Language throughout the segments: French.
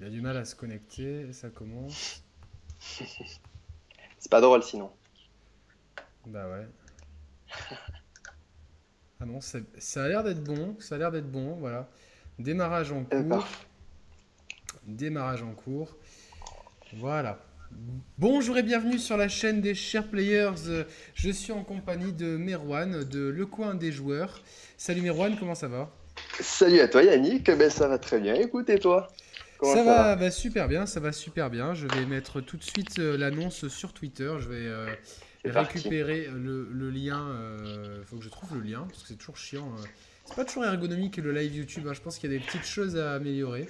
il a du mal à se connecter, ça commence. C'est pas drôle sinon. Bah ouais. Ah non, ça, ça a l'air d'être bon, ça a l'air d'être bon, voilà. Démarrage en cours. Démarrage en cours. Voilà. Bonjour et bienvenue sur la chaîne des Share Players. Je suis en compagnie de Merwan de Le Coin des Joueurs. Salut Merwan, comment ça va? Salut à toi Yannick, ben, ça va très bien, écoute et toi? Comment ça, va, bah, super bien, ça va super bien. Je vais mettre tout de suite euh, l'annonce sur Twitter. Je vais euh, récupérer le, le lien. Il faut que je trouve le lien parce que c'est toujours chiant. euh. C'est pas toujours ergonomique le live YouTube. hein. Je pense qu'il y a des petites choses à améliorer.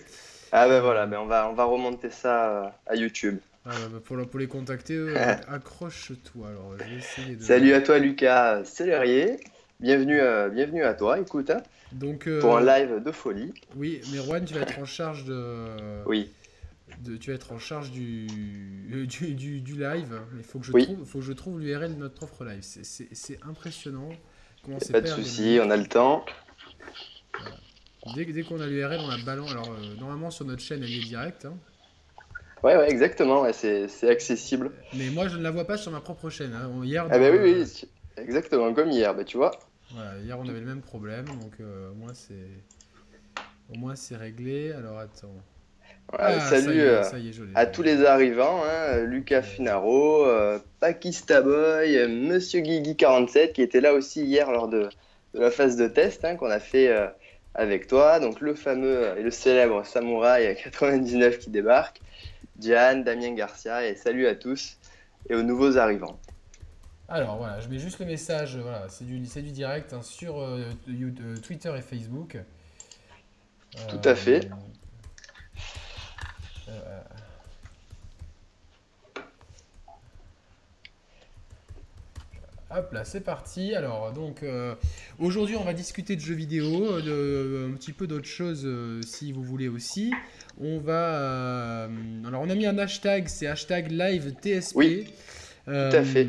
Ah ben voilà, ben, on, va, on va remonter ça euh, à YouTube. Ah, bah, pour, le- pour les contacter, accroche-toi. Alors, je vais essayer de. Salut à toi Lucas Célérier, bienvenue, euh, bienvenue à toi, écoute, hein, Donc, euh, pour un live de folie. oui, Merwan, tu vas être en charge de. Oui, de- tu vas être en charge du, euh, du, du- du live. Il faut que je Oui. trouve, faut que je trouve l'URL de notre propre live. C'est- impressionnant. Comment pas de souci, on a le temps. Dès, dès qu'on a l'URL, on la balance. Alors, euh, normalement, sur notre chaîne, elle est directe. hein. Ouais, ouais, exactement, ouais, c'est accessible. Mais moi, je ne la vois pas sur ma propre chaîne. hein. Hier, Ah ben dans- oui, oui, exactement, comme hier, ben tu vois. Voilà, hier, on avait le même problème. Donc, euh, au moins, c'est. Au moins, c'est réglé. Alors, attends. Voilà, Ah, ça y salut est, euh, ça y est, je l'ai. à tous les arrivants, hein, Lucas Finaro, euh, Pakistaboy, euh, Monsieur Guigui47 qui était là aussi hier lors de, de la phase de test hein, qu'on a fait euh, avec toi. Donc le fameux et le célèbre Samouraï 99 qui débarque, Diane, Damien Garcia et salut à tous et aux nouveaux arrivants. Alors voilà, je mets juste le message, euh, voilà, c'est du, du direct hein, sur euh, euh, Twitter et Facebook. Tout à fait. euh, Hop là, c'est parti. Alors donc aujourd'hui on va discuter de jeux vidéo, de, un petit peu d'autres choses si vous voulez aussi. On va alors on a mis un hashtag, c'est hashtag live TSP. Oui, tout à fait.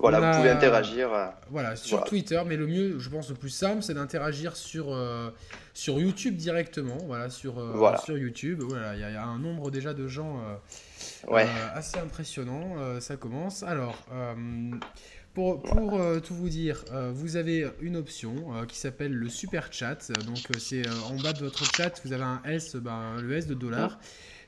Voilà, On vous a- pouvez interagir. euh, Voilà, sur Voilà. Twitter, mais le mieux, je pense, le plus simple, c'est d'interagir sur, euh, sur YouTube directement. Voilà, sur, euh, Voilà. sur YouTube. Voilà, il y, a- y a un nombre déjà de gens euh, ouais. assez impressionnant. ça commence. Alors, pour, pour tout vous dire, vous avez une option qui s'appelle le super chat. Donc, c'est en bas de votre chat, vous avez un S, ben, le S de dollar.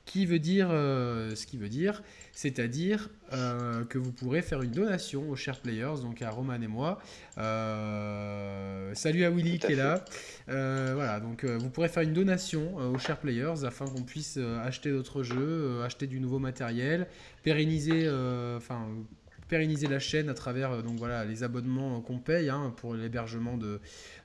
Qui veut dire euh, ce qui veut dire, c'est-à-dire euh, que vous pourrez faire une donation aux chers players, donc à Roman et moi. Euh, salut à Willy qui est là. Voilà, donc vous pourrez faire une donation aux chers players afin qu'on puisse acheter d'autres jeux, acheter du nouveau matériel, pérenniser, enfin pérenniser la chaîne à travers euh, donc voilà les abonnements qu'on paye hein, pour l'hébergement de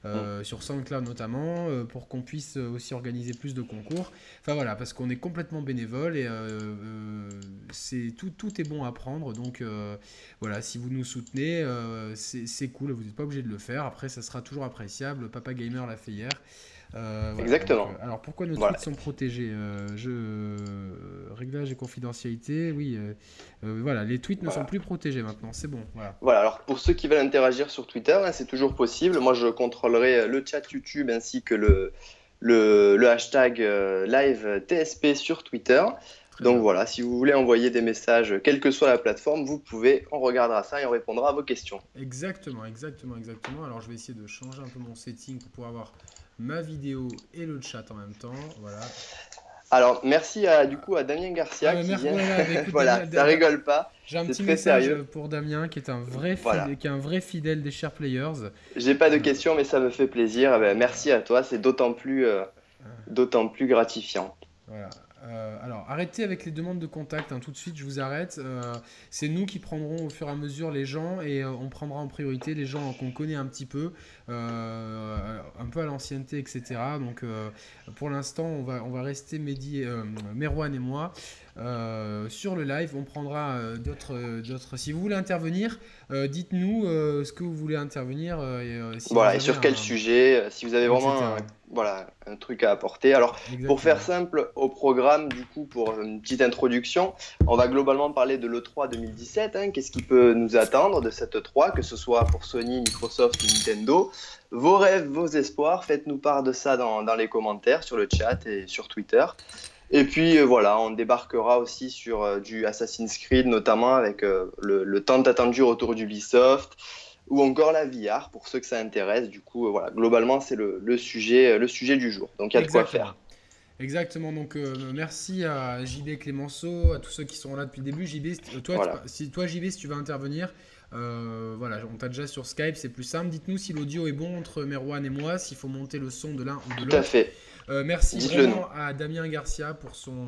euh, sur SoundCloud notamment euh, pour qu'on puisse euh, aussi organiser plus de concours. Enfin voilà parce qu'on est complètement bénévole et euh, euh, c'est tout tout est bon à prendre. Donc euh, voilà si vous nous soutenez euh, c'est c'est cool vous n'êtes pas obligé de le faire. Après ça sera toujours appréciable. Papa Gamer l'a fait hier Euh, voilà, Exactement. donc, euh, alors pourquoi nos Voilà. tweets sont protégés? Euh, je... Réglage et confidentialité, oui. euh, voilà, les tweets ne Voilà. sont plus protégés maintenant, c'est bon. Voilà. Alors pour ceux qui veulent interagir sur Twitter, hein, c'est toujours possible. Moi, je contrôlerai le chat YouTube ainsi que le, le, le hashtag live TSP sur Twitter. Très Donc bien. voilà, si vous voulez envoyer des messages, quelle que soit la plateforme, vous pouvez, on regardera ça et on répondra à vos questions. Exactement, exactement, exactement. Alors je vais essayer de changer un peu mon setting pour pouvoir avoir ma vidéo et le chat en même temps. Voilà. Alors, merci à, du coup à Damien Garcia Ah, qui merci, vient. voilà, mais écoute, voilà, Damien- ça rigole pas. J'ai un petit très message sérieux. pour Damien qui est un vrai, fidèle, Voilà. qui est un vrai fidèle des chers players. J'ai pas de questions, mais ça me fait plaisir. Eh ben, merci à toi, c'est d'autant plus, euh, d'autant plus gratifiant. Voilà. Euh, alors, arrêtez avec les demandes de contact. hein, tout de suite, je vous arrête. Euh, c'est nous qui prendrons au fur et à mesure les gens et euh, on prendra en priorité les gens qu'on connaît un petit peu, un peu à l'ancienneté, etc. Donc, euh, pour l'instant, on va, on va rester Mehdi, euh, Merwan et moi. euh, sur le live, on prendra euh, d'autres, euh. Si vous voulez intervenir, euh, dites-nous euh, ce que vous voulez intervenir. euh, et, euh, si Voilà, et sur quel un- sujet, euh, si vous avez vraiment un, voilà, un truc à apporter. Alors, Pour faire simple, au programme, du coup, pour une petite introduction, on va globalement parler de l'E3 2017. hein. Qu'est-ce qui peut nous attendre de cette E3, que ce soit pour Sony, Microsoft ou Nintendo Vos rêves, vos espoirs, faites-nous part de ça dans, dans les commentaires, sur le chat et sur Twitter. Et puis voilà, on débarquera aussi sur du Assassin's Creed, notamment avec le, le, tant attendu retour d'Ubisoft, ou encore la VR pour ceux que ça intéresse. Du coup, voilà, globalement, c'est le, le, sujet, le sujet du jour. Donc il y a de quoi faire. Exactement, donc euh, merci à JB Clémenceau, à tous ceux qui sont là depuis le début. JB, euh, toi, si, toi JB, si tu veux intervenir, euh, voilà, on t'a déjà sur Skype, c'est plus simple. Dites-nous si l'audio est bon entre Merwan et moi, s'il faut monter le son de l'un ou de l'autre. Tout à fait. merci vraiment à Damien Garcia pour son.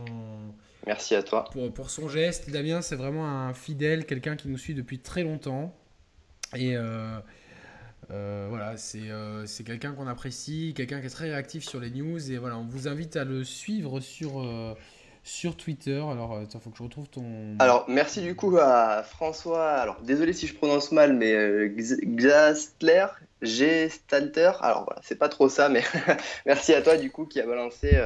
Merci à toi. Pour, pour son geste. Damien, c'est vraiment un fidèle, quelqu'un qui nous suit depuis très longtemps. Et euh, voilà, euh, c'est quelqu'un qu'on apprécie, quelqu'un qui est très réactif sur les news. Et voilà, on vous invite à le suivre sur, euh, sur Twitter. Alors, il faut que je retrouve ton. Alors, merci du coup à François. Alors, désolé si je prononce mal, mais Gastler, G. Stalter. Alors, voilà, c'est pas trop ça, mais merci à toi du coup qui a balancé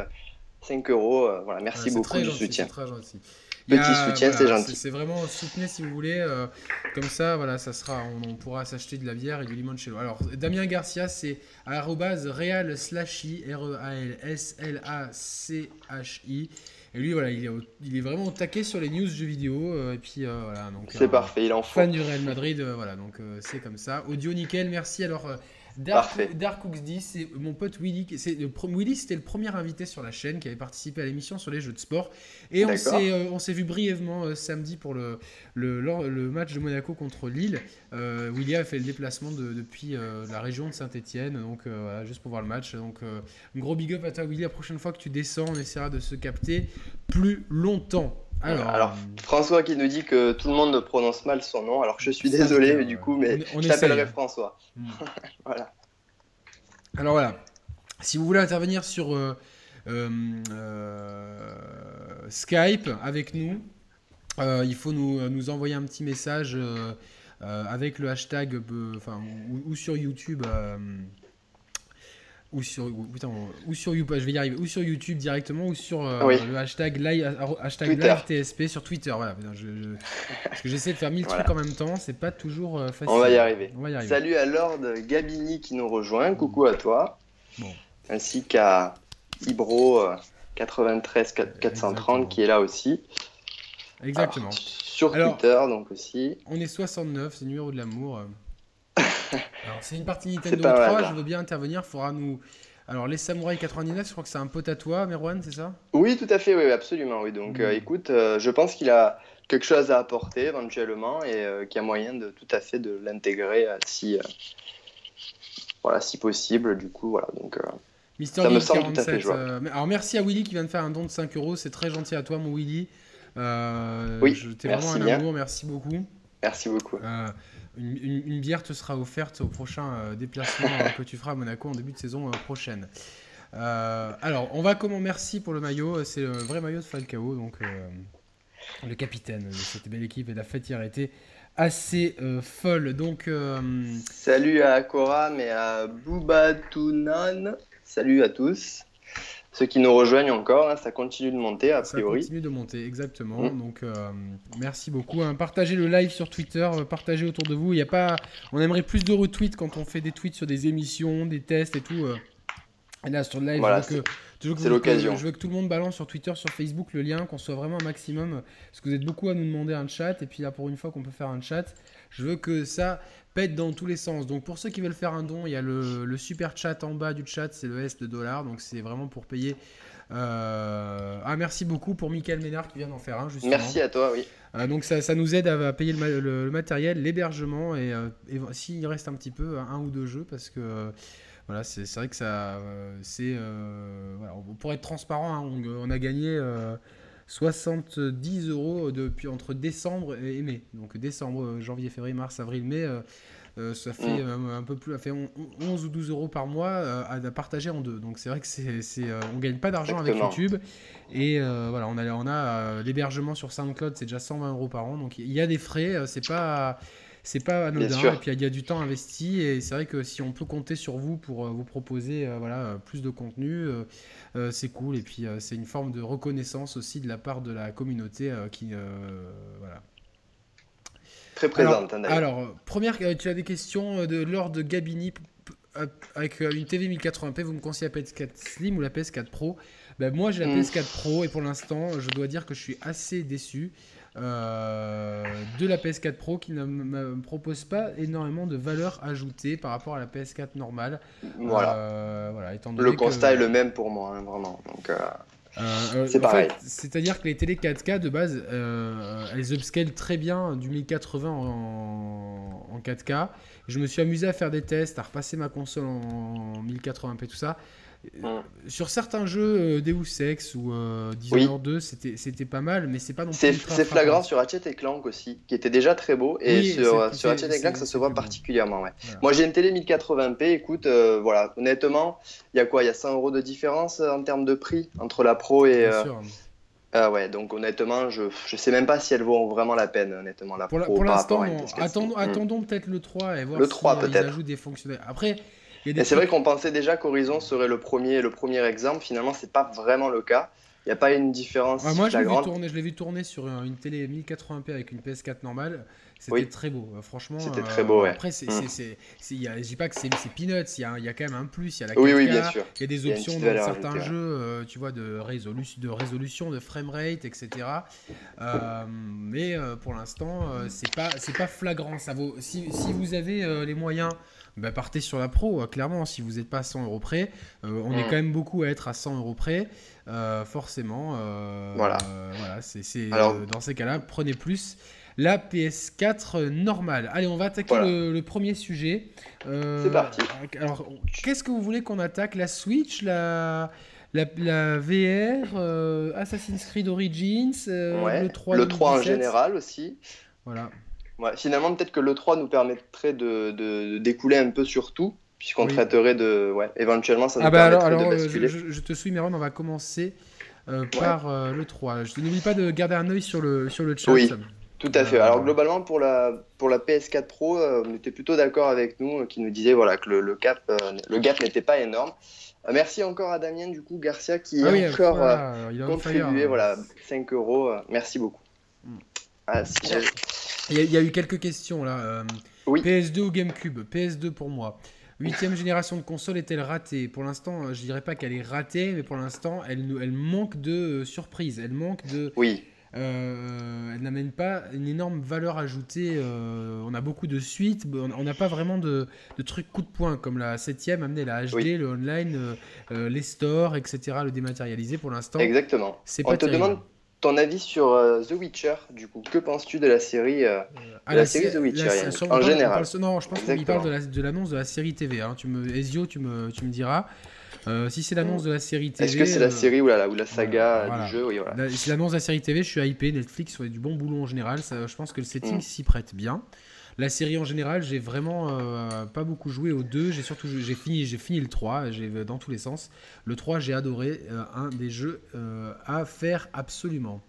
5 euros. Voilà, merci beaucoup du soutien. Très gentil. Petit soutien, c'est gentil. C'est vraiment soutenez si vous voulez. Euh, comme ça, voilà, ça sera, on, pourra s'acheter de la bière et du limoncello. Alors, Damien Garcia, c'est real slashy, R-E-A-L-S-L-A-C-H-I. Et lui, voilà, il est, il est, vraiment au taquet sur les news jeux vidéo. Euh, et puis, euh, voilà. donc C'est parfait, il en Fan du Real Madrid, voilà, donc c'est comme ça. Audio nickel, merci. Alors. Dark, Dark c'est mon pote Willy. C'est Willy, c'était le premier invité sur la chaîne qui avait participé à l'émission sur les jeux de sport. Et on s'est, euh, on s'est vu brièvement euh, samedi pour le, le, le, match de Monaco contre Lille. Euh, Willy a fait le déplacement de, depuis la région de Saint-Etienne, donc voilà, juste pour voir le match. Donc, un gros big up à toi, Willy. La prochaine fois que tu descends, on essaiera de se capter plus longtemps. Alors, François qui nous dit que tout le monde prononce mal son nom. Alors je suis désolé, mais du coup, mais je t'appellerai François. Hmm. voilà. Alors voilà. Si vous voulez intervenir sur euh, euh, euh, Skype avec nous, il faut nous, nous, envoyer un petit message avec le hashtag, enfin, ou, sur YouTube ou sur ou sur YouTube, je vais y arriver, ou sur YouTube directement ou sur euh, le hashtag live, hashtag TSP sur Twitter. Voilà, parce que j'essaie de faire mille trucs en même temps, c'est pas toujours euh, facile. On va, y arriver. Salut à Lord Gabini qui nous rejoint, coucou à toi, ainsi qu'à Ibro 93 euh, 430 qui est là aussi. Exactement. sur Twitter donc aussi. On est 69, c'est numéro de l'amour. Alors, c'est une partie Nintendo 3, je veux bien intervenir. Faudra nous. Alors, les Samouraïs 99, je crois que c'est un pote à toi, Merwan, c'est ça? Oui, tout à fait, oui, absolument. Oui. Donc, euh, écoute, euh, je pense qu'il a quelque chose à apporter éventuellement et euh, qu'il y a moyen de tout à fait de l'intégrer si, voilà, si possible. Du coup, voilà. Donc, ça me semble tout à fait jouable. alors, merci à Willy qui vient de faire un don de 5 euros. C'est très gentil à toi, mon Willy. oui, je vraiment un amour, merci beaucoup. Merci beaucoup une, bière te sera offerte au prochain euh, déplacement euh, que tu feras à Monaco en début de saison euh, prochaine. alors, on va comment merci pour le maillot. C'est le vrai maillot de Falcao, donc le capitaine de cette belle équipe. Et la fête hier a été assez folle. Donc, salut à Koram et à Boubatunan. Salut à tous ceux qui nous rejoignent encore, hein, ça continue de monter a priori. Ça continue de monter, exactement. Mm. Donc euh, merci beaucoup. Hein. Partagez le live sur Twitter, euh, partagez autour de vous. Il y a pas, on aimerait plus de retweets quand on fait des tweets sur des émissions, des tests et tout. Euh. Et là sur le live, c'est l'occasion. Je veux que tout le monde balance sur Twitter, sur Facebook le lien, qu'on soit vraiment un maximum. Parce que vous êtes beaucoup à nous demander un chat. Et puis là, pour une fois qu'on peut faire un chat, je veux que ça pète dans tous les sens. Donc pour ceux qui veulent faire un don, il y a le, super chat en bas du chat, c'est le S de dollar. Donc c'est vraiment pour payer. Euh, ah merci beaucoup pour Michael Ménard qui vient d'en faire un justement. Merci à toi, oui. Euh, donc ça, ça, nous aide à, payer le, matériel, l'hébergement et, euh, s'il reste un petit peu, un ou deux jeux parce que voilà, c'est vrai que ça, c'est, voilà, pour être transparent, hein, on, a gagné 70 euros depuis entre décembre et mai. Donc décembre, euh, janvier, février, mars, avril, mai. Euh, euh, ça fait mm. un peu plus, ça fait 11 ou 12 euros par mois à, partager en deux. Donc c'est vrai que c'est, c'est on gagne pas d'argent avec YouTube. Et voilà, on a, on a l'hébergement sur SoundCloud, c'est déjà 120 euros par an. Donc il y a des frais, c'est pas c'est pas anodin. Et puis il y, a du temps investi et c'est vrai que si on peut compter sur vous pour vous proposer voilà plus de contenu, euh, c'est cool. Et puis, euh, c'est une forme de reconnaissance aussi de la part de la communauté euh, qui. voilà. Très présente. Alors, alors, première, tu as des questions de Lord Gabini avec une TV 1080p, vous me conseillez la PS4 Slim ou la PS4 Pro? Bah, moi, j'ai la Mm. PS4 Pro et pour l'instant, je dois dire que je suis assez déçu euh, de la PS4 Pro qui ne me propose pas énormément de valeur ajoutée par rapport à la PS4 normale. Voilà. Euh, voilà étant Le que- constat est le même pour moi, hein, vraiment. Donc, euh, C'est pareil. C'est-à-dire que les télé 4K de base, elles upscalent très bien du 1080 en, en 4K. Je me suis amusé à faire des tests, à repasser ma console en 1080p, tout ça. Euh, Sur certains jeux, euh, Deus Ex ou euh, Dishonored 2, c'était c'était pas mal, mais c'est pas non plus. c'est flagrant sur Ratchet et Clank aussi, qui était déjà très beau. Et Oui, sur, sur Ratchet et Clank, ça se voit particulièrement. Ouais. Voilà. Moi, j'ai une télé 1080p. Écoute, euh, voilà, honnêtement, il y a quoi Il y a 100 euros de différence en termes de prix entre la Pro et. Bien euh, sûr. ah ouais, donc honnêtement, je, je sais même pas si elles vaut vraiment la peine, honnêtement, la Pour l'instant, rapport à une non. PS4. attendons, Mm. attendons peut-être le 3 et voir Le si 3 euh, ils ajoutent des fonctionnalités. Après, Et c'est vrai qu'on pensait déjà qu'Horizon serait le premier, le premier exemple. Finalement, c'est pas vraiment le cas. Il n'y a pas une différence Ouais, moi, je l'ai vu tourner, je l'ai vu tourner sur une télé 1080p avec une PS4 normale. C'était Oui. très beau, euh, franchement. C'était euh, très beau, ouais. Après, c'est, Mm. c'est, c'est, y a- je dis pas que c'est, c'est peanuts, il y, a, y a quand même un plus, il y a la 4K, Oui, oui, bien sûr. il y a des y a options dans certains jeux, euh, tu vois, de, résolu- de résolution, de framerate, etc. Euh, mais pour l'instant, c'est pas, c'est pas flagrant. Ça vaut, si, si vous avez les moyens, bah, partez sur la pro. euh, clairement, si vous n'êtes pas à 100 euros près, euh, on est Mm. quand même beaucoup à être à 100 euros près. euh, forcément, euh, Voilà. voilà, c'est, Alors- dans ces cas-là, prenez plus la PS4 normale. Allez, on va attaquer Voilà. le, le premier sujet. C'est parti. Alors, qu'est-ce que vous voulez qu'on attaque? La Switch, la, la, la VR, euh, Assassin's Creed Origins, euh, Ouais. le 3 Le 3 en 2017? général aussi. Voilà. Ouais, finalement, peut-être que le 3 nous permettrait de, de- de découler un peu sur tout, puisqu'on Oui. traiterait de. Ouais, éventuellement, ça nous Ah bah permettrait alors de je, basculer. je- je te suis, Meron, on va commencer euh, par euh, le 3. Je n'oublie pas de garder un œil sur le, sur le chat. Oui. Tout à fait. Euh, Alors globalement pour la pour la PS4 Pro, euh, on était plutôt d'accord avec nous, euh, qui nous disait voilà que le, le cap euh, le gap n'était pas énorme. Euh, merci encore à Damien du coup Garcia qui Ah a oui, encore euh, voilà, il contribué fire. voilà 5 euros. euh, merci beaucoup. Mm. Ah, si Il y, a, il y a eu quelques questions là. euh, Oui. PS2 ou GameCube? PS2 pour moi. Huitième génération de console est-elle ratée? Pour l'instant, je dirais pas qu'elle est ratée, mais pour l'instant, elle, manque de euh, surprise. Elle manque de. Oui, euh, elle n'amène pas une énorme valeur ajoutée. euh, on a beaucoup de suites, on n'a pas vraiment de, de trucs coup de poing comme la septième amener la HD, Oui. le online, euh, les stores, etc. Le dématérialisé pour l'instant. exactement. C'est On pas te terrible. demande ton avis sur euh, The Witcher du coup? Que penses-tu de la série euh, Ah, la série sé- The Witcher, la- en parle- général? parle- non, je pense qu'il parle de la- de l'annonce de, la série TV. hein. Tu me, Ezio, tu me, tu me diras. Euh, si c'est l'annonce de la série TV. Est-ce que c'est la euh, série ou la, ou la saga euh, voilà. du jeu? Oui, voilà. la- Si l'annonce de la série TV, je suis hypé. Netflix fait du bon boulot en général. Ça, je pense que le setting Mm. s'y prête bien. La série en général, j'ai vraiment euh, pas beaucoup joué au 2. J'ai surtout fini le 3. J'ai dans tous les sens. Le 3, j'ai adoré. euh, un des jeux euh, à faire absolument.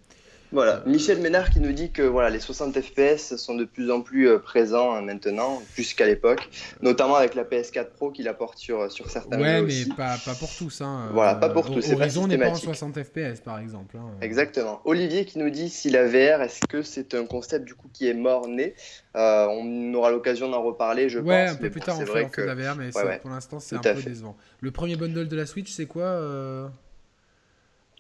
Voilà, Michel Ménard qui nous dit que voilà, les 60 FPS sont de plus en plus euh, présents hein, maintenant, plus qu'à l'époque, notamment avec la PS4 Pro qui l'apporte sur, sur certains Ouais, jeux mais aussi. pas, pas pour tous. Hein. Voilà, pas pour Euh, tous, Horizon n'est pas en systématique. 60 FPS par exemple. hein. Exactement. Olivier qui nous dit si la VR, est-ce que c'est un concept du coup qui est mort-né? Euh, On aura l'occasion d'en reparler, je ouais, pense. un peu mais plus bon, tard on vrai que de la VR, mais ça, pour l'instant c'est un peu fait. décevant. Le premier bundle de la Switch, c'est quoi euh?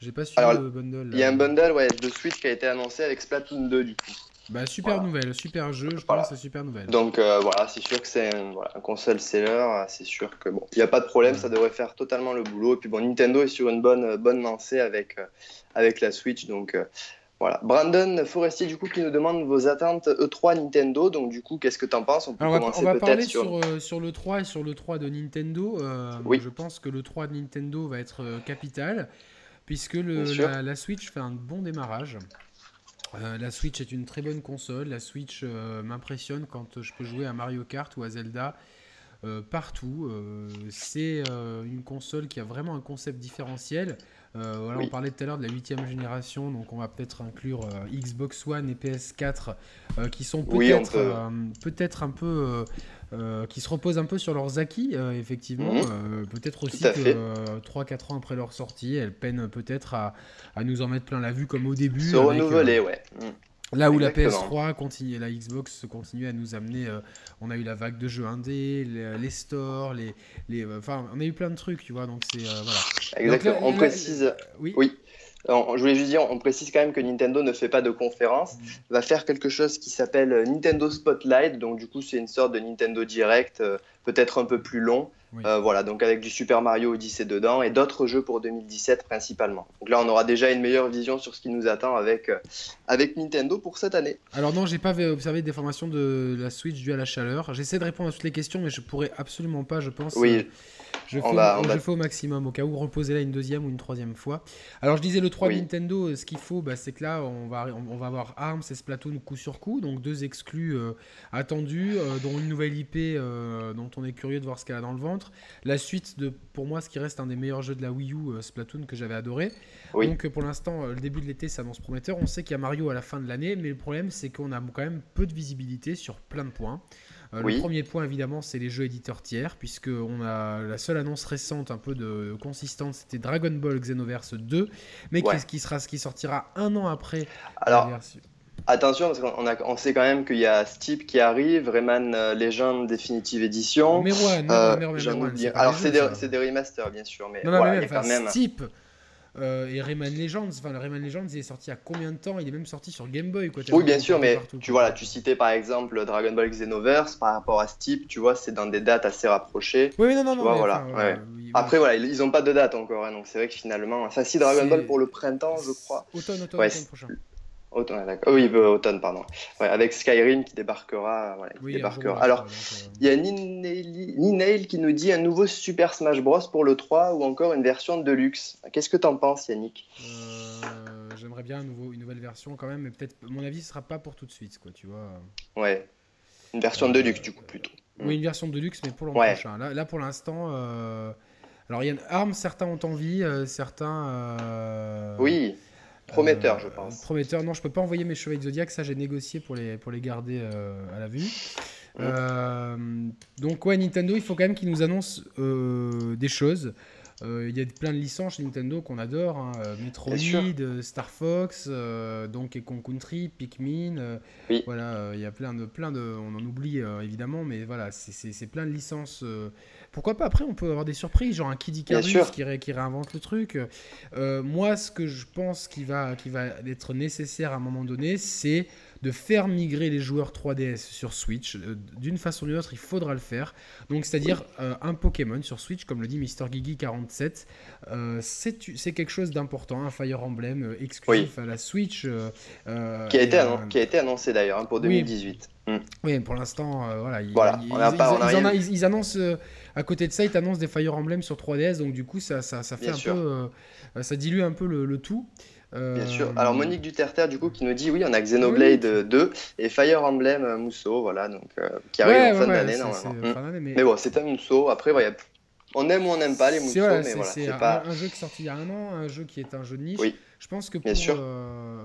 J'ai pas suivi Alors, le bundle. il y a un bundle ouais, de Switch qui a été annoncé avec Splatoon 2 du coup. Bah, super Voilà. nouvelle, super jeu, je Voilà. pense, c'est super nouvelle. Donc euh, voilà, c'est sûr que c'est un, voilà, un console seller, c'est sûr que bon, il n'y a pas de problème, ça devrait faire totalement le boulot. Et puis bon, Nintendo est sur une bonne, euh, bonne lancée avec, euh, avec la Switch, donc euh, voilà. Brandon Forestier du coup qui nous demande vos attentes E3 Nintendo, donc du coup qu'est-ce que tu en penses? On peut Alors, commencer peut-être parler sur. sur, sur le 3 et sur le 3 de Nintendo. Oui. Je pense que le 3 de Nintendo va être capital, puisque le, la, la Switch fait un bon démarrage. Euh, la Switch est une très bonne console. La Switch euh, m'impressionne quand je peux jouer à Mario Kart ou à Zelda euh, partout. C'est une console qui a vraiment un concept différentiel. Euh, voilà, Oui. On parlait tout à l'heure de la huitième génération, donc on va peut-être inclure euh, Xbox One et PS4 euh, qui sont Oui, peut-être peut. peut-être un peu qui se reposent un peu sur leurs acquis, effectivement. Mhm. Peut-être aussi que fait. 3-4 ans après leur sortie, elles peinent peut-être à, à nous en mettre plein la vue comme au début. Se avec, renouveler, ouais. Mm. Là où la PS3 continue, la Xbox continue à nous amener, euh, on a eu la vague de jeux indés, les, les stores, les, les, enfin, on a eu plein de trucs, tu vois, donc c'est voilà. Exactement. on précise. oui. oui. je voulais juste dire, on précise quand même que Nintendo ne fait pas de conférence, mm. va faire quelque chose qui s'appelle Nintendo Spotlight, donc du coup c'est une sorte de Nintendo Direct, peut-être un peu plus long, euh, voilà, donc avec du Super Mario Odyssey dedans et d'autres jeux pour 2017 principalement. Donc là, on aura déjà une meilleure vision sur ce qui nous attend avec, euh, avec Nintendo pour cette année. Alors non, j'ai pas observé des formations de la Switch due à la chaleur. J'essaie de répondre à toutes les questions, mais je pourrais absolument pas, je pense. Oui. Euh, je, fais, au maximum, au cas où reposer là une deuxième ou une troisième fois. Alors je disais le 3 Nintendo, euh, ce qu'il faut, bah, c'est que là on va, on, va avoir ARMS et Splatoon coup sur coup, donc deux exclus euh, attendus, euh, dont une nouvelle IP dont on est curieux de voir ce qu'elle a dans le ventre. La suite de, pour moi, ce qui reste un des meilleurs jeux de la Wii U, Splatoon, que j'avais adoré. Donc pour l'instant, le début de l'été s'annonce prometteur. On sait qu'il y a Mario à la fin de l'année, mais le problème c'est qu'on a quand même peu de visibilité sur plein de points. Euh, le premier point, évidemment, c'est les jeux éditeurs tiers, puisque on a la seule annonce récente, un peu de consistance, c'était Dragon Ball Xenoverse 2, mais qui, sera, qui sortira un an après Alors, Attention, parce qu'on on sait quand même qu'il y a Steep qui arrive, Rayman euh, Legend Definitive Edition. Mais ouais, euh, Alors, c'est des, des, remasters, bien sûr, mais, non, mais quand même... Steep, euh, et Rayman Legends, enfin le Rayman Legends, il est sorti à combien de temps? Il est même sorti sur Game Boy. Quoi, oui, bien sûr, mais tu vois là, tu citais par exemple Dragon Ball Xenoverse par rapport à Steep, tu vois, c'est dans des dates assez rapprochées. Oui, non, non, non. voilà. Après, voilà, ils n'ont pas de date encore, hein, donc c'est vrai que finalement, ça, si Dragon Ball pour le printemps, je crois. Automne, automne, automne prochain. Automne, oui, euh, automne, pardon. avec Skyrim qui débarquera. débarquera. Alors, euh, il y a Ninail qui nous dit un nouveau Super Smash Bros pour le 3 ou encore une version de luxe. Qu'est-ce que t'en penses, Yannick? Euh, J'aimerais bien un nouveau, une nouvelle version quand même, mais peut-être, mon avis, ce sera pas pour tout de suite, quoi, tu vois. Ouais. Une version de luxe, du coup, plutôt. Oui, une version de luxe, mais pour l'an prochain. Là, là, pour l'instant. Alors, il y a une arme, certains ont envie, certains. Oui. Prometteur, je pense. Prometteur, non, je peux pas envoyer mes chevaliers Zodiac, ça j'ai négocié pour les, pour les garder euh, à la vue. Euh, donc ouais, Nintendo, il faut quand même qu'ils nous annoncent euh, des choses. Il y a plein de licences chez Nintendo qu'on adore, hein. Metroid, Star Fox, Donkey Kong Country, Pikmin. Voilà, il y a plein de, plein de, on en oublie évidemment, mais voilà, c'est plein de licences pourquoi pas Après, on peut avoir des surprises, genre un Kid Icarus qui, qui, réinvente le truc. Euh, moi, ce que je pense qui va, qui va être nécessaire à un moment donné, c'est de faire migrer les joueurs 3DS sur Switch. Euh, d'une façon ou d'une autre, il faudra le faire. Donc, c'est-à-dire euh, un Pokémon sur Switch, comme le dit Mister Gigi 47. c'est quelque chose d'important, un Fire Emblem exclusif à la Switch. qui, a été qui a été annoncé d'ailleurs hein, pour 2018. Oui, oui pour l'instant, voilà. Ils, annoncent à côté de ça, ils t'annoncent des Fire Emblem sur 3DS, donc du coup, ça, ça, ça fait un peu. Euh, ça dilue un peu le, tout. Euh, Bien sûr. Alors Monique Duterter du coup qui nous dit oui on a Xenoblade 2 et Fire Emblem euh, Musso voilà donc qui arrive en fin d'année normalement. Mais... bon c'est un Musso après voilà, on aime ou on n'aime pas les Musso mais voilà c'est pas un, jeu qui est sorti il y a un an un jeu qui est un jeu de niche. Oui. Je pense que pour Bien sûr.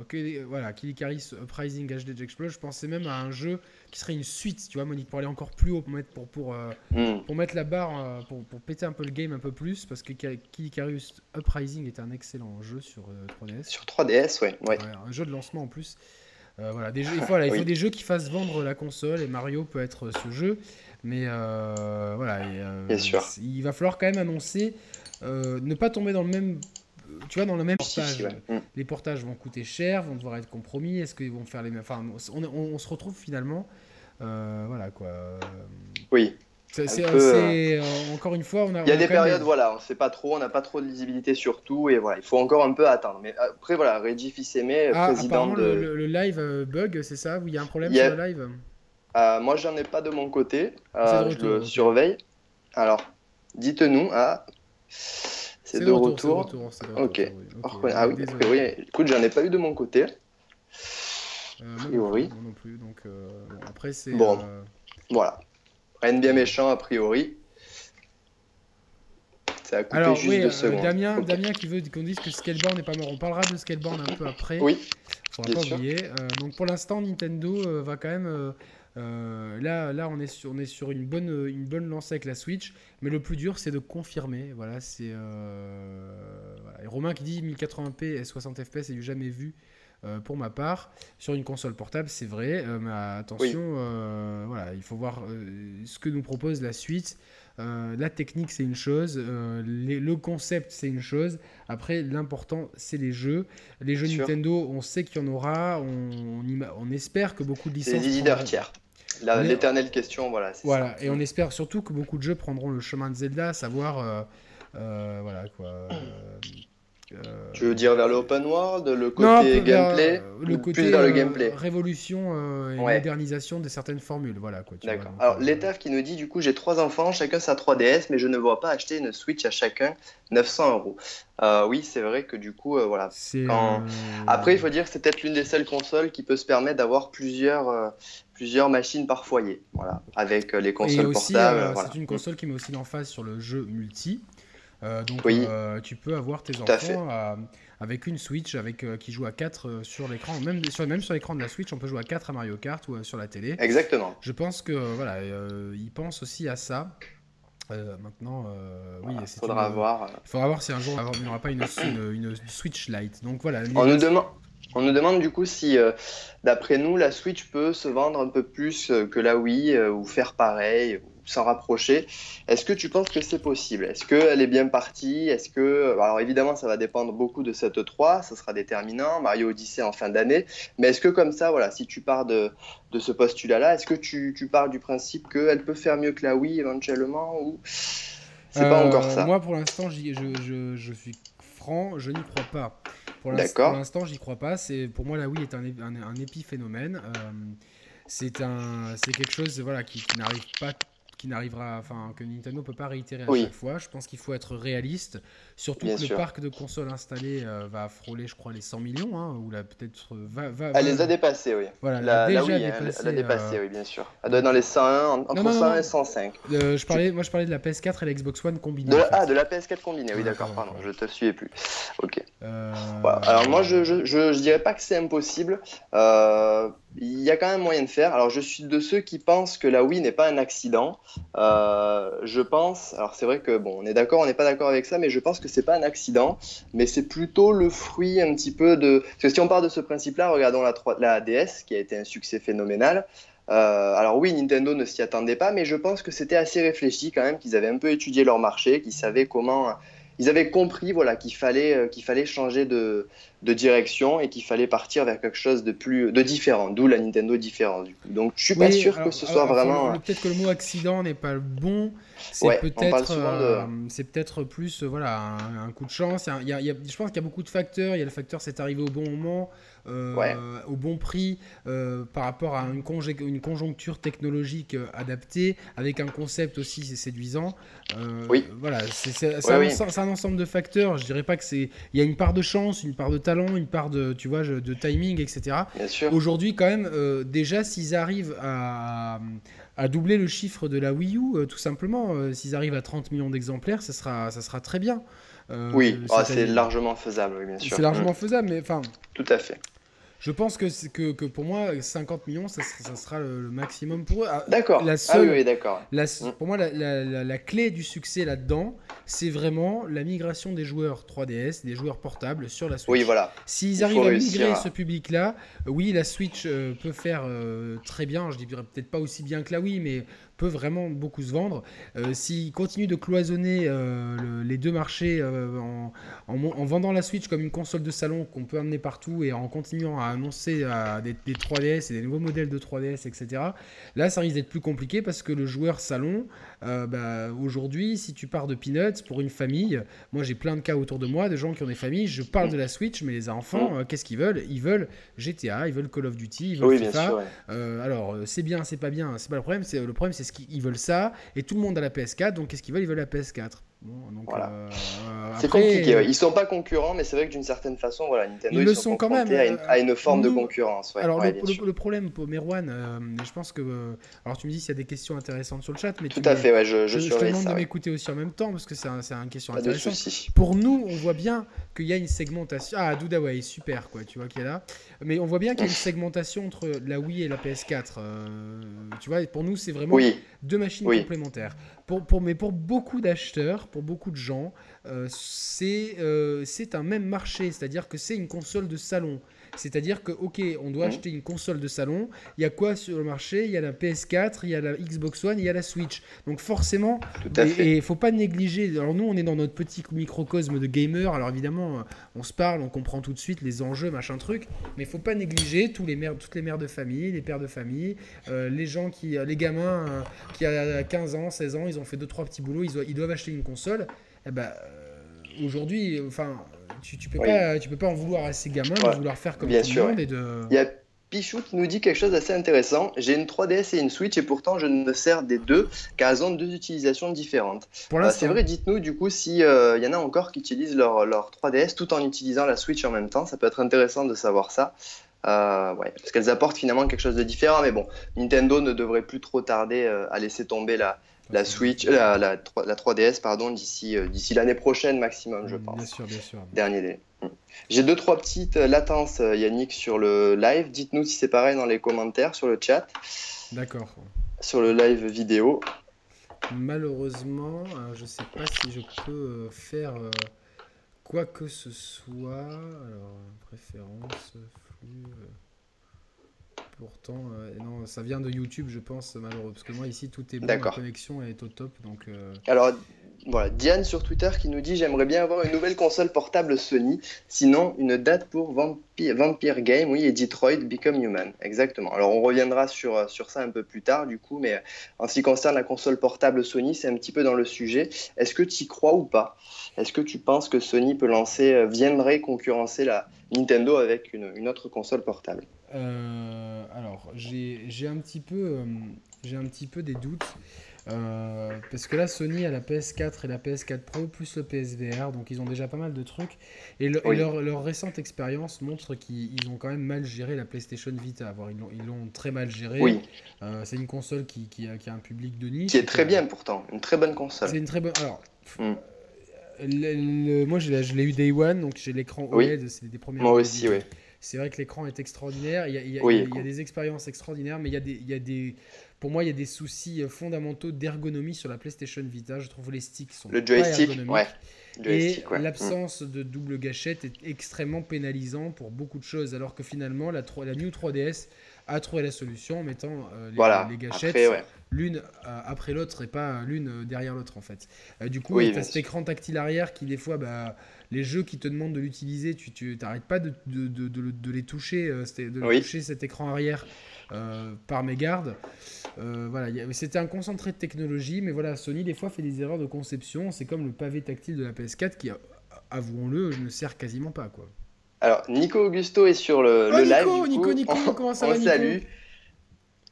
que, voilà Uprising HD Explode je pensais même à un jeu qui serait une suite, tu vois, Monique, pour aller encore plus haut, pour mettre, pour, pour, euh, hmm. pour mettre la barre, euh, pour, pour, péter un peu le game un peu plus, parce que Kid Uprising est un excellent jeu sur 3DS. Euh, sur 3DS, ouais. ouais. un jeu de lancement en plus. voilà, des jeux, il, faut, il faut des jeux qui fassent vendre la console, et Mario peut être ce jeu, mais voilà, Bien sûr. il va falloir quand même annoncer, ne pas tomber dans le même tu vois, dans le même portage, hmm. les portages vont coûter cher, vont devoir être compromis. Est-ce qu'ils vont faire les mêmes. Enfin, on, se retrouve finalement. Euh, voilà quoi. Oui. C'est euh, encore une fois, on a. Il y a des périodes, voilà, on sait pas trop, on n'a pas trop de visibilité sur tout, et voilà, il faut encore un peu attendre. Mais après, voilà, Reggie Fils-Aimé, ah, président de. Le, le, live euh, bug, c'est ça il y a un problème sur le live Moi, j'en ai pas de mon côté. je le surveille. Alors, dites-nous. Ah. C'est de retour. retour ok. Ah oui, oui. Écoute, j'en ai pas eu de mon côté. Euh, a priori. non plus. Donc, euh, après, c'est. Bon. Euh, voilà. Rien bien méchant, a priori. Ça a coupé Alors, juste oui, deux secondes. Damien, Damien qui veut qu'on dise que Scaleborn n'est pas mort. On parlera de Scaleborn un peu après. Oui. Faudra pas oublier. donc, pour l'instant, Nintendo va quand même euh, là, là on, est sur, on est sur une bonne, une bonne lancée avec la Switch, mais le plus dur, c'est de confirmer. Voilà, c'est euh, Et Romain qui dit 1080p et 60 fps, c'est du jamais vu. euh, pour ma part, sur une console portable, c'est vrai, mais attention, voilà, il faut voir ce que nous propose la suite. La technique, c'est une chose, le concept, c'est une chose. Après, l'important, c'est les jeux. Les jeux Nintendo, on sait qu'il y en aura, on, on, espère que beaucoup de licences. C'est les leaders tiers. L'éternelle question, voilà. Voilà, et on espère surtout que beaucoup de jeux prendront le chemin de Zelda, à savoir, voilà quoi. Euh, tu veux dire vers le open world, le côté gameplay le côté, plus vers le euh, gameplay Révolution euh, et modernisation de certaines formules, voilà quoi. D'accord. Alors l'ETAF qui nous dit du coup j'ai trois enfants, chacun sa 3DS, mais je ne vois pas acheter une Switch à chacun 900 euros. oui, c'est vrai que du coup voilà. Après il faut dire que c'est peut-être l'une des seules consoles qui peut se permettre d'avoir plusieurs plusieurs machines par foyer, voilà, avec les consoles aussi, portables. C'est une console qui met aussi l'emphase sur le jeu multi. Euh, donc euh, tu peux avoir tes enfants euh, avec une Switch avec, qui joue à 4 sur l'écran. Même sur, même sur l'écran de la Switch, on peut jouer à 4 à Mario Kart ou sur la télé. Exactement. Je pense que voilà, ils pensent aussi à ça. maintenant, oui, il faudra voir. Il faudra voir si un jour il n'y aura pas une, une, Switch Lite. Donc voilà. On nous, demande, on nous demande du coup si, d'après nous, la Switch peut se vendre un peu plus que la Wii ou faire pareil s'en rapprocher. Est-ce que tu penses que c'est possible? Est-ce qu'elle est bien partie? Est-ce que alors évidemment ça va dépendre beaucoup de cette 3, ça sera déterminant. Mario Odyssey en fin d'année, mais est-ce que comme ça, voilà, si tu pars de, de ce postulat-là, est-ce que tu, tu pars du principe qu'elle peut faire mieux que la Wii éventuellement ou c'est pas encore ça? Moi pour l'instant, je, je, je, suis franc, je n'y crois pas. Pour l'instant, j'y crois pas. C'est pour moi la Wii est un, un, épiphénomène. Euh, c'est un, c'est quelque chose voilà qui n'arrive pas qui n'arrivera, enfin que Nintendo peut pas réitérer à chaque fois. Je pense qu'il faut être réaliste, surtout que le parc de consoles installé euh, va frôler, je crois, les 100 millions, hein, ou là peut-être va, va, Elle les a dépassés, oui. Voilà, la, déjà dépassé, elle, a dépassé, euh, oui, bien sûr. Elle doit être dans les 101, entre 101 et 105. Euh, je parlais, moi, je parlais de la PS4 et la Xbox One combinée. Ah, de la PS4 combinée, oui, d'accord, pardon, je te suivais plus. Ok. Alors moi, je, je, je, je, dirais pas que c'est impossible. Euh, il y a quand même moyen de faire. Alors, je suis de ceux qui pensent que la Wii n'est pas un accident. Euh, je pense, alors c'est vrai que bon, on est d'accord, on n'est pas d'accord avec ça, mais je pense que c'est pas un accident, mais c'est plutôt le fruit un petit peu de. Parce que si on part de ce principe-là, regardons la, la DS qui a été un succès phénoménal. Euh, alors oui, Nintendo ne s'y attendait pas, mais je pense que c'était assez réfléchi quand même, qu'ils avaient un peu étudié leur marché, qu'ils savaient comment ils avaient compris voilà, qu'il fallait, euh, qu'il fallait changer de, de direction et qu'il fallait partir vers quelque chose de plus de différent, d'où la Nintendo différente. Donc je suis pas sûr que ce soit vraiment. Peut-être que le mot accident n'est pas le bon. C'est peut-être, euh, c'est peut-être plus voilà un, coup de chance. Il y a, je pense qu'il y a beaucoup de facteurs. Il y a le facteur c'est arrivé au bon moment. Euh, au bon prix euh, par rapport à une, une conjoncture technologique euh, adaptée, avec un concept aussi séduisant. oui. Voilà, c'est un, ensemble de facteurs. Je dirais pas que c'est. Il y a une part de chance, une part de talent, une part de, tu vois, de timing, etc. Aujourd'hui, quand même, déjà, s'ils arrivent à, à doubler le chiffre de la Wii U, tout simplement. S'ils arrivent à 30 millions d'exemplaires, ça sera, ça sera très bien. oui, ah, c'est largement faisable, oui, bien sûr. C'est largement mm. faisable, mais enfin. Tout à fait. Je pense que, que, que, pour moi, 50 millions, ça, ça sera le, maximum pour eux. Ah, d'accord. La ah oui, d'accord. Mm. Pour moi, la, la, la, clé du succès là-dedans, c'est vraiment la migration des joueurs 3DS, des joueurs portables sur la Switch. Oui, voilà. S'ils arrivent à migrer ce public-là, oui, la Switch euh, peut faire euh, très bien. Je dirais peut-être pas aussi bien que la Wii, mais peut vraiment beaucoup se vendre. Euh, S'ils continuent de cloisonner euh, les deux marchés euh, en, en, vendant la Switch comme une console de salon qu'on peut amener partout et en continuant à annoncer des, des, 3DS et des nouveaux modèles de 3DS, etc., là, ça risque d'être plus compliqué parce que le joueur salon, bah, aujourd'hui, si tu pars de Peanuts pour une famille, moi j'ai plein de cas autour de moi de gens qui ont des familles, je parle de la Switch, mais les enfants, qu'est-ce qu'ils veulent? Ils veulent GTA, ils veulent Call of Duty, ils veulent FIFA. alors, c'est bien, c'est pas bien, c'est pas le problème. Le problème, c'est qu'ils veulent ça, et tout le monde a la PS4, donc qu'est-ce qu'ils veulent Ils veulent la PS4. voilà. Euh, c'est compliqué. Ouais. Ils sont pas concurrents, mais c'est vrai que d'une certaine façon, voilà, Nintendo ils, le sont, quand même à une, forme de concurrence. alors le, problème pour Merwan, euh, je pense que, euh, alors tu me dis s'il y a des questions intéressantes sur le chat, mais tout à fait, je, je, je, te demande de m'écouter aussi en même temps parce que c'est un, une question intéressante. Pour nous, on voit bien qu'il y a une segmentation. Ah, Doudaway, super, quoi, tu vois qui est là. Mais on voit bien qu'il y a une segmentation entre la Wii et la PS4. tu vois, pour nous, c'est vraiment deux machines complémentaires. Pour, pour, mais pour beaucoup d'acheteurs, pour beaucoup de gens, euh, c'est euh, c'est un même marché, c'est-à-dire que c'est une console de salon. C'est-à-dire que, ok, on doit Mhm. acheter une console de salon. Il y a quoi sur le marché? Il y a la PS4, il y a la Xbox One, il y a la Switch. Donc forcément, et il faut pas négliger. Alors nous, on est dans notre petit microcosme de gamer. Alors évidemment, euh, on se parle, on comprend tout de suite les enjeux, machin truc. Mais il faut pas négliger tous les mères, toutes les mères de famille, les pères de famille, euh, les gens qui, les gamins euh, qui à 15 ans, 16 ans, ils ont fait deux trois petits boulots, ils, doivent- ils doivent acheter une console. Eh ben, euh, aujourd'hui, enfin, tu, tu peux Oui. pas, tu peux pas en vouloir à ces gamins, Ouais. de vouloir faire comme Bien tout sûr, le monde et de. Il y a Pichou qui nous dit quelque chose d'assez intéressant. J'ai une 3DS et une Switch et pourtant je ne me sers des deux car elles ont deux utilisations différentes. Euh, c'est vrai, dites-nous du coup si euh, il y en a encore qui utilisent leur, leur 3DS tout en utilisant la Switch en même temps. Ça peut être intéressant de savoir ça. Euh, ouais, parce qu'elles apportent finalement quelque chose de différent. Mais bon, Nintendo ne devrait plus trop tarder euh, à laisser tomber la, la Switch, euh, la, la, 3- la 3DS pardon d'ici euh, d'ici l'année prochaine maximum, je Bien pense. sûr, bien sûr. Dernier délai. Mm. J'ai deux, trois petites euh, latences, Yannick, sur le live. Dites-nous si c'est pareil dans les commentaires, sur le chat, D'accord. sur le live vidéo. Malheureusement, je sais pas si je peux faire quoi que ce soit. Alors, préférence, flux. Euh, Pourtant, euh, non, ça vient de YouTube, je pense, malheureusement. Parce que moi, ici, tout est bon, la connexion est au top. Donc, euh, Alors, voilà, Diane sur Twitter qui nous dit J'aimerais bien avoir une nouvelle console portable Sony, sinon une date pour Vampire, Vampire Game, oui, et Detroit Become Human. Exactement. Alors, on reviendra sur, sur ça un peu plus tard, du coup, mais en ce qui concerne la console portable Sony, c'est un petit peu dans le sujet. Est-ce que tu y crois ou pas? Est-ce que tu penses que Sony peut lancer, euh, viendrait concurrencer la Nintendo avec une, une autre console portable? euh, alors, j'ai un petit peu, euh, un petit peu des doutes. euh, parce que là, Sony a la PS4 et la PS4 Pro, plus le PSVR, donc ils ont déjà pas mal de trucs. Et, le- et Oui. leur, leur récente expérience montre qu'ils ils ont quand même mal géré la PlayStation Vita. Voire, ils l'ont très mal géré. Oui, Euh, c'est une console qui, qui a, qui a un public de niche. qui est très bien pourtant, une très bonne console. C'est une très bonne. Alors, Mm. le- le- moi, je l'ai eu Day One, donc j'ai l'écran Oui. OLED, c'est des premières. Moi aussi, oui. C'est vrai que l'écran est extraordinaire. Il y a, il y a- Oui, il y a- il y a con- des expériences extraordinaires, mais il y a des, il y a des, pour moi, il y a des soucis euh, fondamentaux d'ergonomie sur la PlayStation Vita. Je trouve les sticks sont Le pas joystick, ergonomiques. ouais. Et Joystick, ouais. L'absence de double gâchette est extrêmement pénalisant pour beaucoup de choses, alors que finalement la, 3 la New 3DS a trouvé la solution en mettant euh, les, Voilà. les gâchettes ouais. l'une euh, après l'autre et pas l'une euh, derrière l'autre en fait. Euh, du coup, Oui, tu as cet écran tactile arrière qui des fois, bah, les jeux qui te demandent de l'utiliser, tu t'arrêtes pas de, de, de- de le- de les toucher, euh, de Oui. toucher cet écran arrière euh, par mégarde. Euh, voilà, c'était un concentré de technologie, mais voilà, Sony des fois fait des erreurs de conception. C'est comme le pavé tactile de la PS4 qui, avouons-le, ne sert quasiment pas quoi. Alors, Nico Augusto est sur le, Oh, le Nico, live. du Nico, coup. Nico, on, comment ça on va, Nico salue.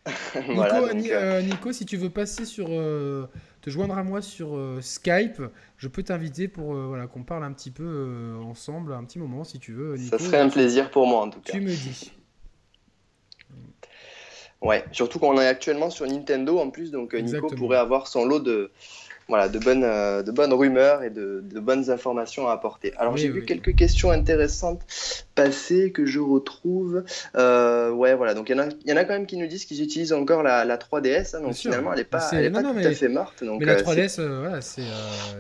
Nico, voilà, donc, Ni- euh, Nico, si tu veux passer sur euh, te joindre à moi sur euh, Skype, je peux t'inviter pour euh, voilà qu'on parle un petit peu euh, ensemble un petit moment si tu veux. Nico, ça serait un plaisir pour moi en tout cas. Tu me dis. Ouais, surtout qu'on est actuellement sur Nintendo en plus, donc Nico pourrait avoir son lot de, voilà, de, bonnes, euh, de bonnes rumeurs et de, de bonnes informations à apporter. Alors Oui, j'ai oui, vu quelques questions intéressantes passer que je retrouve. Euh, ouais, voilà, donc il y, en a- il y en a quand même qui nous disent qu'ils utilisent encore la, la 3DS, hein, donc sûr. finalement elle n'est pas, elle est non, pas non, tout mais- à fait morte. Donc, Mais la euh, c'est 3DS, euh, voilà,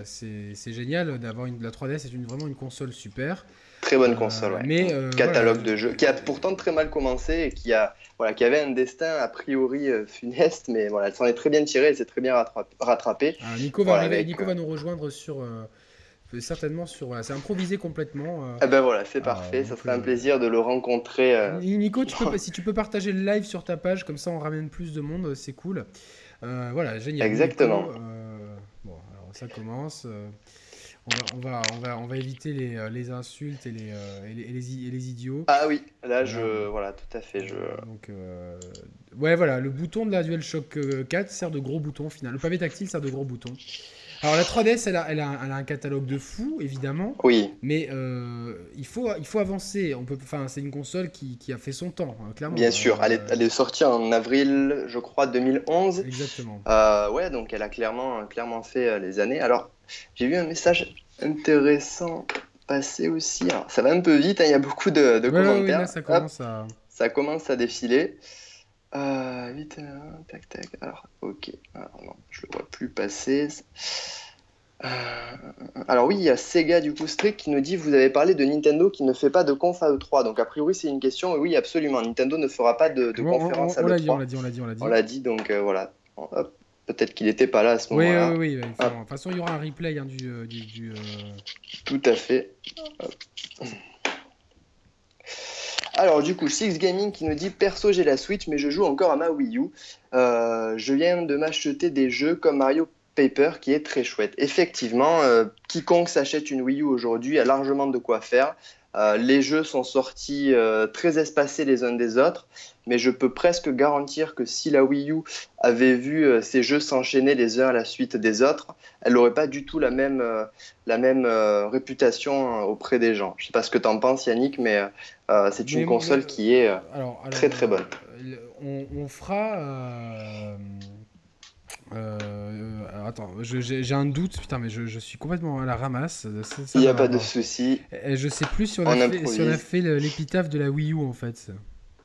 c'est génial d'avoir une la 3DS, c'est une vraiment une console super. très bonne console, ouais. Mais catalogue voilà. de jeux qui a pourtant très mal commencé et qui a voilà qui avait un destin a priori euh, funeste mais voilà elle s'en est très bien tirée elle s'est très bien rattra- rattrapée Ah, Nico va Voilà, arriver- avec, Nico euh, va nous rejoindre sur euh, certainement sur voilà, c'est improvisé complètement. euh. ah ben voilà c'est Ah, parfait ça serait un euh, plaisir de le rencontrer euh, Nico, tu peux, si tu peux partager le live sur ta page, comme ça on ramène plus de monde, c'est cool. Euh, voilà, génial. Exactement. Nico, euh, bon, alors ça commence. On, va, on, va, on, va, éviter les, euh, les insultes et les, euh, et les, et les i- et les idiots. ah oui là je Voilà. voilà tout à fait je Donc, euh, ouais, voilà, le bouton de la DualShock euh, 4 sert de gros bouton final. Le pavé tactile sert de gros bouton. Alors la 3DS, elle a, elle a, un- elle a un catalogue de fou, évidemment. oui Mais euh, il, faut, il faut avancer. On peut, enfin, c'est une console qui, qui a fait son temps, hein, clairement. bien sûr Euh, elle est, elle est sortie en avril je crois 2011 Exactement. Euh, ouais donc elle a clairement clairement fait les années alors j'ai vu un message intéressant passer aussi Alors, ça va un peu vite hein, il y a beaucoup de, de Ouais, ouais, ouais, commentaires là, ça Hop. commence à. Ça commence à défiler. Euh, vite, euh, tac, tac. Alors, ok. Alors, non, je le vois plus passer. alors oui, il y a Sega du coup Strict qui nous dit vous avez parlé de Nintendo qui ne fait pas de conf à E3. Donc a priori c'est une question. Oui, absolument. Nintendo ne fera pas de, conférence à E3. On l'a dit, on l'a dit, on l'a dit. On l'a dit, donc voilà. Peut-être qu'il n'était pas là à ce moment-là. Oui, oui, oui. De toute façon, il y aura un replay hein, du. du, Tout à fait. Alors du coup, Six Gaming qui nous dit perso j'ai la Switch mais je joue encore à ma Wii U. Euh, je viens de m'acheter des jeux comme Mario Paper qui est très chouette. Effectivement, euh, quiconque s'achète une Wii U aujourd'hui a largement de quoi faire. Euh, les jeux sont sortis très espacés les uns des autres, mais je peux presque garantir que si la Wii U avait vu ces jeux s'enchaîner les uns à la suite des autres, elle n'aurait pas du tout la même, la même réputation auprès des gens. Je ne sais pas ce que tu en penses Yannick, mais euh, c'est une console qui est euh, très très bonne. Euh, on, fera. Attends, j'ai un doute, putain, mais je, suis complètement à la ramasse. Il n'y a pas de souci. Je sais plus si on, a, fait, l'épitaphe de la Wii U en fait.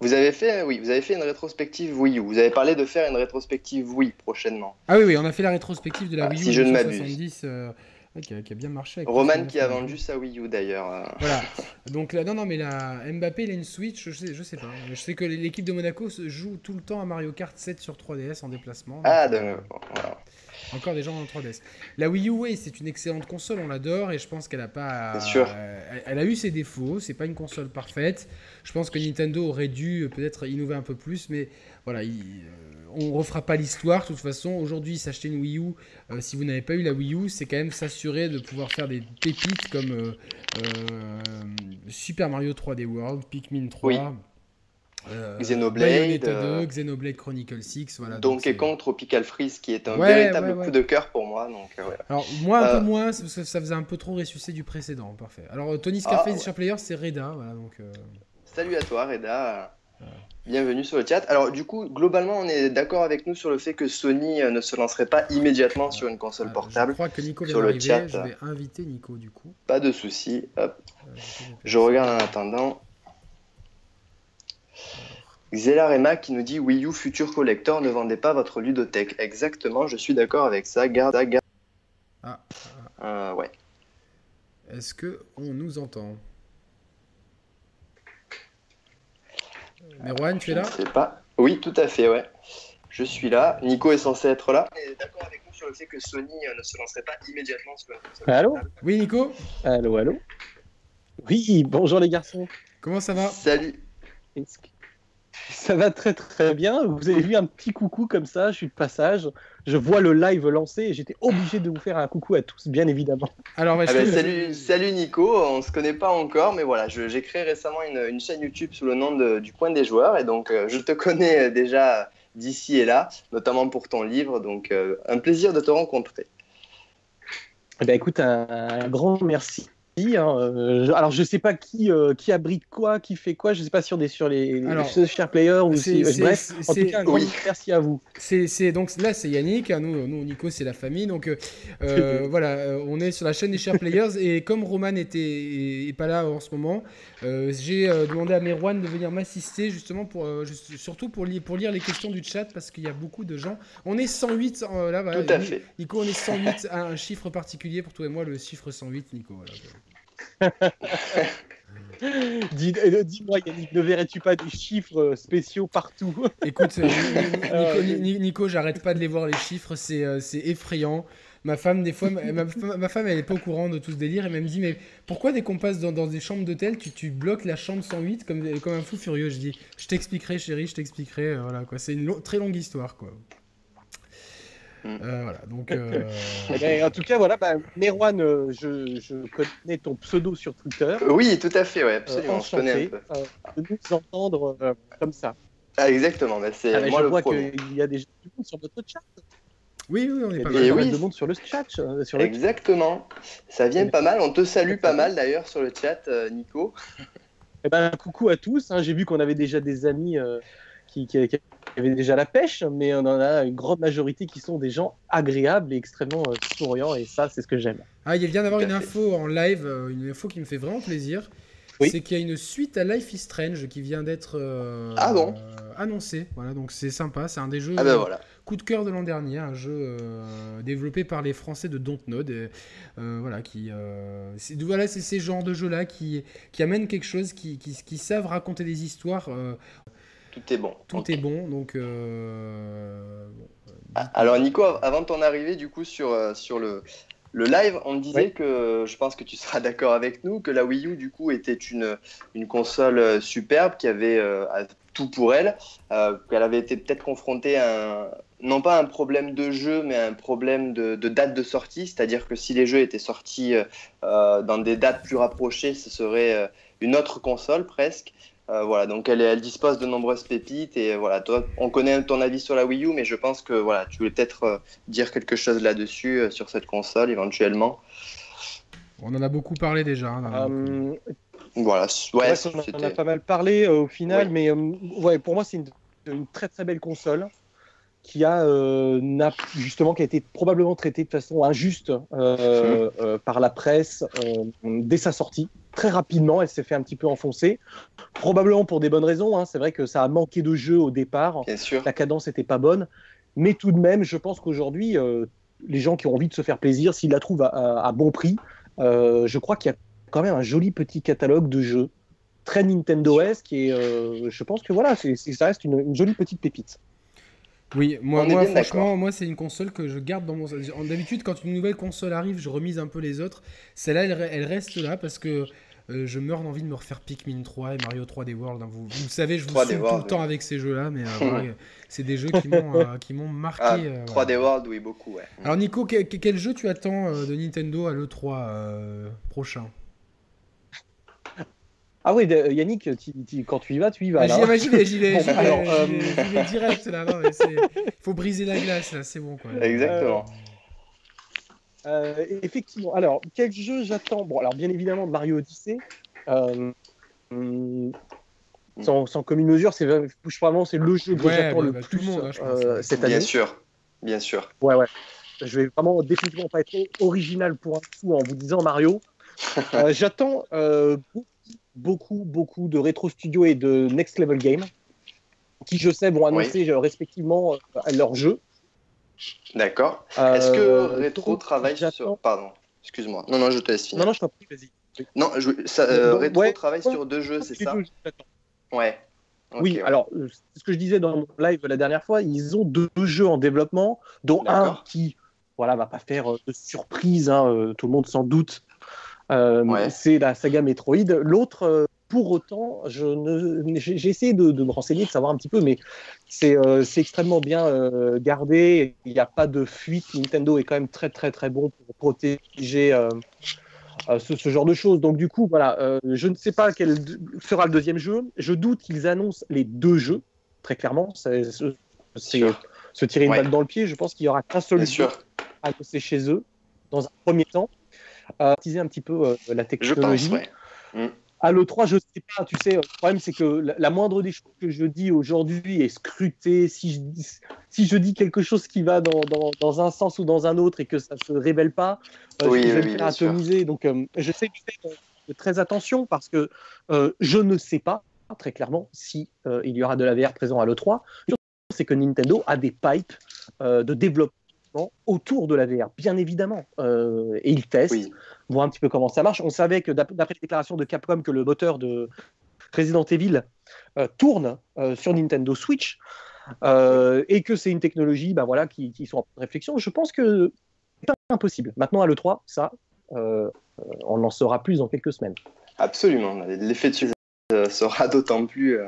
Vous avez fait, oui, vous avez fait une rétrospective Wii U. Vous avez parlé de faire une rétrospective Wii prochainement. Ah oui, oui, on a fait la rétrospective de la ah, Wii U. Si je ne m'abuse qui, a, bien marché. Roman qui a vendu sa Wii U d'ailleurs. Voilà. Donc là, non, non, mais la Mbappé, il a une Switch, je sais, je sais pas. Je sais que l'équipe de Monaco joue tout le temps à Mario Kart 7 sur 3DS en déplacement. Ah, donc, voilà. Encore des gens en 3DS. La Wii U, oui, c'est une excellente console, on l'adore et je pense qu'elle a pas. sûr. elle, a eu ses défauts, c'est pas une console parfaite. Je pense que Nintendo aurait dû peut-être innover un peu plus, mais voilà, il, on refera pas l'histoire. De toute façon, aujourd'hui, s'acheter une Wii U, euh, si vous n'avez pas eu la Wii U, c'est quand même s'assurer de pouvoir faire des pépites comme euh, euh, Super Mario 3D World, Pikmin 3. Xenoblade, 2, Xenoblade Chronicle 6, voilà. Donkey Kong Tropical Freeze qui est un véritable coup de cœur pour moi. Donc, Alors moi un peu moins, parce que ça faisait un peu trop ressusciter du précédent, parfait. Alors Tony Scarface ah, Player c'est Reda, voilà donc. Salut à toi Reda. Bienvenue sur le chat. Alors du coup, globalement, on est d'accord avec nous sur le fait que Sony euh, ne se lancerait pas immédiatement sur une console portable. Je crois que Nico sur le chat. Je vais inviter Nico du coup. Pas de souci. Je regarde en attendant. Xelarema qui nous dit Wii U Future Collector ne vendez pas votre ludothèque. Exactement, je suis d'accord avec ça. Garde, garde. Ah, ah. Euh, ouais. Est-ce que on nous entend? Merwan, tu es là Je sais pas. Oui, tout à fait, ouais. Je suis là. Nico est censé être là. On est d'accord avec nous sur le fait que Sony euh, ne se lancerait pas immédiatement sur Allô Oui, Nico Allô, allô Oui, bonjour les garçons. Comment ça va? Salut. Ça va très très bien. Vous avez vu un petit coucou comme ça, je suis de passage. Je vois le live lancé et j'étais obligé de vous faire un coucou à tous, bien évidemment. Alors, ah ben, salut, salut Nico, on se connaît pas encore, mais voilà, j'ai créé récemment une, chaîne YouTube sous le nom de, du Point des Joueurs et donc euh, je te connais déjà d'ici et là, notamment pour ton livre, donc euh, un plaisir de te rencontrer. Eh ben, écoute, un grand merci Hein, euh, alors je sais pas qui euh, qui abrite quoi, qui fait quoi. Je sais pas si on est sur les, share players ou si bref. En tout cas, un grand merci à vous. C'est donc là c'est Yannick, hein, nous, nous Nico c'est la famille donc euh, voilà on est sur la chaîne des share players et comme Roman était est, pas là en ce moment, j'ai demandé à Merwan de venir m'assister justement pour surtout pour lire pour lire les questions du chat parce qu'il y a beaucoup de gens. On est 108 là voilà. Tout à fait. Nico on est 108 un, un chiffre particulier pour toi et moi le chiffre 108 Nico voilà. Euh, dis-moi, Yannick, ne verrais-tu pas des chiffres euh, spéciaux partout? Écoute, euh, Nico, j'arrête pas de les voir les chiffres, c'est effrayant. Ma femme, des fois, ma, femme, elle est pas au courant de tout ce délire. Elle me dit, mais pourquoi dès qu'on passe dans, des chambres d'hôtel, tu, tu, bloques la chambre 108 comme, comme un fou furieux Je dis, je t'expliquerai, chérie, je t'expliquerai. voilà, quoi. C'est une très longue histoire, quoi. Mm. Euh, voilà, donc. Euh, eh ben, en tout cas, voilà, bah, Merwan, euh, je, je, connais ton pseudo sur Twitter. Oui, tout à fait, ouais, absolument. je connais un peu. de nous entendre comme ça. Ah, exactement, bah, c'est ah, moi je le vois qu'il y a des gens sur notre chat. Oui, oui, on est pas mal. oui. de monde sur le chat. Sur le Exactement. Ça vient pas mal. On te salue pas mal d'ailleurs sur le chat, Nico. Eh ben, coucou à tous. Hein. J'ai vu qu'on avait déjà des amis qui, qui, y avait déjà la pêche, mais on en a une grande majorité qui sont des gens agréables et extrêmement euh, souriants, et ça, c'est ce que j'aime. Ah, il vient d'avoir une info en live, euh, une info qui me fait vraiment plaisir. c'est qu'il y a une suite à Life is Strange qui vient d'être euh, ah bon? annoncée. Voilà, donc c'est sympa. C'est un des jeux ah ben voilà. coup de cœur de l'an dernier, un jeu développé par les Français de Dontnod. Et, voilà, qui voilà, c'est ces genres de jeux là qui qui amènent quelque chose, qui, qui, qui savent raconter des histoires. Tout est bon. Tout est bon, donc. Euh, ah, alors Nico, avant ton arrivée du coup sur, euh, sur le, le live, on me disait que, je pense que tu seras d'accord avec nous, que la Wii U du coup était une, une console euh, superbe qui avait tout pour elle, qu'elle avait été peut-être confrontée à un, non pas un problème de jeu, mais un problème de, de date de sortie, c'est-à-dire que si les jeux étaient sortis dans des dates plus rapprochées, ce serait une autre console presque. Euh, voilà, donc elle, elle, dispose de nombreuses pépites et voilà, toi, on connaît ton avis sur la Wii U, mais je pense que voilà, tu voulais peut-être euh, dire quelque chose là-dessus euh, sur cette console éventuellement. On en a beaucoup parlé déjà. Hein, voilà, ouais, on en a pas mal parlé au final, mais ouais, pour moi c'est une, une, très très belle console qui a justement qui a été probablement traitée de façon injuste hum. par la presse dès sa sortie très rapidement, elle s'est fait un petit peu enfoncer, probablement pour des bonnes raisons. Hein. C'est vrai que ça a manqué de jeu au départ, Bien sûr. la cadence n'était pas bonne, mais tout de même, je pense qu'aujourd'hui, euh, les gens qui ont envie de se faire plaisir, s'ils la trouvent à, bon prix, euh, je crois qu'il y a quand même un joli petit catalogue de jeux très Nintendo S qui est, euh, je pense que voilà, ça reste une, jolie petite pépite. Oui, moi, moi franchement, moi c'est une console que je garde dans mon. D'habitude, quand une nouvelle console arrive, je remise un peu les autres. Celle-là, elle, reste là parce que euh, je meurs d'envie de me refaire Pikmin 3 et Mario 3D World. Hein. Vous, vous savez, je vous suis tout le temps avec ces jeux-là, mais euh, c'est des jeux qui m'ont euh, qui m'ont marqué. Ah, 3D World, oui, beaucoup. Ouais. Alors Nico, quel jeu tu attends de Nintendo à l'E3 prochain? Ah oui, Yannick, quand tu y vas, tu y vas. J'y vais, j'y vais, j'y vais, direct là. Il faut briser la glace là, c'est bon quoi. Exactement. Euh, effectivement. Alors, quel jeu j'attends? Bon, alors bien évidemment Mario Odyssey. Euh, sans, sans, commune mesure, c'est vraiment c'est le jeu que j'attends le bah, plus monde, hein, euh, cette année. Bien sûr, bien sûr. Ouais, ouais. Je vais vraiment définitivement pas être original pour un coup en vous disant Mario. j'attends beaucoup, beaucoup de Retro Studio et de Next Level Game, qui je sais vont annoncer respectivement leur jeu. D'accord. Est-ce que euh, Retro travaille sur. Pardon, excuse-moi. Non, non, je te laisse finir. Non, non, je t'en prie, vas-y. Non, je... ça, euh, Retro travaille sur deux jeux, c'est ça Ouais. oui, alors, euh, ce que je disais dans mon live la dernière fois, ils ont deux jeux en développement, dont un qui, voilà, va pas faire de surprise, hein, tout le monde s'en doute. C'est la saga Metroid. L'autre, pour autant, j'ai essayé de, me renseigner, de savoir un petit peu, mais c'est euh, extrêmement bien euh, gardé. Il n'y a pas de fuite. Nintendo est quand même très très très bon pour protéger euh, ce, genre de choses. Donc du coup, voilà, je ne sais pas quel sera le deuxième jeu. Je doute qu'ils annoncent les deux jeux, très clairement. C'est se tirer une balle dans le pied. Je pense qu'il y aura qu'un seul jeu à annoncer chez eux dans un premier temps. Utiliser un petit peu la technologie. Je pense, ouais. Mm à l'E3, je sais pas, tu sais, le problème c'est que la, moindre des choses que je dis aujourd'hui est scrutée. Si je, dis, si je dis quelque chose qui va dans, dans, dans, un sens ou dans un autre et que ça ne se révèle pas, euh, je vais me faire atomiser. Donc, euh, je sais que je fais très attention parce que euh, je ne sais pas très clairement si il y aura de la VR présent à l'E3. C'est que Nintendo a des pipes de développement autour de la VR, bien évidemment. Euh, et ils testent, voient un petit peu comment ça marche. On savait que d'après les déclarations de Capcom que le moteur de Resident Evil euh, tourne euh, sur Nintendo Switch et que c'est une technologie bah, voilà, qui, qui sont en réflexion. Je pense que c'est pas impossible. Maintenant à l'E3, ça, on en saura plus dans quelques semaines. Absolument. L'effet de sera d'autant plus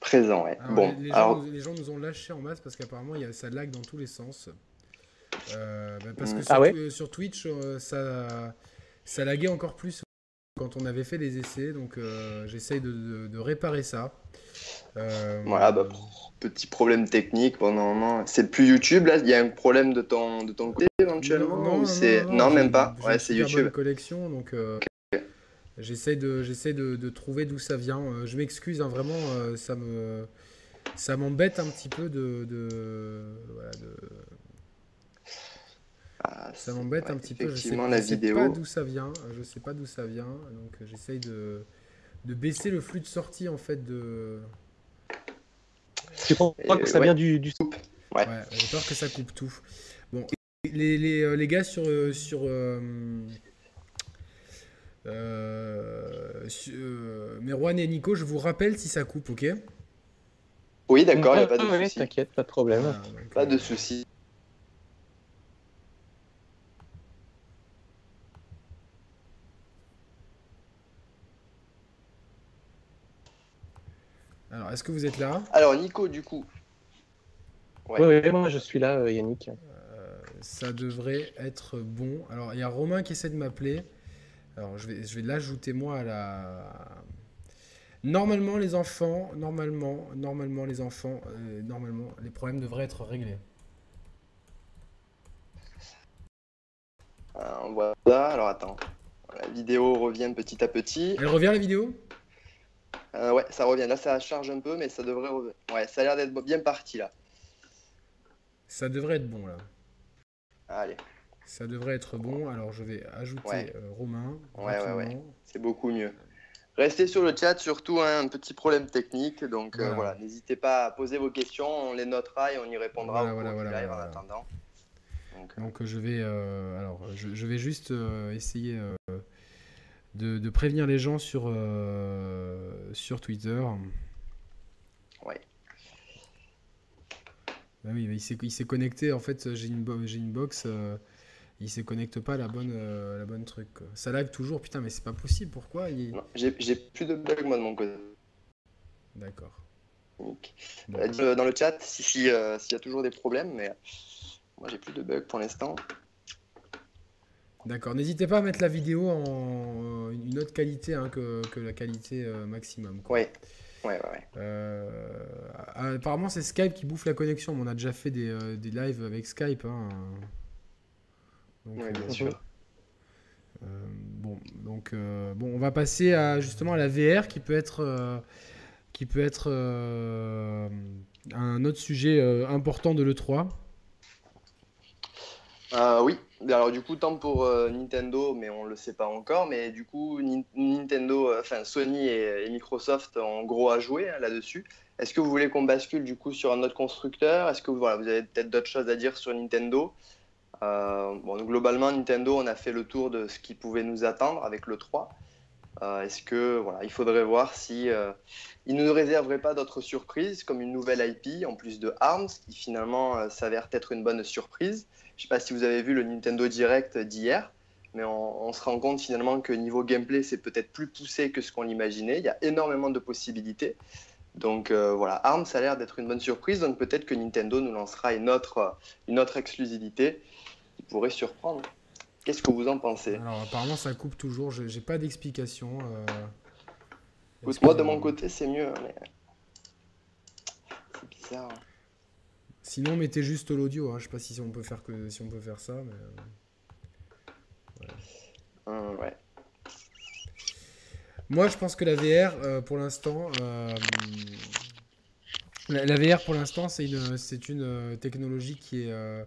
présent. Ouais. bon, les, gens, les, gens, nous ont lâché en masse parce qu'apparemment ça lag dans tous les sens. Euh, bah, parce que mm. ah sur, Twitch, euh, ça, ça laguait encore plus quand on avait fait des essais. Donc euh, j'essaye de, de, réparer ça. voilà, bah, petit problème technique. Bon, c'est plus YouTube là? Il y a un problème de ton, de ton côté éventuellement? Non, non, non, même pas? Ouais, c'est YouTube. collection donc. J'essaie de, j'essaie de, de, trouver d'où ça vient. Euh, je m'excuse, hein, vraiment, euh, ça me, ça m'embête un petit peu de, de, voilà, de... Ah, ça m'embête un petit peu. Je sais, la sais vidéo. pas d'où ça vient. Je sais pas d'où ça vient. Donc j'essaye de, de baisser le flux de sortie en fait de. Tu crois que ça vient du, du... Ouais. ouais j'ai peur que ça coupe tout. Bon, les, les, euh, les gars sur sur euh, euh, euh, Merwan et Nico, je vous rappelle si ça coupe, ok? Oui, d'accord, il n'y a pas de souci. T'inquiète, pas de problème. Donc, pas euh... de souci. Alors, est-ce que vous êtes là? Alors, Nico, du coup. Ouais, ouais, ouais moi je suis là, euh, Yannick. Euh, ça devrait être bon. Alors, il y a Romain qui essaie de m'appeler. Alors, je vais, je vais l'ajouter moi à la. Normalement, les enfants, normalement, normalement, les enfants, euh, normalement, les problèmes devraient être réglés. Euh, voilà, alors attends. La vidéo revient petit à petit. Elle revient la vidéo? Euh, Ouais, ça revient. Là, ça charge un peu, mais ça devrait revenir. Ouais, ça a l'air d'être bien parti là. Ça devrait être bon là. Allez. Ça devrait être bon. Alors je vais ajouter Ouais. euh, Romain. Ouais, ouais, ouais. C'est beaucoup mieux. Restez sur le chat, surtout hein, un petit problème technique. Donc euh, Voilà. n'hésitez pas à poser vos questions, on les notera et on y répondra Voilà, au voilà, voilà, live en attendant. Donc, euh, Donc je vais, euh, alors je, je vais juste essayer de, de prévenir les gens sur sur Twitter. Ouais. Bah oui, mais il s'est il s'est connecté. En fait, j'ai une bo- une box. euh, il se connecte pas à la bonne euh, la bonne truc. quoi. Ça lag toujours. Putain, mais c'est pas possible. Pourquoi il... J'ai plus de bugs moi de mon côté. D'accord. Euh, euh, dans le chat si si, euh, s'il y a toujours des problèmes, mais moi j'ai plus de bugs pour l'instant. D'accord. N'hésitez pas à mettre la vidéo en une autre qualité hein, que, que la qualité euh, maximum. quoi. Ouais, ouais, ouais. ouais. Euh, apparemment, c'est Skype qui bouffe la connexion. mais on a déjà fait des, euh, des lives avec Skype. hein. Donc, Ouais, bien sûr. euh, bon, donc euh, bon, on va passer à justement à la VR qui peut être euh, qui peut être un autre sujet important de l'E3. Euh, oui, alors du coup, tant pour euh, Nintendo, mais on le sait pas encore, mais du coup, Nin- Nintendo, euh, enfin Sony et, et Microsoft ont gros à jouer hein, là-dessus. Est-ce que vous voulez qu'on bascule du coup sur un autre constructeur? Est-ce que voilà, vous avez peut-être d'autres choses à dire sur Nintendo? Euh, bon, globalement, Nintendo, on a fait le tour de ce qui pouvait nous attendre avec le 3. Euh, Est-ce que voilà, il faudrait voir si euh, ne nous réserveraient pas d'autres surprises comme une nouvelle IP en plus de ARMS qui finalement euh, s'avère être une bonne surprise. Je sais pas si vous avez vu le Nintendo Direct d'hier, mais on, se rend compte finalement que niveau gameplay, c'est peut-être plus poussé que ce qu'on imaginait. Il y a énormément de possibilités. Donc voilà, ARMS a l'air d'être une bonne surprise, donc peut-être que Nintendo nous lancera une autre, une autre exclusivité pourrait surprendre. Qu'est-ce que vous en pensez? Alors apparemment, ça coupe toujours. Je- J'ai pas d'explication. euh, moi de mon côté, c'est mieux, mais c'est bizarre. Sinon, mettez juste l'audio. hein. Je sais pas si on peut faire que si on peut faire ça. Mais... Hum, ouais. Moi, je pense que la VR, euh, pour l'instant, euh, la, la VR, pour l'instant, c'est une, c'est une euh, technologie qui est, euh,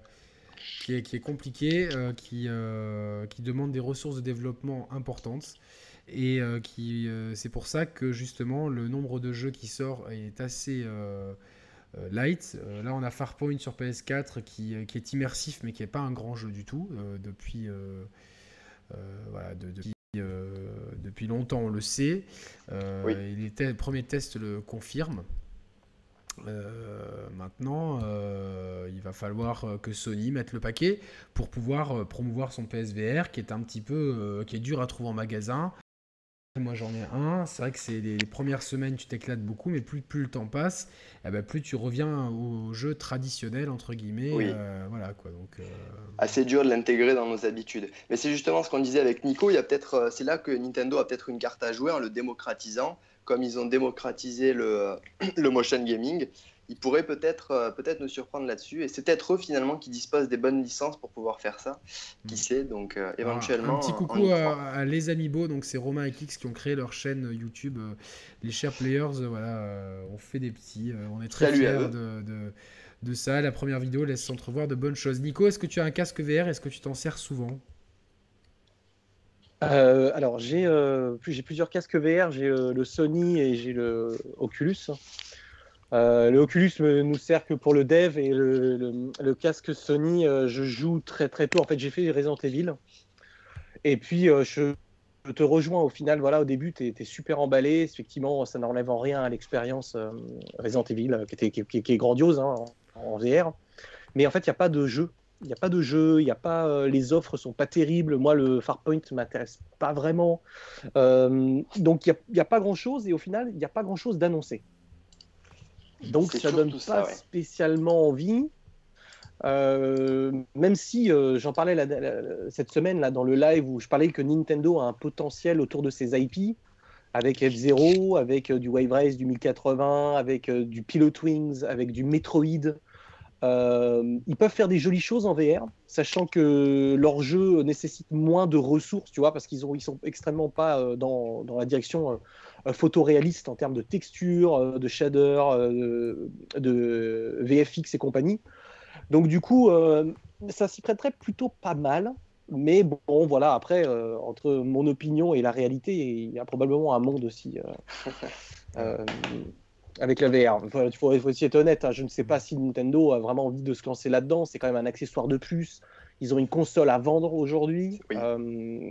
qui est, qui est compliquée, euh, qui, euh, qui demande des ressources de développement importantes. Et euh, qui, c'est pour ça que justement le nombre de jeux qui sort est assez light. Là, on a Farpoint sur PS4 qui, qui est immersif, mais qui n'est pas un grand jeu du tout depuis, voilà, de- depuis, euh, depuis longtemps, on le sait. Euh, Oui. et les te- premiers tests le confirment. Euh, maintenant, euh, il va falloir euh, que Sony mette le paquet pour pouvoir promouvoir son PSVR qui est un petit peu qui est dur à trouver en magasin. Moi j'en ai un, c'est vrai que c'est les, les premières semaines tu t'éclates beaucoup, mais plus, plus le temps passe, eh ben, plus tu reviens au jeu traditionnel entre guillemets. Oui. euh, voilà quoi. Donc, euh, assez dur de l'intégrer dans nos habitudes. Mais c'est justement ce qu'on disait avec Nico, il y a peut-être, c'est là que Nintendo a peut-être une carte à jouer en le démocratisant, comme ils ont démocratisé le, le motion gaming. ils pourraient peut-être peut-être nous surprendre là-dessus. Et c'est peut-être eux finalement qui disposent des bonnes licences pour pouvoir faire ça. Qui mm. sait Donc éventuellement. un petit coucou à, les Amiibo, donc c'est Romain et Kix qui ont créé leur chaîne YouTube. les chers players, voilà, on fait des petits. on est très fiers de, de, de, ça. La première vidéo laisse entrevoir de bonnes choses. Nico, est-ce que tu as un casque VR Est-ce que tu t'en sers souvent? Euh, alors, j'ai euh, plusieurs casques VR. J'ai euh, le Sony et j'ai le Oculus. le Oculus nous sert que pour le dev et le, casque Sony, je joue très très tôt. En fait, j'ai fait Resident Evil. Et puis, je, te rejoins au final. Voilà, au début, tu es, super emballé. Effectivement, ça n'enlève en rien à l'expérience Resident Evil, qui, est grandiose hein, en VR. Mais en fait, il n'y a pas de jeu il n'y a pas de jeu, il y a pas, euh, les offres sont pas terribles. Moi, le Farpoint m'intéresse pas vraiment. Euh, donc, il n'y a, pas grand-chose et au final, il n'y a pas grand-chose d'annoncé. Donc, ça donne pas spécialement envie. Euh, même si j'en parlais cette semaine là, dans le live où je parlais que Nintendo a un potentiel autour de ses IP, avec F-Zero, avec du Wave Race, du 1080, avec du Pilot Wings, avec du Metroid. Euh, ils peuvent faire des jolies choses en VR, sachant que leur jeu nécessite moins de ressources, tu vois, parce qu'ils ils sont extrêmement pas euh, dans, dans, la direction euh, photoréaliste en termes de texture, de shader, de VFX et compagnie. Donc du coup, ça s'y prêterait plutôt pas mal. Mais bon, voilà, après, entre mon opinion et la réalité, il y a probablement un monde aussi avec la VR. Il faut, aussi être honnête, hein. je ne sais pas si Nintendo a vraiment envie de se lancer là-dedans. C'est quand même un accessoire de plus. Ils ont une console à vendre aujourd'hui euh,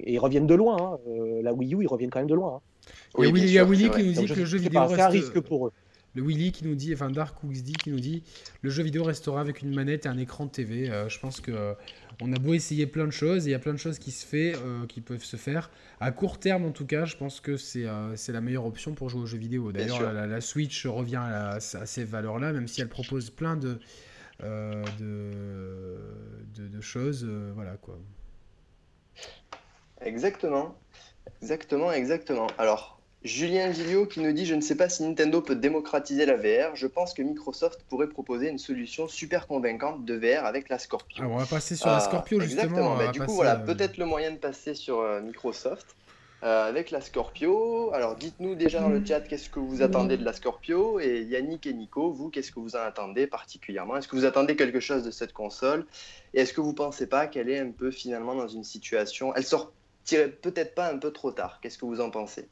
et ils reviennent de loin. Hein. Euh, la Wii U, ils reviennent quand même de loin. Hein. Oui, il y a Willy, qui nous dit que le jeu vidéo reste... un risque pour eux. Le Willy qui nous dit, enfin Dark XD qui nous dit, le jeu vidéo restera avec une manette et un écran de TV. Euh, je pense que on a beau essayer plein de choses, il y a plein de choses qui se fait, euh, qui peuvent se faire. À court terme, en tout cas, je pense que c'est euh, la meilleure option pour jouer aux jeux vidéo. D'ailleurs, la, Switch revient à, ces valeurs-là, même si elle propose plein de, euh, de, de, choses. voilà quoi. Exactement. Exactement, exactement. Alors, Julien Gilliot qui nous dit Je ne sais pas si Nintendo peut démocratiser la VR. Je pense que Microsoft pourrait proposer une solution super convaincante de VR avec la Scorpio. Ah, on va passer sur la ah, Scorpio justement. Exactement. Bah, du coup, voilà, euh, peut-être le moyen de passer sur euh, Microsoft euh, avec la Scorpio. Alors, dites-nous déjà dans le chat qu'est-ce que vous attendez de la Scorpio? Et Yannick et Nico, vous, qu'est-ce que vous en attendez particulièrement? Est-ce que vous attendez quelque chose de cette console? Et est-ce que vous pensez pas qu'elle est un peu finalement dans une situation Elle sortirait peut-être pas un peu trop tard? Qu'est-ce que vous en pensez?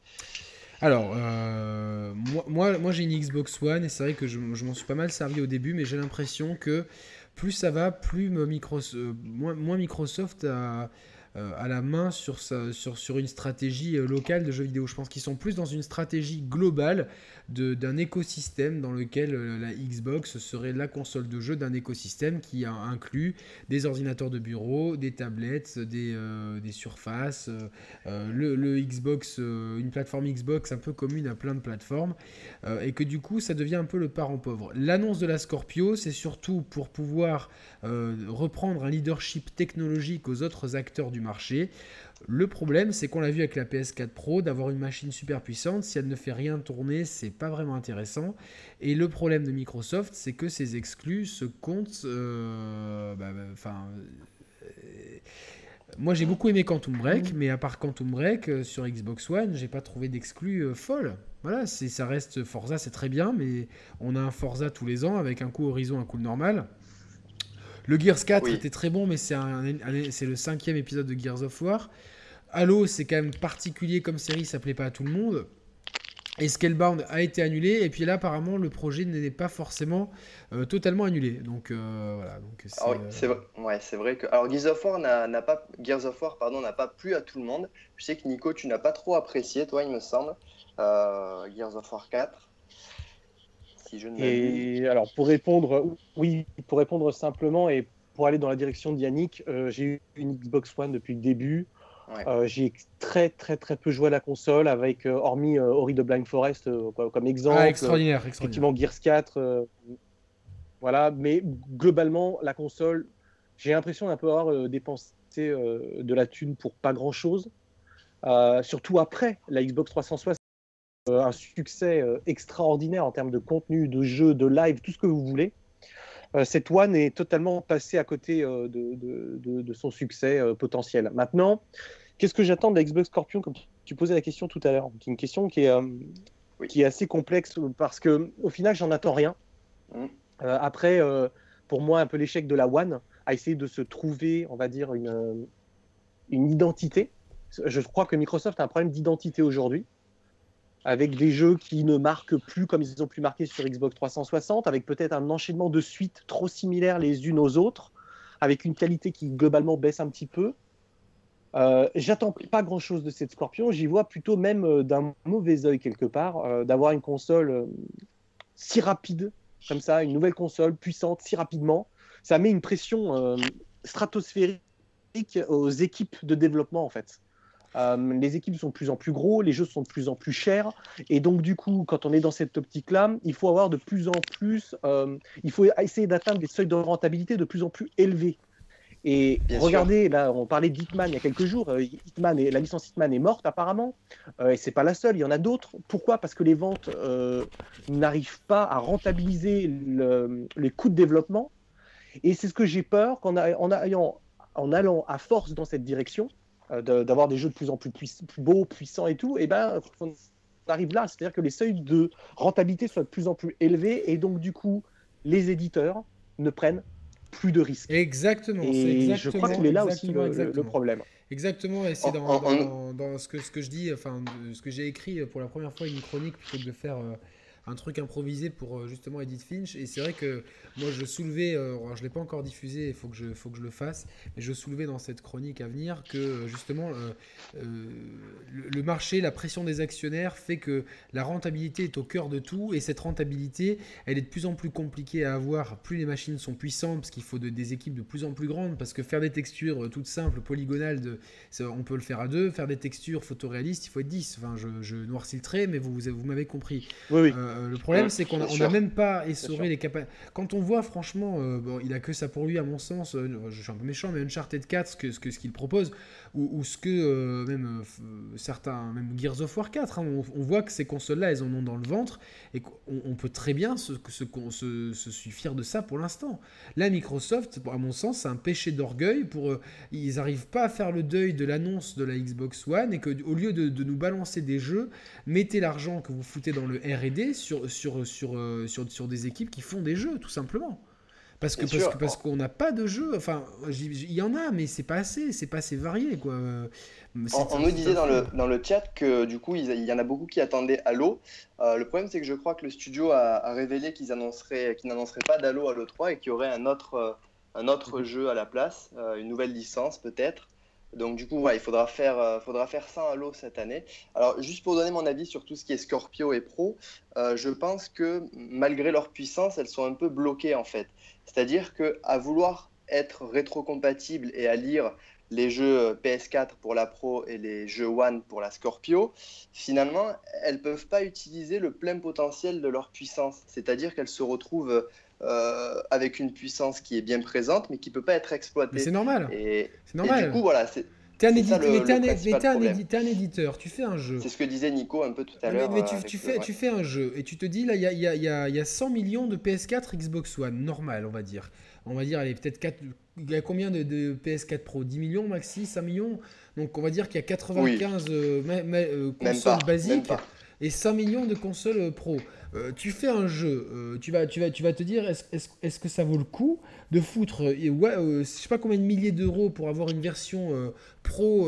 Alors, euh, moi, j'ai une Xbox One et c'est vrai que je, m'en suis pas mal servi au début, mais j'ai l'impression que plus ça va, plus Microsoft, euh, moins, Microsoft a, à la main sur, une stratégie euh, locale de jeux vidéo. Je pense qu'ils sont plus dans une stratégie globale d'un écosystème dans lequel euh, la Xbox serait la console de jeu d'un écosystème qui inclut des ordinateurs de bureau, des tablettes, des, des surfaces, le, Xbox, une plateforme Xbox un peu commune à plein de plateformes, et que du coup ça devient un peu le parent pauvre. L'annonce de la Scorpio, c'est surtout pour pouvoir reprendre un leadership technologique aux autres acteurs du marché. Le problème, c'est qu'on l'a vu avec la PS4 Pro, d'avoir une machine super puissante, si elle ne fait rien tourner, c'est pas vraiment intéressant. Et le problème de Microsoft, c'est que ces exclus se comptent. Euh, bah, bah, enfin. Euh, moi j'ai beaucoup aimé Quantum Break, mais à part Quantum Break euh, sur Xbox One, j'ai pas trouvé d'exclus folle. Voilà, ça reste Forza, c'est très bien, mais on a un Forza tous les ans avec un coup Horizon, un coup normal. Le Gears 4 était très bon, mais c'est le cinquième épisode de Gears of War. Halo, c'est quand même particulier comme série, ça plaît pas à tout le monde. Et Scalebound a été annulé, et puis là, apparemment, le projet n'est pas forcément euh, totalement annulé. Donc euh, voilà. Donc c'est euh, ouais, vrai que. Alors Gears of War n'a pas Gears of War pardon n'a pas plu à tout le monde. Je sais que Nico, tu n'as pas trop apprécié, toi, il me semble, Gears of War 4. Et alors pour répondre, oui, pour répondre simplement et pour aller dans la direction de Yannick, euh, j'ai eu une Xbox One depuis le début. Euh, j'ai très très très peu joué à la console avec euh, hormis Ori de Blind Forest comme exemple. Ah, extraordinaire, Effectivement Gears 4. voilà, mais globalement la console, j'ai l'impression d'un peu avoir dépensé de la thune pour pas grand chose. surtout après la Xbox 360 un succès extraordinaire en termes de contenu, de jeu, de live, tout ce que vous voulez. cette One est totalement passée à côté de, de, son succès potentiel. Maintenant, qu'est-ce que j'attends de la Xbox Scorpion Comme tu posais la question tout à l'heure, qui est une question qui est, qui est assez complexe parce que au final, j'en attends rien. Mmh. après, pour moi, un peu l'échec de la One à essayer de se trouver, on va dire, une, une identité. Je crois que Microsoft a un problème d'identité aujourd'hui, avec des jeux qui ne marquent plus comme ils ont pu marquer sur Xbox 360, avec peut-être un enchaînement de suites trop similaires les unes aux autres, avec une qualité qui globalement baisse un petit peu. Euh, J'attends pas grand-chose de cette Scorpion, j'y vois plutôt même euh, d'un mauvais œil quelque part, euh, d'avoir une console si rapide, comme ça, une nouvelle console puissante si rapidement, ça met une pression stratosphérique aux équipes de développement en fait. Euh, les équipes sont de plus en plus gros, les jeux sont de plus en plus chers, et donc du coup, quand on est dans cette optique-là, il faut avoir de plus en plus, euh, il faut essayer d'atteindre des seuils de rentabilité de plus en plus élevés. Et regardez, là, on parlait d'Hitman il y a quelques jours. Hitman et, la licence Hitman est morte apparemment, et c'est pas la seule. Il y en a d'autres. Pourquoi? Parce que les ventes n'arrivent pas à rentabiliser les coûts de développement et c'est ce que j'ai peur qu'en en, en allant à force dans cette direction, euh, d'avoir des jeux de plus en plus, beaux, puissants et tout, et ben on arrive là, c'est-à-dire que les seuils de rentabilité soient de plus en plus élevés et donc du coup les éditeurs ne prennent plus de risques. Exactement. Et je crois qu'il est là aussi le, problème. Exactement, et c'est dans, dans, ce, que, ce que je dis, enfin, ce que j'ai écrit pour la première fois une chronique plutôt que de faire euh, un truc improvisé pour euh, justement Edith Finch. Et c'est vrai que moi, je soulevais, euh, je ne l'ai pas encore diffusé, il faut que, je, faut que je le fasse, mais je soulevais dans cette chronique à venir que euh, justement le, marché, la pression des actionnaires fait que la rentabilité est au cœur de tout. Et cette rentabilité, elle est de plus en plus compliquée à avoir. Plus les machines sont puissantes, parce qu'il faut des équipes de plus en plus grandes, parce que faire des textures toutes simples, polygonales, de, on peut le faire à deux. Faire des textures photoréalistes, il faut être 10. Enfin, je, je noircis le trait, mais vous, vous, m'avez compris. Oui, oui. Euh, le problème, c'est qu'on n'a même pas essoré les capacités. Quand on voit, franchement, euh, bon, il a que ça pour lui, à mon sens. Euh, je suis un peu méchant, mais Uncharted 4, ce qu'il ce que, ce qu'il propose, ou, ce que même certains, même Gears of War 4, hein, on, voit que ces consoles-là, elles en ont dans le ventre, et qu'on on peut très bien se, se, se, se, suffire de ça pour l'instant. Là, Microsoft, à mon sens, c'est un péché d'orgueil pour. ils n'arrivent pas à faire le deuil de l'annonce de la Xbox One, et qu'au lieu de, de nous balancer des jeux, mettez l'argent que vous foutez dans le RD sur, sur, sur, euh, sur, sur, des équipes qui font des jeux, tout simplement. Parce que parce, que, parce qu'on n'a pas de jeu. Enfin, il y en a, mais c'est pas assez, c'est pas assez varié, quoi. On, nous disait dans le, dans le chat que du coup, il y en a beaucoup qui attendaient Halo. Euh, le problème, c'est que je crois que le studio a, révélé qu'ils annonceraient, qu'ils n'annonceraient pas d'Halo Halo 3 et qu'il y aurait un autre, un autre mhm. jeu à la place, euh, une nouvelle licence peut-être. Donc du coup, il faudra faire, euh, faudra faire ça à l'eau cette année. Alors juste pour donner mon avis sur tout ce qui est Scorpio et Pro, euh, je pense que malgré leur puissance, elles sont un peu bloquées en fait. C'est-à-dire qu'à vouloir être rétrocompatibles et à lire les jeux PS4 pour la Pro et les jeux One pour la Scorpio, finalement, elles peuvent pas utiliser le plein potentiel de leur puissance. C'est-à-dire qu'elles se retrouvent euh, avec une puissance qui est bien présente, mais qui peut pas être exploitée. C'est normal. Et, c'est normal. du coup, voilà, c'est. T'es un, éditeur, un, éditeur, tu fais un jeu. C'est ce que disait Nico un peu tout à l'heure. Mais, tu, tu fais, tu fais un jeu et tu te dis, là, il y a, y, a, y a 100 millions de PS4 Xbox One, normal, on va dire. On va dire, allez, peut-être 4. Il y a combien de, de, PS4 Pro? 10 millions maxi 5 millions? Donc on va dire qu'il y a 95 euh, euh, consoles basiques et 5 millions de consoles pro. Euh, tu fais un jeu, euh, tu, vas, tu, vas, tu vas te dire est-ce que ça vaut le coup de foutre et ouais, euh, je sais pas combien de milliers d'euros pour avoir une version pro,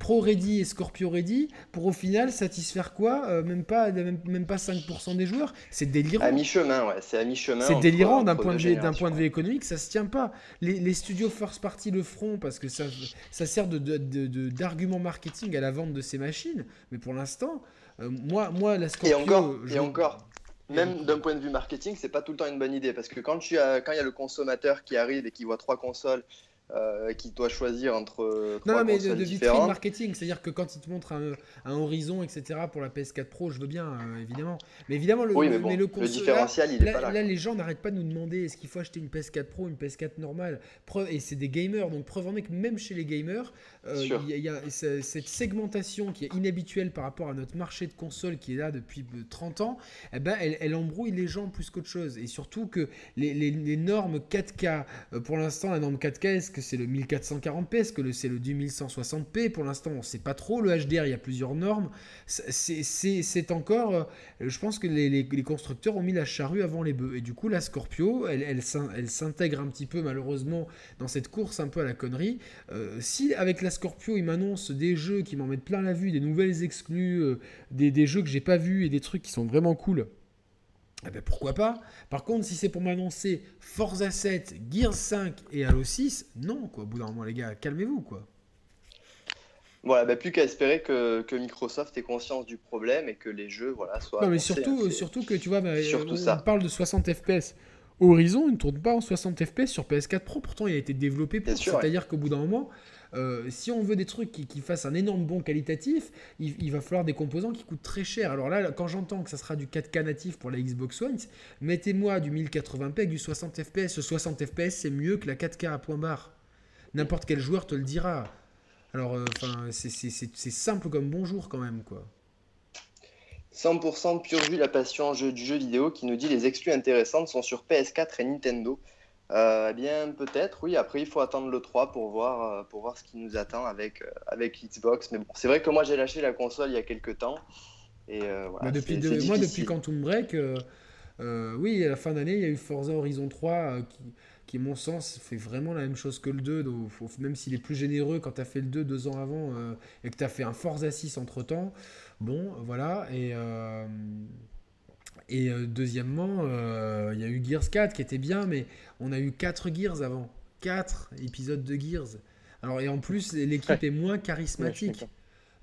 pro ready et Scorpio ready pour au final satisfaire quoi même, pas, même, pas 5% des joueurs? C'est délirant. À mi-chemin, ouais, c'est à mi-chemin. C'est délirant d'un point, de vue, point de vue économique, ça se tient pas. Les, les, studios first party le feront parce que ça, ça sert d'argument de, de, marketing à la vente de ces machines, mais pour l'instant. Euh, moi, moi, la Scorpio. Et encore, et encore même d'un point de vue marketing, c'est pas tout le temps une bonne idée parce que quand, tu as, quand il y a le consommateur qui arrive et qui voit trois consoles euh, qui doit choisir entre non, mais de, de vitrine marketing, c'est-à-dire que quand il te montre un, horizon, etc. pour la PS4 Pro, je veux bien, euh, évidemment. Mais évidemment, le, mais le, différentiel, il est là, pas là. les gens n'arrêtent pas de nous demander est-ce qu'il faut acheter une PS4 Pro, une PS4 normale? et c'est des gamers, donc preuve en est que même chez les gamers, euh, il y, a cette segmentation qui est inhabituelle par rapport à notre marché de console qui est là depuis 30 ans. Eh ben, elle, elle embrouille les gens plus qu'autre chose. Et surtout que les, les, les normes 4K, pour l'instant, la norme 4K, est-ce que c'est le 1440p Est-ce que c'est le 2160p Pour l'instant, on ne sait pas trop. Le HDR, il y a plusieurs normes. C'est encore. Euh, je pense que les, constructeurs ont mis la charrue avant les bœufs. Et du coup, la Scorpio, elle, elle, s'intègre un petit peu, malheureusement, dans cette course un peu à la connerie. Euh, si avec la Scorpio, ils m'annoncent des jeux qui m'en mettent plein la vue, des nouvelles exclus, euh, des, des jeux que j'ai pas vus et des trucs qui sont vraiment cool. Eh ben pourquoi pas? Par contre, si c'est pour m'annoncer Forza 7, Gears 5 et Halo 6, non, quoi. Au bout d'un moment, les gars, calmez-vous, quoi. Voilà, bah, plus qu'à espérer que, Microsoft ait conscience du problème et que les jeux voilà, soient. Non, mais surtout, surtout que tu vois, bah, on, parle de 60 FPS. Horizon ne tourne pas en 60 FPS sur PS4 Pro, pourtant il a été développé pour. C'est-à-dire qu'au bout d'un moment, euh, si on veut des trucs qui, fassent un énorme bond qualitatif, il, va falloir des composants qui coûtent très cher. Alors là, quand j'entends que ça sera du 4K natif pour la Xbox One, mettez-moi du 1080p avec du 60 fps. Ce 60 fps, c'est mieux que la 4K à point barre. N'importe quel joueur te le dira. Alors, euh, enfin, c'est simple comme bonjour quand même, quoi. 100% pur jus la passion jeu, du jeu vidéo qui nous dit les exclus intéressantes sont sur PS4 et Nintendo. Euh, eh bien, peut-être, oui. Après, il faut attendre le 3 pour voir, euh, pour voir ce qui nous attend avec, euh, avec Xbox. Mais bon, c'est vrai que moi, j'ai lâché la console il y a quelques temps. Et voilà, bah, depuis moi, depuis Quantum Break, oui, à la fin d'année, il y a eu Forza Horizon 3 qui, qui, à mon sens, fait vraiment la même chose que le 2. Donc, même s'il est plus généreux quand tu as fait le 2 deux ans avant et que tu as fait un Forza 6 entre temps. Bon, voilà. Et. Et euh, deuxièmement, euh, il y a eu Gears 4 qui était bien, mais on a eu 4 Gears avant. 4 épisodes de Gears. Alors, et en plus, l'équipe est moins charismatique.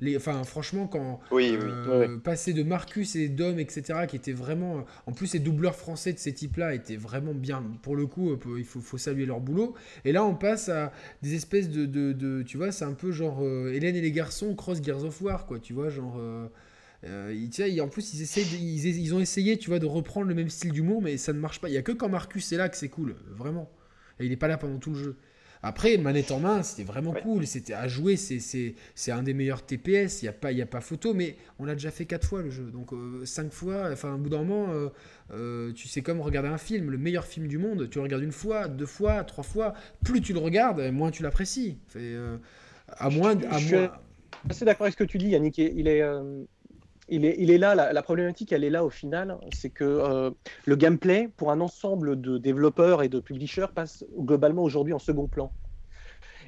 les, enfin, franchement, quand oui, euh, passer de Marcus et Dom, etc., qui étaient vraiment. En plus, les doubleurs français de ces types-là étaient vraiment bien. Pour le coup, il faut, faut, saluer leur boulot. Et là, on passe à des espèces de. de, tu vois, c'est un peu genre Hélène et les garçons cross Gears of War, quoi. Tu vois, genre. Euh, en plus, ils, essayent ils, ont essayé, tu vois, de reprendre le même style d'humour, mais ça ne marche pas. Il y a que quand Marcus est là que c'est cool, vraiment. Et il n'est pas là pendant tout le jeu. Après, manette en main, c'était vraiment cool. C'était à jouer, c'est un des meilleurs TPS. Il n'y a, pas, a pas photo, mais on l'a déjà fait 4 fois le jeu. Donc 5 euh, fois, enfin, un bout d'un moment, euh, tu sais comme regarder un film, le meilleur film du monde. Tu le regardes une fois, deux fois, trois fois. Plus tu le regardes, moins tu l'apprécies. à moins. À je, suis assez d'accord avec ce que tu dis, Yannick. Il est il est, là, la, problématique, elle est là au final, c'est que euh, le gameplay, pour un ensemble de développeurs et de publishers, passe globalement aujourd'hui en second plan.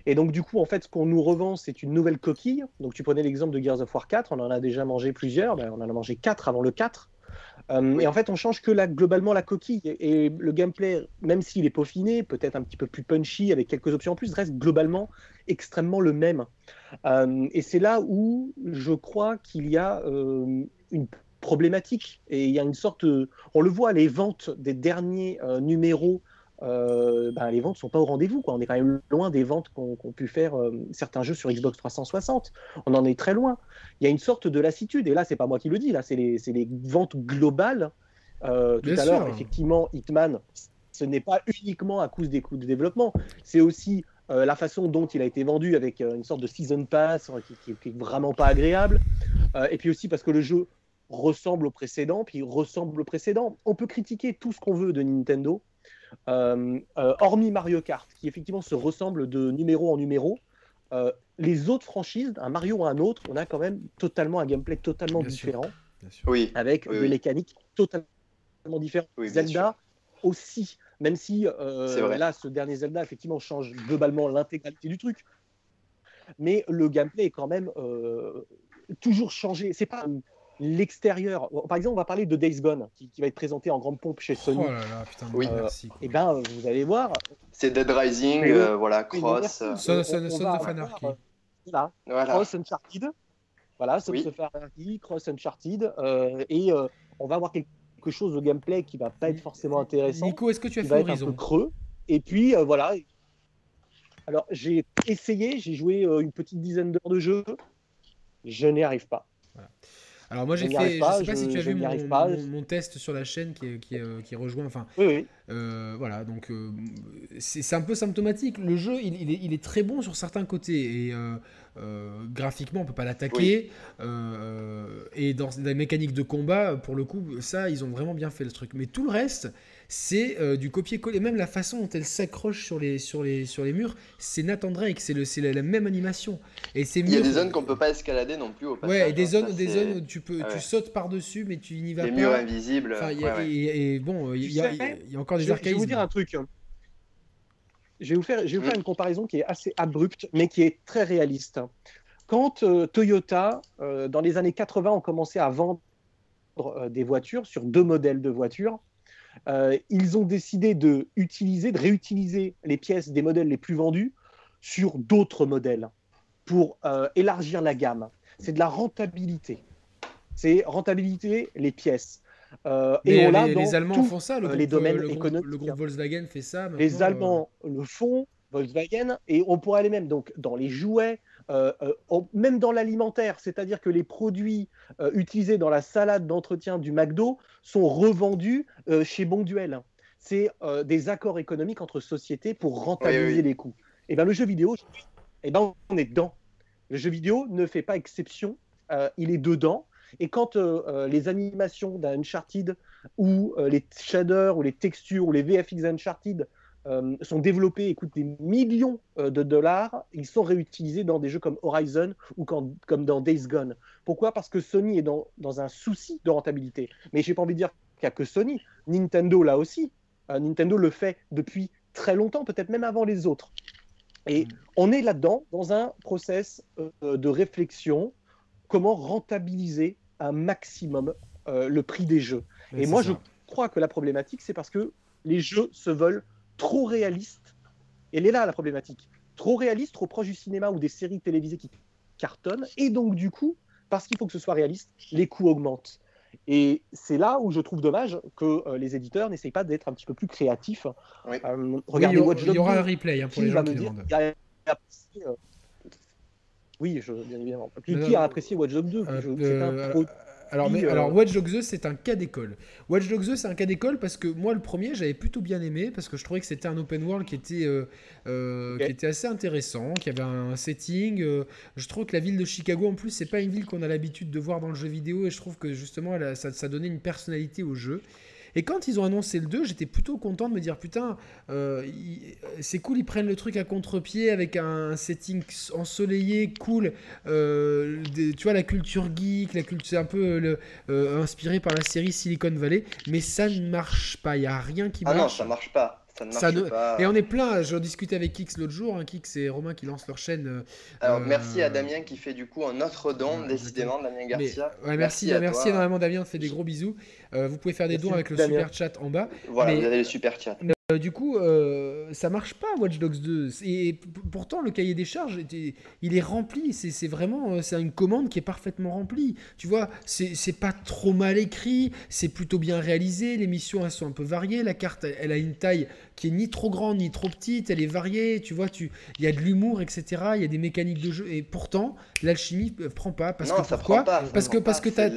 Et donc, du coup, en fait, ce qu'on nous revend, c'est une nouvelle coquille. Donc, tu prenais l'exemple de Gears of War 4, on en a déjà mangé plusieurs, ben, on en a mangé 4 avant le 4. Euh, et en fait, on change que globalement la coquille. Et, le gameplay, même s'il est peaufiné, peut-être un petit peu plus punchy, avec quelques options en plus, reste globalement extrêmement le même. Euh, et c'est là où je crois qu'il y a euh, une problématique. Et il y a une sorte. on le voit, les ventes des derniers numéros ben, les ventes ne sont pas au rendez-vous. On est quand même loin des ventes qu'ont pu faire certains jeux sur Xbox 360. On en est très loin. Il y a une sorte de lassitude, et là, c'est pas moi qui le dis, là, c'est les, les, ventes globales. tout à l'heure, effectivement, Hitman, ce n'est pas uniquement à cause des coûts de développement, c'est aussi euh, la façon dont il a été vendu avec euh, une sorte de season pass euh, qui, qui, est vraiment pas agréable, et puis aussi parce que le jeu ressemble au précédent, puis ressemble au précédent. On peut critiquer tout ce qu'on veut de Nintendo, hormis Mario Kart, qui effectivement se ressemble de numéro en numéro. les autres franchises, un Mario ou un autre, on a quand même totalement un gameplay totalement différent, Oui. avec des mécaniques totalement différentes. Zelda aussi même si euh, là, ce dernier Zelda, effectivement, change globalement l'intégralité du truc. Mais le gameplay est quand même euh, toujours changé. C'est pas l'extérieur. Par exemple, on va parler de Days Gone, qui, va être présenté en grande pompe chez Sony. Oh là là, putain, oui. Euh, merci. Et eh ben, vous allez voir. C'est Dead Rising, voilà, Cross. Son, of Anarchy. Voilà. Cross Uncharted. Voilà, Son of Anarchy, Cross Uncharted. et on va avoir quelque chose de gameplay qui va pas être forcément intéressant. Nico, est-ce que tu as fait Horizon un peu creux. Et puis euh, voilà. Alors, j'ai essayé, j'ai joué une petite dizaine d'heures de jeu. Je n'y arrive pas. Alors moi j'ai fait, je sais pas si tu as vu mon, test sur la chaîne qui, qui, qui rejoint, enfin, oui, oui. Euh, voilà, donc euh, c'est un peu symptomatique. Le jeu, il, est, il, est, très bon sur certains côtés et euh, graphiquement on peut pas l'attaquer et dans les mécaniques de combat, pour le coup, ça ils ont vraiment bien fait le truc. Mais tout le reste, c'est euh, du copier-coller. Même la façon dont elle s'accroche sur les, sur, les, sur les murs, c'est Nathan Drake, c'est la, la même animation. Et Il y a des zones qu'on peut pas escalader non plus au passage. Ouais, et des, hein. zones, des zones où tu, peux, tu sautes par-dessus, mais tu n'y vas pas. Des murs invisibles. et, bon, il y, a encore des archaïsmes. Je vais vous dire un truc. Je vais vous faire, je vais vous faire mm. une comparaison qui est assez abrupte, mais qui est très réaliste. Quand euh, Toyota, euh, dans les années 80, ont commencé à vendre des voitures sur deux modèles de voitures, euh, ils ont décidé de, utiliser, de réutiliser les pièces des modèles les plus vendus sur d'autres modèles pour euh, élargir la gamme. C'est de la rentabilité. C'est rentabilité les pièces. Euh, et on les, les Allemands font ça, le groupe, les domaines le économiques. le groupe Volkswagen fait ça. Les Allemands le font, Volkswagen, et on pourrait aller même donc dans les jouets, euh, euh, même dans l'alimentaire, c'est-à-dire que les produits euh, utilisés dans la salade d'entretien du McDo sont revendus chez Bonduel. C'est des accords économiques entre sociétés pour rentabiliser les coûts. Et eh ben le jeu vidéo, et eh ben on est dedans. Le jeu vidéo ne fait pas exception, il est dedans. Et quand les animations d'un Uncharted ou les shaders ou les textures ou les VFX Uncharted euh, sont développés et coûtent des millions euh, de dollars, ils sont réutilisés dans des jeux comme Horizon ou comme dans Days Gone. Pourquoi? Parce que Sony est dans, un souci de rentabilité. Mais j'ai pas envie de dire qu'il n'y a que Sony. Nintendo, là aussi. Euh, Nintendo le fait depuis très longtemps, peut-être même avant les autres. Et mm. on est là-dedans, dans un process de réflexion, comment rentabiliser un maximum le prix des jeux. et moi, je crois que la problématique, c'est parce que les jeux se veulent trop réaliste. Et elle est là la problématique. Trop réaliste, trop proche du cinéma ou des séries télévisées qui cartonnent. Et donc, du coup, parce qu'il faut que ce soit réaliste, les coûts augmentent. Et c'est là où je trouve dommage que euh, les éditeurs n'essayent pas d'être un petit peu plus créatifs. Euh, regardez oui, Watch. Il y aura un replay hein, pour les gens qui demandent. Euh, oui, je, bien évidemment. Qui, a apprécié Watch Dogs 2 C'est un alors, mais, alors euh, Watch Dogs 2, c'est un cas d'école. Watch Dogs 2, c'est un cas d'école parce que moi, le premier, j'avais plutôt bien aimé parce que je trouvais que c'était un open world qui était, euh, euh, qui était assez intéressant, qui avait un setting. je trouve que la ville de Chicago, en plus, c'est pas une ville qu'on a l'habitude de voir dans le jeu vidéo et je trouve que justement, ça, ça donnait une personnalité au jeu. Et quand ils ont annoncé le 2, j'étais plutôt content de me dire putain, euh, c'est cool, ils prennent le truc à contre-pied avec un setting ensoleillé, cool. Euh, tu vois, la culture geek, la culture, c'est un peu euh, inspiré par la série Silicon Valley, mais ça ne marche pas. Il n'y a rien qui marche. Ah non, ça marche pas. Ça ne marche pas. Et on est plein. Je discutais avec Kix l'autre jour. Hein. Kix et Romain qui lancent leur chaîne. Alors merci à Damien qui fait du coup un autre don, décidément, Damien Garcia. ouais, merci, merci, merci énormément Damien. On fait des gros bisous. Euh, vous pouvez faire des dons avec le super chat en bas. Voilà, vous avez le super chat. Euh, du coup, euh, ça marche pas Watch Dogs 2. Et pourtant, le cahier des charges, il est rempli. C'est vraiment c'est une commande qui est parfaitement remplie. Tu vois, c'est pas trop mal écrit, c'est plutôt bien réalisé. Les missions, elles sont un peu variées. La carte, elle a une taille qui est ni trop grande ni trop petite. Elle est variée. Tu vois, tu, il y a de l'humour, etc. Il y a des mécaniques de jeu. Et pourtant, l'alchimie prend pas. Parce que pourquoi Parce que parce que t'as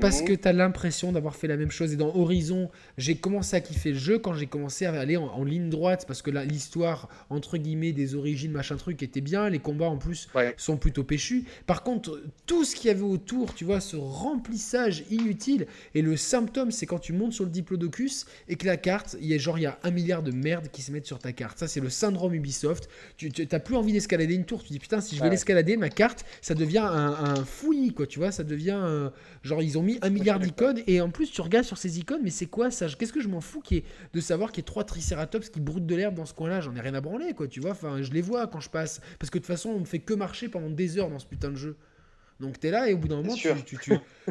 parce que t'as l'impression d'avoir fait la même chose. Et dans Horizon, j'ai commencé à kiffer le jeu quand j'ai commencé à aller en, ligne droite parce que l'histoire entre guillemets des origines machin truc était bien. Les combats en plus sont plutôt péchus. Par contre, tout ce qu'il y avait autour, tu vois, ce remplissage inutile et le symptôme, c'est quand tu montes sur le diplodocus et que la carte, il y a genre il y a un milliard de merde qui se mettent sur ta carte. Ça, c'est le syndrome Ubisoft. Tu n'as plus envie d'escalader une tour. Tu dis putain, si je vais l'escalader, ma carte, ça devient un, fouillis quoi. Tu vois, ça devient genre ils ont mis un milliard d'icônes et en plus tu regardes sur ces icônes, mais c'est quoi ça? Qu'est-ce que je m'en fous qui est de savoir qu'il y a trois triceratops qui broutent de l'herbe dans ce coin-là? J'en ai rien à branler quoi. Tu vois, enfin je les vois quand je passe parce que de toute façon on ne fait que marcher pendant des heures dans ce putain de jeu. Donc t'es là et au bout d'un moment tu, tu,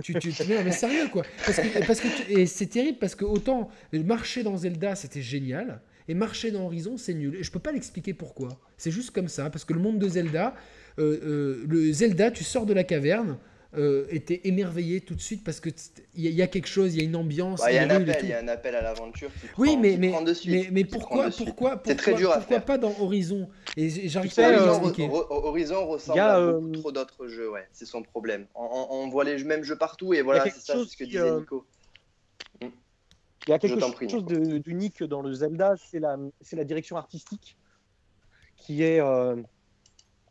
tu, tu, mais sérieux quoi. Parce que, parce que et c'est terrible parce que autant marcher dans Zelda c'était génial et marcher dans Horizon c'est nul. Et je peux pas l'expliquer pourquoi. C'est juste comme ça parce que le monde de Zelda, euh, euh, le Zelda tu sors de la caverne, euh, était émerveillé tout de suite parce que il y, a quelque chose, il y a une ambiance. Bah, il y, a un appel, il y a un appel à l'aventure prend, oui, mais, mais, de suite, mais, mais pourquoi, pourquoi, pourquoi, très dur à pourquoi pas dans Horizon? Et j'arrive pas à Horizon, Horizon ressemble à euh, beaucoup trop d'autres jeux, ouais, c'est son problème. On, on, voit les mêmes jeux partout et voilà, c'est ça, c'est ce que disait euh, Nico. Il y a quelque chose d'unique dans le Zelda, c'est la, la direction artistique qui est, euh,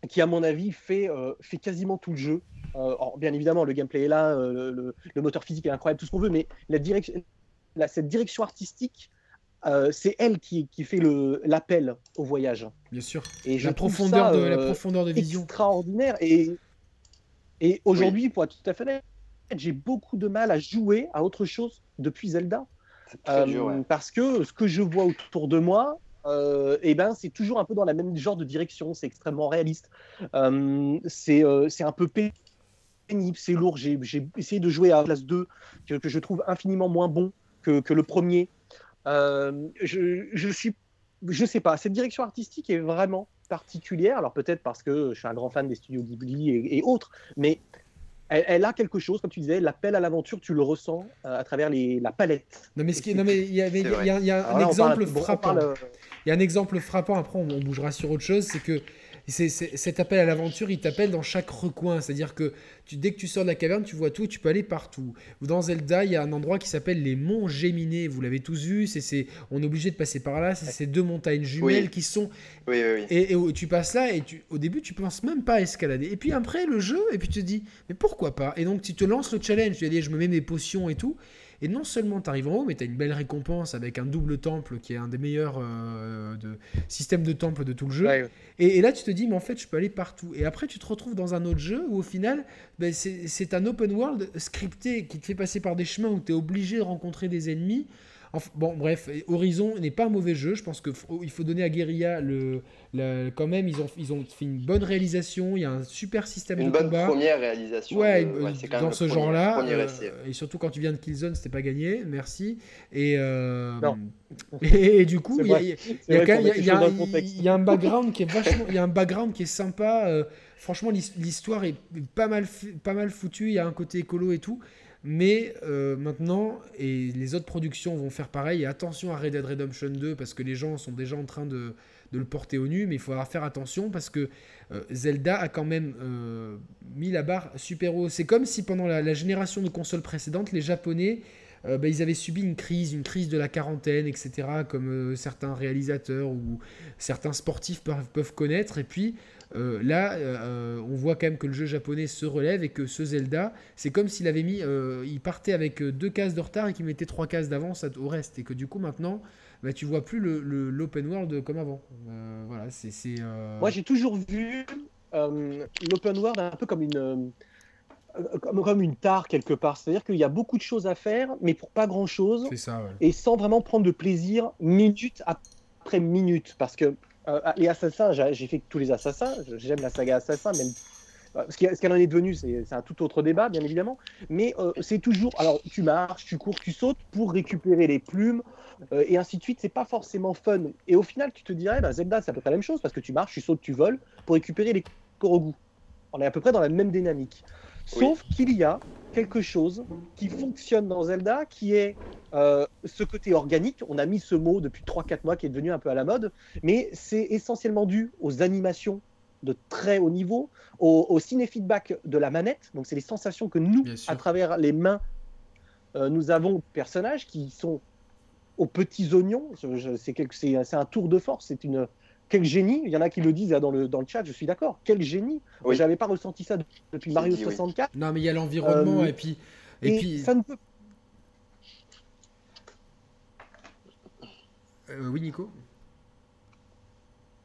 qui à mon avis fait, euh, fait quasiment tout le jeu. Euh, bien évidemment, le gameplay est là, le, moteur physique est incroyable, tout ce qu'on veut, mais la direction, la, cette direction artistique, c'est elle qui, qui fait l'appel au voyage. Bien sûr. Et la profondeur, de, la profondeur de vision. Extraordinaire. Et, et aujourd'hui, pour être tout à fait honnête, j'ai beaucoup de mal à jouer à autre chose depuis Zelda. Parce que ce que je vois autour de moi, euh, et ben c'est toujours un peu dans la même genre de direction, c'est extrêmement réaliste. Euh, euh, c'est un peu pénible, c'est lourd. J'ai essayé de jouer à Classe 2, que, que, je trouve infiniment moins bon que, que le premier. je, je suis, je sais pas, cette direction artistique est vraiment particulière. Alors peut-être parce que je suis un grand fan des studios Ghibli et, et autres, mais elle, a quelque chose, comme tu disais, l'appel à l'aventure, tu le ressens euh, à travers les, la palette. Non, mais il y, a, un exemple frappant. Il y a un exemple frappant, après on, bougera sur autre chose, c'est que c'est, cet appel à l'aventure, il t'appelle dans chaque recoin. C'est-à-dire que tu, dès que tu sors de la caverne, tu vois tout et tu peux aller partout. Dans Zelda, il y a un endroit qui s'appelle les monts Géminés. Vous l'avez tous vu. C'est, on est obligé de passer par là. C'est ces deux montagnes jumelles qui sont. Oui, oui, et, et, tu passes là et tu, au début, tu penses même pas à escalader. Et puis après, le jeu, et puis tu te dis, mais pourquoi pas? Et donc, tu te lances le challenge. Tu dis, je me mets mes potions et tout. Et non seulement tu arrives en haut, mais tu as une belle récompense avec un double temple qui est un des meilleurs euh, de, systèmes de temple de tout le jeu. Et, là, tu te dis, mais en fait, je peux aller partout. Et après, tu te retrouves dans un autre jeu où au final, ben, c'est un open world scripté qui te fait passer par des chemins où tu es obligé de rencontrer des ennemis bon, bref, Horizon n'est pas un mauvais jeu. Je pense qu'il faut donner à Guerilla le, quand même. Ils ont, ils ont fait une bonne réalisation. Il y a un super système de combat. Une bonne première réalisation. Ouais, dans ce genre-là. Euh, et surtout quand tu viens de Killzone, c'était pas gagné. Merci. Et, euh, et, du coup, il y, a un background qui est vachement, il y a un background qui est sympa. Euh, franchement, l'histoire est pas mal, pas mal foutue. Il y a un côté écolo et tout. Mais euh, maintenant, et les autres productions vont faire pareil, et attention à Red Dead Redemption 2, parce que les gens sont déjà en train de, le porter au nu, mais il faudra faire attention, parce que euh, Zelda a quand même euh, mis la barre super haut. C'est comme si pendant la, génération de consoles précédentes, les Japonais, bah, ils avaient subi une crise, une crise de la quarantaine, etc., comme certains réalisateurs ou certains sportifs peuvent, peuvent connaître, et puis euh, là, euh, on voit quand même que le jeu japonais se relève et que ce Zelda, c'est comme s'il avait mis, euh, il partait avec deux cases de retard et qu'il mettait trois cases d'avance au reste, et que du coup maintenant, bah, tu vois plus l'open world comme avant. voilà, c'est. Moi, j'ai toujours vu l'open world un peu comme une comme, une tare quelque part. C'est-à-dire qu'il y a beaucoup de choses à faire, mais pour pas grand-chose. Et sans vraiment prendre de plaisir minute après minute. Parce que euh, ah, les assassins, j'ai fait tous les assassins. J'aime la saga assassin, même. Euh, ce qu'elle en est devenue, c'est un tout autre débat, bien évidemment. Mais euh, c'est toujours. Alors, tu marches, tu cours, tu sautes pour récupérer les plumes, et ainsi de suite. C'est pas forcément fun. Et au final, tu te dirais, bah, Zelda, c'est à peu près la même chose, parce que tu marches, tu sautes, tu voles pour récupérer les Korogu. On est à peu près dans la même dynamique. Sauf qu'il y a quelque chose qui fonctionne dans Zelda, qui est euh, ce côté organique. On a mis ce mot depuis 3-4 mois qui est devenu un peu à la mode, mais c'est essentiellement dû aux animations de très haut niveau, au, ciné-feedback de la manette. Donc, c'est les sensations que nous, à travers les mains, euh, nous avons personnages qui sont aux petits oignons. C'est un tour de force, c'est une, quel génie Il y en a qui le disent dans le, dans le chat, je suis d'accord. Quel génie Je J'avais pas ressenti ça depuis Mario 64. Non, mais il y a l'environnement euh, et puis. Et, puis... ça ne peut. Euh, oui, Nico?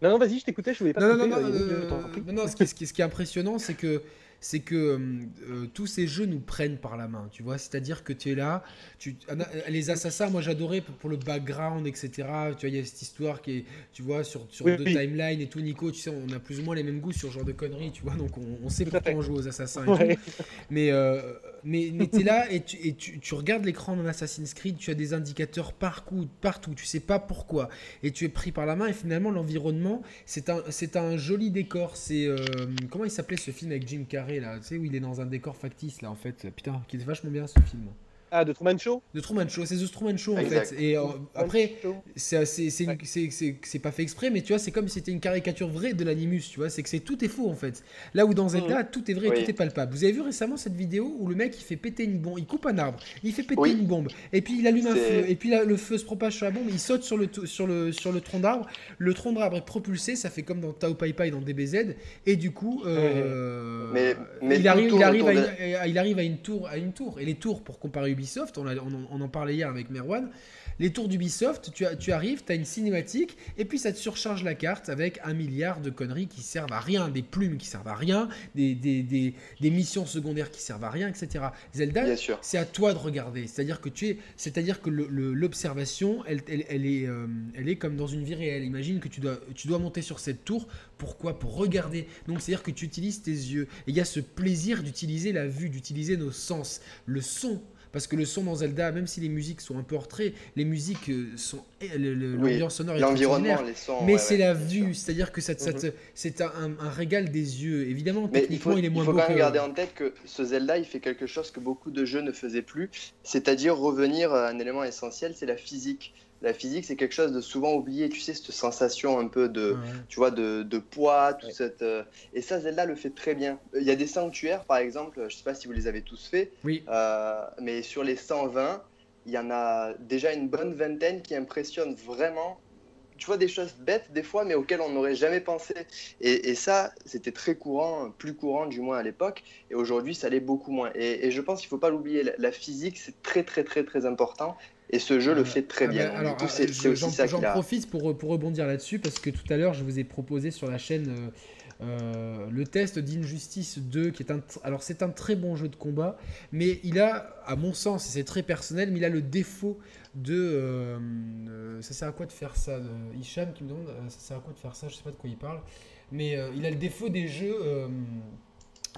Non, non, vas-y, je t'écoutais, je voulais pas. Non, non, non, non, non, ce qui, ce qui est impressionnant, c'est que c'est que euh, euh, tous ces jeux nous prennent par la main, tu vois. C'est-à-dire que tu es là, tu, les assassins, moi j'adorais pour, le background, etc. Tu vois, il y a cette histoire qui est, tu vois, sur, sur deux timelines et tout. Nico, tu sais, on a plus ou moins les mêmes goûts sur ce genre de conneries, tu vois. Donc on, sait pourquoi on joue aux assassins et tout. Mais euh, mais, mais tu es là et, tu, regardes l'écran d'un Assassin's Creed, tu as des indicateurs partout, partout, tu sais pas pourquoi. Et tu es pris par la main et finalement l'environnement, c'est un, un joli décor. C'est euh, comment il s'appelait ce film avec Jim Carrey là, tu sais où il est dans un décor factice là en fait. Putain, qui est vachement bien ce film. Ah, de Truman Show De Truman Show, c'est The Truman Show en fait. Et euh, après, c'est pas fait exprès, mais tu vois, c'est comme si c'était une caricature vraie de l'animus, tu vois. C'est que c'est tout est faux en fait. Là où dans Zelda, mm. tout est vrai, tout est palpable. Vous avez vu récemment cette vidéo où le mec il fait péter une bombe, il coupe un arbre, il fait péter une bombe, et puis il allume un feu, et puis là, le feu se propage sur la bombe, il saute sur le, sur le, sur le tronc d'arbre, le tronc d'arbre est propulsé, ça fait comme dans Tao Pai Pai dans DBZ, et du coup, euh, mais, il, arrive, il, arrive à, il arrive à une tour, à une tour, et les tours pour comparer Ubisoft, on, a, on on, en parlait hier avec Merwan. Les tours d'Ubisoft, tu, tu arrives, tu as une cinématique, et puis ça te surcharge la carte avec un milliard de conneries qui servent à rien, des plumes qui servent à rien, des, des, missions secondaires qui servent à rien, etc. Zelda, c'est à toi de regarder. C'est-à-dire que tu es, c'est-à-dire que l'observation, elle, elle, est, euh, elle est comme dans une vie réelle. Imagine que tu dois, tu dois monter sur cette tour. Pourquoi? Pour regarder. Donc c'est-à-dire que tu utilises tes yeux. Et il y a ce plaisir d'utiliser la vue, d'utiliser nos sens, le son parce que le son dans Zelda, même si les musiques sont un peu en retrait, les musiques euh, sont. Eh, l'ambiance sonore est L'environnement, les sons. Mais c'est la vue, c'est-à-dire que ça, mhm. c'est un, régal des yeux. Évidemment, techniquement, il, est moins beau. Il faut quand même garder en tête que ce Zelda, il fait quelque chose que beaucoup de jeux ne faisaient plus, c'est-à-dire revenir à un élément essentiel, c'est la physique la physique, c'est quelque chose de souvent oublié. Tu sais, cette sensation un peu de, tu vois, de, de poids, tout cette. Euh, et ça, Zelda le fait très bien. Il y a des sanctuaires, par exemple, je sais pas si vous les avez tous faits, oui. Euh, mais sur les 120, il y en a déjà une bonne vingtaine qui impressionnent vraiment. Tu vois des choses bêtes des fois, mais auxquelles on n'aurait jamais pensé. Et, ça, c'était très courant, plus courant du moins à l'époque. Et aujourd'hui, ça l'est beaucoup moins. Et, je pense qu'il ne faut pas l'oublier. La, physique, c'est très, très, très, très important. Et ce jeu le fait très ah bien. Ben, alors, j'en profite pour, pour rebondir là-dessus parce que tout à l'heure, je vous ai proposé sur la chaîne euh, euh, le test d'Injustice 2, qui est un. Alors, c'est un très bon jeu de combat, mais il a, à mon sens, et c'est très personnel, mais il a le défaut de. Euh, ça sert à quoi de faire ça Hicham qui me demande ça sert à quoi de faire ça Je sais pas de quoi il parle. Mais il a le défaut des jeux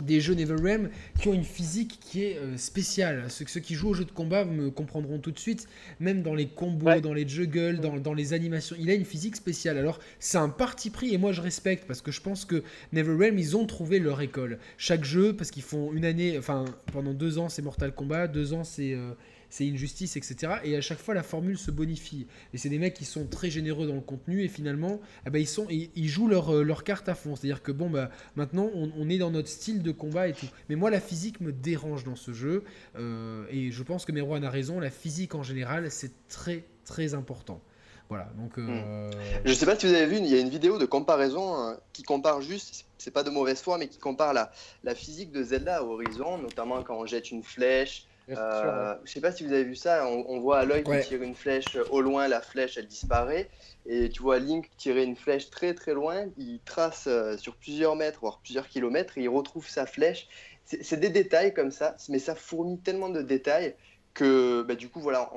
des jeux NeverRealm qui ont une physique qui est euh, spéciale. Ceux, ceux, qui jouent aux jeux de combat me comprendront tout de suite, même dans les combos, dans les juggles, dans, dans, les animations, il a une physique spéciale. Alors c'est un parti pris et moi je respecte parce que je pense que NeverRealm ils ont trouvé leur école. Chaque jeu, parce qu'ils font une année, enfin pendant deux ans c'est Mortal Kombat, deux ans c'est... Euh, c'est une justice, etc. Et à chaque fois, la formule se bonifie. Et c'est des mecs qui sont très généreux dans le contenu et finalement, eh ben, ils, jouent leur, euh, leur, carte à fond. C'est-à-dire que bon, bah, maintenant, on, est dans notre style de combat et tout. Mais moi, la physique me dérange dans ce jeu. Euh, et je pense que Merwan a raison. La physique en général, c'est très, très important. Voilà, donc. Euh... Hmm. Je sais pas si vous avez vu, il y a une vidéo de comparaison hein, qui compare juste, c'est pas de mauvaise foi, mais qui compare la physique de Zelda à Horizon, notamment quand on jette une flèche, euh, je sais pas si vous avez vu ça, on, voit Aloy qui tire une flèche au loin, la flèche elle disparaît, et tu vois Link tirer une flèche très très loin, il trace euh, sur plusieurs mètres, voire plusieurs kilomètres, et il retrouve sa flèche. C'est des détails comme ça, mais ça fournit tellement de détails que bah, du coup voilà,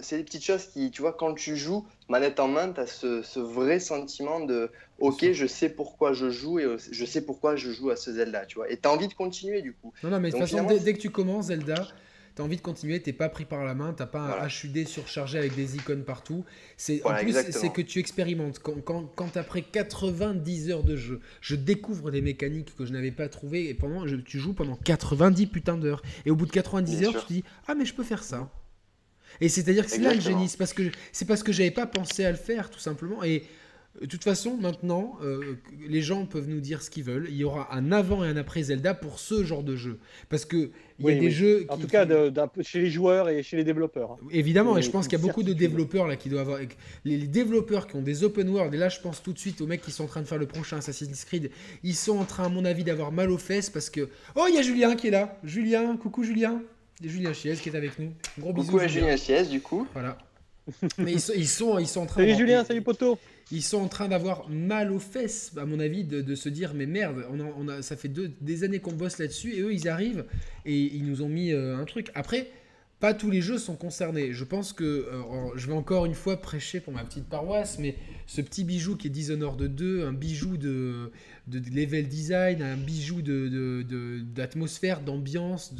c'est des petites choses qui, tu vois, quand tu joues manette en main, tu as ce, vrai sentiment de ok, je sais pourquoi je joue et je sais pourquoi je joue à ce Zelda, tu vois, et tu as envie de continuer du coup. Non, non, mais de toute façon, dès, que tu commences Zelda, tu as envie de continuer, t'es pas pris par la main, t'as pas un HUD surchargé avec des icônes partout. C'est en plus c'est que tu expérimentes. Quand, quand, après 90 heures de jeu, je découvre des mécaniques que je n'avais pas trouvées et pendant je, tu joues pendant 90 putains d'heures et au bout de 90 heures tu te dis ah mais je peux faire ça. Et c'est-à-dire que c'est là le génie, c'est parce que c'est parce que j'avais pas pensé à le faire tout simplement et de toute façon, maintenant, euh, les gens peuvent nous dire ce qu'ils veulent. Il y aura un avant et un après Zelda pour ce genre de jeu. Parce que il y a des jeux. En tout cas, chez les joueurs et chez les développeurs. Hein. Évidemment, et je pense qu'il y a beaucoup de développeurs là qui doivent avoir. Les, développeurs qui ont des open world, et là je pense tout de suite aux mecs qui sont en train de faire le prochain Assassin's Creed, ils sont en train, à mon avis, d'avoir mal aux fesses parce que. Oh, il y a Julien qui est là. Julien, coucou Julien. Julien Chiez qui est avec nous. Gros bisous. Coucou à Julien Chiez, du coup. Voilà. Mais ils sont, ils sont, ils sont en train. Salut Julien, salut Poto ils sont en train d'avoir mal aux fesses, à mon avis, de, se dire mais merde, ça fait des années qu'on bosse là-dessus et eux ils arrivent et ils nous ont mis euh, un truc. Après, pas tous les jeux sont concernés. Je pense que euh, je vais encore une fois prêcher pour ma petite paroisse, mais ce petit bijou qui est Dishonored 2, un bijou de, level design, un bijou d'atmosphère, d'ambiance,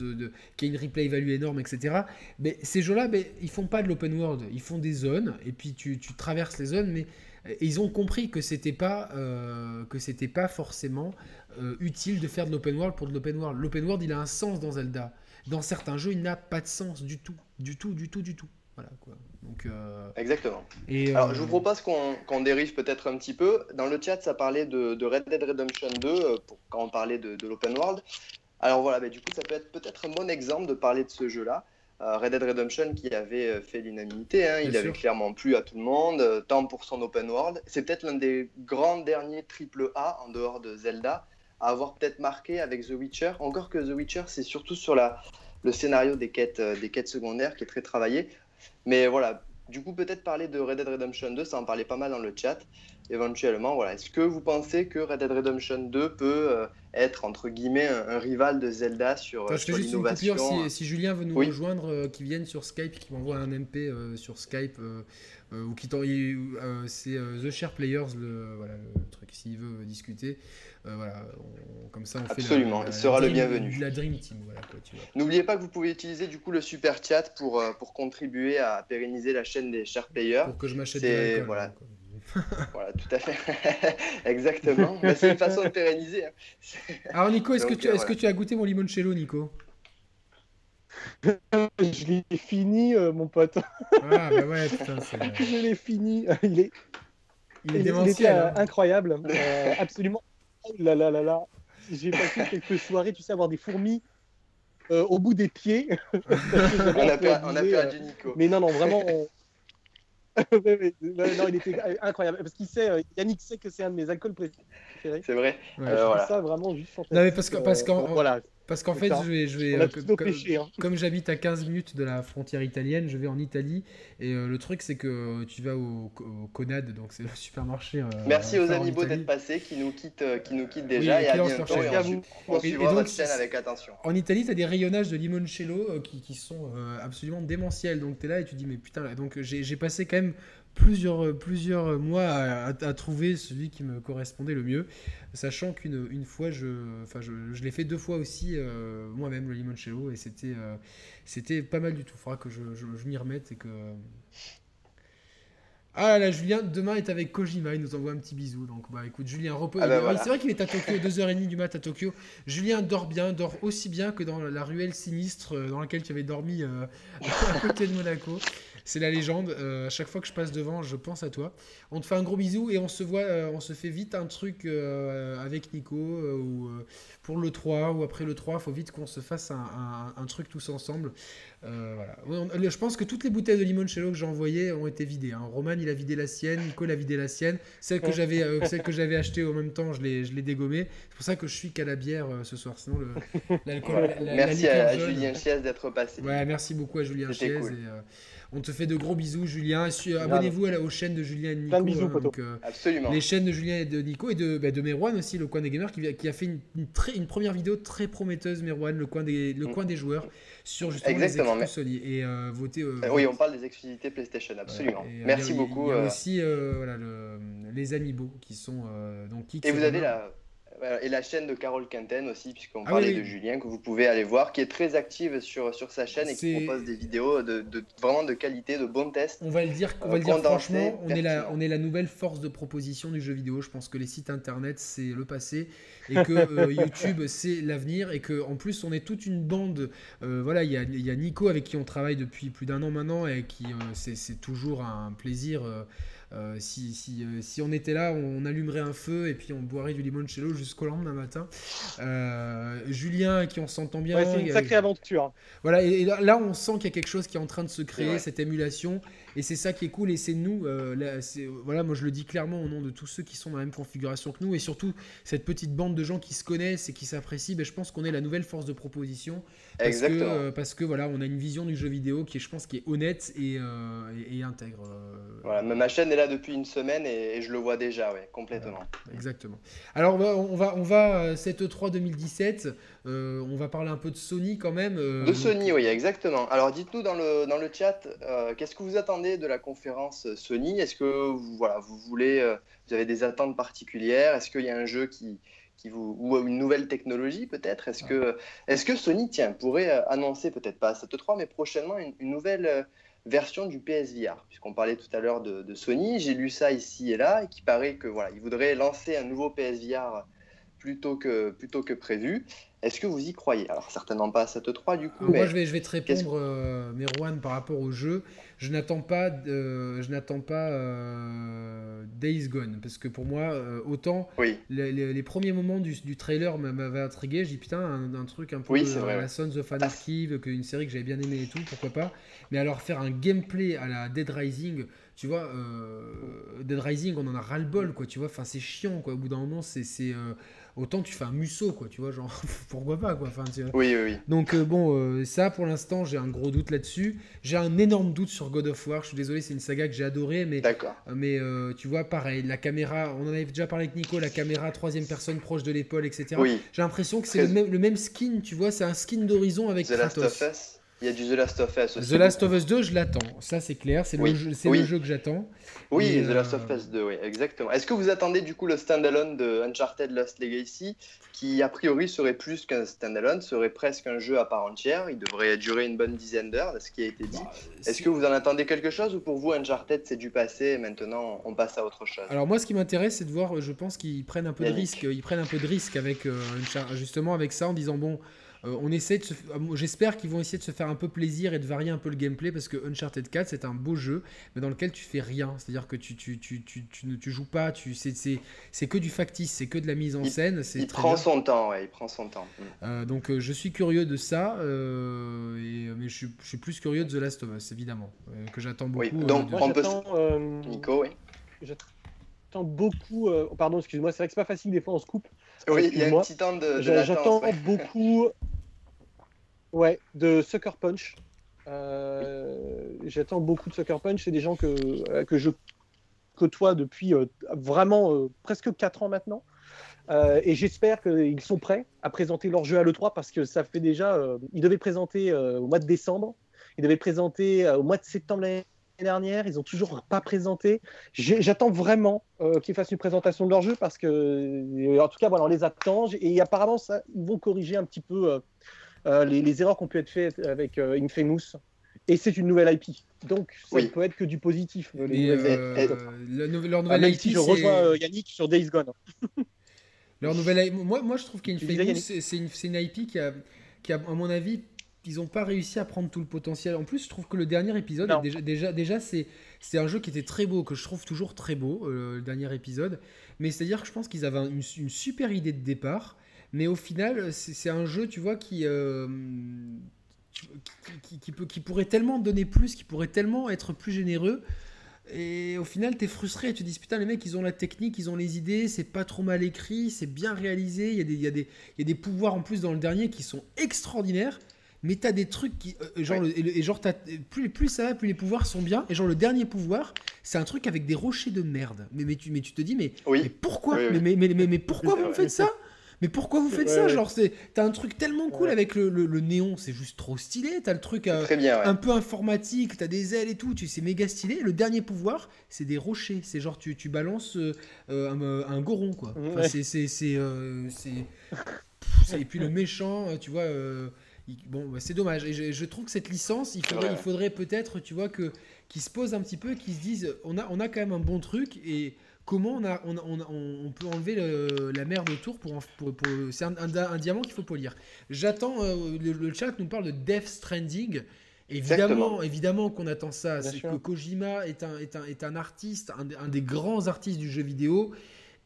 qui a une replay value énorme, etc. Mais ces jeux-là, mais, ils font pas de l'open world, ils font des zones, et puis tu traverses les zones, mais ils ont compris que c'était pas euh, que c'était pas forcément euh, utile de faire de l'open world pour de l'open world. L'open world, il a un sens dans Zelda. Dans certains jeux, il n'a pas de sens du tout, du tout, du tout, du tout. Voilà quoi. Donc, euh, Exactement. Et, Alors, je vous propose qu'on dérive peut-être un petit peu. Dans le chat, ça parlait de, Red Dead Redemption 2 pour, quand on parlait de, l'open world. Alors voilà, bah, du coup, ça peut être peut-être un bon exemple de parler de ce jeu-là. Euh, Red Dead Redemption qui avait euh, fait l'unanimité, hein, il avait clairement plu à tout le monde, euh, tant pour son open world. C'est peut-être l'un des grands derniers triple A en dehors de Zelda à avoir peut-être marqué avec The Witcher. Encore que The Witcher, c'est surtout sur la, le scénario des quêtes, des quêtes secondaires qui est très travaillé. Mais voilà, du coup, peut-être parler de Red Dead Redemption 2, ça en parlait pas mal dans le chat éventuellement. Voilà. Est-ce que vous pensez que Red Dead Redemption 2 peut euh, être, entre guillemets, un, rival de Zelda sur, sur l'innovation si, si, Julien veut nous rejoindre, euh, qu'il vienne sur Skype, qu'il m'envoie un MP euh, sur Skype, ou qui c'est The Share Players, le, voilà, le truc, s'il veut discuter. voilà, comme ça on Absolument, fait il sera le bienvenu. La Dream Team, voilà, N'oubliez pas que vous pouvez utiliser du coup le super chat pour, pour contribuer à pérenniser la chaîne des Share Players. Pour que je m'achète des voilà. voilà, tout à fait. Exactement. c'est une façon de pérenniser. Hein. Alors, Nico, est-ce que, tu, est que tu as goûté mon limoncello, Nico? Je l'ai fini, euh, mon pote. Ah, bah ouais, putain. Je l'ai fini. Il est, il, est il était euh, hein. incroyable. Euh, absolument. Oh là là là là. J'ai passé quelques soirées, tu sais, avoir des fourmis. au bout des pieds. on, a perdu, Nico. Mais non, non, vraiment, non, il était incroyable. Parce qu'il sait, euh, Yannick sait que c'est un de mes alcools préférés. C'est vrai. Ouais, euh, voilà. ça vraiment juste fantastique. Non, mais parce qu'en parce qu euh, voilà. Parce qu'en fait, je vais, je vais euh, comme, hein. comme j'habite à 15 minutes de la frontière italienne, je vais en Italie. Et euh, le truc, c'est que tu vas au, Conad, donc c'est le supermarché. Euh, Merci aux Amiibo d'être passés, qui nous quittent, qui nous quittent déjà. et à bientôt. Et, vous. On suivra votre chaîne avec attention. En Italie, tu as des rayonnages de limoncello qui, qui sont absolument démentiels. Donc tu es là et tu dis, mais putain, donc j'ai passé quand même plusieurs, plusieurs mois à, à, trouver celui qui me correspondait le mieux. Sachant qu'une une fois, je, enfin, je, je l'ai fait deux fois aussi, euh, moi-même, le limoncello, et c'était euh, c'était pas mal du tout. Il faudra que je, je, m'y remette et que. Ah là, Julien, demain est avec Kojima, il nous envoie un petit bisou. Donc, bah écoute, Julien, repose. Ah bah c'est vrai qu'il est à Tokyo, 2h30 du mat à Tokyo. Julien dort bien, dort aussi bien que dans la ruelle sinistre euh, dans laquelle tu avais dormi à côté de Monaco. C'est la légende. Euh, à chaque fois que je passe devant, je pense à toi. On te fait un gros bisou et on se voit, euh, on se fait vite un truc euh, avec Nico ou pour le 3 ou après le 3. Il faut vite qu'on se fasse un, truc tous ensemble. voilà. je pense que toutes les bouteilles de limoncello que j'ai envoyées ont été vidées. Hein. Roman, il a vidé la sienne. Nico, il a vidé la sienne. Celle que j'avais, celle que j'avais achetée au même temps, je l'ai, je l'ai dégommée. C'est pour ça que je suis qu'à la bière ce soir. Sinon, l'alcool. merci à, Julien Chiez d'être passé. Ouais, merci beaucoup à Julien. On te fait de gros bisous, Julien. Abonnez-vous aux chaînes de Julien et de Nico. Bisous, hein, euh, Absolument. Les chaînes de Julien et de Nico et de, bah, de Merwan aussi, le coin des gamers, qui, a fait une, une, première vidéo très prometteuse, Merwan, le coin des, le coin des joueurs, sur justement Exactement, les Sony. Et euh, voter. Euh, oui, on parle des exclusivités PlayStation, absolument. Merci beaucoup. Il y a aussi voilà, les Amiibo qui sont. donc, et vous avez la et la chaîne de Carole Quinten aussi, puisqu'on ah parlait de Julien, que vous pouvez aller voir, qui est très active sur, sur sa chaîne et qui propose des vidéos de, de, vraiment de qualité, de bons tests. On va le dire, on va le dire franchement, on est, la, on est la nouvelle force de proposition du jeu vidéo. Je pense que les sites internet, c'est le passé et que euh, YouTube, c'est l'avenir et que en plus, on est toute une bande. Euh, voilà, il y a, y a, Nico avec qui on travaille depuis plus d'un an maintenant et qui, euh, c'est toujours un plaisir euh, si, si, euh, si, on était là, on allumerait un feu et puis on boirait du limoncello jusqu'au lendemain matin. Euh, Julien, qui on s'entend bien. c'est une sacrée aventure. Voilà, et, là, on sent qu'il y a quelque chose qui est en train de se créer, cette émulation. Et c'est ça qui est cool. Et c'est nous, là, voilà, moi je le dis clairement au nom de tous ceux qui sont dans la même configuration que nous. Et surtout, cette petite bande de gens qui se connaissent et qui s'apprécient, ben, je pense qu'on est la nouvelle force de proposition. Parce Exactement. Que, parce que voilà, on a une vision du jeu vidéo qui est, je pense, qui est honnête et, et, intègre. voilà, ma chaîne est là depuis une semaine et, je le vois déjà, ouais, complètement. exactement. Alors on va, on va, cette 3 2017, on va parler un peu de Sony quand même. de Sony, oui, exactement. Alors dites-nous dans le, dans le chat, qu'est-ce que vous attendez de la conférence Sony? Est-ce que vous, voilà, vous voulez, vous avez des attentes particulières? Est-ce qu'il y a un jeu qui, qui vous, ou une nouvelle technologie peut-être? Est-ce que, est que Sony, tiens, pourrait annoncer peut-être pas cette 3, mais prochainement une, nouvelle version du PSVR. Puisqu'on parlait tout à l'heure de, Sony, j'ai lu ça ici et là, et qui paraît que voilà, ils voudraient lancer un nouveau PSVR plutôt que, plutôt que prévu. Est-ce que vous y croyez? Alors certainement pas à cette 3 du coup. Moi je vais, je vais te répondre, euh, Merwan, par rapport au jeu. Je n'attends pas, je n'attends pas euh, Days Gone parce que pour moi, euh, autant les, premiers moments du, du trailer m'avaient intrigué. J'ai dit putain un, truc un peu à la Sons of Anarchy, une série que j'avais bien aimé et tout, pourquoi pas. Mais alors faire un gameplay à la Dead Rising, tu vois, Dead Rising, on en a ras le bol quoi. Tu vois, enfin c'est chiant quoi. Au bout d'un moment, c'est autant tu fais un musso, quoi, tu vois, genre, pourquoi pas, quoi. Enfin, Oui, oui, oui. Donc, euh, bon, euh, ça, pour l'instant, j'ai un gros doute là-dessus. J'ai un énorme doute sur God of War. Je suis désolé, c'est une saga que j'ai adorée, mais. D'accord. Euh, mais tu vois, pareil, la caméra, on en avait déjà parlé avec Nico, la caméra troisième personne proche de l'épaule, etc. Oui. J'ai l'impression que c'est le, même, le même skin, tu vois, c'est un skin d'horizon avec The Kratos. Last of Us. Il y a du The Last of Us aussi. The Last of Us 2, je l'attends. Ça, c'est clair. C'est le, jeu, le jeu que j'attends. Oui, The Last of Us 2, oui, exactement. Est-ce que vous attendez du coup le standalone de Uncharted Lost Legacy qui a priori serait plus qu'un standalone, serait presque un jeu à part entière. Il devrait durer une bonne dizaine d'heures, ce qui a été dit. Bah, Est-ce que vous en attendez quelque chose ou pour vous Uncharted c'est du passé et maintenant on passe à autre chose? Alors moi ce qui m'intéresse c'est de voir, je pense qu'ils prennent un peu de risque, ils prennent un peu de risque avec euh, justement avec ça en disant bon euh, on essaie de euh, J'espère qu'ils vont essayer de se faire un peu plaisir et de varier un peu le gameplay parce que Uncharted 4 c'est un beau jeu, mais dans lequel tu fais rien. C'est-à-dire que tu, tu, tu, tu, tu, tu joues pas, tu, c'est que du factice, c'est que de la mise en scène. Il, prend son temps, ouais, il prend son temps. Mm. Euh, donc je suis curieux de ça, mais je suis, plus curieux de The Last of Us, évidemment, que j'attends beaucoup. Oui, donc Nico, oui. J'attends beaucoup. pardon, excuse-moi, c'est vrai que c'est pas facile des fois on se coupe. Oui, il y a un petit temps de. J'attends beaucoup. Ouais, de Sucker Punch. Euh, j'attends beaucoup de Sucker Punch. C'est des gens que, euh, que je côtoie depuis euh, vraiment presque 4 ans maintenant. et j'espère qu'ils sont prêts à présenter leur jeu à l'E3 parce que ça fait déjà. ils devaient présenter au mois de décembre. Ils devaient présenter au mois de septembre l'année dernière. Ils n'ont toujours pas présenté. J'attends vraiment qu'ils fassent une présentation de leur jeu parce que, en tout cas, voilà, on les attend. Et apparemment, ça, ils vont corriger un petit peu euh, les, erreurs qui ont pu être faites avec euh, Infamous. Et c'est une nouvelle IP. Donc, ça ne peut être que du positif. Les euh, leur nouvelle IP, je rejoins Yannick sur Days Gone. leur nouvelle moi, moi, je trouve qu'Infamous, c'est une, une, IP qui a, qui a, à mon avis, ils n'ont pas réussi à prendre tout le potentiel. En plus, je trouve que le dernier épisode, déjà, déjà, déjà c'est, c'est un jeu qui était très beau, que je trouve toujours très beau, le dernier épisode. Mais c'est-à-dire que je pense qu'ils avaient une, une, super idée de départ. Mais au final, c'est un jeu, tu vois, qui, euh, qui, peut, qui pourrait tellement donner plus, qui pourrait tellement être plus généreux. Et au final, tu es frustré. Tu te dis, putain, les mecs, ils ont la technique, ils ont les idées, c'est pas trop mal écrit, c'est bien réalisé. Il y, a des, il, y a des, il y a des pouvoirs en plus dans le dernier qui sont extraordinaires. Mais t'as des trucs qui. Euh, genre, et, genre plus, plus ça va, plus les pouvoirs sont bien. Et genre, le dernier pouvoir, c'est un truc avec des rochers de merde. Mais, mais, tu, mais tu te dis, mais, mais pourquoi? Mais, mais, mais, mais, pourquoi vous faites ça? Mais pourquoi vous faites ça Genre, t'as un truc tellement cool avec le, le, néon, c'est juste trop stylé. T'as le truc euh, un peu informatique, t'as des ailes et tout, tu c'est méga stylé. Le dernier pouvoir, c'est des rochers. C'est genre, tu, tu balances euh, euh, un, goron, quoi. c'est. c'est et puis le méchant, tu vois. bon, bah, c'est dommage. Et je, trouve que cette licence, il faudrait, il faudrait peut-être, tu vois, que qu'ils se posent un petit peu, qu'ils se disent, on a, on a quand même un bon truc et comment on, a, on, on, peut enlever la merde autour pour, pour, c'est un, diamant qu'il faut polir. J'attends, euh, le, chat nous parle de Death Stranding. Évidemment, évidemment qu'on attend ça. C'est que Kojima est un, est un, est un artiste, un, des grands artistes du jeu vidéo.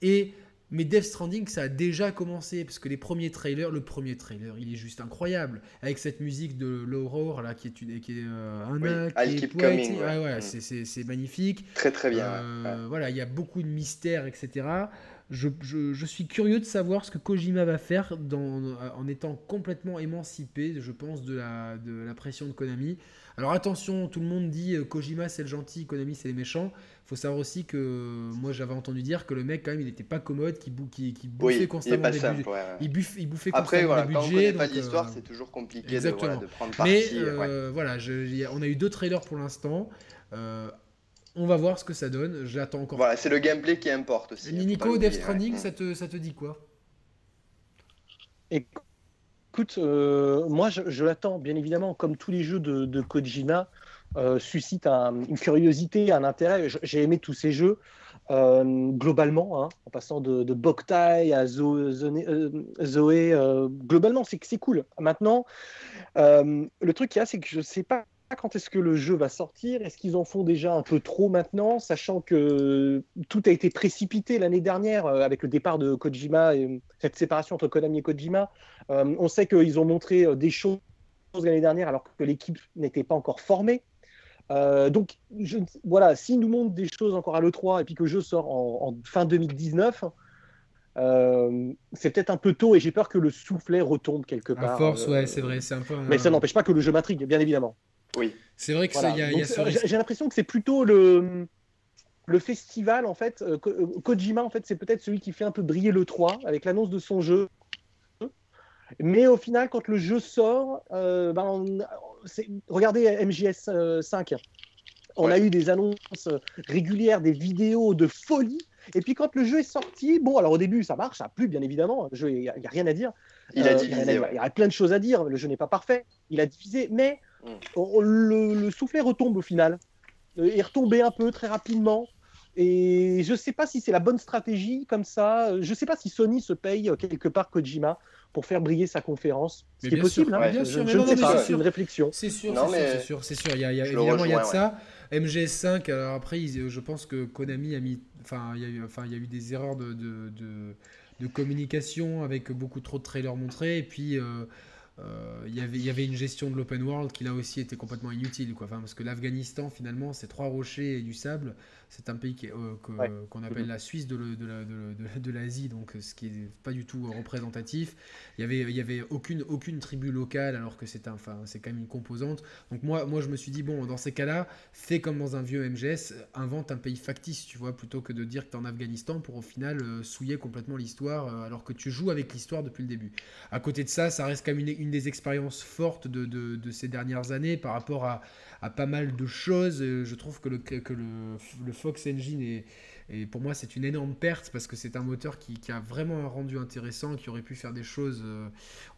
Et mais Death Stranding, ça a déjà commencé, parce que les premiers trailers, le premier trailer, il est juste incroyable. Avec cette musique de l'Aurore, là, qui est, une, qui est euh, un qui est coming, ouais. ouais mm. c'est magnifique. Très, très bien. Euh, voilà, il y a beaucoup de mystères, etc. je, suis curieux de savoir ce que Kojima va faire dans, en étant complètement émancipé, je pense, de la, de la pression de Konami. Alors attention, tout le monde dit euh, Kojima c'est le gentil, Konami c'est les méchants. faut savoir aussi que moi j'avais entendu dire que le mec quand même il était pas commode, qu'il bouffait constamment des budgets. Il, bouffait Après, voilà, des budgets. Quand on pas l'histoire, euh, c'est toujours compliqué de, prendre parti. Mais euh, voilà, on a eu deux trailers pour l'instant. On va voir ce que ça donne. J'attends encore. Voilà, c'est le gameplay qui importe aussi. Nico, Death Stranding, ça, te, ça te dit quoi? Écoute, euh, moi je, l'attends, bien évidemment, comme tous les jeux de, Kojima, euh, suscite une curiosité, un intérêt. J'ai aimé tous ces jeux, euh, globalement, hein, en passant de, de Boktai à Zoé, globalement, c'est cool. Maintenant, le truc qu'il y a, c'est que je ne sais pas quand est-ce que le jeu va sortir. Est-ce qu'ils en font déjà un peu trop maintenant, sachant que tout a été précipité l'année dernière euh, avec le départ de Kojima et cette séparation entre Konami et Kojima. Euh, on sait qu'ils ont montré euh, des choses l'année dernière alors que l'équipe n'était pas encore formée. donc voilà, s'ils nous montrent des choses encore à l'E3 et puis que le jeu sort en, fin 2019, c'est peut-être un peu tôt et j'ai peur que le soufflet retombe quelque part. À force, ouais, c'est vrai, c'est un peu. Mais ça n'empêche pas que le jeu m'intrigue, bien évidemment. Oui. C'est vrai que ça, y a, J'ai l'impression que c'est plutôt le, le festival, en fait. Euh, euh, Kojima, en fait, c'est peut-être celui qui fait un peu briller le 3 avec l'annonce de son jeu. Mais au final, quand le jeu sort, euh, ben, regardez MGS 5. On a eu des annonces régulières, des vidéos de folie. Et puis quand le jeu est sorti, bon, alors au début ça marche, ça a plu bien évidemment. il n'y a, rien à dire. Il a divisé. il, y a, plein de choses à dire. Le jeu n'est pas parfait. Il a divisé, mais le, soufflet retombe au final. Euh, il retombait un peu très rapidement. Et je ne sais pas si c'est la bonne stratégie comme ça. Je ne sais pas si Sony se paye quelque part Kojima pour faire briller sa conférence. Ce qui est possible. Hein. bien sûr, je, ne sais pas. C'est une réflexion. C'est sûr, c'est sûr, c'est sûr. Il y a, évidemment il y a de ça. MGS5. Alors après, je pense que Konami a mis. Enfin, il y a eu, enfin, il y a eu des erreurs de, de, de, communication avec beaucoup trop de trailers montrés. Et puis. Euh, euh, y il y avait une gestion de l'open world qui là aussi était complètement inutile quoi. Enfin, parce que l'Afghanistan finalement c'est trois rochers et du sable c'est un pays euh, qu'on appelle la Suisse de, de, l'Asie, donc ce qui n'est pas du tout représentatif. Il n'y avait, il y avait aucune, aucune tribu locale, alors que c'est enfin, quand même une composante. Donc moi, moi, je me suis dit, bon, dans ces cas-là, fais comme dans un vieux MGS, invente un pays factice, tu vois, plutôt que de dire que tu es en Afghanistan pour au final euh, souiller complètement l'histoire, euh, alors que tu joues avec l'histoire depuis le début. À côté de ça, ça reste quand même une, des expériences fortes de, de, ces dernières années par rapport à, à pas mal de choses. Je trouve que le, que le, le Fox Engine est, et pour moi, c'est une énorme perte parce que c'est un moteur qui, a vraiment un rendu intéressant, qui aurait pu faire des choses. Euh,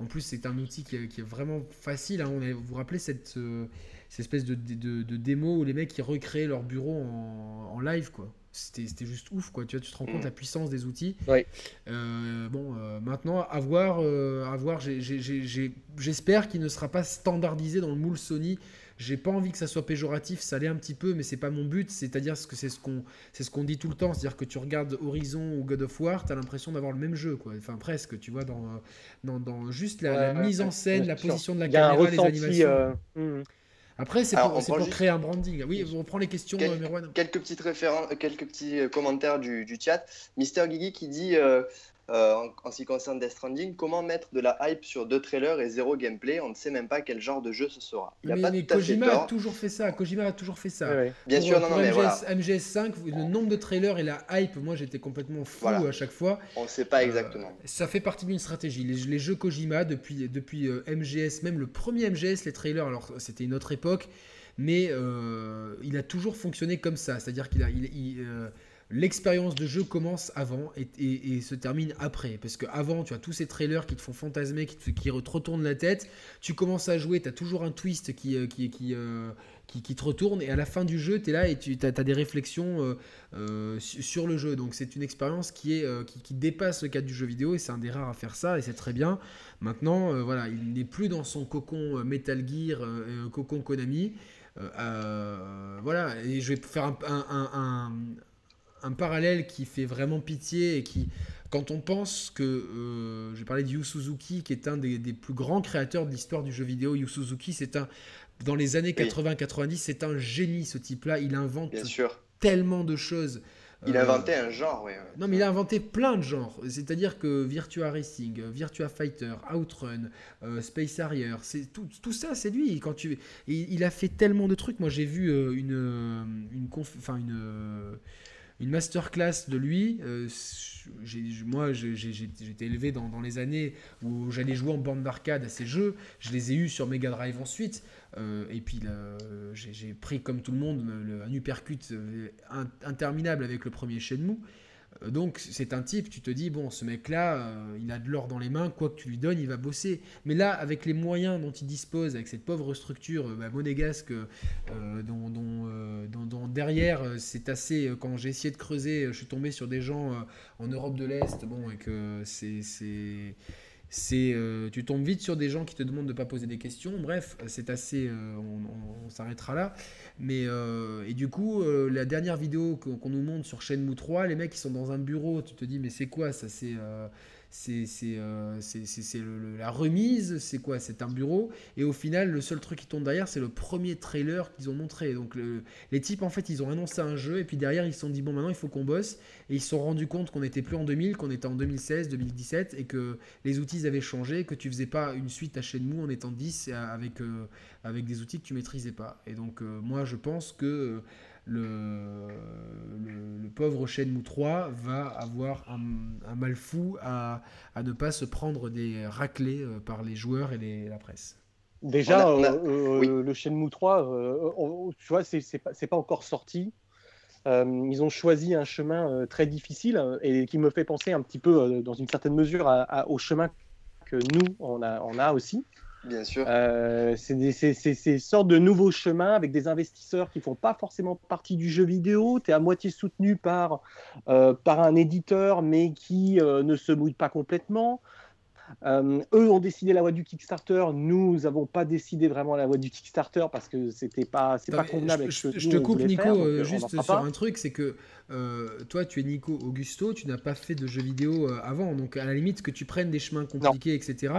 en plus, c'est un outil qui est, vraiment facile. Hein. vous vous rappelez cette, euh, cette espèce de, de, démo où les mecs qui recréaient leur bureau en, live, quoi. C'était juste ouf, quoi. Tu, vois, tu te rends compte mm. la puissance des outils. Euh, bon, maintenant, à voir, à voir j'espère qu'il ne sera pas standardisé dans le moule Sony j'ai pas envie que ça soit péjoratif, ça l'est un petit peu, mais c'est pas mon but. C'est-à-dire que c'est ce qu'on c'est ce qu'on dit tout le temps. C'est-à-dire que tu regardes Horizon ou God of War, tu as l'impression d'avoir le même jeu, quoi. Enfin, presque, tu vois, dans, dans, dans juste la, mise en scène, la position de la caméra, les animations. Euh, hmm. Après, c'est pour, pour créer un branding. Oui, on prend les questions, Quel, Quelques petites références, quelques petits euh, commentaires du, du chat. Mister Gigi qui dit euh, euh, en, ce qui concerne Death Stranding, comment mettre de la hype sur deux trailers et zéro gameplay? On ne sait même pas quel genre de jeu ce sera. Il mais, mais Kojima a toujours fait ça. Kojima a toujours fait ça. Bien sûr, non, non, mais voilà. MGS5, le nombre de trailers et la hype, moi j'étais complètement fou à chaque fois. On ne sait pas exactement. Euh, ça fait partie d'une stratégie. Les, jeux Kojima, depuis, depuis euh, MGS, même le premier MGS, les trailers, alors c'était une autre époque, mais il a toujours fonctionné comme ça. C'est-à-dire qu'il a. Il, l'expérience de jeu commence avant et, se termine après. Parce que avant, tu as tous ces trailers qui te font fantasmer, qui te, qui retournent la tête. Tu commences à jouer, tu as toujours un twist qui, euh, qui, euh, qui, qui, te retourne. Et à la fin du jeu, tu es là et tu as, des réflexions euh, sur le jeu. Donc c'est une expérience qui, est, qui, dépasse le cadre du jeu vidéo et c'est un des rares à faire ça et c'est très bien. Maintenant, voilà, il n'est plus dans son cocon Metal Gear, cocon Konami. voilà, et je vais faire un parallèle qui fait vraiment pitié et qui, quand on pense que, euh, j'ai parlé de Yu Suzuki, qui est un des, plus grands créateurs de l'histoire du jeu vidéo, Yu Suzuki, c'est un, dans les années 80-90, c'est un génie ce type-là, il invente tellement de choses. Il a inventé un genre, oui. Non, mais il a inventé plein de genres. C'est-à-dire que Virtua Racing, Virtua Fighter, Outrun, Space Harrier, c'est tout, tout, ça, c'est lui. Quand tu, il, a fait tellement de trucs. Moi, j'ai vu une, une, enfin une une masterclass de lui. Euh, moi, j'ai été élevé dans, les années où j'allais jouer en bande d'arcade à ces jeux. Je les ai eus sur Mega Drive ensuite. Euh, et puis j'ai pris, comme tout le monde, un uppercut euh, interminable avec le premier Shenmue. Euh, donc c'est un type, tu te dis, bon, ce mec-là, euh, il a de l'or dans les mains, quoi que tu lui donnes, il va bosser. Mais là, avec les moyens dont il dispose, avec cette pauvre structure euh, bah, monégasque, dont, dont, derrière, c'est assez, quand j'ai essayé de creuser, je suis tombé sur des gens en Europe de l'Est, bon, et que c'est c'est euh, tu tombes vite sur des gens qui te demandent de pas poser des questions. Bref, c'est assez. Euh, on, s'arrêtera là. Mais euh, et du coup, la dernière vidéo qu'on nous montre sur Shenmue 3, les mecs ils sont dans un bureau. Tu te dis mais c'est quoi ça? C'est c'est euh, la remise, c'est quoi? C'est un bureau. Et au final, le seul truc qui tourne derrière, c'est le premier trailer qu'ils ont montré. Donc les types, en fait, ils ont annoncé un jeu et puis derrière, ils se sont dit, bon, maintenant, il faut qu'on bosse. Et ils se sont rendus compte qu'on n'était plus en 2000, qu'on était en 2016, 2017 et que les outils avaient changé, que tu faisais pas une suite à Shenmue en étant 10 avec, euh, avec des outils que tu maîtrisais pas. Et donc, euh, moi, je pense que le, le, pauvre Shenmue 3 va avoir un, mal fou à, à, ne pas se prendre des raclés euh, par les joueurs et la presse. Déjà, euh, euh, le Shenmue 3, tu vois, c'est pas, pas encore sorti. ils ont choisi un chemin très difficile et qui me fait penser un petit peu, dans une certaine mesure, au chemin que nous, on a, on a aussi. Bien sûr. Euh, c'est des sortes de nouveaux chemins avec des investisseurs qui font pas forcément partie du jeu vidéo. Tu es à moitié soutenu par, euh, par un éditeur, mais qui euh, ne se mouille pas complètement. Euh, eux ont décidé la voie du Kickstarter. Nous n'avons pas décidé vraiment la voie du Kickstarter parce que c'était pas, c'est pas convenable. Je, je, te coupe, Nico, euh, juste sur un truc, c'est que euh, toi, tu es Nico Augusto, tu n'as pas fait de jeux vidéo avant, donc à la limite que tu prennes des chemins compliqués, etc.,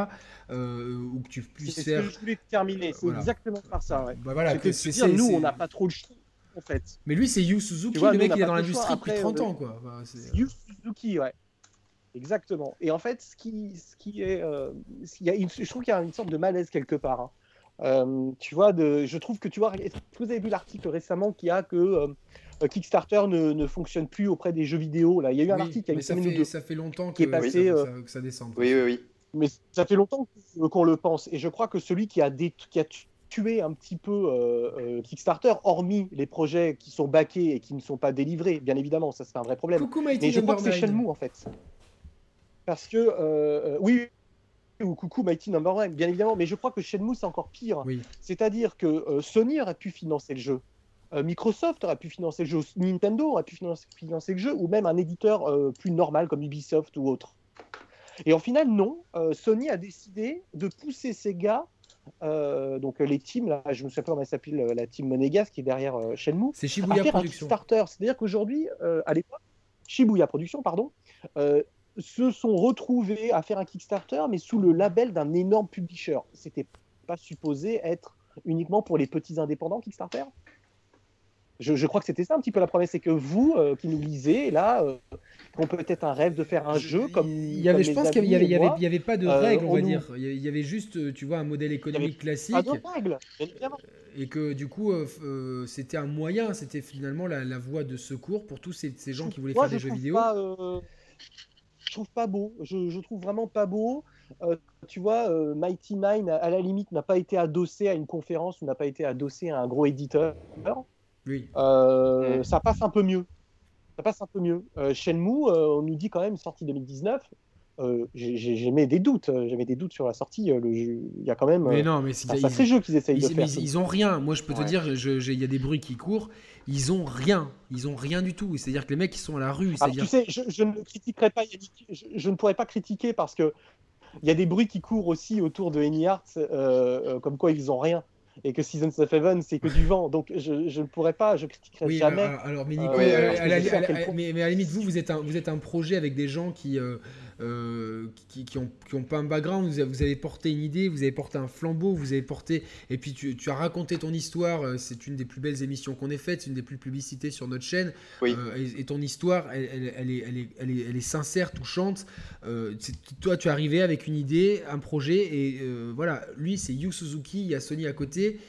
ou que tu puisses faire. Ce que je voulais terminer, c'est exactement par ça. Ouais. Bah voilà, que dire, nous, on n'a pas trop le choix. En fait. Mais lui, c'est Yu Suzuki, le mec, il est dans l'industrie depuis 30 ans. Quoi. Yu Suzuki, ouais. Exactement. Et en fait, ce qui, ce qui est, euh, il y a je trouve qu'il y a une sorte de malaise quelque part. Hein. Euh, tu vois, de, je trouve que tu vois, est-ce que vous avez vu l'article récemment qui a que euh, Kickstarter ne, ne, fonctionne plus auprès des jeux vidéo Là, il y a eu un article il y a une ça fait, ça fait longtemps que, passé, que, ça, descend. Oui, oui, oui. Mais ça fait longtemps qu'on le pense. Et je crois que celui qui a, des, qui a tué un petit peu Kickstarter, hormis les projets qui sont backés et qui ne sont pas délivrés, bien évidemment, ça c'est un vrai problème. Coucou, Mais je crois que c'est Shenmue en fait parce que euh, euh, oui, ou coucou Mighty Number One, bien évidemment, mais je crois que Shenmue c'est encore pire. C'est-à-dire que euh, Sony aurait pu financer le jeu, Microsoft aurait pu financer le jeu, Nintendo aurait pu financer, le jeu, ou même un éditeur plus normal comme Ubisoft ou autre. Et en final, non. Sony a décidé de pousser ses gars, donc les teams, là, je me souviens pas comment elle s'appelle, la team Monégasque qui est derrière Shenmue, c'est Shibuya à Production. Starter. C'est-à-dire qu'aujourd'hui, à l'époque, Shibuya Production, pardon, se sont retrouvés à faire un Kickstarter, mais sous le label d'un énorme publisher. C'était pas supposé être uniquement pour les petits indépendants Kickstarter? Je, crois que c'était ça un petit peu la promesse, c'est que vous euh, qui nous lisez, là, euh, ont peut-être un rêve de faire un jeu comme. Il y avait, je pense qu'il n'y avait, y avait, y avait, pas de euh, règles, on, va dire. Il y avait juste, tu vois, un modèle économique classique. Pas de règles, Et que du coup, c'était un moyen, c'était finalement la, voie de secours pour tous ces, ces gens qui voulaient faire des jeux vidéo. Pas, je trouve pas beau. Je, trouve vraiment pas beau. Euh, tu vois, euh, Mighty Nine, à la limite, n'a pas été adossé à une conférence ou n'a pas été adossé à un gros éditeur. Oui. Euh, ça passe un peu mieux. Ça passe un peu mieux. Shenmue, on nous dit quand même sortie 2019. Euh, j'ai des doutes. Euh, j'avais des doutes sur la sortie. Euh, le il y a quand même. Mais non, mais c'est ces jeux qu'ils essayent de faire. Mais ils ont rien. Moi, je peux te dire, il y a des bruits qui courent. Ils ont rien. Ils ont rien du tout. C'est-à-dire que les mecs, ils sont à la rue. tu sais, je, ne critiquerai pas Je, ne pourrais pas critiquer parce que il y a des bruits qui courent aussi autour de Any Arts, comme quoi ils ont rien et que Seasons of Heaven c'est que du vent. Donc je, je ne pourrais pas, je critiquerai jamais. Alors, mais Nico, à, la, mais, à la limite vous vous êtes un vous êtes un projet avec des gens qui qui, qui, ont, qui, ont, pas un background. Vous avez, vous avez, porté une idée, vous avez porté un flambeau, vous avez porté. Et puis tu, tu as raconté ton histoire. C'est une des plus belles émissions qu'on ait faites, c'est une des plus publicitées sur notre chaîne. Et, et, ton histoire, elle, elle, elle, est, elle, est, elle, est, elle est sincère, touchante. toi, tu es arrivé avec une idée, un projet, et voilà, lui, c'est Yu Suzuki, il y a Sony à côté.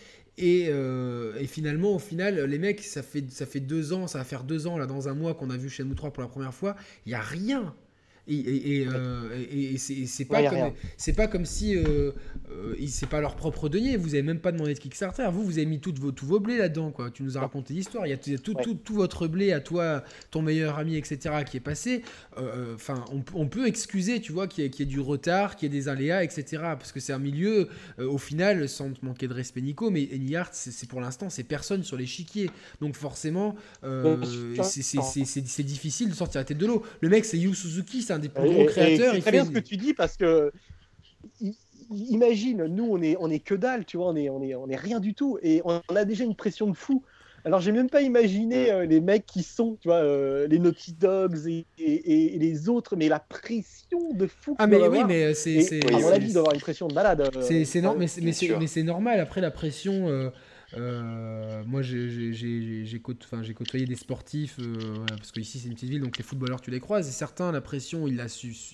Euh, et, finalement, au final, les mecs, ça fait, ça fait deux ans, ça va faire deux ans, là, dans un mois qu'on a vu Shenmue 3 pour la première fois, il n'y a rien. Et, et, c'est pas, comme, pas comme si euh, euh, c'est pas leur propre denier. Vous avez même pas demandé de Kickstarter. Vous, vous avez mis tout vos, tous vos blés là-dedans. quoi. Tu nous as raconté l'histoire. Il y a, tout, tout, tout, votre blé à toi, ton meilleur ami, etc., qui est passé. Enfin, on, peut excuser, tu vois, qu'il y, ait du retard, qu'il y ait des aléas, etc. Parce que c'est un milieu, au final, sans manquer de respect, Nico, mais Anyart, c'est pour l'instant, c'est personne sur l'échiquier. Donc forcément, c'est difficile de sortir la tête de l'eau. Le mec, c'est Yu Suzuki, un des plus gros créateurs. C'est très bien ce que tu dis parce que imagine, nous on est, on est que dalle, tu vois, on est, on est, on est rien du tout et on, a déjà une pression de fou. Alors j'ai même pas imaginé euh, les mecs qui sont, tu vois, euh, les Naughty Dogs et, et, les autres, mais la pression de fou. Ah mais oui, mais c'est, à mon avis, d'avoir une pression de malade. Euh, c'est, c'est mais, mais c'est normal. Après la pression. Euh, moi, j'ai côtoyé des sportifs, euh, parce qu'ici c'est une petite ville, donc les footballeurs, tu les croises, et certains, la pression, ils la,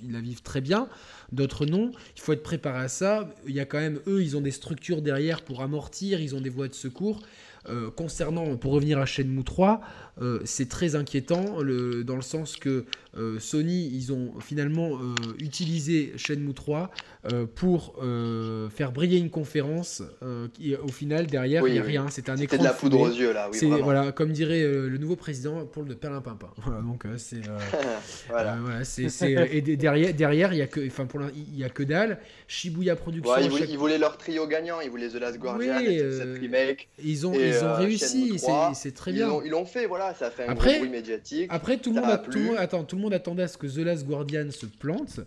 ils la vivent très bien, d'autres non. Il faut être préparé à ça. Il y a quand même, eux, ils ont des structures derrière pour amortir, ils ont des voies de secours. Euh, concernant, pour revenir à Shenmue 3, euh, c'est très inquiétant le, dans le sens que euh, Sony, ils ont finalement utilisé Shenmue 3 pour faire briller une conférence qui, au final, derrière, il n'y a rien. C'est un écran. de la poudre aux yeux, là. Oui, voilà, comme dirait le nouveau président, pour le perlimpinpin. Voilà, donc c'est. voilà. et derrière, derrière, il n'y a, que, enfin, pour il y a que dalle. Shibuya Productions. ils, voulaient, leur trio gagnant, ils voulaient The Last Guardian, cette remake. Ils ont, ils ont euh, réussi, c'est très bien. Ils l'ont fait, voilà, ça a fait un après, bruit médiatique. Après, tout le, monde tout, le monde, attends, tout le monde attendait à ce que The Last Guardian se plante.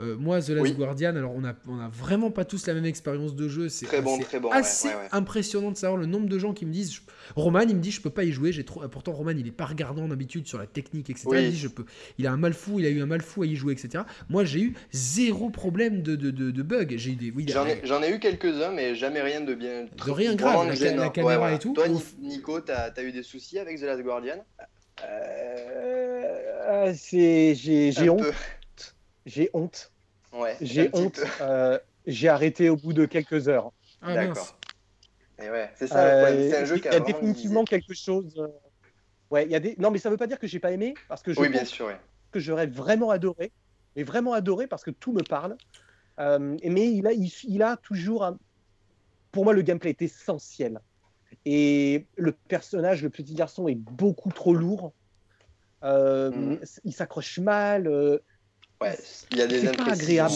Euh, moi, The Last Guardian, alors on a, on a vraiment pas tous la même expérience de jeu. C'est très bon, très bon, assez impressionnant de savoir le nombre de gens qui me disent. Roman, il me dit, je peux pas y jouer. J'ai trop. Pourtant, Roman, il est pas regardant d'habitude sur la technique, etc. Il dit, je peux. Il a un mal fou, il a eu un mal fou à y jouer, etc. Moi, j'ai eu zéro problème de, de, de, bug. J'ai eu des. Oui, J'en ai, ai, eu quelques-uns, mais jamais rien de bien. De rien grave. La, caméra et tout. Toi, Nico, t'as as eu des soucis avec The Last Guardian? Euh, J'ai honte. J'ai honte. j'ai honte. Euh, j'ai arrêté au bout de quelques heures. Ah, D'accord. c'est ça. Euh, c'est un jeu qui a, a définitivement quelque chose. Euh, ouais, il y a des. Non, mais ça veut pas dire que j'ai pas aimé, parce que je oui, bien sûr, que j'aurais vraiment adoré, mais vraiment adoré parce que tout me parle. mais il a, il, a toujours, pour moi, le gameplay est essentiel. Et le personnage, le petit garçon, est beaucoup trop lourd. Mhm. Il s'accroche mal. Ouais, il y a des C'est pas agréable.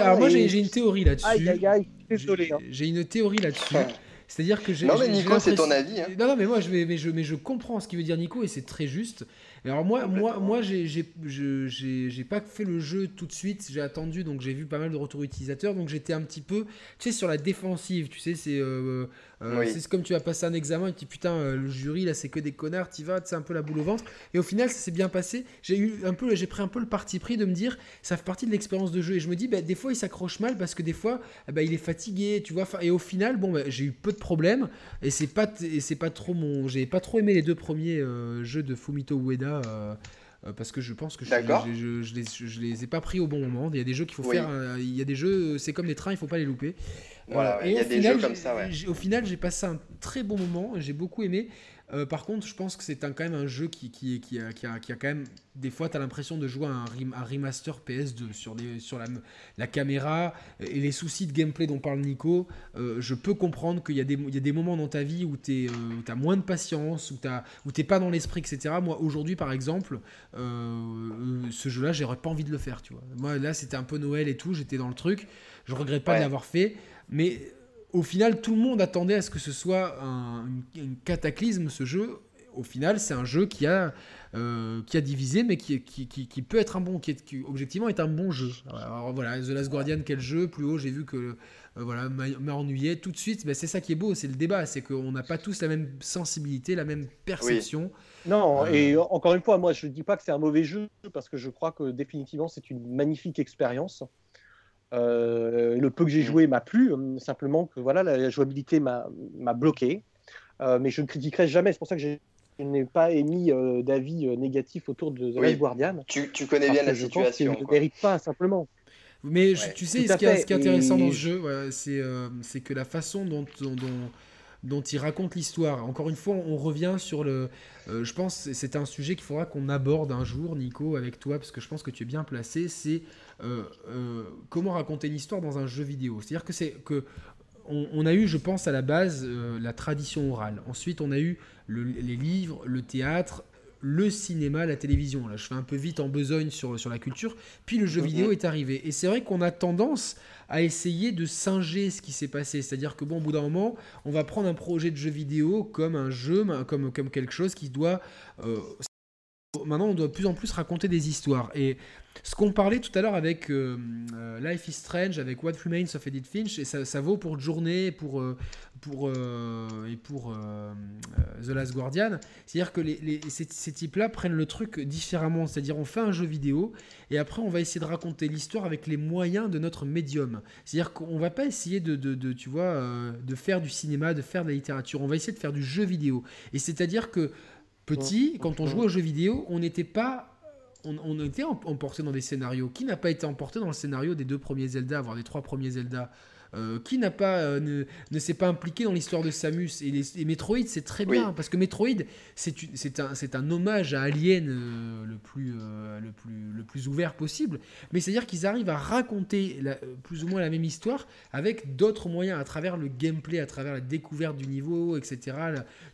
alors moi j'ai une théorie là-dessus. Aïe aïe aïe, désolé. Hein. J'ai une théorie là-dessus. C'est-à-dire que j'ai. Non mais Nico, c'est ton avis. Hein. Non, non mais moi je, mais je, mais je comprends ce qu'il veut dire Nico et c'est très juste. Alors moi, moi, moi, j'ai pas fait le jeu tout de suite. J'ai attendu, donc j'ai vu pas mal de retours utilisateurs. Donc j'étais un petit peu, tu sais, sur la défensive. Tu sais, c'est euh, euh, c'est comme tu vas passer un examen et tu dis putain, euh, le jury là, c'est que des connards. Tu vas, c'est un peu la boule au ventre. Et au final, ça s'est bien passé. J'ai eu un peu, j'ai pris un peu le parti pris de me dire, ça fait partie de l'expérience de jeu. Et je me dis, bah, des fois, il s'accroche mal parce que des fois, bah, il est fatigué, tu vois. Et au final, bon, bah, j'ai eu peu de problèmes. Et c'est pas, c'est pas trop mon, j'ai pas trop aimé les deux premiers jeux de Fumito Ueda. Euh, parce que je pense que je, je, je, les, je, les, ai pas pris au bon moment. Il y a des jeux qu'il faut faire. Euh, il y a des jeux, c'est comme des trains, il faut pas les louper. Voilà, euh, il y a des jeux comme ça. Au final, j'ai passé un très bon moment. J'ai beaucoup aimé. Euh, par contre, je pense que c'est quand même un jeu qui, qui, qui, a, qui, a, qui a quand même. Des fois, tu as l'impression de jouer à un, remaster PS2 sur, des, sur la, la, caméra et les soucis de gameplay dont parle Nico. Euh, je peux comprendre qu'il y, y, a des moments dans ta vie où tu euh, as moins de patience, où tu n'es pas dans l'esprit, etc. Moi, aujourd'hui, par exemple, ce jeu-là, j'aurais pas envie de le faire. Tu vois. Moi, là, c'était un peu Noël et tout, j'étais dans le truc. Je regrette pas de l'avoir fait. Mais au final, tout le monde attendait à ce que ce soit un, cataclysme, ce jeu. Au final, c'est un jeu qui a, euh, qui a divisé, mais qui, qui, qui, peut être un bon, qui, est, objectivement est un bon jeu. Alors voilà, The Last Guardian, quel jeu? Plus haut, j'ai vu que voilà, m'a ennuyé tout de suite. Ben, c'est ça qui est beau, c'est le débat, c'est qu'on n'a pas tous la même sensibilité, la même perception. Non, et encore une fois, moi je ne dis pas que c'est un mauvais jeu parce que je crois que définitivement c'est une magnifique expérience. Le peu que j'ai mm. joué m'a plu, simplement que voilà, la, jouabilité m'a bloqué. mais je ne critiquerai jamais, c'est pour ça que j'ai je n'ai pas émis euh, d'avis euh, négatif autour de The Last Guardian. Tu, tu connais bien la je situation. Pense ne mérite pas simplement. Mais tu sais, ce qui, est, ce qui, est, intéressant dans ce jeu, euh, c'est que la façon dont, dont, dont, il raconte l'histoire, encore une fois, on revient sur le. je pense c'est un sujet qu'il faudra qu'on aborde un jour, Nico, avec toi, parce que je pense que tu es bien placé. C'est comment raconter une histoire dans un jeu vidéo. C'est-à-dire que c'est que on, a eu, je pense, à la base la tradition orale. Ensuite, on a eu les livres, le théâtre, le cinéma, la télévision. Là, je fais un peu vite en besogne sur, sur la culture. Puis le jeu mhm. vidéo est arrivé. Et c'est vrai qu'on a tendance à essayer de singer ce qui s'est passé. C'est-à-dire que, bon, au bout d'un moment, on va prendre un projet de jeu vidéo comme un jeu, comme, comme quelque chose qui doit. Euh, maintenant, on doit de plus en plus raconter des histoires. Et ce qu'on parlait tout à l'heure avec euh, euh, Life is Strange, avec What Remains of Edith Finch, et ça, vaut pour Journée pour, euh, pour, et pour The Last Guardian, c'est-à-dire que ces, types-là prennent le truc différemment, c'est-à-dire on fait un jeu vidéo, et après on va essayer de raconter l'histoire avec les moyens de notre médium. C'est-à-dire qu'on va pas essayer de tu vois, de faire du cinéma, de faire de la littérature, on va essayer de faire du jeu vidéo. Et c'est-à-dire que petit, quand on jouait aux jeux vidéo, on n'était pas on, était emporté dans des scénarios. Qui n'a pas été emporté dans le scénario des deux premiers Zelda, voire des trois premiers Zelda? Euh, qui n'a pas euh, ne, s'est pas impliqué dans l'histoire de Samus et, les, Metroid c'est très bien parce que Metroid c'est un, un hommage à Alien euh, le, plus, le, plus, le plus ouvert possible. Mais c'est à dire qu'ils arrivent à raconter plus ou moins la même histoire avec d'autres moyens à travers le gameplay à travers la découverte du niveau etc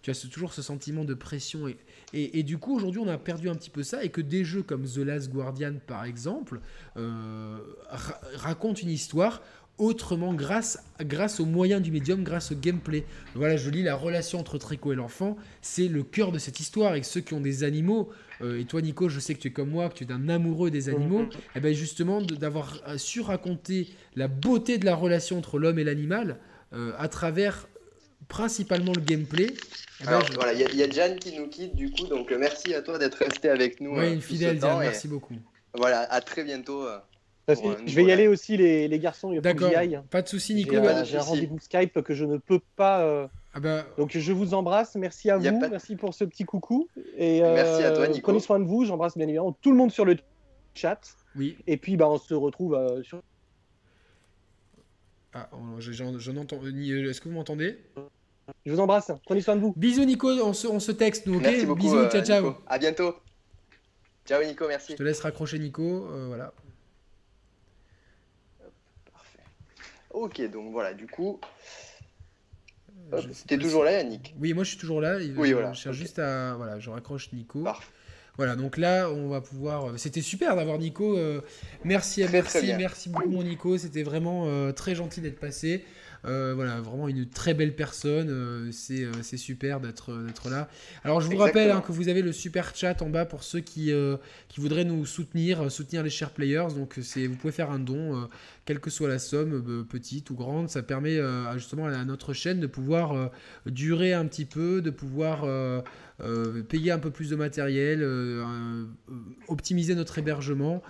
tu as toujours ce sentiment de pression et, et, du coup aujourd'hui on a perdu un petit peu ça et que des jeux comme The Last Guardian par exemple racontent une histoire autrement grâce, grâce aux moyens du médium, grâce au gameplay. Voilà, je lis la relation entre Trico et l'enfant, c'est le cœur de cette histoire. Et ceux qui ont des animaux, euh, et toi Nico, je sais que tu es comme moi, que tu es un amoureux des animaux, et eh ben justement d'avoir su raconter la beauté de la relation entre l'homme et l'animal euh, à travers principalement le gameplay. Eh ben, voilà, il y, a Jeanne qui nous quitte du coup, donc euh, merci à toi d'être resté avec nous. Oui, une fidèle, merci beaucoup. Voilà, à très bientôt je vais y aller aussi, les, les garçons. D'accord. Pas de souci, Nico. J'ai un rendez-vous Skype que je ne peux pas. Euh, ah bah... Donc je vous embrasse. Merci à vous. Merci pour ce petit coucou. Et euh, merci à toi, Nico. Prenez soin de vous. J'embrasse bien évidemment tout le monde sur le chat. Oui. Et puis bah, on se retrouve euh, sur. Ah, j'en entends. Est-ce que vous m'entendez? Je vous embrasse. Prenez soin de vous. Bisous, Nico. On se, on se texte, nous, ok? Merci beaucoup, Bisous, ciao, ciao. À bientôt. Ciao, Nico. Merci. Je te laisse raccrocher, Nico. voilà. Ok, donc voilà, du coup. T'es toujours là, Yannick Oui, moi je suis toujours là. Oui, je, voilà. cherche juste à. Voilà, je raccroche Nico. Voilà, donc là, on va pouvoir. Euh, c'était super d'avoir Nico. Euh, merci, merci, merci beaucoup, mon Nico. C'était vraiment euh, très gentil d'être passé. Euh, voilà, vraiment une très belle personne. Euh, c'est, euh, c'est super d'être, d'être là. Alors, je vous rappelle hein, que vous avez le super chat en bas pour ceux qui, qui voudraient nous soutenir, soutenir les chers players. Donc, c'est, vous pouvez faire un don, quelle que soit la somme, petite ou grande. Ça permet justement à notre chaîne de pouvoir durer un petit peu, de pouvoir. payer un peu plus de matériel, optimiser notre hébergement,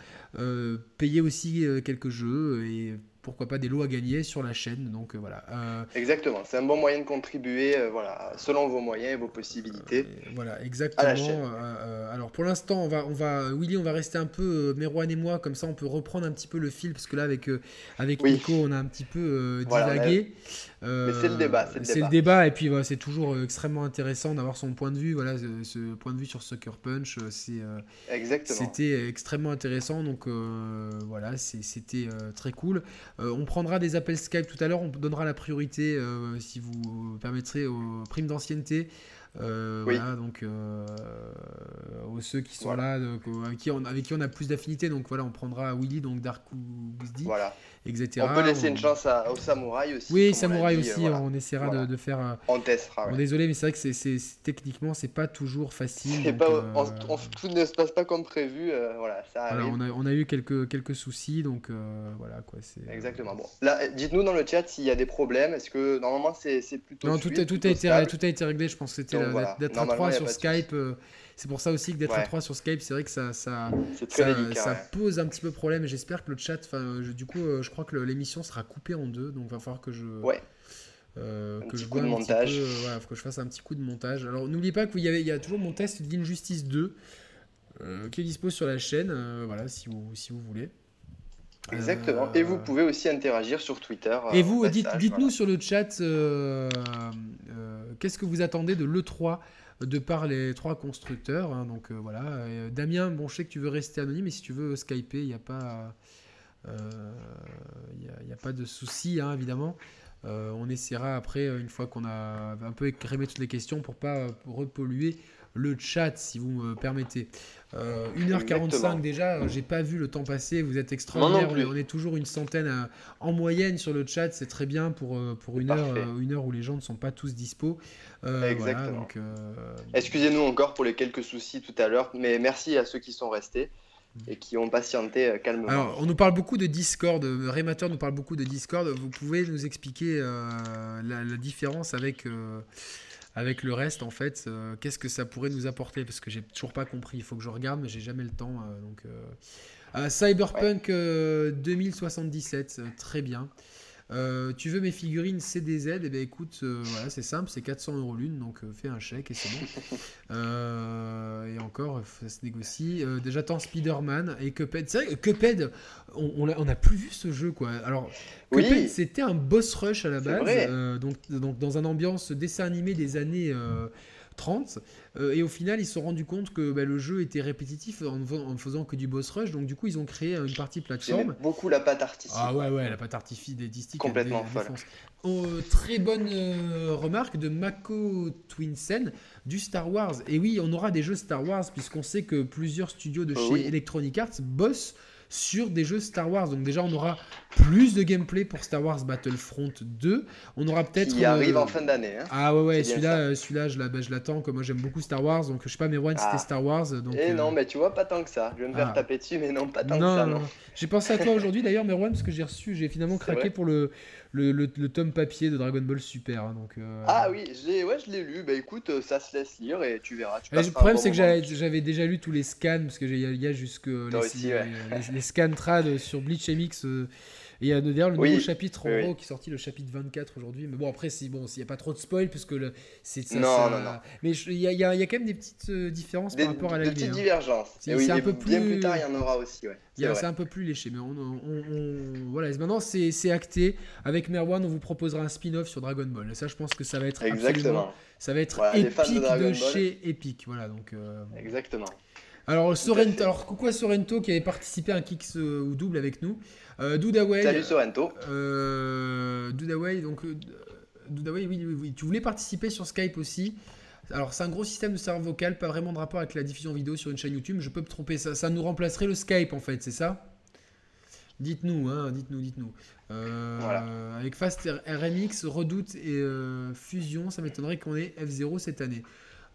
payer aussi quelques jeux et pourquoi pas des lots à gagner sur la chaîne. Donc euh, voilà. Euh, exactement, c'est un bon moyen de contribuer, euh, voilà, selon vos moyens et vos possibilités. voilà, exactement. alors pour l'instant, on va, on va, Willy, on va rester un peu Merwan et moi, comme ça on peut reprendre un petit peu le fil, parce que là avec avec Nico, on a un petit peu divagué. Mais c'est le débat. C'est le, débat, et puis c'est toujours extrêmement intéressant d'avoir son point de vue. Voilà, ce, point de vue sur Sucker Punch, c'est c'était extrêmement intéressant. Donc voilà, c'était très cool. Euh, on prendra des appels Skype tout à l'heure, on donnera la priorité, euh, si vous permettrez, aux primes d'ancienneté. Euh, voilà, donc aux ceux qui sont là, avec, qui on, a plus d'affinité, donc voilà, on prendra Willy, donc Dark Voilà. Etc. On peut laisser une chance à, au samouraï aussi. Oui, samouraï aussi, on essaiera de, faire. Euh, on testera. désolé, mais c'est vrai que c'est, techniquement, c'est pas toujours facile. pas, euh, tout ne se passe pas comme prévu. Euh, voilà, ça on, a, on, a, eu quelques, quelques soucis, donc voilà quoi. Exactement. Bon, là, dites-nous dans le chat s'il y a des problèmes. Est-ce que normalement c'est, plutôt. Non, tout, tout, a été, tout a été réglé. Je pense que c'était d'être à 3 sur Skype. C'est pour ça aussi que d'être à 3 sur Skype, c'est vrai que ça, ça, ça, pose un petit peu problème. J'espère que le chat, du coup, je crois que l'émission sera coupée en deux, donc il va falloir que je. Ouais. Euh, que je coup de montage. Peu, faut que je fasse un petit coup de montage. Alors n'oubliez pas qu'il y, a toujours mon test d'Injustice 2 euh, qui est dispo sur la chaîne, euh, voilà, si vous, si vous voulez. Exactement. Et vous pouvez aussi interagir sur Twitter. Et vous, dites, dites-nous sur le chat qu'est-ce que vous attendez de l'E3 de par les trois constructeurs. Hein, donc voilà. Damien, bon, je sais que tu veux rester anonyme, mais si tu veux skyper, il n'y a pas. Il euh, n'y a, pas de souci, hein, évidemment. Euh, on essaiera après, une fois qu'on a un peu écrémé toutes les questions, pour pas repolluer le chat, si vous me permettez. 1h45 euh, déjà, j'ai pas vu le temps passer, vous êtes extraordinaire, on est, toujours une centaine en moyenne sur le chat, c'est très bien pour, pour une, heure, une heure où les gens ne sont pas tous dispo. Exactement. Excusez-nous encore pour les quelques soucis tout à l'heure, mais merci à ceux qui sont restés et qui ont patienté euh, calmement. Alors, on nous parle beaucoup de Discord, euh, Rémateur nous parle beaucoup de Discord. Vous pouvez nous expliquer euh, la, différence avec, avec le reste, en fait Qu'est-ce que ça pourrait nous apporter? Parce que j'ai toujours pas compris. Il faut que je regarde, mais j'ai jamais le temps. donc, Cyberpunk 2077, très bien. Euh, tu veux mes figurines CDZ Eh bien écoute, euh, voilà, c'est simple, c'est 400 euros l'une, donc euh, fais un chèque et c'est bon. et encore, ça se négocie. J'attends Spider-Man et Cuphead. C'est vrai que Cuphead, on, on, a, plus vu ce jeu quoi. Alors, Cuphead c'était un boss rush à la base, donc, donc dans un ambiance dessin animé des années 30. Euh, et au final, ils se sont rendus compte que bah, le jeu était répétitif en, en, faisant que du boss rush. Donc, du coup, ils ont créé une partie plateforme. beaucoup la patte artistique. Ah ouais, ouais, la patte artistique. Complètement folle. Oh, très bonne euh, remarque de Mako Twinsen du Star Wars. Et oui, on aura des jeux Star Wars, puisqu'on sait que plusieurs studios de oh chez Electronic Arts bossent sur des jeux Star Wars. Donc déjà, on aura plus de gameplay pour Star Wars Battlefront 2. On aura peut-être... Qui arrive en fin d'année. Hein. Ah ouais, ouais, celui-là, euh, celui-là je, je l'attends. Comme moi, j'aime beaucoup Star Wars. Donc je sais pas, mais One, c'était ah. Star Wars. Donc, Et eh non, euh, mais tu vois, pas tant que ça. Je vais me faire ah. taper dessus, mais non, pas tant que ça. Non. J'ai pensé à toi aujourd'hui d'ailleurs, Merwan, parce que j'ai reçu, j'ai finalement craqué pour le, le, le, tome papier de Dragon Ball Super. Hein, donc, euh, Ah oui, je ouais, je l'ai lu. Bah écoute, ça se laisse lire et tu verras. le problème, c'est que j'avais déjà lu tous les scans, parce qu'il y, y, a jusque les, les, scans trad sur Bleach MX. Et il y a d'ailleurs le nouveau chapitre en gros qui est sorti, le chapitre 24 aujourd'hui. Mais bon, après, si, bon, s'il n'y a pas trop de spoil, puisque le, c'est ça. Non, non, non. Mais il y a, y, y a, quand même des petites euh, différences par rapport à la Des petites hein. divergences. C'est, oui, un peu plus... Bien plus tard, il y en aura aussi. Ouais. C'est, un peu plus léché. Mais on, on, voilà, maintenant, c'est, c'est acté. Avec Merwan, on vous proposera un spin-off sur Dragon Ball. Et ça, je pense que ça va être Exactement. Ça va être épique de, chez Epic. Voilà, donc. Euh, Exactement. Alors, Sorrento, alors coucou à Sorrento qui avait participé à un Kicks euh, ou double avec nous. Euh, Dudaway. Salut Sorrento. Euh, Dudaway, donc euh, Dudaway, oui, oui, oui, tu voulais participer sur Skype aussi. Alors, c'est un gros système de serveur vocal, pas vraiment de rapport avec la diffusion vidéo sur une chaîne YouTube. Je peux me tromper, ça, ça nous remplacerait le Skype en fait, c'est ça? Dites-nous, hein, dites-nous, dites-nous. Euh, avec Fast RMX, Redoute et Fusion, ça m'étonnerait qu'on ait F0 cette année.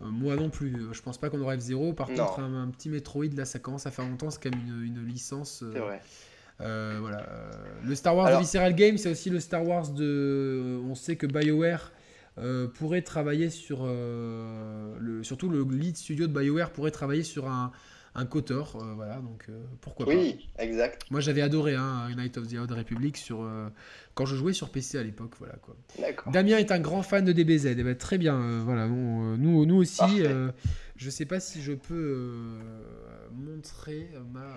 Euh, moi non plus, euh, je pense pas qu'on aura F0. Par contre, un, petit Metroid, là, ça commence à faire longtemps, c'est quand même une, licence. c'est vrai. Euh, voilà. Le Star Wars de Visceral Games, c'est aussi le Star Wars de. On sait que BioWare pourrait travailler sur. le, surtout le lead studio de BioWare pourrait travailler sur un, un Kotor, euh, voilà, donc euh, pourquoi pas. Oui, exact. Moi j'avais adoré hein, Night of the Old Republic sur, euh, quand je jouais sur PC à l'époque, voilà quoi. Damien est un grand fan de DBZ, eh ben, très bien, voilà, nous, nous aussi, je sais pas si je peux montrer ma...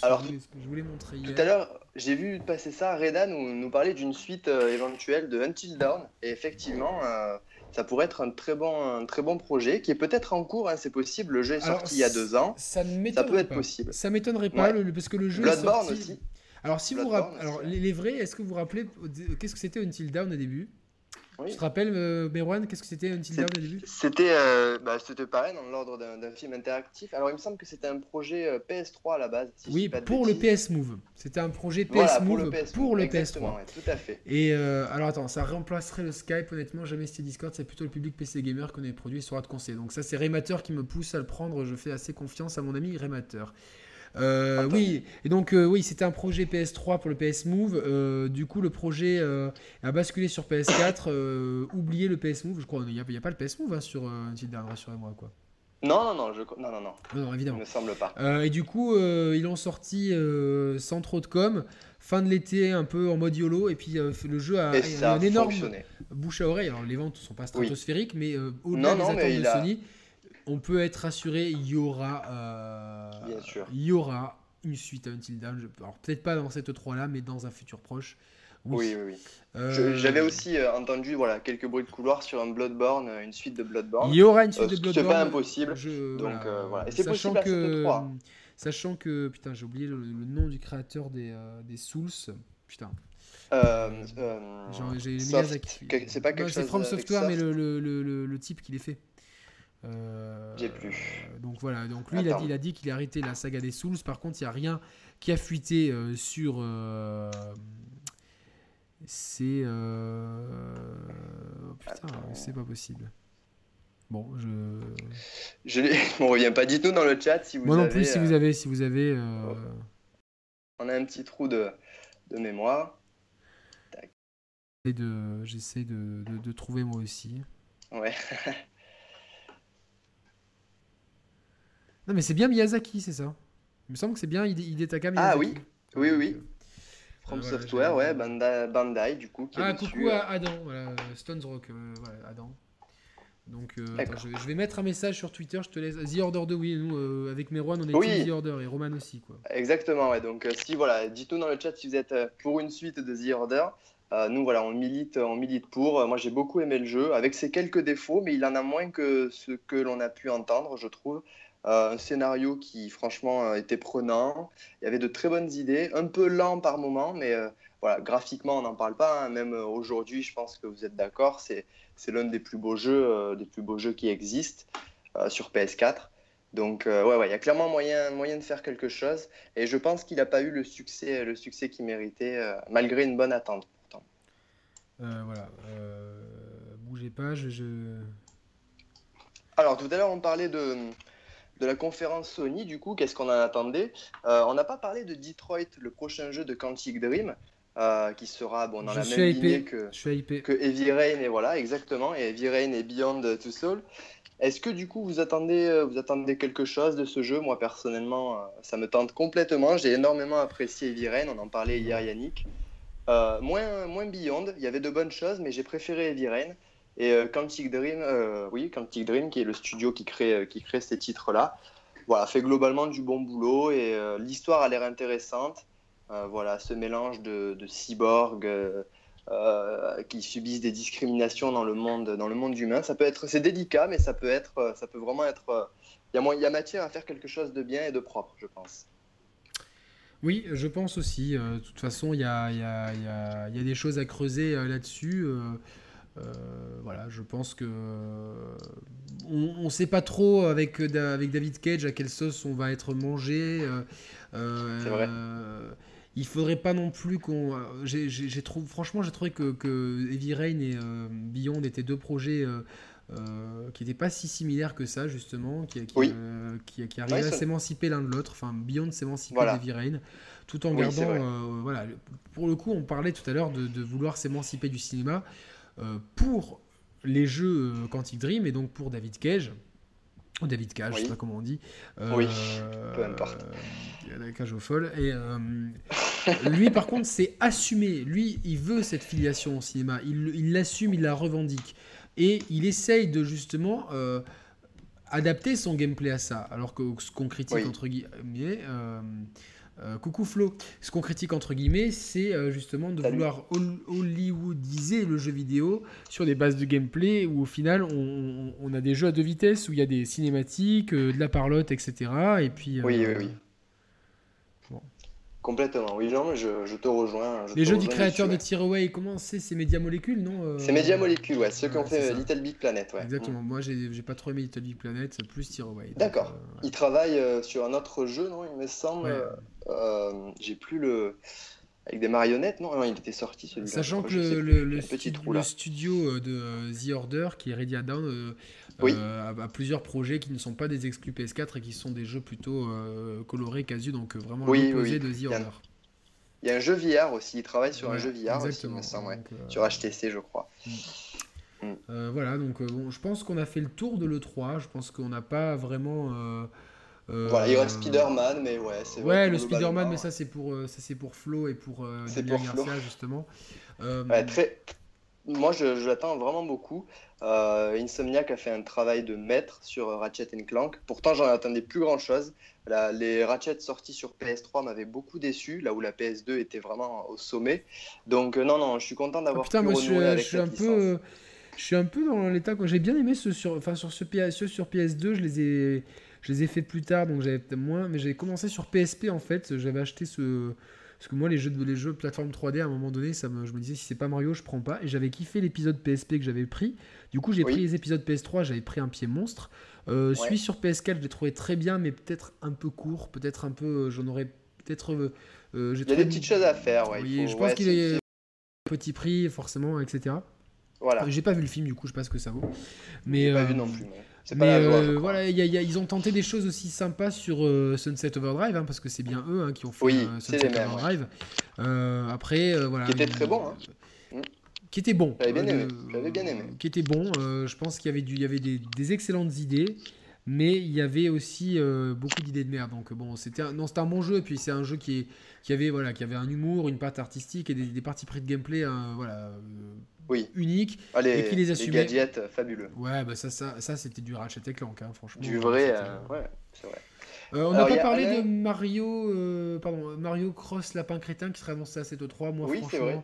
Alors, je voulais montrer tout à l'heure, j'ai vu passer ça, Reda nous, nous parlait d'une suite éventuelle de Until Dawn, et effectivement, ça pourrait être un très bon, un très bon projet qui est peut-être en cours, hein, c'est possible. Le jeu est sorti il y a deux ans. Ça, ça peut être possible. Ça m'étonnerait pas parce que le jeu est sorti... aussi. Alors si vous alors les, vrais, est-ce que vous vous rappelez qu'est-ce que c'était Until Dawn au début? Tu te rappelles, euh, Merwan, qu'est-ce que c'était Until Dawn au début? C'était euh, bah, pareil, dans l'ordre d'un film interactif. Alors, il me semble que c'était un projet euh, PS3 à la base. oui, pour le PS Move. C'était un projet PS Move pour le, PS, 3 tout à fait. Et alors, attends, ça remplacerait le Skype. Honnêtement, jamais c'était Discord. C'est plutôt le public PC Gamer qu'on ait produit sur de conseil. Donc, ça, c'est Raymater qui me pousse à le prendre. Je fais assez confiance à mon ami Raymater. Euh, oui, et donc euh, oui, c'était un projet PS3 pour le PS Move. Euh, du coup, le projet a basculé sur PS4. oubliez le PS Move, je crois. Il n'y a, pas le PS Move hein, sur Until rassurez-moi quoi. Non, non, non, je... non, non, non. Non, évidemment. Il me semble pas. et du coup, ils l'ont sorti sans trop de com. Fin de l'été, un peu en mode YOLO. Et puis le jeu a, un énorme bouche à oreille. Alors les ventes ne sont pas stratosphériques, mais au-delà des attentes de Sony on peut être rassuré, il y aura, euh, il y aura une suite à Until Dawn. Alors peut-être pas dans cette 3 là, mais dans un futur proche. Oui, oui, oui. Euh, j'avais aussi euh, entendu voilà, quelques bruits de couloir sur un Bloodborne, une suite de Bloodborne. Il y aura une suite de Bloodborne. C'est pas impossible. Donc voilà. Et c'est possible que, à 3. Sachant que, putain, j'ai oublié le, nom du créateur des, des Souls. Putain. j'ai C'est pas quelque chose. C'est From Software, mais le, le, le, type qui les fait. Euh, J'ai plus. donc voilà, donc lui il a, dit, il a dit qu'il a arrêté la saga des Souls. Par contre, il n'y a rien qui a fuité euh, sur. Euh, c'est. Oh, putain, c'est pas possible. Bon, je. Je ne revient pas. Dites-nous dans le chat si vous Moi non plus, si vous avez. Si vous avez On a un petit trou de, de mémoire. J'essaie de, de, de trouver moi aussi. Ouais. Non, mais c'est bien Miyazaki, c'est ça. Il me semble que c'est bien Hidetaka Miyazaki. Ah oui, oui, oui. Euh, From Software, ouais, Bandai, du coup. ah, coucou à Adam, voilà, Stones Rock, euh, voilà, Adam. Donc, euh, je, vais mettre un message sur Twitter, je te laisse. The Order 2, oui, nous, avec Merwan, on est oui. The Order et Roman aussi, quoi. Exactement, ouais. Donc, si, voilà, dites-nous dans le chat si vous êtes pour une suite de The Order. nous, voilà, on milite, on milite pour. Moi, j'ai beaucoup aimé le jeu, avec ses quelques défauts, mais il en a moins que ce que l'on a pu entendre, je trouve. Euh, un scénario qui franchement euh, était prenant. Il y avait de très bonnes idées, un peu lent par moment, mais euh, voilà, graphiquement on n'en parle pas. Hein. Même aujourd'hui, je pense que vous êtes d'accord, c'est l'un des plus beaux jeux, des plus beaux jeux qui existent sur PS4. Donc ouais, ouais, il y a clairement moyen, moyen de faire quelque chose. Et je pense qu'il n'a pas eu le succès, le succès qu'il méritait, malgré une bonne attente pourtant. voilà, bougez pas, je... Alors tout à l'heure on parlait de de la conférence Sony, du coup, qu'est-ce qu'on en attendait? Euh, On n'a pas parlé de Detroit, le prochain jeu de Quantic Dream, euh, qui sera bon, dans la même lignée que, que Heavy Rain, et voilà, exactement, et Heavy Rain et Beyond Two Soul. Est-ce que du coup vous attendez, euh, vous attendez quelque chose de ce jeu? Moi personnellement, ça me tente complètement. J'ai énormément apprécié Heavy Rain, on en parlait hier Yannick. moins, moins Beyond, il y avait de bonnes choses, mais j'ai préféré Heavy Rain. Et euh, Quantic Dream, euh, oui, Dream, qui est le studio qui crée, euh, qui crée ces titres-là, voilà, fait globalement du bon boulot et l'histoire a l'air intéressante. voilà, ce mélange de, cyborgs qui subissent des discriminations dans le monde, dans le monde humain, ça peut être, c'est délicat, mais ça peut être, ça peut vraiment être, il y, a matière à faire quelque chose de bien et de propre, je pense. Oui, je pense aussi. De toute façon, il y y, y a, des choses à creuser là-dessus. Euh, voilà, je pense que on ne sait pas trop avec, avec David Cage à quelle sauce on va être mangé. Euh, euh, il faudrait pas non plus qu'on. J'ai, franchement, j'ai trouvé que, que, Heavy Rain et Beyond étaient deux projets qui n'étaient pas si similaires que ça, justement, qui, qui, qui, arrivaient à s'émanciper l'un de l'autre. Enfin, Beyond s'émanciper voilà. d'Heavy Rain, tout en gardant. voilà, pour le coup, on parlait tout à l'heure de, de vouloir s'émanciper du cinéma. Euh, pour les jeux euh, Quantic Dream et donc pour David Cage. Ou David Cage, je sais pas comment on dit. Euh, oui, peu importe. la cage au folle. Et lui, par contre, c'est assumé. Lui, il veut cette filiation au cinéma. Il l'assume, il, la revendique. Et il essaye de justement adapter son gameplay à ça. Alors que ce qu'on critique, entre guillemets, euh, coucou Flo. Ce qu'on critique entre guillemets, c'est euh, justement de vouloir hollywoodiser le jeu vidéo sur des bases de gameplay où au final on, a des jeux à deux vitesses où il y a des cinématiques, euh, de la parlotte, etc. Et puis. oui, oui, oui. Complètement, oui, non, je, je te rejoins. les jeux du créateur de Tearaway, comment c'est? C'est Media Molecule, non euh, C'est Media Molecule, ouais, ceux qui ont fait Little Big Planet, ouais. Exactement, mm. moi j'ai pas trop aimé Little Big Planet, plus Tearaway. D'accord. Euh, Ils travaillent euh, sur un autre jeu, non Il me semble. J'ai plus le. Avec des marionnettes, non, non il était sorti celui-là. Sachant que le, le, le, studio de The Order, qui est Ready Down, oui. à, plusieurs projets qui ne sont pas des exclus PS4 et qui sont des jeux plutôt euh, colorés, casu, donc euh, vraiment l'opposé de The Order. Il y a un jeu VR aussi, il travaille sur un jeu VR aussi, me semble, euh, sur HTC, je crois. Mm. Mm. voilà, donc bon, je pense qu'on a fait le tour de l'E3. Je pense qu'on n'a pas vraiment. Voilà, il reste Spider-Man, mais ouais, c'est Ouais, le Spider-Man, mais ça c'est pour, ça, c'est pour Flo et pour c'est pour Garcia, justement. Ouais, très, moi, je, l'attends vraiment beaucoup. Euh, Insomniac a fait un travail de maître sur Ratchet Clank. Pourtant, j'en attendais plus grand chose. les Ratchet sortis sur PS3 m'avaient beaucoup déçu, là où la PS2 était vraiment au sommet. Donc, euh, non, non, je suis content d'avoir ah, putain, je, avec je suis un peu, je suis un peu dans l'état quand j'ai bien aimé ce sur, enfin sur ce PS, sur PS2, je les ai, je les ai fait plus tard, donc j'avais moins, mais j'ai commencé sur PSP en fait. J'avais acheté ce parce que moi, les jeux, les jeux plateforme 3D, à un moment donné, ça me, je me disais, si c'est pas Mario, je prends pas. Et j'avais kiffé l'épisode PSP que j'avais pris. Du coup, j'ai pris les épisodes PS3, j'avais pris un pied monstre. Euh, Celui sur PS4, je l'ai trouvé très bien, mais peut-être un peu court. Peut-être un peu. Euh, j'en aurais peut-être. Euh, euh, Il y a des petites choses à faire, ouais. Oui, je pense qu'il est petit prix, forcément, etc. Voilà. J'ai pas vu le film, du coup, je sais pas ce que ça vaut. Mais, pas vu non plus. Mais euh, voilà, ils ont tenté des choses aussi sympas sur euh, Sunset Overdrive, hein, parce que c'est bien eux hein, qui ont fait euh, Sunset Overdrive. après, voilà. Qui était très bon. Hein. Qui était bon. J'avais bien aimé. bien aimé. Qui était bon. je pense qu'il y avait, du, il y avait des, des, excellentes idées, mais il y avait aussi beaucoup d'idées de merde. Donc bon, c'était un, un bon jeu, et puis c'est un jeu qui, est, qui, avait, voilà, qui avait un humour, une patte artistique et des, des parties pris de gameplay voilà, oui. unique Allez, et qui les assumait. Les gadgets fabuleux. Ouais, bah ça, ça, ça c'était du Ratchet Clank, hein, franchement. Du vrai, euh, ouais, c'est vrai. Euh, on n'a pas parlé de Mario, euh, pardon, Mario Cross Lapin Crétin qui serait annoncé à cette 3 Moi, oui, franchement,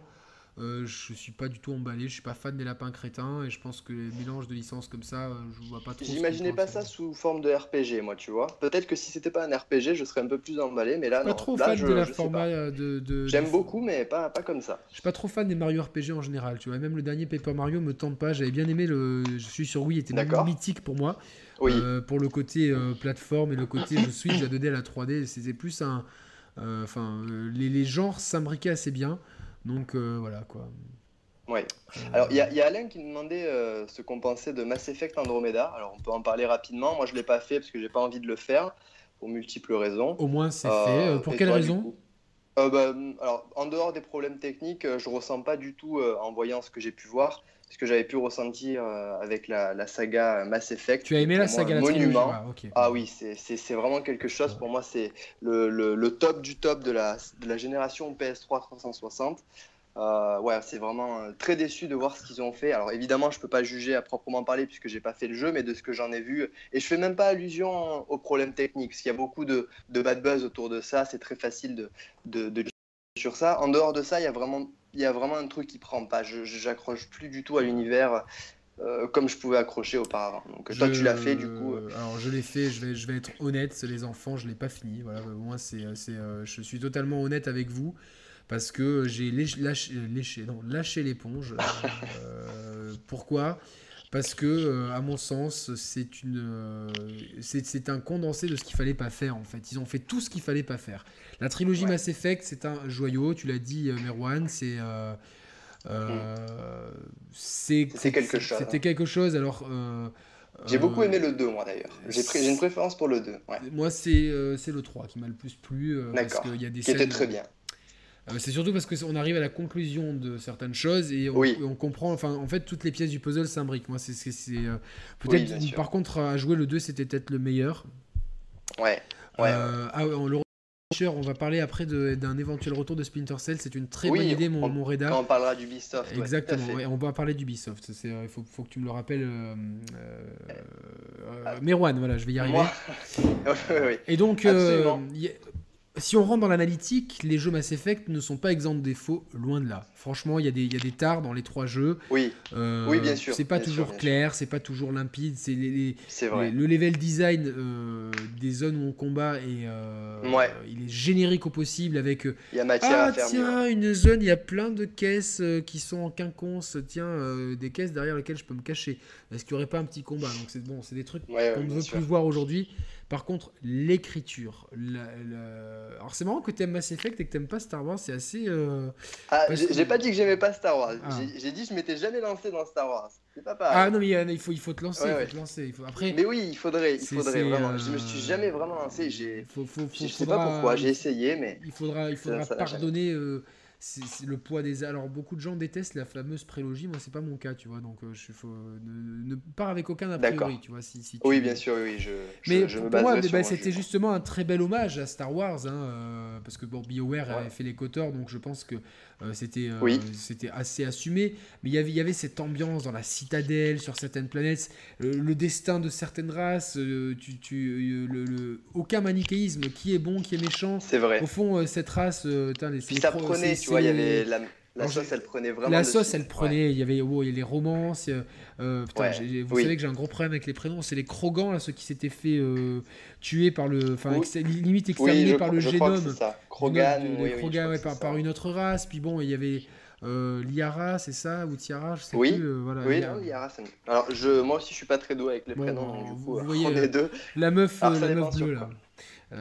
euh, je suis pas du tout emballé, je suis pas fan des lapins crétins et je pense que les mélanges de licences comme ça, euh, je vois pas trop. J'imaginais pas ça sous forme de RPG, moi, tu vois. Peut-être que si c'était pas un RPG, je serais un peu plus emballé, mais là, pas trop fan de la format euh, de. J'aime beaucoup, mais pas, pas comme ça. Je suis pas trop fan des Mario RPG en général, tu vois. Même le dernier Paper Mario me tente pas. J'avais bien aimé le. Je suis sur Wii, était mythique pour moi. Oui. pour le côté plateforme et le côté je switch à 2D à la 3D, c'était plus un. Enfin, les, les genres s'imbriquaient assez bien. Donc voilà quoi. Ouais. Alors, il y, a Alain qui demandait euh, ce qu'on pensait de Mass Effect Andromeda. Alors, on peut en parler rapidement. Moi, je ne l'ai pas fait parce que j'ai pas envie de le faire pour multiples raisons. Au moins, c'est fait. Euh, pour quelle raison euh, bah, alors, en dehors des problèmes techniques, je ressens pas du tout en voyant ce que j'ai pu voir, ce que j'avais pu ressentir avec la, saga Mass Effect. Tu as aimé la saga Monument. Ah, ah, oui, c'est vraiment quelque chose. Pour moi, c'est le, le, le, top du top de la, de la génération PS3 360. Euh, ouais, c'est vraiment euh, très déçu de voir ce qu'ils ont fait. Alors évidemment, je peux pas juger à proprement parler puisque j'ai pas fait le jeu, mais de ce que j'en ai vu, et je fais même pas allusion aux problèmes techniques, parce qu'il y a beaucoup de, bad buzz autour de ça. C'est très facile de, de, de, sur ça. En dehors de ça, il y a vraiment, il y a vraiment un truc qui prend pas. Je j'accroche plus du tout à l'univers. Euh, comme je pouvais accrocher auparavant. Donc toi tu l'as fait du coup. Alors je l'ai fait, je vais, je vais être honnête, les enfants, je l'ai pas fini. Voilà, moi c'est, je suis totalement honnête avec vous parce que j'ai lâché, lâché l'éponge. Euh, pourquoi? Parce que, euh, à mon sens, c'est une, euh, c'est un condensé de ce qu'il fallait pas faire en fait. Ils ont fait tout ce qu'il fallait pas faire. La trilogie Mass Effect, c'est un joyau. Tu l'as dit, Merwan, c'est, c'est quelque chose. C'était quelque chose. Alors. j'ai beaucoup aimé le 2, moi d'ailleurs. J'ai une préférence pour le 2. Moi, c'est le 3 qui m'a le plus plu. parce qu'il y a des qui était très bien. Euh, c'est surtout parce qu'on arrive à la conclusion de certaines choses et on, comprend, enfin, en fait, toutes les pièces du puzzle s'imbriquent. Moi, c'est, euh, peut-être, par contre, à jouer le 2, c'était peut-être le meilleur. Ouais. Euh, ah, le on va parler après d'un éventuel retour de Splinter Cell. C'est une très bonne idée, mon, mon Reda. Quand on parlera d'Ubisoft. Exactement, on va parler d'Ubisoft. Il faut, faut, que tu me le rappelles. Euh, euh, Merwan, voilà, je vais y arriver. oui, Et donc, si on rentre dans l'analytique, les jeux Mass Effect ne sont pas exempts de défauts, loin de là. Franchement, il y, a des, y a des tares dans les trois jeux. Oui, Euh, Oui, bien sûr, C'est pas toujours sûr, clair, c'est pas toujours limpide. C'est les, les- les- le level design euh, des zones où on combat et euh, Ouais. il est générique au possible avec Il y a matière ah à faire mieux. tiens une zone il y a plein de caisses qui sont en quinconce tiens des caisses derrière lesquelles je peux me cacher est-ce qu'il y aurait pas un petit combat? Donc c'est bon c'est des trucs Ouais, ouais, qu'on ne veut sûr. plus voir aujourd'hui par contre l'écriture la- la- alors c'est marrant que t'aimes Mass Effect et que t'aimes pas Star Wars c'est assez euh, Ah, j'ai que- pas dit que j'aimais pas Star Wars. Ah. J'ai- dit que je m'étais jamais lancé dans Star Wars. C'est pas pareil. ah non mais euh, il faut il faut te lancer Ouais, il faut ouais. te lancer il faut après Mais oui, il faudrait, il faudrait vraiment. Je me suis euh, jamais vraiment lancé. J'ai, je sais faudra- pas pourquoi. J'ai essayé, mais Il faudra, il faudra ça pardonner euh, c'est- c'est le poids des. Alors, beaucoup de gens détestent la fameuse prélogie. Moi, c'est pas mon cas, tu vois. Donc, euh, je faut, ne, ne pars avec aucun a priori, tu vois. Si, si oui, bien sûr, oui, je, Mais je pour me moi, bah, c'était justement un très bel hommage à Star Wars, hein, euh, parce que bon, BioWare Ouais. avait fait les coteurs, donc je pense que euh, c'était euh, Oui. c'était assez assumé. Mais il y avait, il y avait cette ambiance dans la citadelle, sur certaines planètes, le, le destin de certaines races, euh, tu, tu, euh, le, le- aucun manichéisme, qui est bon, qui est méchant. C'est vrai. Au fond, euh, cette race, euh, putain, les, Puis ça pro- prenait, tu vois, il y avait la, la Alors, sauce, elle prenait vraiment. la sauce, elle Ouais. prenait. Il y avait, oh, il y a les romances. euh, euh, putain, Ouais, vous oui. savez que j'ai un gros problème avec les prénoms. C'est les Krogans, là, ceux qui s'étaient fait euh, tuer par le, enfin, Oui. ex- limite Oui, exterminés je, par le génome. c'est ça. d'une Krogan, oui, oui, Krogan, ouais, par, par une autre race. Puis bon, il y avait euh, Liara, c'est ça, ou Tiara, je sais Oui. plus. euh, voilà, Oui, Liara. non, Yara, ça Alors, je, moi aussi, je suis pas très doué avec les Bon, prénoms, donc du vous coup, voyez, on euh, est deux. La meuf, Alors, euh, la meuf bleue là.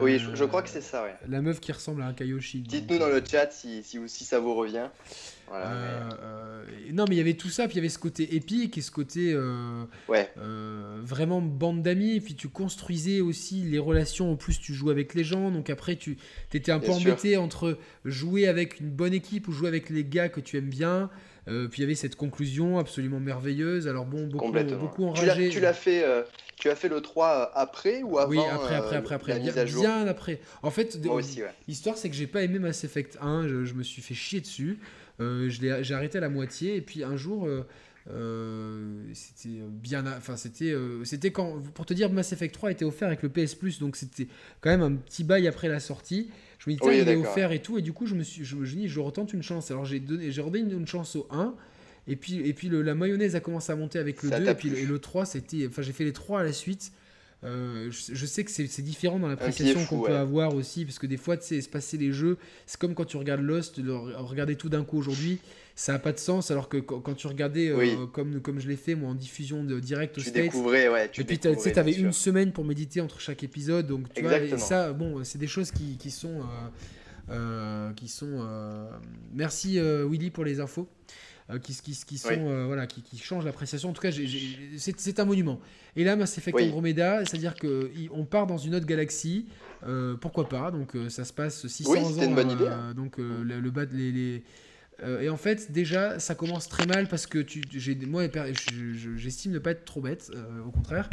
Oui, je, Euh, je crois que c'est ça, ouais. La meuf qui ressemble à un Kaioshi. Dites-nous dans euh, le chat si, si, si ça vous revient. Voilà, Euh, non, mais il y avait tout ça, puis il y avait ce côté épique et ce côté Ouais, vraiment bande d'amis. Et puis tu construisais aussi les relations. En plus, tu jouais avec les gens. Donc après, tu étais un peu sûr. embêté entre jouer avec une bonne équipe ou jouer avec les gars que tu aimes bien. Euh, puis il y avait cette conclusion absolument merveilleuse. Alors bon, beaucoup, beaucoup Tu l'as- enragés. tu l'as fait, euh, tu as fait le 3 après ou avant oui, après, euh, après, après, après, la bien, mise à jour bien après. En fait, ouais. L'histoire, c'est que j'ai pas aimé Mass Effect 1, je, je me suis fait chier dessus. Euh, je l'ai- j'ai arrêté à la moitié, et puis un jour, euh, euh, c'était bien. Enfin, c'était euh, c'était quand. Pour te dire, Mass Effect 3 était offert avec le PS Plus, donc c'était quand même un petit bail après la sortie. Je me dis, tiens, Oui, il est offert et tout, et du coup, je me suis je, dis, je retente une chance. Alors, j'ai donné, j'ai redonné une, une chance au 1. Et puis, et puis le- la mayonnaise a commencé à monter avec le Ça 2, t'a et puis le, le 3, c'était. Enfin, j'ai fait les 3 à la suite. Euh, je, je sais que c'est différent dans l'appréciation qu'on peut ouais. avoir aussi, parce que des fois, tu sais, se passer les jeux, c'est comme quand tu regardes Lost, de re- regarder tout d'un coup aujourd'hui, ça n'a pas de sens, alors que quand, quand tu regardais, euh, comme, comme je l'ai fait, moi, en diffusion de direct au Tu States, découvrais, ouais. Tu et puis tu sais, bien une sûr. semaine pour méditer entre chaque épisode, donc tu vois, et ça, bon, c'est des choses qui, qui sont... euh, qui sont euh, Merci Willy pour les infos. Euh, qui, qui, qui sont Oui. euh, voilà qui, qui changent l'appréciation en tout cas c'est un monument et là Mass Effect Oui. Andromeda c'est à dire que il- on part dans une autre galaxie euh, pourquoi pas donc ça se passe 600 Oui, ans une bonne idée, donc le, le bas de- les, les- euh, et en fait déjà ça commence très mal parce que tu j'ai moi je- je- j'estime ne pas être trop bête euh, au contraire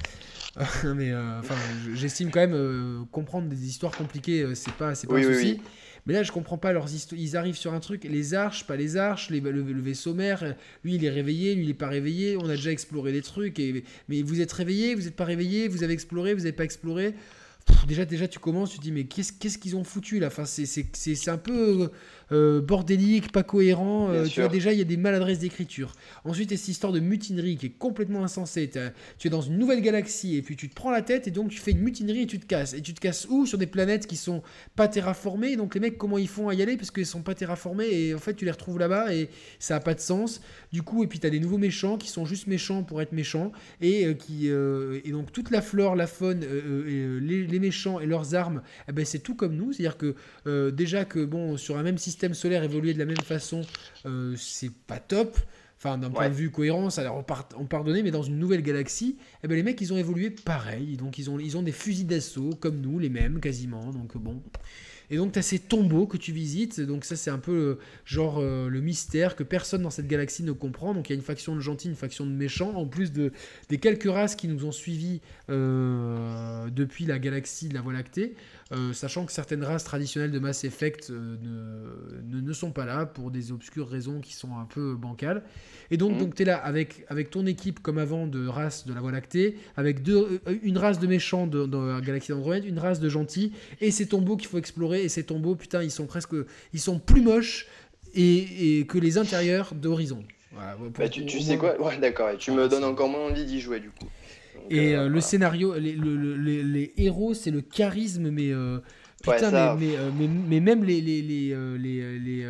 mais enfin j'estime quand même comprendre des histoires compliquées c'est pas c'est pas Oui, un oui, souci oui. Mais là, je comprends pas leurs histoires. Ils arrivent sur un truc, les arches, pas les arches, les- le, vaisseau mère. Lui, il est réveillé, lui, il est pas réveillé. On a déjà exploré des trucs. Mais vous êtes réveillé, vous êtes pas réveillé, vous avez exploré, vous avez pas exploré. Déjà, déjà, tu commences, tu te dis, mais qu'est-ce qu'ils ont foutu là? Enfin, c'est un peu euh, bordélique, pas cohérent. Euh, tu vois, déjà, il y a des maladresses d'écriture. Ensuite, il y a cette histoire de mutinerie qui est complètement insensée. Tu es dans une nouvelle galaxie et puis tu te prends la tête et donc tu fais une mutinerie et tu te casses. Et tu te casses où? Sur des planètes qui sont pas terraformées. Donc les mecs, comment ils font à y aller? Parce qu'ils sont pas terraformés et en fait, tu les retrouves là-bas et ça a pas de sens. Du coup, et puis tu as des nouveaux méchants qui sont juste méchants pour être méchants. Et, euh, qui, euh, et donc toute la flore, la faune, les, les méchants et leurs armes, eh ben, c'est tout comme nous. C'est-à-dire que déjà que bon, sur un même système solaire évoluer de la même façon, euh, c'est pas top. Enfin, d'un point de vue cohérence, alors on, part, on mais dans une nouvelle galaxie, eh ben, les mecs, ils ont évolué pareil. Donc, ils ont, ils ont des fusils d'assaut, comme nous, les mêmes, quasiment. Donc, bon. Et donc, tu as ces tombeaux que tu visites. Donc, ça, c'est un peu euh, genre euh, le mystère que personne dans cette galaxie ne comprend. Donc, il y a une faction de gentils, une faction de méchants, en plus de, des quelques races qui nous ont suivis euh, depuis la galaxie de la Voie lactée. Euh, sachant que certaines races traditionnelles de Mass Effect ne, ne, ne sont pas là pour des obscures raisons qui sont un peu bancales. Et donc, mhm. donc tu es là avec, avec ton équipe comme avant de race de la Voie lactée, avec deux, une race de méchants dans la galaxie d'Andromède, une race de gentils, et ces tombeaux qu'il faut explorer. Et ces tombeaux, putain, ils sont presque. Ils sont plus moches et, que les intérieurs d'Horizon. Bah, tu, sais quoi? Ouais, d'accord. Et tu me donnes encore moins envie d'y jouer du coup. et euh, le scénario, les, les héros, c'est le charisme, mais. Putain, mais, mais, mais, même les, les, les, les,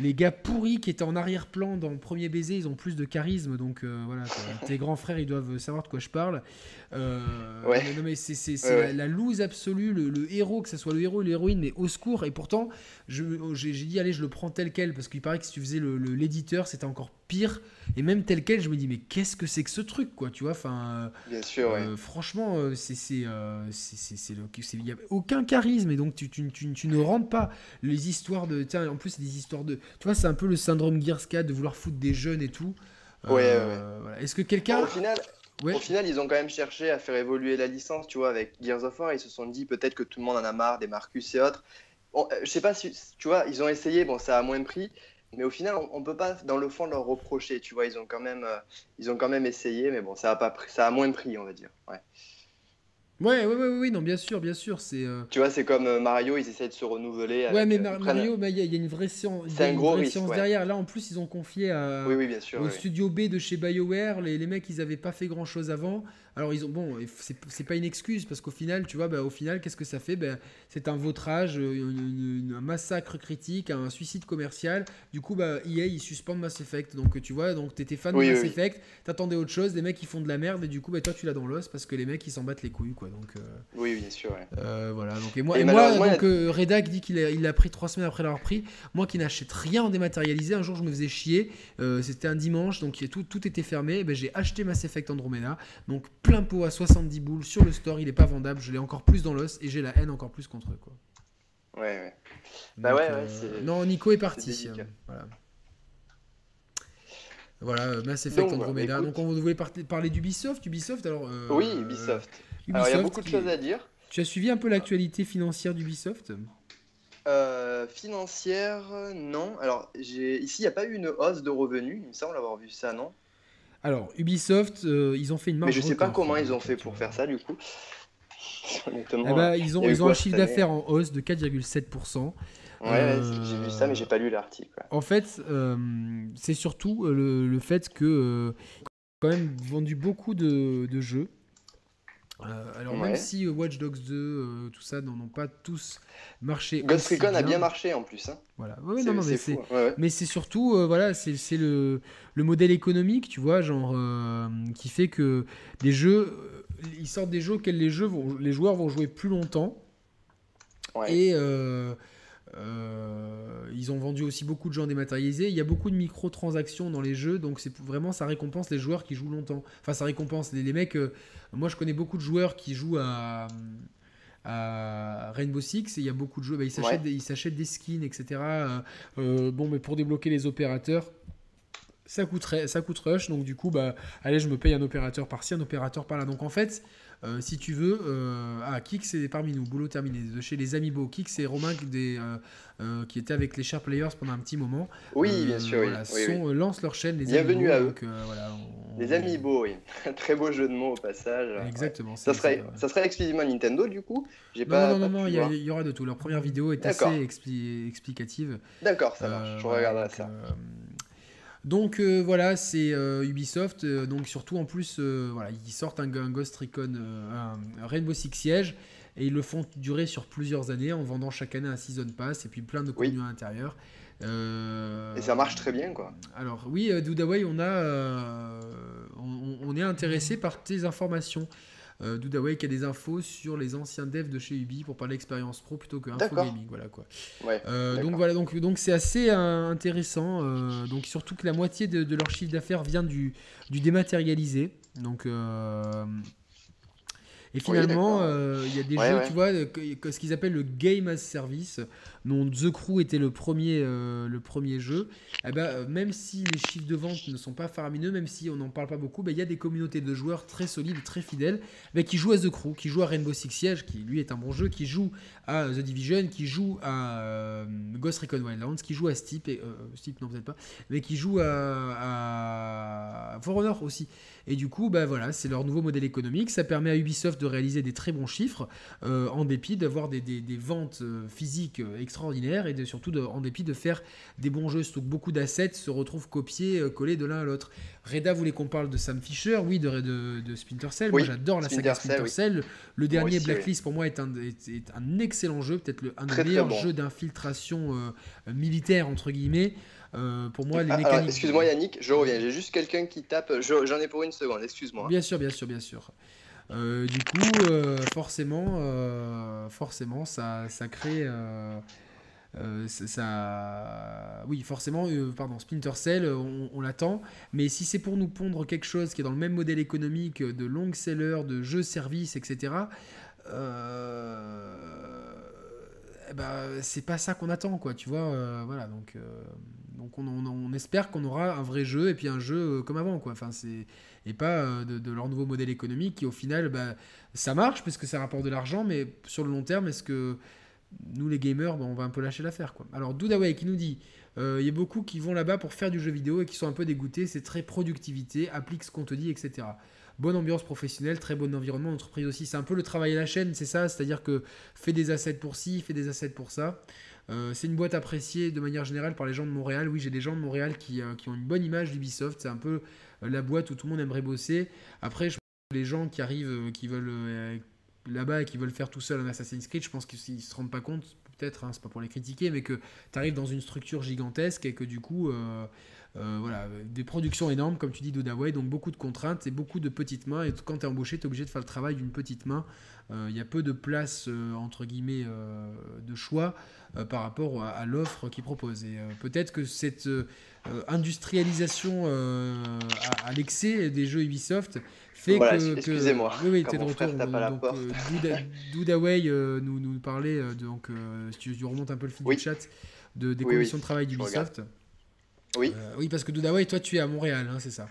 les gars pourris qui étaient en arrière-plan dans le premier baiser, ils ont plus de charisme. Donc euh, voilà, tes grands frères, ils doivent savoir de quoi je parle. Euh, ouais. non, mais c'est la, la, loose absolue, le, héros, que ce soit le héros ou l'héroïne, mais au secours. Et pourtant, j'ai dit, allez, je le prends tel quel, parce qu'il paraît que si tu faisais l'éditeur, c'était encore pire. Et même tel quel, je me dis, mais qu'est-ce que c'est que ce truc, quoi, tu vois Enfin, Bien sûr, euh, franchement, c'est c'est il n'y a aucun charisme, et donc tu, tu, tu, tu, ne rentres pas les histoires de. Tiens, en plus, c'est des histoires de. Tu vois, c'est un peu le syndrome Gears 4 de vouloir foutre des jeunes et tout. Ouais, euh, Voilà. Est-ce que quelqu'un. Au final, au final, ils ont quand même cherché à faire évoluer la licence, tu vois, avec Gears of War. Ils se sont dit peut-être que tout le monde en a marre des Marcus et autres. Bon, euh, je sais pas si, tu vois, ils ont essayé, bon, ça a moins prix, mais au final, on, ne peut pas, dans le fond, leur reprocher, tu vois, ils ont quand même, euh, ils ont quand même essayé, mais bon, ça a pas, ça a moins prix, on va dire. Ouais. Ouais, ouais, ouais, oui, non, bien sûr, bien sûr. c'est euh, Tu vois, c'est comme euh, Mario, ils essaient de se renouveler. ouais, mais euh, Mario, bah, il y, a une vraie science, un gros derrière. Là, en plus, ils ont confié à, oui, oui, bien sûr, au studio B de chez BioWare. Les, les mecs, ils n'avaient pas fait grand chose avant. Alors ils ont bon, c'est pas une excuse parce qu'au final, tu vois, bah, au final, qu'est-ce que ça fait? Bah, C'est un vautrage, un massacre critique, un suicide commercial. Du coup, bah, EA ils suspendent Mass Effect. Donc tu vois, donc t'étais fan de Mass Effect, t'attendais autre chose, des mecs qui font de la merde et du coup, bah, toi tu l'as dans l'os parce que les mecs ils s'en battent les couilles quoi. Donc euh, oui, bien sûr. Euh, voilà. Donc et moi, et moi donc euh, Redac dit qu'il a, il a pris trois semaines après l'avoir pris. Moi qui n'achète rien en dématérialisé, un jour je me faisais chier. C'était un dimanche, donc tout, tout était fermé. Ben, j'ai acheté Mass Effect Andromeda. Donc plein pot à 70 boules sur le store, il est pas vendable, je l'ai encore plus dans l'os et j'ai la haine encore plus contre eux. Quoi. Ouais, ouais. bah ouais, ouais euh, Non, Nico est parti. Hein. voilà. Voilà, Mass Effect Donc, Andromeda. Donc on voulait parler d'Ubisoft. Ubisoft, alors. Euh, oui, Ubisoft. il y a beaucoup de choses à dire. Tu as suivi un peu l'actualité financière d'Ubisoft? Euh, Financière, non. Alors ici, il n'y a pas eu une hausse de revenus, il me semble avoir vu ça, non? Alors, Ubisoft, euh, ils ont fait une marge. Mais je sais pas comment ils ont fait pour faire ça, du coup. Honnêtement, eh ben, ils ont, ils ont un chiffre d'affaires en hausse de 4,7%. Ouais, j'ai vu ça, mais j'ai pas lu l'article. En fait, euh, c'est surtout euh, le, fait que quand même vendu beaucoup de, de jeux. Alors même si Watch Dogs 2, tout ça, n'en ont pas tous marché. Ghost Recon a bien marché en plus. Hein. Voilà. mais c'est surtout, voilà, c'est le le modèle économique, tu vois, genre, euh, qui fait que des jeux, euh, ils sortent des jeux auxquels les, jeux vont, les joueurs vont jouer plus longtemps. Et euh, ils ont vendu aussi beaucoup de gens dématérialisés. Il y a beaucoup de microtransactions dans les jeux, donc c'est vraiment ça récompense les joueurs qui jouent longtemps. Enfin, ça récompense les, mecs. moi, je connais beaucoup de joueurs qui jouent à, Rainbow Six et il y a beaucoup de jeux. Bah, ils s'achètent des skins, etc. bon, mais pour débloquer les opérateurs ça coûterait, ça coûte rush, donc du coup, bah, allez, je me paye un opérateur par-ci, un opérateur par-là. Donc en fait, euh, si tu veux, euh, ah, Kik c'est parmi nous, boulot terminé, de chez les Amiibo. Kik c'est Romain des, euh, qui était avec les Sharp Players pendant un petit moment. Oui, bien sûr. Voilà, oui, lancent leur chaîne, les Bienvenue à eux. Donc, voilà, Les Amiibo, oui. Très beau jeu de mots au passage. Exactement. Ça serait, ça, serait exclusivement Nintendo du coup non, pas, non, non, non, il y, aura de tout. Leur première vidéo est assez explicative. D'accord, ça marche. je regarderai ça. Donc euh, voilà, c'est euh, Ubisoft. Euh, donc surtout en plus, voilà, ils sortent un, Ghost Recon, un, Rainbow Six Siege, et ils le font durer sur plusieurs années en vendant chaque année un season pass et puis plein de contenu à l'intérieur. et ça marche très bien, quoi. Alors oui, Dudaway, on a, on, est intéressé par tes informations euh, Dudaway qui a des infos sur les anciens devs de chez Ubi pour parler d'expérience pro plutôt que info gaming. Voilà quoi. Euh, donc voilà, donc donc c'est assez euh, intéressant. Euh, donc surtout que la moitié de, leur chiffre d'affaires vient du, du dématérialisé. Donc Et finalement, il y a des jeux, tu vois, ce qu'ils appellent le game as service, dont The Crew était le premier, euh, le premier jeu. Eh ben, euh, même si les chiffres de vente ne sont pas faramineux, même si on n'en parle pas beaucoup, ben, il y a des communautés de joueurs très solides, très fidèles, ben, qui jouent à The Crew, qui jouent à Rainbow Six Siege, qui lui est un bon jeu, qui jouent à The Division, qui jouent à Ghost Recon Wildlands, qui jouent à Steep, et, non peut-être pas, mais qui jouent à, à For Honor aussi. Et du coup, bah voilà, c'est leur nouveau modèle économique. Ça permet à Ubisoft de réaliser des très bons chiffres, euh, en dépit d'avoir des, ventes euh, physiques euh, extraordinaires et de, surtout en dépit de faire des bons jeux. Surtout que beaucoup d'assets se retrouvent copiés, collés de l'un à l'autre. Reda voulait qu'on parle de Sam Fisher, oui, de, de, Splinter Cell. moi, j'adore la saga Splinter Cell. Le dernier Blacklist, pour moi, est un, un excellent jeu, peut-être un des meilleurs jeux d'infiltration militaire, entre guillemets. Euh, pour moi, les ah, mécaniques. Excuse-moi Yannick, je reviens. J'ai juste quelqu'un qui tape. J'en ai pour une seconde, excuse-moi. Bien sûr, bien sûr, bien sûr. Euh, du coup, euh, forcément, forcément, ça, ça crée. ça, oui, forcément, pardon, Splinter Cell, on, l'attend. Mais si c'est pour nous pondre quelque chose qui est dans le même modèle économique de long seller, de jeux services, etc., eh ben, c'est pas ça qu'on attend, quoi. Tu vois, voilà. Donc, donc on, espère qu'on aura un vrai jeu et puis un jeu euh, comme avant, quoi. Enfin, et pas euh, de, leur nouveau modèle économique qui au final, bah, ça marche parce que ça rapporte de l'argent, mais sur le long terme, est-ce que nous les gamers, bah, on va un peu lâcher l'affaire. Alors Dudaway qui nous dit, euh, il y a beaucoup qui vont là-bas pour faire du jeu vidéo et qui sont un peu dégoûtés. C'est très productivité, applique ce qu'on te dit, etc bonne ambiance professionnelle, très bon environnement d'entreprise aussi. C'est un peu le travail à la chaîne, c'est ça, c'est-à-dire que fais des assets pour ci, fais des assets pour ça. Euh, c'est une boîte appréciée de manière générale par les gens de Montréal. Oui, j'ai des gens de Montréal qui, euh, ont une bonne image d'Ubisoft. C'est un peu euh, la boîte où tout le monde aimerait bosser. Après, je pense que les gens qui arrivent, qui veulent là-bas et qui veulent faire tout seul un Assassin's Creed, je pense qu'ils ne se rendent pas compte, peut-être, hein, c'est pas pour les critiquer, mais que tu arrives dans une structure gigantesque et que du coup, voilà, des productions énormes, comme tu dis, d'Odaway, donc beaucoup de contraintes et beaucoup de petites mains. Et quand tu es embauché, tu es obligé de faire le travail d'une petite main. Il y a peu de place, entre guillemets, de choix. Euh, par rapport à, l'offre qu'ils proposent. Et euh, peut-être que cette euh, industrialisation à, l'excès des jeux Ubisoft fait que, Excusez-moi. Oui, oui, t'es de retour. Donc, nous, nous parlait, donc, si tu remontes un peu le fil du chat, de, des conditions de travail d'Ubisoft. Oui. oui, parce que Doodaway, toi, tu es à Montréal, hein, c'est ça.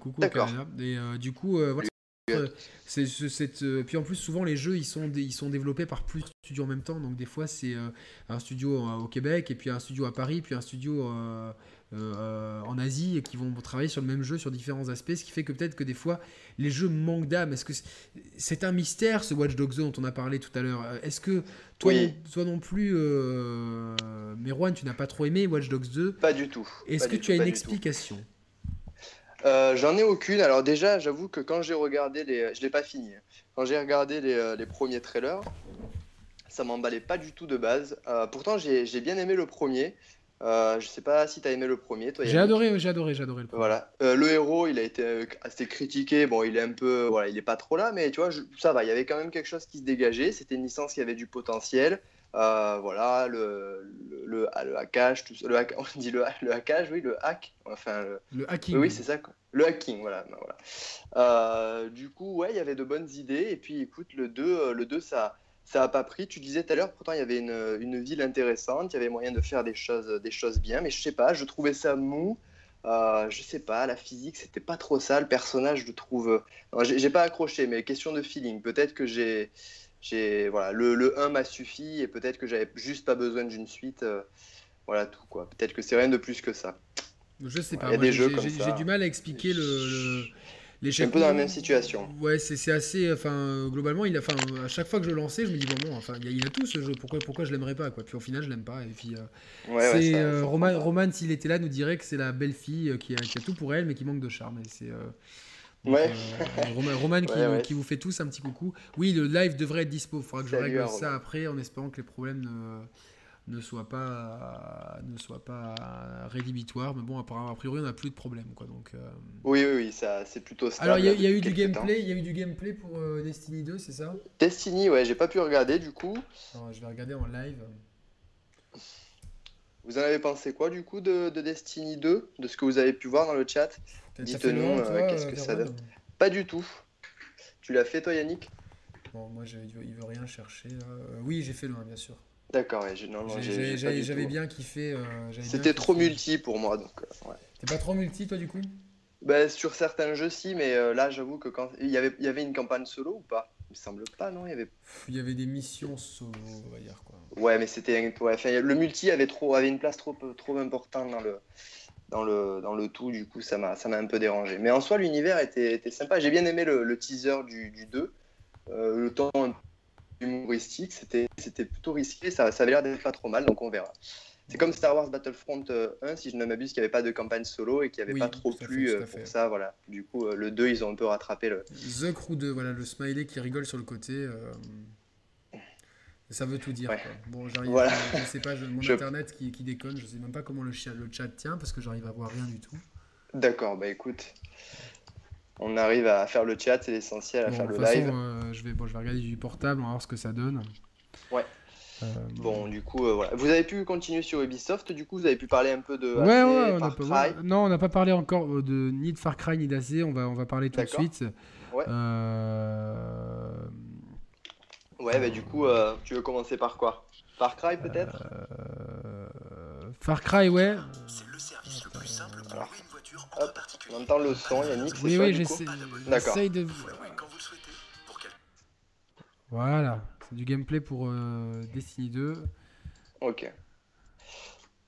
coucou, Canada. Et du coup, voilà. Euh, puis en plus, souvent, les jeux, ils sont, ils sont développés par plus de studios en même temps. Donc, des fois, c'est euh, un studio au Québec, et puis un studio à Paris, puis un studio euh, en Asie, et qui vont travailler sur le même jeu, sur différents aspects. Ce qui fait que peut-être que des fois, les jeux manquent d'âme. Est-ce que c'est, un mystère, ce Watch Dogs dont on a parlé tout à l'heure? Est-ce que toi, toi non plus, Merwan, tu n'as pas trop aimé Watch Dogs 2 Pas du tout. Est-ce que tu as une explication? Euh, j'en ai aucune. Alors déjà, j'avoue que quand j'ai regardé les... Je l'ai pas fini. Hein. Quand j'ai regardé les, euh, les, premiers trailers, ça m'emballait pas du tout de base. Euh, pourtant, j'ai bien aimé le premier. Je sais pas si tu as aimé le premier, toi. J'ai adoré, j'ai adoré, j'ai adoré le premier. Voilà. le héros, il a été assez critiqué. Bon, il est un peu, voilà, il est pas trop là, mais tu vois, ça va. Il y avait quand même quelque chose qui se dégageait. C'était une licence qui avait du potentiel. Euh, voilà, le, le, le, le hackage, tout le hack, on dit le, le hackage, oui, le hack, enfin le, hacking. Oui, c'est ça, quoi. le hacking, voilà. Ben voilà. Euh, du coup, ouais, il y avait de bonnes idées, et puis écoute, le 2, euh, le 2 ça ça a pas pris. Tu disais tout à l'heure, pourtant il y avait une, une, ville intéressante, il y avait moyen de faire des choses, des choses bien, mais je sais pas, je trouvais ça mou. Euh, je sais pas, la physique c'était pas trop ça, le personnage je trouve. J'ai pas accroché, mais question de feeling. Peut-être que j'ai j'ai voilà, le, le 1 m'a suffi et peut-être que j'avais juste pas besoin d'une suite. Euh, voilà tout quoi. Peut-être que c'est rien de plus que ça. Je sais pas. J'ai du mal à expliquer le, les un peu dans la même situation. Ouais, c'est assez. Enfin, globalement, il a, enfin, à chaque fois que je le lançais, je me dis bon, bon enfin, il, a, a tout ce jeu. Pourquoi, pourquoi je l'aimerais pas quoi Puis au final, je l'aime pas. Et puis, euh, c'est euh, Roman, Roman s'il était là, nous dirait que c'est la belle fille qui a, qui a, tout pour elle, mais qui manque de charme. Et c'est ouais. Euh, Roman, qui, vous fait tous un petit coucou. Oui, le live devrait être dispo. Il faudra que je règle ça après en espérant que les problèmes ne, ne soient pas ne soient pas rédhibitoires. Mais bon, a priori, on n'a plus de problème. Quoi, donc, euh. Oui, oui, oui, ça, c'est plutôt stable. Alors, il y, a eu du gameplay. Il y a eu du gameplay pour euh, Destiny 2, c'est ça? Destiny, ouais, j'ai pas pu regarder du coup. je vais regarder en live. Vous en avez pensé quoi du coup de, de Destiny 2, de ce que vous avez pu voir dans le chat? Dites-nous euh, qu'est-ce que ça donne? Pas du tout. Tu l'as fait toi Yannick? Bon, moi il veut, veut rien chercher. oui, j'ai fait le 1 bien sûr. D'accord, j'avais bien kiffé. C'était trop multi pour moi donc. T'es pas trop multi toi du coup? Bah, Sur certains jeux si, mais là j'avoue que quand il y avait, il y avait une campagne solo ou pas? Il me semble pas, non Il y avait. Il y avait des missions solo, on va dire quoi. Ouais, mais c'était ouais, le multi avait trop avait une place trop trop importante dans le dans le dans le tout. Du coup, ça m'a ça m'a un peu dérangé. Mais en soi, l'univers était, était sympa. J'ai bien aimé le, le teaser du, du 2. Euh, le temps humoristique, c'était plutôt risqué. Ça, ça avait l'air d'être pas trop mal, donc on verra. C'est comme Star Wars Battlefront 1, euh, si je ne m'abuse, qui n'y avait pas de campagne solo et qui n'avait pas trop plu euh, pour ça. Voilà. Du coup, le 2, ils ont un peu rattrapé le. The Crew 2, voilà, le smiley qui rigole sur le côté. Ça veut tout dire. Bon, j'arrive. Voilà. Je sais pas, mon internet qui, qui, déconne. Je sais même pas comment le, le chat tient parce que j'arrive à voir rien du tout. D'accord, bah écoute, on arrive à faire le chat, c'est l'essentiel, à faire le live. Euh, je vais, bon, je vais regarder du portable, on va voir ce que ça donne. Ouais. Euh, bon, du coup, euh, voilà. Vous avez pu continuer sur Ubisoft, du coup, vous avez pu parler un peu de ouais, ouais, Far Cry. Non, on n'a pas parlé encore de ni de Far Cry ni d'AC, on va, on va parler tout de suite. Ouais. Euh Ouais, bah du coup, euh, tu veux commencer par quoi? Far Cry peut-être? Euh... Far Cry, ouais. C'est le service le plus simple pour Alors, une voiture en hop, On entend le son, Yannick. Oui, oui, j'essaie. D'accord. De... Voilà, c'est du gameplay pour euh, Destiny 2. Ok.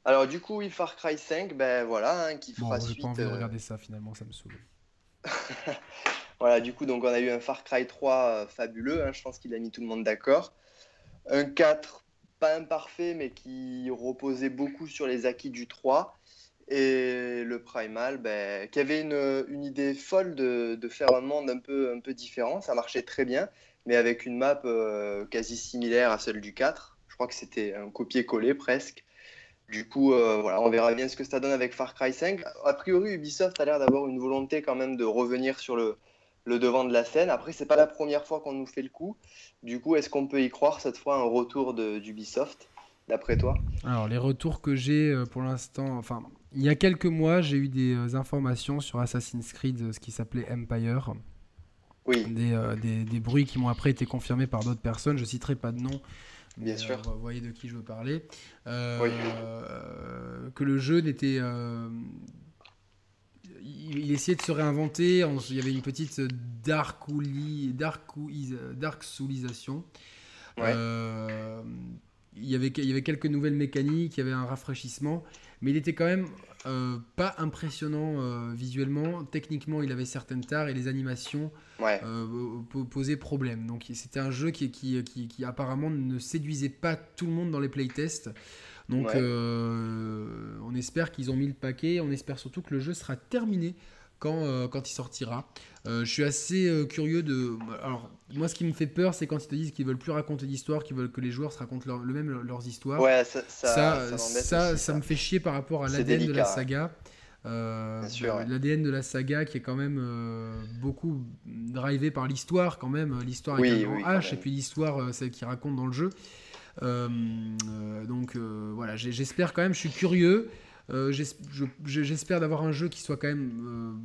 Alors du coup, oui, Far Cry 5, ben voilà, hein, qui fera bon, suite. J'ai pas envie de euh, regarder ça finalement, ça me saoule. Voilà, du coup, donc on a eu un Far Cry 3 euh, fabuleux, hein, je pense qu'il a mis tout le monde d'accord. Un 4 pas imparfait, mais qui reposait beaucoup sur les acquis du 3. Et le Primal, ben, qui avait une, idée folle de, faire un monde un peu, un peu différent. Ça marchait très bien, mais avec une map euh, quasi similaire à celle du 4. Je crois que c'était un copier-coller presque. Du coup, euh, voilà, on verra bien ce que ça donne avec Far Cry 5. A priori, Ubisoft a l'air d'avoir une volonté quand même de revenir sur le, le devant de la scène. Après, c'est pas la première fois qu'on nous fait le coup. Du coup, est-ce qu'on peut y croire cette fois un retour d'Ubisoft, d'après toi? Alors, les retours que j'ai euh, pour l'instant, enfin, il y a quelques mois, j'ai eu des euh, informations sur Assassin's Creed, euh, ce qui s'appelait Empire. Oui. Des, des, bruits qui m'ont après été confirmés par d'autres personnes. Je citerai pas de nom. Bien sûr. vous voyez de qui je veux parler. oui. Que le jeu n'était il, essayait de se réinventer. Il y avait une petite dark, dark, dark soulisation. Euh, il, y avait, il y avait quelques nouvelles mécaniques, il y avait un rafraîchissement, mais il était quand même euh, pas impressionnant euh, visuellement. Techniquement, il avait certaines tares et les animations posaient problème. Donc c'était un jeu qui, qui, qui, qui, apparemment ne séduisait pas tout le monde dans les playtests. Donc euh, on espère qu'ils ont mis le paquet, on espère surtout que le jeu sera terminé quand, euh, quand il sortira. Euh, je suis assez curieux de... Alors moi ce qui me fait peur c'est quand ils te disent qu'ils veulent plus raconter d'histoire, qu'ils veulent que les joueurs se racontent le même leurs histoires. Ouais, ça, ça, ça, ça, me fait chier par rapport à l'ADN de la saga. L'ADN de la saga qui est quand même beaucoup drivé par l'histoire quand même, l'histoire avec un H et puis l'histoire celle qui raconte dans le jeu. Euh, euh, donc euh, voilà, j'espère quand même, je suis curieux. J'espère d'avoir un jeu qui soit quand même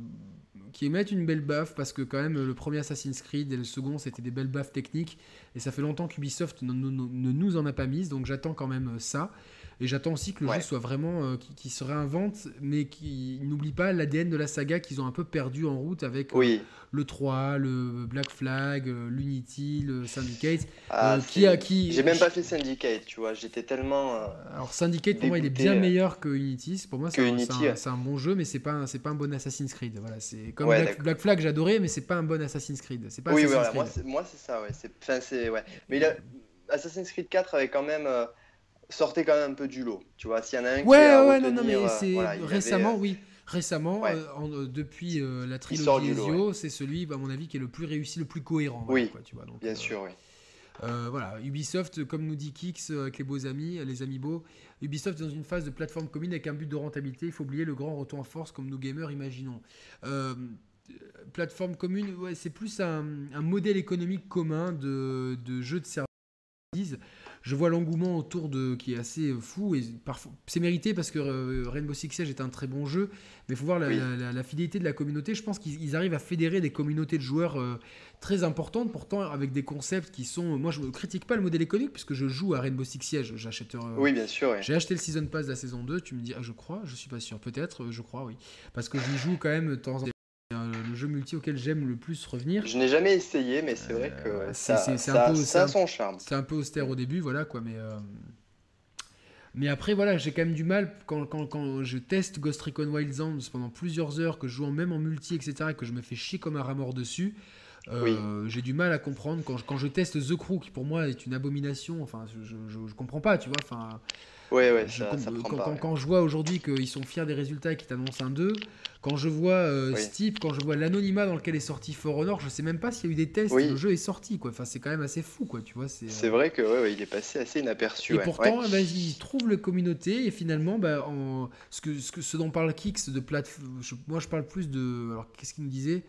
qui émette une belle baffe parce que quand même le premier Assassin's Creed et le second c'était des belles baffes techniques et ça fait longtemps qu'Ubisoft ne, nous en a pas mis donc j'attends quand même ça et j'attends aussi que le jeu soit vraiment. Euh, qui, se réinvente, mais qui n'oublie pas l'ADN de la saga qu'ils ont un peu perdu en route avec euh, le 3, le Black Flag, euh, l'Unity, le Syndicate. Ah, qui a, qui... J'ai même pas fait Syndicate, tu vois. J'étais tellement. Alors Syndicate, pour moi, il est bien meilleur que Unity. Pour moi, c'est un, un, bon jeu, mais c'est pas, un, pas un bon Assassin's Creed. Voilà, c'est comme Black, Flag, j'adorais, mais c'est pas un bon Assassin's Creed. C'est pas oui, Assassin's Creed. moi, c'est ça, ouais. ouais. Mais. Assassin's Creed 4 avait quand même sortait quand même un peu du lot. Tu vois, s'il y en a un ouais, qui a ouais, non, non, mais euh, c'est récemment, euh, oui. Récemment, euh, depuis la trilogie Ezio, c'est celui, à mon avis, qui est le plus réussi, le plus cohérent. Oui, quoi, tu vois, donc, bien sûr, oui. voilà, Ubisoft, comme nous dit Kix avec les beaux amis, les amis beaux, Ubisoft est dans une phase de plateforme commune avec un but de rentabilité. Il faut oublier le grand retour en force comme nous gamers imaginons. plateforme commune, ouais, c'est plus un, un, modèle économique commun de, de jeux de services je vois l'engouement autour de qui est assez fou et parfois c'est mérité parce que euh, Rainbow Six Siege est un très bon jeu mais il faut voir la, fidélité de la communauté je pense qu'ils arrivent à fédérer des communautés de joueurs euh, très importantes, pourtant avec des concepts qui sont. Moi, je ne critique pas le modèle économique puisque je joue à Rainbow Six Siege. J'achète. Euh, oui, bien sûr. J'ai acheté le season pass de la saison 2. Tu me dis, ah, je crois, je suis pas sûr. Peut-être, je crois, oui, parce que j'y joue quand même de temps en temps. Le jeu multi auquel j'aime le plus revenir. Je n'ai jamais essayé, mais c'est vrai que ça, ça, ça, a son charme. C'est un peu austère au début, voilà quoi, mais. Mais après, voilà, j'ai quand même du mal quand, quand, quand, je teste Ghost Recon Wildlands pendant plusieurs heures, que je joue même en multi, etc., et que je me fais chier comme un rat mort dessus. Euh, j'ai du mal à comprendre quand je, quand je teste The Crew, qui pour moi est une abomination. Enfin, je, je, je comprends pas, tu vois. Enfin, Ouais, ouais, ça, ça quand, pas, quand, je vois aujourd'hui qu'ils sont fiers des résultats et qu'ils t'annoncent un 2, quand je vois euh, Steep, quand je vois l'anonymat dans lequel est sorti For Honor, je sais même pas s'il y a eu des tests, le jeu est sorti, quoi. Enfin, c'est quand même assez fou, quoi, tu vois. C'est euh, vrai que ouais, ouais, il est passé assez inaperçu. Et pourtant, bah, il trouve la communauté et finalement, bah, en... ce, que, ce, que, ce dont parle Kix de plateforme, moi je parle plus de. Alors, qu'est-ce qu'il nous disait?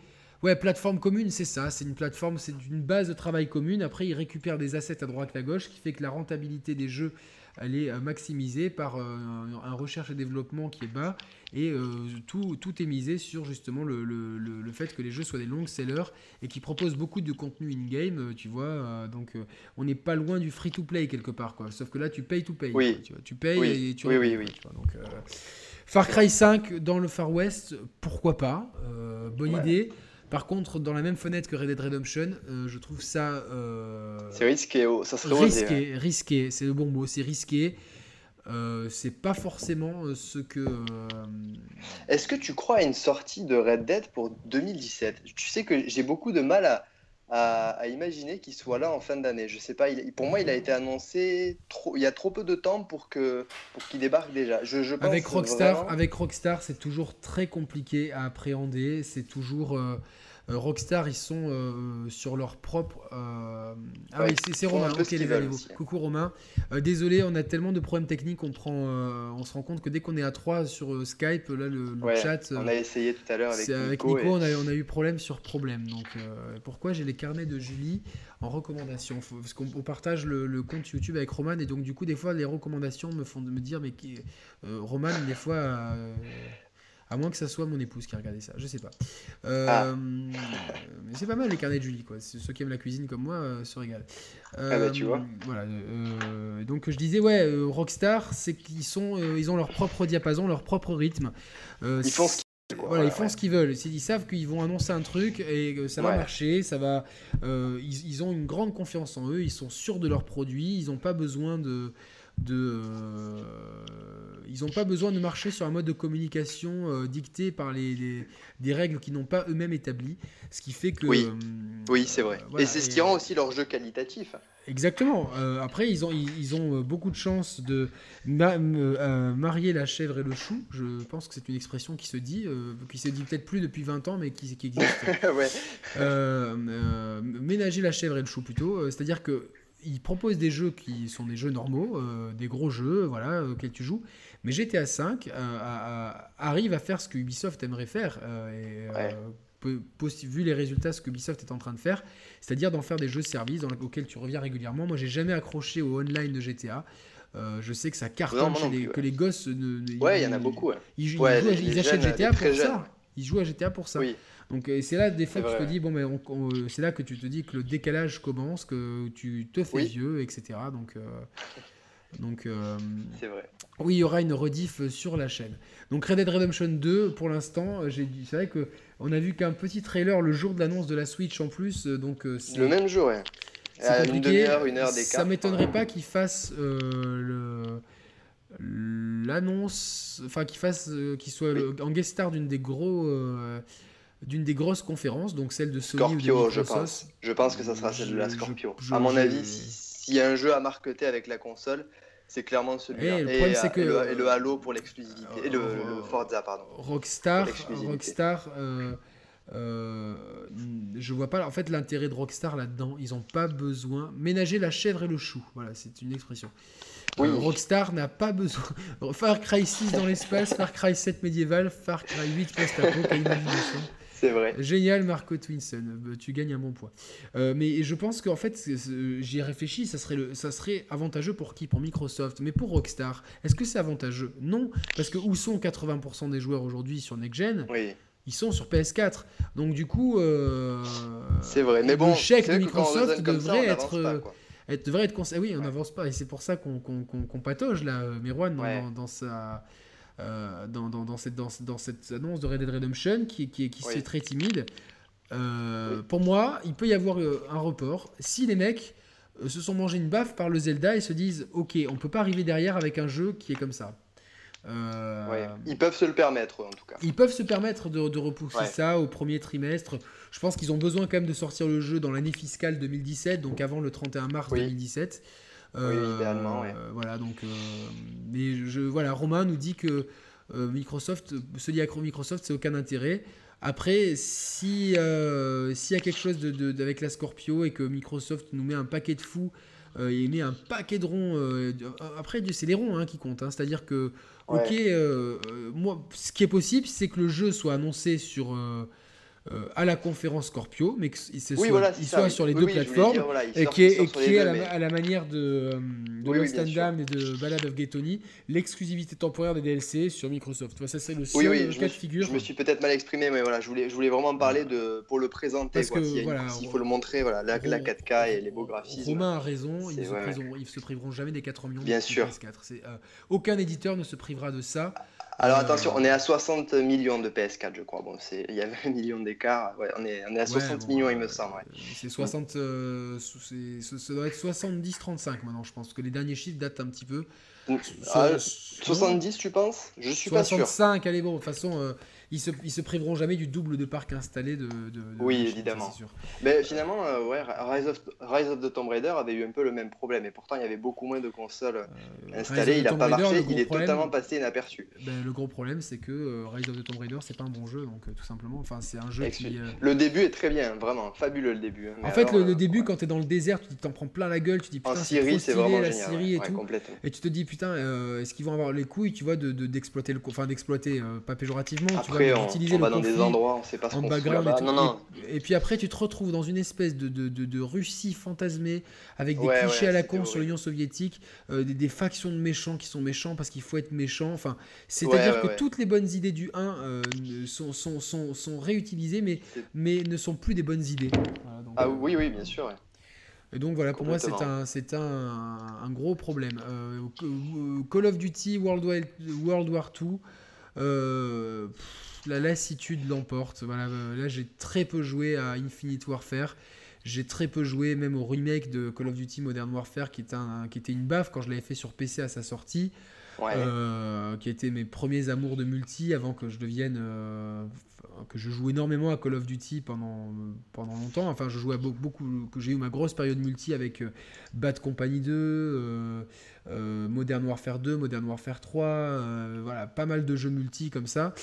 Ouais, plateforme commune, c'est ça. C'est une plateforme, c'est une base de travail commune. Après, il récupère des assets à droite et à gauche, qui fait que la rentabilité des jeux elle est euh, maximisée par euh, un recherche et développement qui est bas et euh, tout, tout est misé sur justement le, le, le, fait que les jeux soient des longs sellers et qui proposent beaucoup de contenu in-game, tu vois. donc on n'est pas loin du free-to-play quelque part, quoi. Sauf que là, tu payes to pay. Oui. tu, vois. tu payes oui. et tu oui, oui, oui. donc, Far Cry 5 dans le Far West, pourquoi pas Bonne idée. Par contre, dans la même fenêtre que Red Dead Redemption, euh, je trouve ça. Euh, c'est risqué, oh, ça serait risqué, risqué, c'est le bon mot, c'est risqué. Euh, c'est pas forcément ce que. Est-ce que tu crois à une sortie de Red Dead pour 2017 Tu sais que j'ai beaucoup de mal à, à, imaginer qu'il soit là en fin d'année. Je sais pas, il, pour moi, il a été annoncé trop, il y a trop peu de temps pour que pour qu'il débarque déjà. Je, je avec Rockstar, avec Rockstar, c'est toujours très compliqué à appréhender. C'est toujours euh, Rockstar, ils sont euh, sur leur propre. Euh, ah oui, c'est Romain. Ok, les amis. Coucou Romain. désolé, on a tellement de problèmes techniques, on prend, on se rend compte que dès qu'on est à 3 sur Skype, là le, chat. On a essayé tout à l'heure avec Nico. Avec Nico, on, a, on, a, eu problème sur problème. Donc pourquoi j'ai les carnets de Julie en recommandation? Parce qu'on partage le, compte YouTube avec Roman et donc du coup des fois les recommandations me font me dire mais qui, Roman des fois à moins que ça soit mon épouse qui a regardé ça, je sais pas. Euh, ah. Mais c'est pas mal les carnets de Julie, quoi. Ceux qui aiment la cuisine comme moi euh, se régalent. ah bah tu vois. Euh, voilà. donc je disais, ouais, Rockstar, c'est qu'ils sont, ils ont leur propre diapason, leur propre rythme. ils font ce voilà, ils font ce qu'ils veulent. Ils savent qu'ils vont annoncer un truc et ça va marcher. Ça va. Ils, ils, ont une grande confiance en eux. Ils sont sûrs de leurs produits. Ils n'ont pas besoin de de, euh, ils n'ont pas besoin de marcher sur un mode de communication euh, dicté par les, des règles qu'ils n'ont pas eux-mêmes établies, ce qui fait que... Oui, euh, oui c'est vrai. et c'est ce qui rend aussi leur jeu qualitatif. Exactement. après, ils ont, ils, ont beaucoup de chance de marier la chèvre et le chou. Je pense que c'est une expression qui se dit, qui se dit peut-être plus depuis 20 ans, mais qui, qui existe. ménager la chèvre et le chou plutôt. C'est-à-dire que ils proposent des jeux qui sont des jeux normaux, euh, des gros jeux, voilà, auxquels tu joues. Mais GTA V euh, arrive à faire ce que Ubisoft aimerait faire. Euh, vu les résultats, ce que Ubisoft est en train de faire, c'est-à-dire d'en faire des jeux services dans, auxquels tu reviens régulièrement. Moi, j'ai jamais accroché au online de GTA. je sais que ça cartonne, que les gosses. Ne, ouais, il y en a beaucoup. Ils, jouent, ils, achètent GTA pour ça. Ils jouent à GTA pour ça. Oui. Donc c'est là des fois que tu te dis bon mais c'est là que tu te dis que le décalage commence, que tu te fais vieux, etc. Donc euh, donc euh, c'est vrai. Oui, il y aura une rediff sur la chaîne. Donc Red Dead Redemption 2 pour l'instant, j'ai c'est vrai que on a vu qu'un petit trailer le jour de l'annonce de la Switch en plus, donc euh, le même jour. Ouais. C'est compliqué. Une heure, une heure Ça m'étonnerait pas qu'il fasse le l'annonce, enfin qu'il fasse, qu'il soit en guest star d'une des gros d'une des grosses conférences, donc celle de Sony Scorpio, ou de je pense. Je pense que ça sera celle de la Scorpio. à mon avis, s'il y a un jeu à marqueter avec la console, c'est clairement celui-là. Et, et, que, et, le, Halo pour l'exclusivité. et le, Forza, pardon. Rockstar, Rockstar euh, euh, je vois pas en fait l'intérêt de Rockstar là-dedans. Ils n'ont pas besoin. Ménager la chèvre et le chou. Voilà, c'est une expression. Euh, Rockstar n'a pas besoin. Far Cry 6 dans l'espace, Far Cry 7 médiéval, Far Cry 8 post-apo, C'est vrai. Génial, Marco Twinson. Euh, tu gagnes un bon point. Euh, mais je pense qu'en fait, j'y ai réfléchi, ça serait, le, ça serait avantageux pour qui? Pour Microsoft. Mais pour Rockstar, est-ce que c'est avantageux? Non. Parce que où sont 80% des joueurs aujourd'hui sur Next Gen? Oui. ils sont sur PS4. Donc du coup, c'est vrai. Mais bon, le chèque de Microsoft devrait être elle devrait être. Oui, on n'avance pas. Et c'est pour ça qu'on patauge, là, Mirwan, dans, dans, sa. Dans, dans, cette, dans, dans, cette annonce de Red Dead Redemption qui, qui, qui c'est très timide. Euh, pour moi, il peut y avoir euh, un report si les mecs euh, se sont mangés une baffe par le Zelda et se disent Ok, on peut pas arriver derrière avec un jeu qui est comme ça. Ils peuvent se le permettre en tout cas. Ils peuvent se permettre de, repousser ça au premier trimestre. Je pense qu'ils ont besoin quand même de sortir le jeu dans l'année fiscale 2017, donc avant le 31 mars 2017. Oui, idéalement, Voilà, donc. mais je, voilà, Romain nous dit que Microsoft, se lier à Microsoft, c'est aucun intérêt. Après, si euh, s'il y a quelque chose de, avec la Scorpio et que Microsoft nous met un paquet de fous euh, et met un paquet de ronds, euh, après c'est les ronds hein, qui comptent. Hein. C'est-à-dire que, ok, moi, ce qui est possible, c'est que le jeu soit annoncé sur euh, à la conférence Scorpio, mais qu'il soit, sur les deux plateformes et qui est, à, la, manière de, euh, de Lost and et de Ballad of Gay Tony, l'exclusivité temporaire des DLC sur Microsoft. ça c'est le seul cas de figure. Je me suis peut-être mal exprimé, mais voilà, je voulais, je voulais vraiment parler de, pour le présenter. Parce il, faut le montrer, voilà, la, 4K et les beaux graphismes. Romain a raison, ils, ne se priveront jamais des 4 millions Bien de sûr. PS4. Euh, aucun éditeur ne se privera de ça. Alors attention, on est à 60 millions de PS4, je crois. Bon, il y a 20 millions d'écart. Ouais, on est, on est à 60 millions, il me semble. C'est 60, euh, ça doit être 70-35 maintenant, je pense, que les derniers chiffres datent un petit peu. 70, ah, tu penses? Je suis pas sûr. 65, allez, bon, de toute façon, euh, ils se, ils se priveront jamais du double de parc installé de. oui, évidemment. Sûr. Mais finalement, euh, ouais, Rise of, Rise of the Tomb Raider avait eu un peu le même problème. Et pourtant, il y avait beaucoup moins de consoles euh, installées. Il a pas marché. Il est totalement passé inaperçu. Ben, le gros problème, c'est que euh, Rise of the Tomb Raider, c'est pas un bon jeu. Donc, tout simplement, enfin, c'est un jeu qui. Le début est très bien, vraiment. Fabuleux le début. Hein. en fait, le, début, quand tu es dans le désert, tu t'en prends plein la gueule. Tu dis putain, c'est la Syrie et tout. Et tu te dis putain, est-ce qu'ils vont avoir les couilles, tu vois, d'exploiter le. Enfin, d'exploiter, pas péjorativement, tu vois, d'utiliser le des endroits, on sait pas ce qu'on background et, non, non. Et, puis après, tu te retrouves dans une espèce de, de, de, Russie fantasmée avec des clichés à la con sur l'Union soviétique, euh, des, factions de méchants qui sont méchants parce qu'il faut être méchant. Enfin, c'est-à-dire que toutes les bonnes idées du 1 euh, sont, sont, sont, sont, réutilisées, mais, mais ne sont plus des bonnes idées. ah euh, oui, oui, bien sûr. Et donc voilà, pour moi, c'est un, c'est un, un, gros problème. Call of Duty World War, World War 2. Euh, la lassitude l'emporte. Voilà, euh, là, j'ai très peu joué à Infinite Warfare. J'ai très peu joué même au remake de Call of Duty Modern Warfare qui était, un, qui était une baffe quand je l'avais fait sur PC à sa sortie. Euh, qui était mes premiers amours de multi avant que je devienne euh, que je joue énormément à Call of Duty pendant pendant longtemps enfin je jouais beaucoup, que j'ai eu ma grosse période multi avec Bad Company 2 Modern Warfare 2 Modern Warfare 3 voilà pas mal de jeux multi comme ça.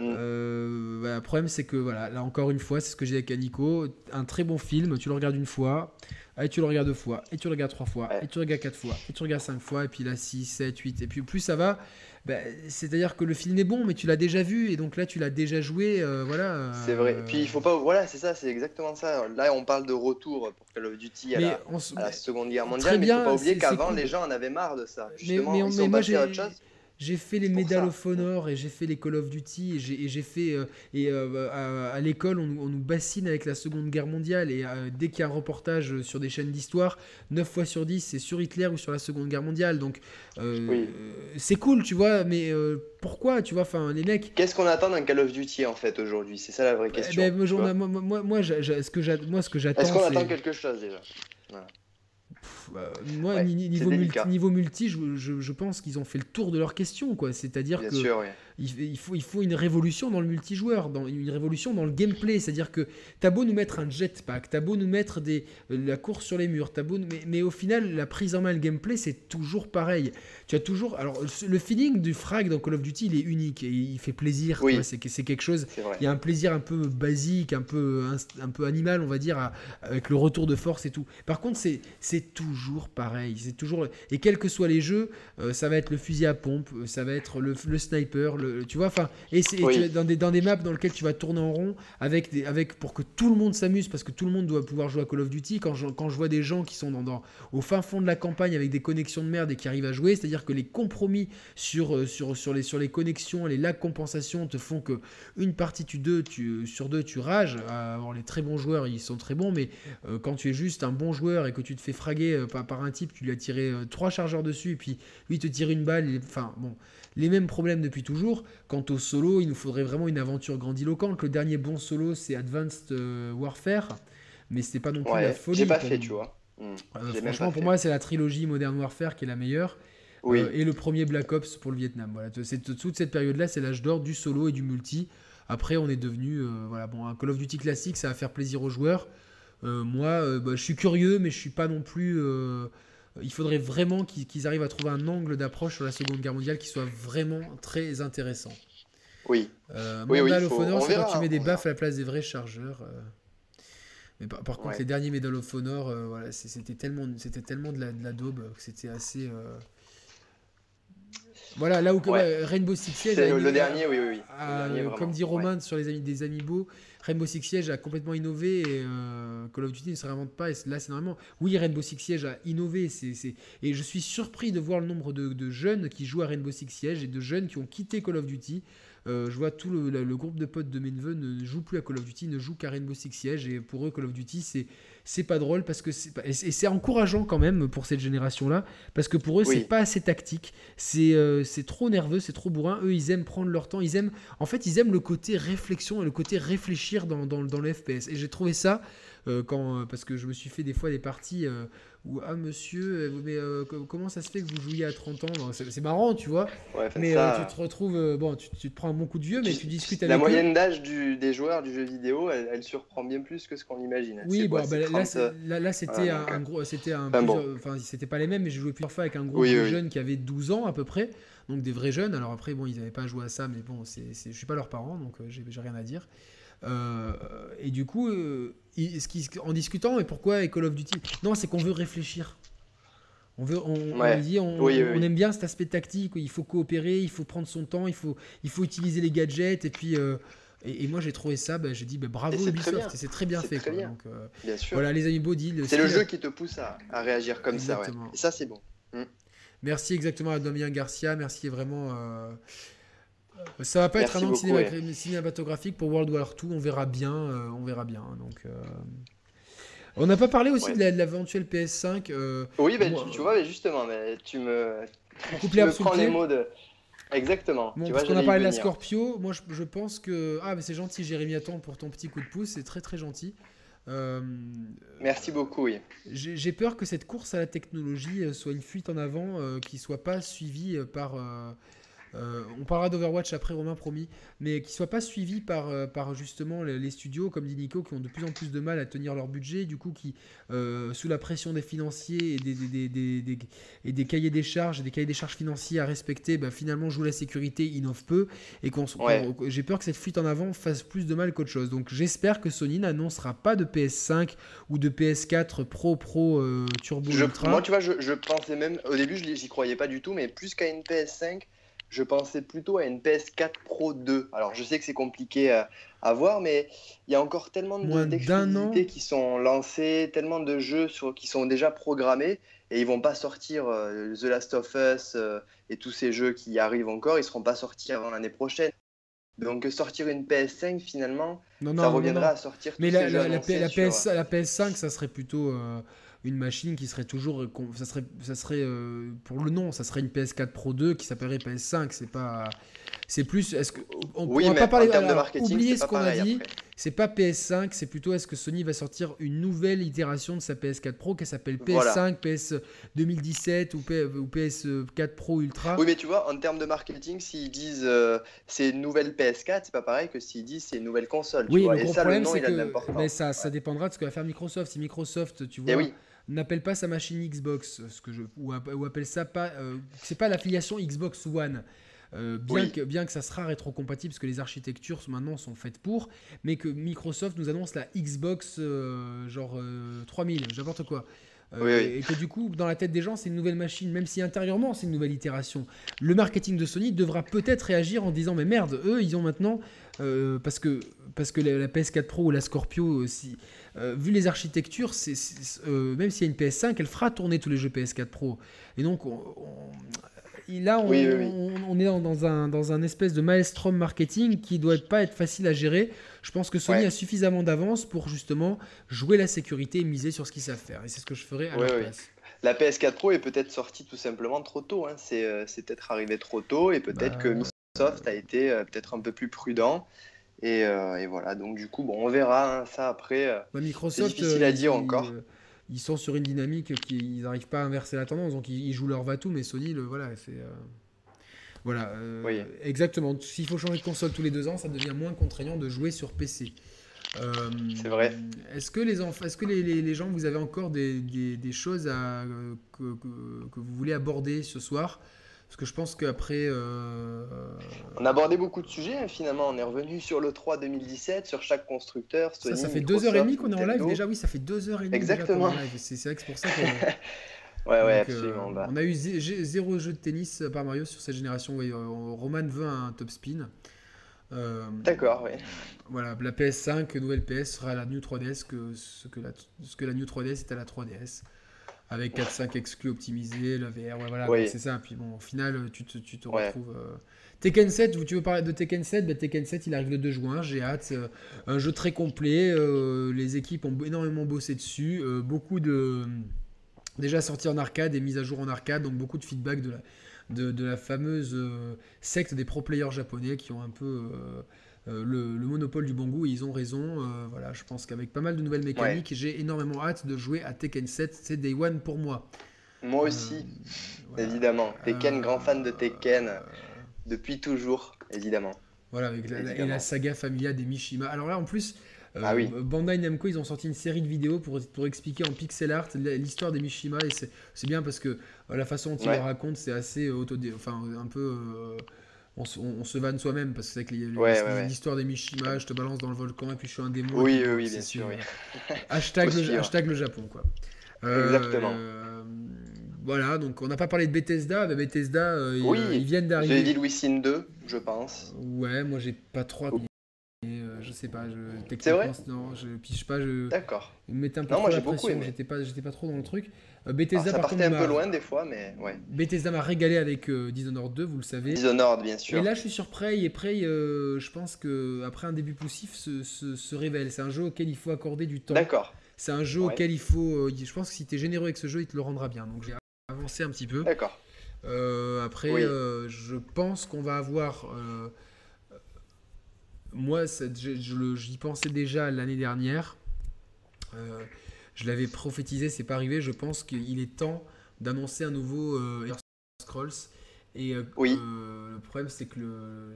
Euh, bah, le problème, c'est que, voilà, là encore une fois, c'est ce que j'ai avec Aniko. Un très bon film, tu le regardes une fois, et tu le regardes deux fois, et tu le regardes trois fois, et tu le regardes quatre fois, et tu le regardes cinq fois, et puis là, 6, 7, 8. Et puis plus ça va, bah, c'est-à-dire que le film est bon, mais tu l'as déjà vu, et donc là, tu l'as déjà joué. Euh, voilà. C'est vrai. Puis il faut pas. Voilà, c'est ça, c'est exactement ça. Là, on parle de retour pour Call of Duty à, la, Seconde Guerre mondiale, mais il faut pas oublier qu'avant, les gens en avaient marre de ça. Justement, mais, ils sont passés à autre chose. J'ai fait les Medal of Honor et j'ai fait les Call of Duty et j'ai fait euh, et euh, à, l'école on, nous bassine avec la Seconde Guerre mondiale et euh, dès qu'il y a un reportage sur des chaînes d'histoire 9 fois sur 10 c'est sur Hitler ou sur la Seconde Guerre mondiale. Donc c'est cool tu vois mais pourquoi tu vois enfin les mecs qu'est-ce qu'on attend d'un Call of Duty en fait aujourd'hui? C'est ça la vraie eh question ben, moi, moi, moi, ce que j'attends est-ce qu'on attend quelque chose déjà? Bah, moi, niveau, multi, niveau multi, je, je, pense qu'ils ont fait le tour de leur question. quoi. C'est-à-dire que il, faut, il faut une révolution dans le multijoueur, dans, une révolution dans le gameplay. C'est-à-dire que t'as beau nous mettre un jetpack, t'as beau nous mettre des, euh, la course sur les murs, t'as beau, mais, mais, au final, la prise en main, le gameplay, c'est toujours pareil. Tu as toujours. Alors, le feeling du frag dans Call of Duty, il est unique et il fait plaisir. C'est quelque chose. Il y a un plaisir un peu basique, un peu, un, peu animal, on va dire, avec le retour de force et tout. Par contre, c'est toujours pareil. C'est toujours. Et quels que soient les jeux, euh, ça va être le fusil à pompe, ça va être le, le sniper, tu vois, enfin, et, c'est dans des dans des maps dans lesquelles tu vas tourner en rond avec des avec pour que tout le monde s'amuse parce que tout le monde doit pouvoir jouer à Call of Duty. Quand je, quand je vois des gens qui sont dans, au fin fond de la campagne avec des connexions de merde et qui arrivent à jouer, c'est-à-dire que les compromis sur euh, sur sur les sur les connexions, les lags compensation te font que une partie tu deux tu sur deux tu rages. Alors les très bons joueurs ils sont très bons, mais euh, quand tu es juste un bon joueur et que tu te fais fraguer euh, par, par un type, tu lui as tiré trois chargeurs dessus et puis lui te tire une balle, enfin bon les mêmes problèmes depuis toujours. Quant au solo, il nous faudrait vraiment une aventure grandiloquente. Le dernier bon solo, c'est Advanced euh, Warfare, mais c'était pas non plus la folie. J'ai pas fait, tu vois. Hmm. Euh, franchement, pour moi, c'est la trilogie Modern Warfare qui est la meilleure. Oui. Euh, et le premier Black Ops pour le Vietnam. Voilà, c'est toute cette période-là, c'est l'âge d'or du solo et du multi. Après, on est devenu, voilà, bon, un Call of Duty classique, ça va faire plaisir aux joueurs. Moi, bah, je suis curieux, mais je suis pas non plus il faudrait vraiment qu'ils arrivent à trouver un angle d'approche sur la Seconde Guerre mondiale qui soit vraiment très intéressant. Oui. Euh, oui, Medal of Honor, c'est quand tu mets des baffes à la place des vrais chargeurs. Euh. Mais par, contre, les derniers Medal of Honor, euh, voilà, c'était tellement, c'était tellement de la, de la daube que c'était assez. Euh, voilà, là où Rainbow Six Siege. Le, dernier, oui, oui. oui. comme dit Romain sur les amis des Amiibo, Rainbow Six Siege a complètement innové et euh, Call of Duty ne se réinvente pas. Et là, c'est normalement. Oui, Rainbow Six Siege a innové. Et je suis surpris de voir le nombre de, jeunes qui jouent à Rainbow Six Siege et de jeunes qui ont quitté Call of Duty. Euh, je vois tout le, groupe de potes de mes neveux ne joue plus à Call of Duty, ne joue qu'à Rainbow Six Siege. Et pour eux, Call of Duty, c'est c'est pas drôle parce que c'est et c'est encourageant quand même pour cette génération là parce que pour eux c'est pas assez tactique. C'est euh, c'est trop nerveux c'est trop bourrin. Eux ils aiment prendre leur temps. Ils aiment en fait ils aiment le côté réflexion et le côté réfléchir dans, dans, dans le FPS et j'ai trouvé ça quand, euh, parce que je me suis fait des fois des parties euh, où, ah monsieur, mais comment ça se fait que vous jouiez à 30 ans? C'est marrant, tu vois. mais tu te retrouves, bon, tu, te prends un bon coup de vieux, mais tu discutes avec La moyenne d'âge des joueurs du jeu vidéo, elle, surprend bien plus que ce qu'on imagine. Oui, bon, bah, là, là, c'était un, gros, c'était un, enfin, c'était pas les mêmes, mais j'ai joué plusieurs fois avec un groupe de jeunes qui avaient 12 ans à peu près donc des vrais jeunes. Alors après, bon, ils n'avaient pas joué à ça, mais bon, c'est, je suis pas leurs parents, donc j'ai, rien à dire. Euh, et du coup, euh, en discutant, et pourquoi Call of Duty? Non, c'est qu'on veut réfléchir. On, veut, on, dit, on, aime bien cet aspect tactique, il faut coopérer, il faut prendre son temps, il faut, il faut utiliser les gadgets, et puis... Euh, et, moi j'ai trouvé ça, bah, j'ai dit bah, bravo Ubisoft, c'est très bien fait. Donc, bien sûr. Voilà les amis C'est le jeu qui te pousse à, réagir comme ça. Ouais. Et ça c'est bon. Mm. Merci exactement à Damien Garcia, merci vraiment ça va pas être un an cinématographique pour World War 2, on verra bien, euh, on verra bien. Donc, euh. on n'a pas parlé aussi de l'éventuelle PS5. Euh, oui, ben, tu, vois, justement, mais tu me, tu me prends les mots de. Exactement. Bon, parce qu'on a parlé de la Scorpio, moi je, pense que ah mais c'est gentil Jérémy Attends pour ton petit coup de pouce, c'est très très gentil. Merci beaucoup, oui. J'ai peur que cette course à la technologie soit une fuite en avant, qui soit pas suivie par euh, on parlera d'Overwatch après, Romain, promis, mais qui ne soit pas suivi par, euh, par justement les, studios, comme dit Nico, qui ont de plus en plus de mal à tenir leur budget, du coup, qui, euh, sous la pression des financiers et des, des, et des cahiers des charges, des cahiers des charges financiers à respecter, bah, finalement jouent la sécurité, innovent peu, et qu'on, j'ai peur que cette fuite en avant fasse plus de mal qu'autre chose. Donc j'espère que Sony n'annoncera pas de PS5 ou de PS4 Pro, Pro, Turbo, Ultra. Moi, tu vois, je, je pensais même, au début, je n'y croyais pas du tout, mais plus qu'à une PS5, je pensais plutôt à une PS4 Pro 2. Alors, je sais que c'est compliqué à, voir, mais il y a encore tellement d'exclusivités qui sont lancées, tellement de jeux sur, qui sont déjà programmés, et ils vont pas sortir euh, The Last of Us euh, et tous ces jeux qui arrivent encore, ils seront pas sortis avant l'année prochaine. Donc sortir une PS5 finalement, ça reviendra à sortir. Mais la, la, PS, la, PS5, ça serait plutôt euh, une machine qui serait toujours ça serait ça serait euh, pour le nom ça serait une PS4 Pro 2 qui s'appellerait PS5 c'est pas c'est plus est-ce que on oui, pas parler de marketing, oublier ce qu'on a dit c'est pas PS5 c'est plutôt est-ce que Sony va sortir une nouvelle itération de sa PS4 Pro qui s'appelle PS5 PS 2017 ou, PS4 Pro Ultra. Oui mais tu vois en termes de marketing s'ils disent euh, c'est une nouvelle PS4 c'est pas pareil que s'ils disent c'est une nouvelle console oui le problème c'est que mais ça, ça dépendra de ce que va faire Microsoft. Si Microsoft tu eh vois n'appelle pas sa machine Xbox, ce que je, ou, appelle ça pas, euh, c'est pas l'affiliation Xbox One. Euh, bien, que, bien que ça sera rétrocompatible parce que les architectures maintenant sont faites pour, mais que Microsoft nous annonce la Xbox euh, genre 3000, n'importe quoi. Et que du coup, dans la tête des gens, c'est une nouvelle machine, même si intérieurement, c'est une nouvelle itération. Le marketing de Sony devra peut-être réagir en disant Mais merde, eux, ils ont maintenant. Parce, que, parce que la, PS4 Pro ou la Scorpio, si, vu les architectures, même s'il y a une PS5, elle fera tourner tous les jeux PS4 Pro. Et donc, on, là, on, est dans, un, dans un espèce de maelstrom marketing qui doit pas être facile à gérer. Je pense que Sony a suffisamment d'avance pour justement jouer la sécurité et miser sur ce qu'ils savent faire. Et c'est ce que je ferai à leur place. La PS4 Pro est peut-être sortie tout simplement trop tôt. Hein. Euh, c'est peut-être arrivé trop tôt et peut-être que bah, Microsoft a été euh, peut-être un peu plus prudent. Euh, et, voilà, donc du coup, bon, on verra hein, ça après. Bah, Microsoft, c'est difficile à dire encore ils sont sur une dynamique qu'ils n'arrivent pas à inverser la tendance. Donc ils, jouent leur va-tout, mais Sony, le, voilà, c'est. Euh, voilà, euh, exactement. S'il faut changer de console tous les deux ans, ça devient moins contraignant de jouer sur PC. Euh, c'est vrai. Est-ce que, les, est-ce que les, les, gens, vous avez encore des, des, des choses à, que, que, que, vous voulez aborder ce soir? Parce que je pense qu'après. Euh... On a abordé beaucoup de sujets, hein, finalement. On est revenu sur le 3 2017, sur chaque constructeur. ça, ça fait deux heures et demie qu'on est en live. Déjà, oui, ça fait deux heures et demie. Exactement. C'est vrai que c'est pour ça qu'on. ouais, ouais, absolument. Euh, on a eu zéro jeu de tennis par Mario sur cette génération. Euh, Roman veut un top spin. Euh, D'accord, oui. Voilà, la PS5, nouvelle PS, sera la New 3DS que ce que la, ce que la New 3DS est à la 3DS avec 4-5 exclus optimisés, le VR, ouais, voilà, c'est ça. Puis bon, au final, tu te, tu te retrouves. Euh, Tekken 7, tu veux parler de Tekken 7 ben, Tekken 7, il arrive le 2 juin, j'ai hâte. Euh, un jeu très complet, euh, les équipes ont énormément bossé dessus, beaucoup de. Déjà sorti en arcade et mise à jour en arcade, donc beaucoup de feedback de la, de, de la fameuse secte des pro players japonais qui ont un peu euh, le, monopole du bon goût ils ont raison. Euh, voilà, je pense qu'avec pas mal de nouvelles mécaniques, j'ai énormément hâte de jouer à Tekken 7. C'est Day One pour moi. Moi euh, aussi, évidemment. Tekken, grand fan de Tekken depuis toujours, évidemment. Voilà, avec la, et la saga Familia des Mishima. Alors là, en plus, ah Bandai Namco, ils ont sorti une série de vidéos pour, pour expliquer en pixel art l'histoire des Mishima. Et c'est bien parce que la façon dont ils le racontent, c'est assez auto enfin, un peu on, se vanne soi-même parce que c'est que l'histoire des Mishima, je te balance dans le volcan et puis je suis un démon. Oui, oui, bien sûr. hashtag, le, hashtag, le, Japon, quoi. Euh, Exactement. Euh, voilà, donc on n'a pas parlé de Bethesda. mais Bethesda, euh, ils, viennent d'arriver. J'ai dit Louis 2, je pense. Ouais, moi j'ai pas trop. Sais pas, je, vrai non, je piche pas. Je, D'accord. un peu non, trop moi, la pression, j'étais pas, j'étais pas trop dans le truc. Euh, Bethesda, ça partait un peu loin des fois, mais ouais. Bethesda m'a régalé avec euh, Dishonored 2, vous le savez. Dishonored, bien sûr. Et là, je suis sur Prey, et Prey, euh, je pense que après un début poussif, se, se, révèle. C'est un jeu auquel il faut accorder du temps. D'accord. C'est un jeu auquel il faut. je pense que si tu es généreux avec ce jeu, il te le rendra bien. Donc j'ai avancé un petit peu. D'accord. après, je pense qu'on va avoir. Moi, j'y pensais déjà l'année dernière. Je l'avais prophétisé, c'est pas arrivé. Je pense qu'il est temps d'annoncer un nouveau euh, Scrolls. Et euh, oui. Euh, le problème, c'est que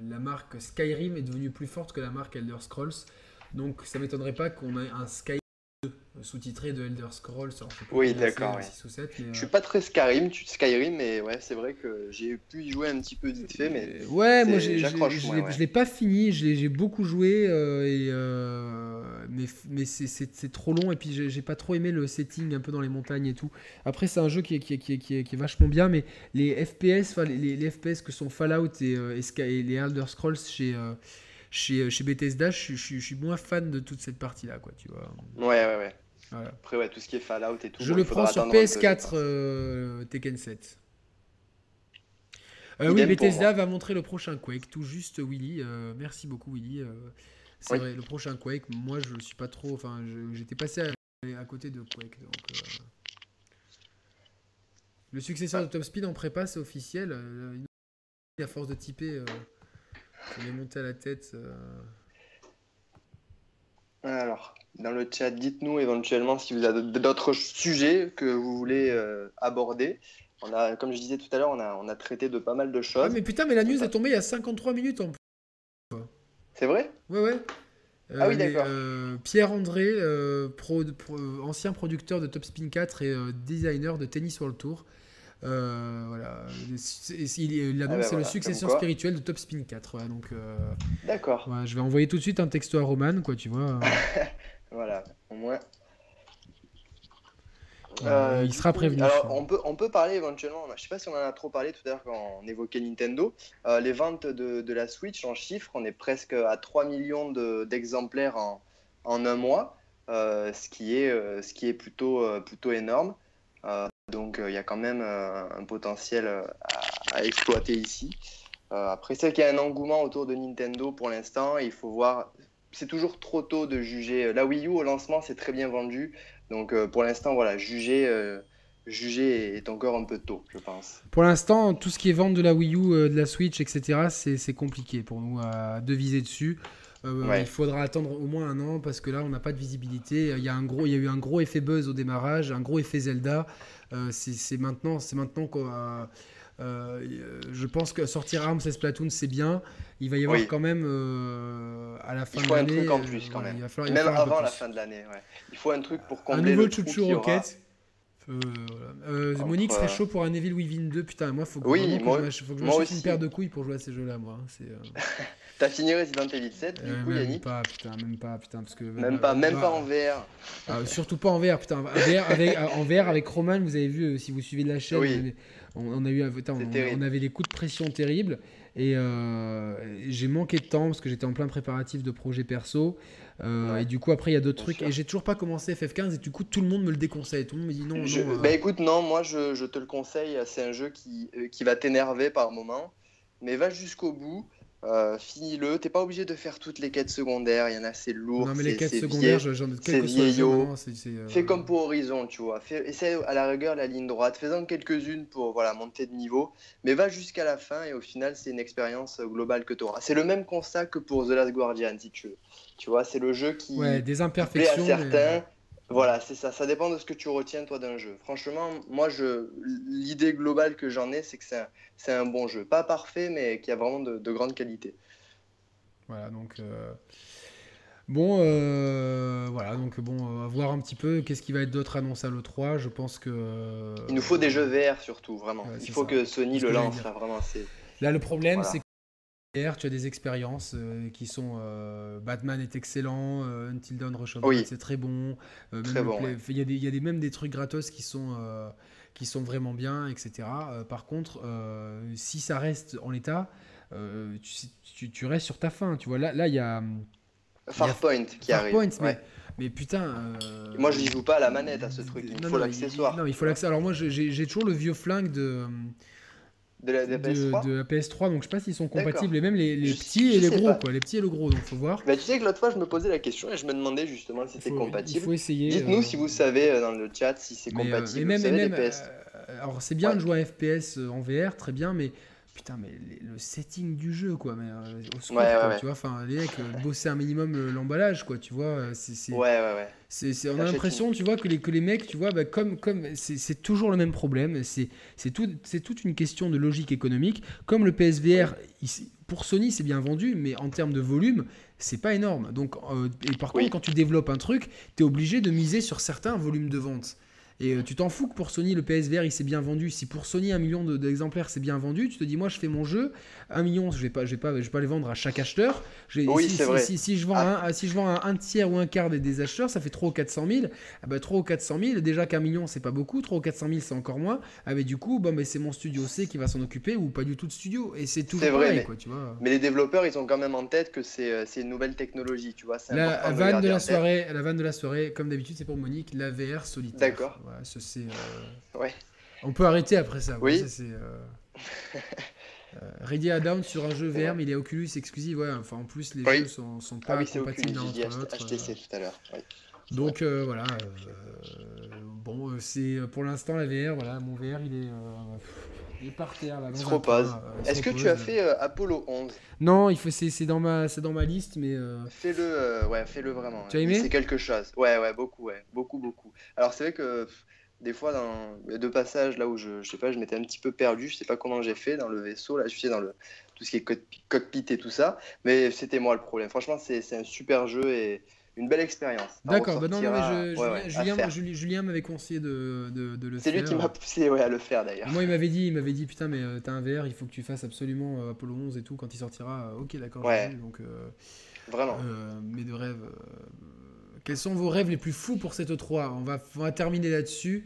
la marque Skyrim est devenue plus forte que la marque Elder Scrolls. Donc, ça m'étonnerait pas qu'on ait un Skyrim sous-titré de Elder Scrolls. oui, d'accord. Je suis pas très Skyrim, Skyrim, mais ouais, c'est vrai que j'ai pu y jouer un petit peu vite fait, mais ouais, moi je l'ai pas fini, j'ai beaucoup joué, et, mais, mais c'est trop long et puis j'ai pas trop aimé le setting un peu dans les montagnes et tout. Après, c'est un jeu qui est, qui, est, qui, est, qui, est, vachement bien, mais les FPS, les, les, FPS que sont Fallout et, euh, et, les Elder Scrolls chez, euh, chez, chez Bethesda, je, je, suis moins fan de toute cette partie-là, quoi, tu vois. Ouais, ouais, ouais. Après, ouais, tout ce qui est Fallout et tout. Je le prends sur PS4 euh, Tekken 7. oui, Bethesda va montrer le prochain Quake, tout juste Willy. merci beaucoup Willy. C'est vrai, le prochain Quake, moi je suis pas trop. Enfin, j'étais passé à, côté de Quake. Donc, euh. Le successeur de Top Speed en prépa, c'est officiel. Euh, à force de typer, euh, ça est monté à la tête. Euh. Alors, dans le chat, dites-nous éventuellement si vous avez d'autres sujets que vous voulez aborder. On a, comme je disais tout à l'heure, on a, on a traité de pas mal de choses. Ah, mais putain, mais la news est tombée il y a 53 minutes en plus. C'est vrai? Ouais, ouais. ah oui, euh, d'accord. Euh, Pierre André, euh, ancien producteur de Top Spin 4 et designer de Tennis World Tour. Voilà. Il, annonce ah ben le successeur spirituel de Top Spin 4. donc, D'accord. je vais envoyer tout de suite un texto à Roman, quoi, tu vois. voilà, au moins. il sera prévenu. Alors, on peut, on peut parler éventuellement, je sais pas si on en a trop parlé tout à l'heure quand on évoquait Nintendo, les ventes de, de, la Switch en chiffres, on est presque à 3 millions d'exemplaires en, en, un mois, ce, qui est, ce qui est plutôt, plutôt énorme. Donc il y a quand même un potentiel à, à exploiter ici. après, c'est qu'il y a un engouement autour de Nintendo pour l'instant, il faut voir c'est toujours trop tôt de juger. La Wii U au lancement, c'est très bien vendu. Donc euh, pour l'instant, voilà, juger, euh, juger est encore un peu tôt, je pense. Pour l'instant, tout ce qui est vente de la Wii U, euh, de la Switch, etc., c'est compliqué pour nous à deviser dessus. Il faudra attendre au moins un an parce que là, on n'a pas de visibilité. Il y, a un gros, il y a eu un gros effet buzz au démarrage, un gros effet Zelda. C'est maintenant, c'est maintenant qu'on euh, je pense que sortir Arms et Splatoon, c'est bien. Il va y avoir quand même euh, à la fin de l'année. Il faut un truc en plus quand même. même avant la fin de l'année. Il faut un truc pour combler un nouveau Chuchu Rocket. Euh, Monique serait chaud pour un Evil Within 2. Putain, moi, faut que, oui, moi, je, faut que je m'achète une paire de couilles pour jouer à ces jeux-là, moi. Hein, T'as fini Resident Evil 7, du coup, Yannick Pas, putain, même pas, putain, parce que. Même pas, même pas en VR. Ah, surtout pas en VR, putain. avec, en VR avec Roman, vous avez vu, si vous suivez la chaîne, oui. On, a eu, on, avait des coups de pression terribles et euh, j'ai manqué de temps parce que j'étais en plein préparatif de projet perso. Euh, et du coup, après, il y a d'autres trucs. Et j'ai toujours pas commencé FF15 et du coup, tout le monde me le déconseille. Tout le monde me dit non. non euh. Bah écoute, non, moi je, te le conseille. C'est un jeu qui, qui va t'énerver par moment, mais va jusqu'au bout. Euh, finis-le. T'es pas obligé de faire toutes les quêtes secondaires. Il y en a, c'est lourd. Non, mais les quêtes secondaires, j'en ai C'est vieillot. Euh, Fais comme pour Horizon, tu vois. Fais, essaie à la rigueur la ligne droite. Fais-en quelques-unes pour voilà, monter de niveau. Mais va jusqu'à la fin et au final, c'est une expérience globale que tu auras. C'est le même constat que pour The Last Guardian, si tu veux. Tu vois, c'est le jeu qui. Ouais, des imperfections. Plaît à certains. Voilà, c'est ça. Ça dépend de ce que tu retiens, toi, d'un jeu. Franchement, moi, je... l'idée globale que j'en ai, c'est que c'est un... un, bon jeu. Pas parfait, mais qui a vraiment de, de grande qualité. Voilà, donc. Euh, bon, euh, voilà, donc bon, on va voir un petit peu qu'est-ce qui va être d'autre annoncé à l'E3. Je pense que. Il nous faut des jeux VR surtout, vraiment. Il faut que Sony le lance, vraiment. Là, le problème, c'est tu as des expériences euh, qui sont euh, Batman est excellent, euh, Until Dawn Rush c'est très bon. très bon Il y a, des, y a des, même des trucs gratos qui sont, qui sont vraiment bien, etc. par contre, si ça reste en l'état, tu, tu, restes sur ta fin. Tu vois, là, là il y a. Farpoint qui arrive. mais, mais putain. Moi, je n'y joue pas à la manette à ce truc. Il faut l'accessoire. Non, il faut l'accessoire. Alors, moi, j'ai toujours le vieux flingue de. De la, PS3 de, la PS3 donc je sais pas s'ils sont compatibles et même les, les petits et les gros quoi les petits et le gros donc faut voir. Bah, tu sais que l'autre fois je me posais la question et je me demandais justement si c'était compatible. il faut essayer dites-nous euh, si vous savez euh, dans le chat si c'est euh, compatible même, même, alors c'est bien de jouer à FPS en VR très bien mais putain, mais le setting du jeu, quoi. Mais, euh, au secours, tu vois, enfin, les mecs, euh, bosser un minimum euh, l'emballage, quoi, tu vois. C'est, ouais, ouais, ouais. C'est, on a l'impression, tu vois, que les, que les mecs, tu vois, bah, comme, comme c'est, toujours le même problème. C'est, c'est, tout, c'est toute une question de logique économique. Comme le PSVR, pour Sony, c'est bien vendu, mais en termes de volume, c'est pas énorme. Donc, et par contre, quand tu développes un truc, tu es obligé de miser sur certains volumes de vente. Et euh, tu t'en fous que pour Sony, le PSVR, il s'est bien vendu. Si pour Sony, un million d'exemplaires, c'est bien vendu, tu te dis, moi, je fais mon jeu, un million, je vais pas, je vais pas, je vais pas les vendre à chaque acheteur. Oui, si, vrai. Si, si, je vends ah. un, si je vends un, tiers ou un quart des, acheteurs, ça fait 3 ou 400 000. Ah bah, 3 ou 400 000, déjà qu'un million, c'est pas beaucoup. 3 ou 400 000, c'est encore moins. Ah, mais du coup, mais c'est mon studio C qui va s'en occuper ou pas du tout de studio. Et c'est toujours vrai, pareil, mais, quoi, tu vois. Mais les développeurs, ils ont quand même en tête que c'est euh, une nouvelle technologie, tu vois. La, vanne de, la soirée, la vanne de la soirée, comme d'habitude, c'est pour Monique, la VR solitaire. D'accord. Voilà. Euh, euh, ouais. On peut arrêter après ça. Oui. c'est, euh, euh, Ready à Down sur un jeu VR, mais il est Oculus exclusif. Ouais, enfin, en plus, les jeux sont, sont pas ah oui, compatibles Oculus, entre HTC tout à l'heure. Donc voilà, bon, c'est pour l'instant la VR. Voilà, mon VR, il est, il est par terre là. Il se repose. Est-ce que tu as fait Apollo 11 Non, il faut, c'est, dans ma, c'est dans ma liste, mais. Fais-le, ouais, fais-le vraiment. Tu as aimé? C'est quelque chose. Ouais, ouais, beaucoup, ouais, beaucoup, beaucoup. Alors c'est vrai que des fois dans deux passages là où je, je sais pas je m'étais un petit peu perdu je sais pas comment j'ai fait dans le vaisseau là je suis dans le tout ce qui est cockpit et tout ça mais c'était moi le problème franchement c'est un super jeu et une belle expérience. D'accord bah non, mais je, Julien, Julien, m'avait conseillé de, de, de le faire c'est lui qui m'a poussé ouais, à le faire d'ailleurs. Moi il m'avait dit il m'avait dit putain mais euh, t'as un VR il faut que tu fasses absolument euh, Apollo 11 et tout quand il sortira. Ok d'accord ouais. donc euh, vraiment. mais de rêve quels sont vos rêves les plus fous pour cette 3 on va, on va terminer là-dessus.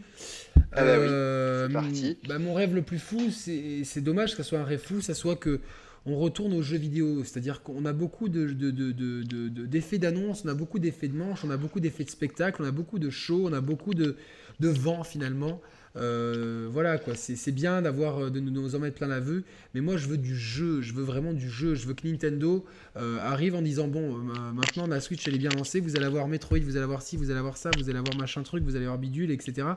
Ah bah oui, parti. Bah, mon rêve le plus fou, c'est dommage que ce soit un rêve fou, ça soit que on retourne aux jeux vidéo. C'est-à-dire qu'on a beaucoup d'effets de, de, d'annonce, on a beaucoup d'effets de manche, on a beaucoup d'effets de spectacle, on a beaucoup de shows, on a beaucoup de, vent finalement. Euh, voilà quoi, c'est bien d'avoir euh, de nous en mettre plein la vue, mais moi je veux du jeu, je veux vraiment du jeu, je veux que Nintendo euh, arrive en disant bon maintenant la Switch elle est bien lancée, vous allez avoir Metroid, vous allez avoir ci, vous allez avoir ça, vous allez avoir machin truc, vous allez avoir bidule, etc.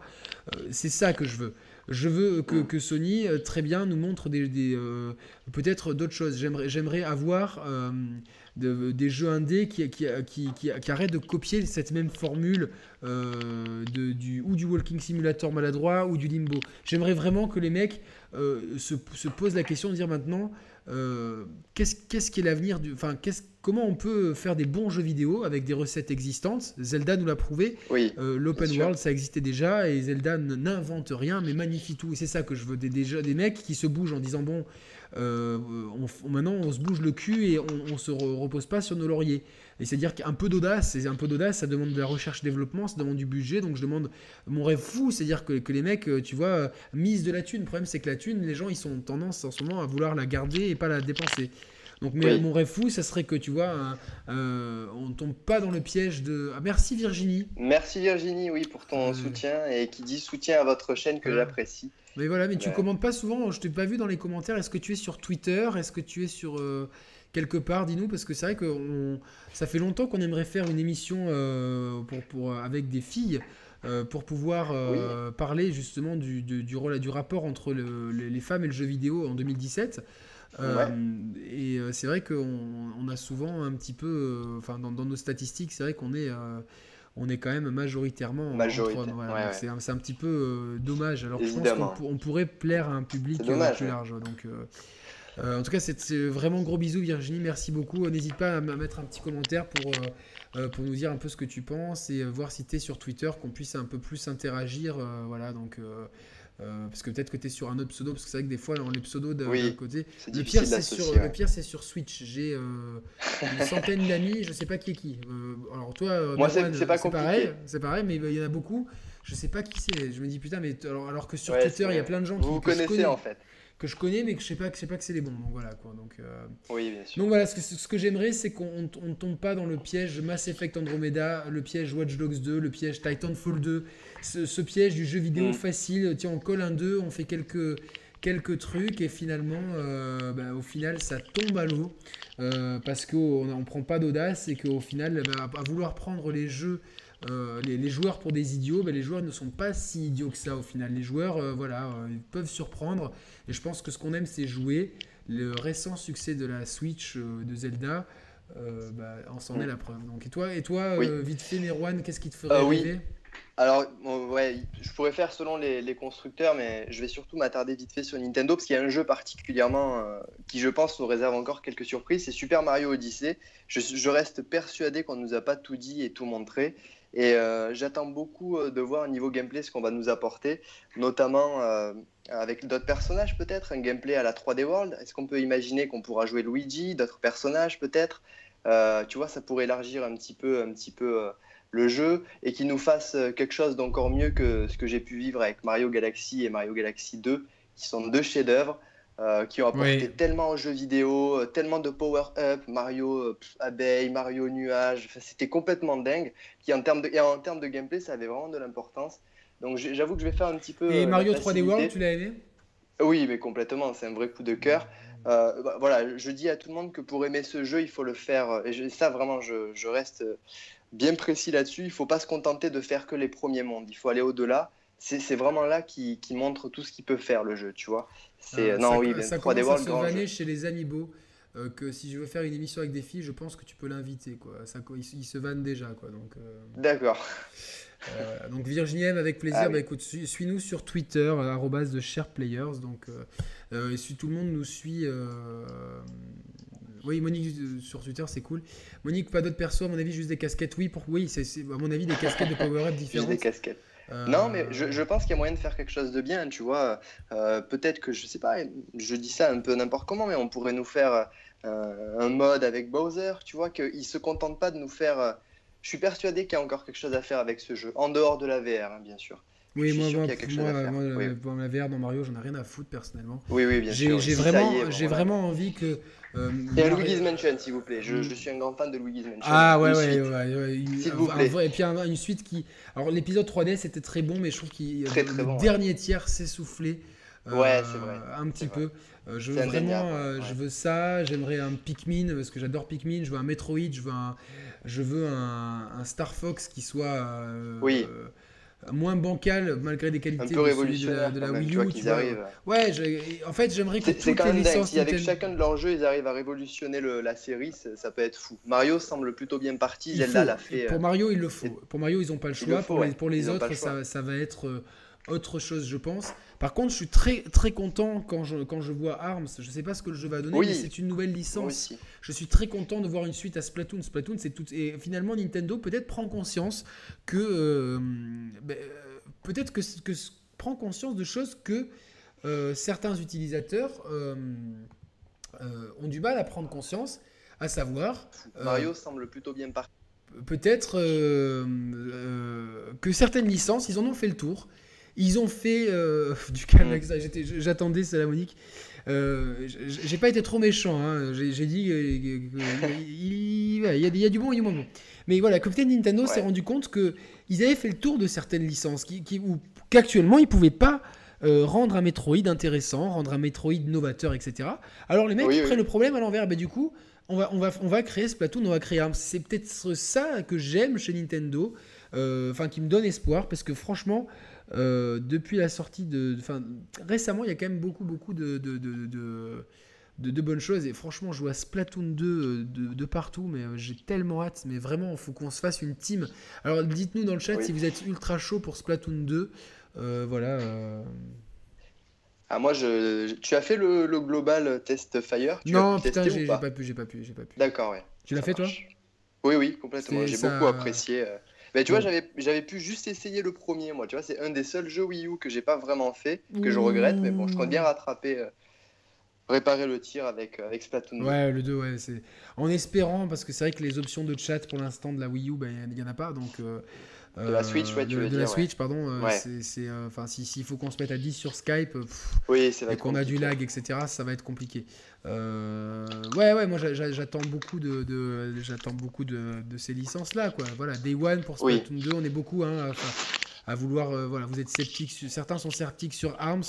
c'est ça que je veux. Je veux que, Sony très bien nous montre des, peut-être d'autres choses. J'aimerais avoir des jeux indés qui, arrêtent de copier cette même formule euh, ou du Walking Simulator maladroit ou du Limbo. J'aimerais vraiment que les mecs euh, se, posent la question de dire maintenant euh, qu'est-ce qu'est-ce qui est l'avenir du. Enfin, comment on peut faire des bons jeux vidéo avec des recettes existantes? Zelda nous l'a prouvé. Oui, L'open world, ça existait déjà et Zelda n'invente rien mais magnifie tout. Et c'est ça que je veux. Des, des, des mecs qui se bougent en disant bon euh, on, maintenant on se bouge le cul et on, on se repose pas sur nos lauriers. Et c'est-à-dire qu'un peu d'audace, c'est un peu d'audace, ça demande de la recherche-développement, ça demande du budget. Donc je demande mon rêve fou, c'est-à-dire que, les mecs, euh, tu vois, euh, misent de la thune. Le problème, c'est que la thune, les gens, ils sont tendance en ce moment à vouloir la garder et pas la dépenser. Donc, mais mon rêve fou, ça serait que tu vois, euh, on ne tombe pas dans le piège de. Ah, merci Virginie. Merci Virginie, oui, pour ton soutien et qui dit soutien à votre chaîne que j'apprécie. Mais voilà, mais tu commentes pas souvent. Je t'ai pas vu dans les commentaires. Est-ce que tu es sur Twitter? Est-ce que tu es sur euh, quelque part? Dis-nous parce que c'est vrai que ça fait longtemps qu'on aimerait faire une émission euh, pour, pour, avec des filles. Euh, pour pouvoir parler justement du, du, rôle, du rapport entre les, femmes et le jeu vidéo en 2017. Et c'est vrai qu'on on a souvent un petit peu, enfin dans, dans, nos statistiques, c'est vrai qu'on est on est quand même majoritairement c'est un, petit peu euh, dommage. Alors je pense qu'on pourrait plaire à un public euh, plus large. Donc, euh, en tout cas, c'est vraiment gros bisous Virginie, merci beaucoup. N'hésite pas à mettre un petit commentaire pour, pour nous dire un peu ce que tu penses et voir si tu es sur Twitter, qu'on puisse un peu plus interagir. voilà, donc euh, parce que peut-être que tu es sur un autre pseudo, parce que c'est vrai que des fois, dans les pseudos d'un côté. Le pire, c'est sur, le pire, c'est sur Switch. J'ai euh, une centaine d'amis, je sais pas qui est qui. Euh, alors toi, moi, c'est pas pareil, c'est pareil, mais il y en a beaucoup. Je sais pas qui c'est. Je me dis putain, mais alors, alors que sur Twitter, il y a plein de gens qui vous connaissez en fait que je connais, mais que je sais pas que, sais pas que c'est les bons. Donc voilà quoi. Donc, euh, oui, bien sûr. Donc voilà, ce que, ce que j'aimerais, c'est qu'on ne tombe pas dans le piège Mass Effect Andromeda, le piège Watch Dogs 2, le piège Titanfall 2, ce, piège du jeu vidéo mm. facile. Tiens, on colle un 2, on fait quelques quelques trucs et finalement euh, bah, au final ça tombe à l'eau euh, parce qu'on ne prend pas d'audace et qu'au final bah, à vouloir prendre les jeux euh, les, joueurs pour des idiots, ben, les joueurs ne sont pas si idiots que ça au final. Les joueurs, euh, voilà, euh, ils peuvent surprendre. Et je pense que ce qu'on aime, c'est jouer. Le récent succès de la Switch de Zelda, bah, on s'en est la preuve. Donc, et toi, et toi vite fait, Merwan, qu'est-ce qui te ferait rêver? Alors, ouais, je pourrais faire selon les, constructeurs, mais je vais surtout m'attarder vite fait sur Nintendo parce qu'il y a un jeu particulièrement qui, je pense, nous réserve encore quelques surprises. C'est Super Mario Odyssey. Je, reste persuadé qu'on ne nous a pas tout dit et tout montré. Et euh, j'attends beaucoup euh, de voir au niveau gameplay ce qu'on va nous apporter, notamment euh, avec d'autres personnages peut-être, un gameplay à la 3D World. Est-ce qu'on peut imaginer qu'on pourra jouer Luigi, d'autres personnages peut-être? Tu vois, ça pourrait élargir un petit peu, un petit peu le jeu et qu'il nous fasse quelque chose d'encore mieux que ce que j'ai pu vivre avec Mario Galaxy et Mario Galaxy 2, qui sont deux chefs-d'œuvre. Euh, qui ont apporté tellement aux jeux vidéo, euh, tellement de power-up, Mario euh, abeille, Mario nuage, c'était complètement dingue. Qui en termes de, et en termes de gameplay, ça avait vraiment de l'importance. Donc j'avoue que je vais faire un petit peu. Et Mario 3D World, tu l'as aimé? Oui, mais complètement, c'est un vrai coup de cœur. Bah, voilà, je dis à tout le monde que pour aimer ce jeu, il faut le faire. Et ça, vraiment, je, je reste bien précis là-dessus. Il ne faut pas se contenter de faire que les premiers mondes. Il faut aller au-delà c'est vraiment là qui, qui, montre tout ce qu'il peut faire le jeu, tu vois. C'est ah, non oui, ça commence à se vanner chez les amiibo. Euh, que si je veux faire une émission avec des filles, je pense que tu peux l'inviter quoi. Ça, il, se vanne déjà quoi. Donc. Euh, D'accord. Euh, donc Virginie avec plaisir. Ah bah, écoute, suis-nous sur Twitter arrobas de SharePlayers. Donc et si tout le monde nous suit. Oui, Monique sur Twitter, c'est cool. Monique, pas d'autres persos, à mon avis, juste des casquettes. Oui, pour... oui c'est à mon avis des casquettes de power-up différentes. Juste des casquettes. Euh, non, mais je, pense qu'il y a moyen de faire quelque chose de bien, tu vois. Euh, peut-être que, je sais pas, je dis ça un peu n'importe comment, mais on pourrait nous faire euh, un mode avec Bowser, tu vois, qu'il se contente pas de nous faire, je suis persuadé qu'il y a encore quelque chose à faire avec ce jeu, en dehors de la VR, hein, bien sûr. Oui, moi, moi, moi, la VR dans Mario, j'en ai rien à foutre personnellement. Oui, oui, bien sûr. J'ai vraiment, j'ai vraiment envie que. Euh, et un Luigi's Mansion, s'il vous plaît. Je, je, suis un grand fan de Luigi's Mansion. Ah ouais, ouais, ouais, S'il vous plaît. et puis une suite qui. Alors l'épisode 3D c'était très bon, mais je trouve qu'il le dernier tiers s'essoufflait. Euh, ouais, c'est vrai. Un petit peu. Euh, je veux vraiment, euh, je veux ça. J'aimerais un Pikmin parce que j'adore Pikmin. Je veux un Metroid. Je veux un, je veux un, un Star Fox qui soit. oui moins bancal malgré des qualités un peu révolutionnaire de la, de la Wii U. Tu arrivent... Ouais, en fait, j'aimerais que toutes les licences si avec chacun de leurs jeux, ils arrivent à révolutionner le, la série, ça peut être fou. Mario semble plutôt bien parti, Zelda l'a fait. Pour Mario, il le faut. Pour Mario, ils n'ont pas le choix. pour, les, pour les autres, ça, ça, va être autre chose, je pense. Par contre, je suis très très content quand je, quand je vois Arms. Je sais pas ce que le jeu va donner, mais c'est une nouvelle licence. Je suis très content de voir une suite à Splatoon. Splatoon, c'est tout. Et finalement, Nintendo peut-être prend conscience que euh, ben, euh, peut-être que, que prend conscience de choses que euh, certains utilisateurs ont du mal à prendre conscience, à savoir. Mario semble plutôt bien parti. Peut-être que certaines licences, ils en ont fait le tour ils ont fait euh, du calme avec ça. J'attendais Salamonique. Euh, j'ai pas été trop méchant. Hein. J'ai dit qu'il y, a du bon et du moins bon. Mais voilà, comme Nintendo s'est rendu compte qu'ils avaient fait le tour de certaines licences qui, qui qu'actuellement ils pouvaient pas euh, rendre un Metroid intéressant, rendre un Metroid novateur, etc. Alors les mecs prennent le problème à l'envers. Bah, du coup, on va, on, va, on va créer Splatoon, on va créer Arms. C'est peut-être ça que j'aime chez Nintendo, euh, enfin qui me donne espoir, parce que franchement, euh, depuis la sortie de. Enfin, récemment, il y a quand même beaucoup, beaucoup de, de, de, bonnes choses. Et franchement, je vois Splatoon 2 euh, de, partout, mais euh, j'ai tellement hâte. Mais vraiment, il faut qu'on se fasse une team. Alors, dites-nous dans le chat si vous êtes ultra chaud pour Splatoon 2. voilà. Ah, moi, je... tu as fait le, global test Fire? Non, putain, j'ai pas, pu, j'ai pas pu, j'ai pas pu. D'accord, ouais. Tu l'as fait, toi? Oui, oui, complètement. J'ai beaucoup apprécié. Mais tu vois, j'avais, j'avais pu juste essayer le premier, moi. Tu vois, c'est un des seuls jeux Wii U que j'ai pas vraiment fait, que je regrette, mais bon, je compte bien rattraper, euh, réparer le tir avec, euh, avec Splatoon 2. Ouais, le 2, ouais. C'est... En espérant, parce que c'est vrai que les options de chat pour l'instant de la Wii U, ben, il n'y en a pas, donc. Euh, de la Switch, ouais, tu de, veux de la Switch, pardon. c'est, enfin, s'il faut qu'on se mette à 10 sur Skype, oui, c'est et qu'on a du lag, etc., ça va être compliqué. Euh, ouais, ouais, moi j'attends beaucoup de, j'attends beaucoup de, ces licences là, quoi. Voilà, Day One pour Splatoon 2, on est beaucoup hein, à, vouloir, euh, voilà, vous êtes sceptiques, certains sont sceptiques sur Arms.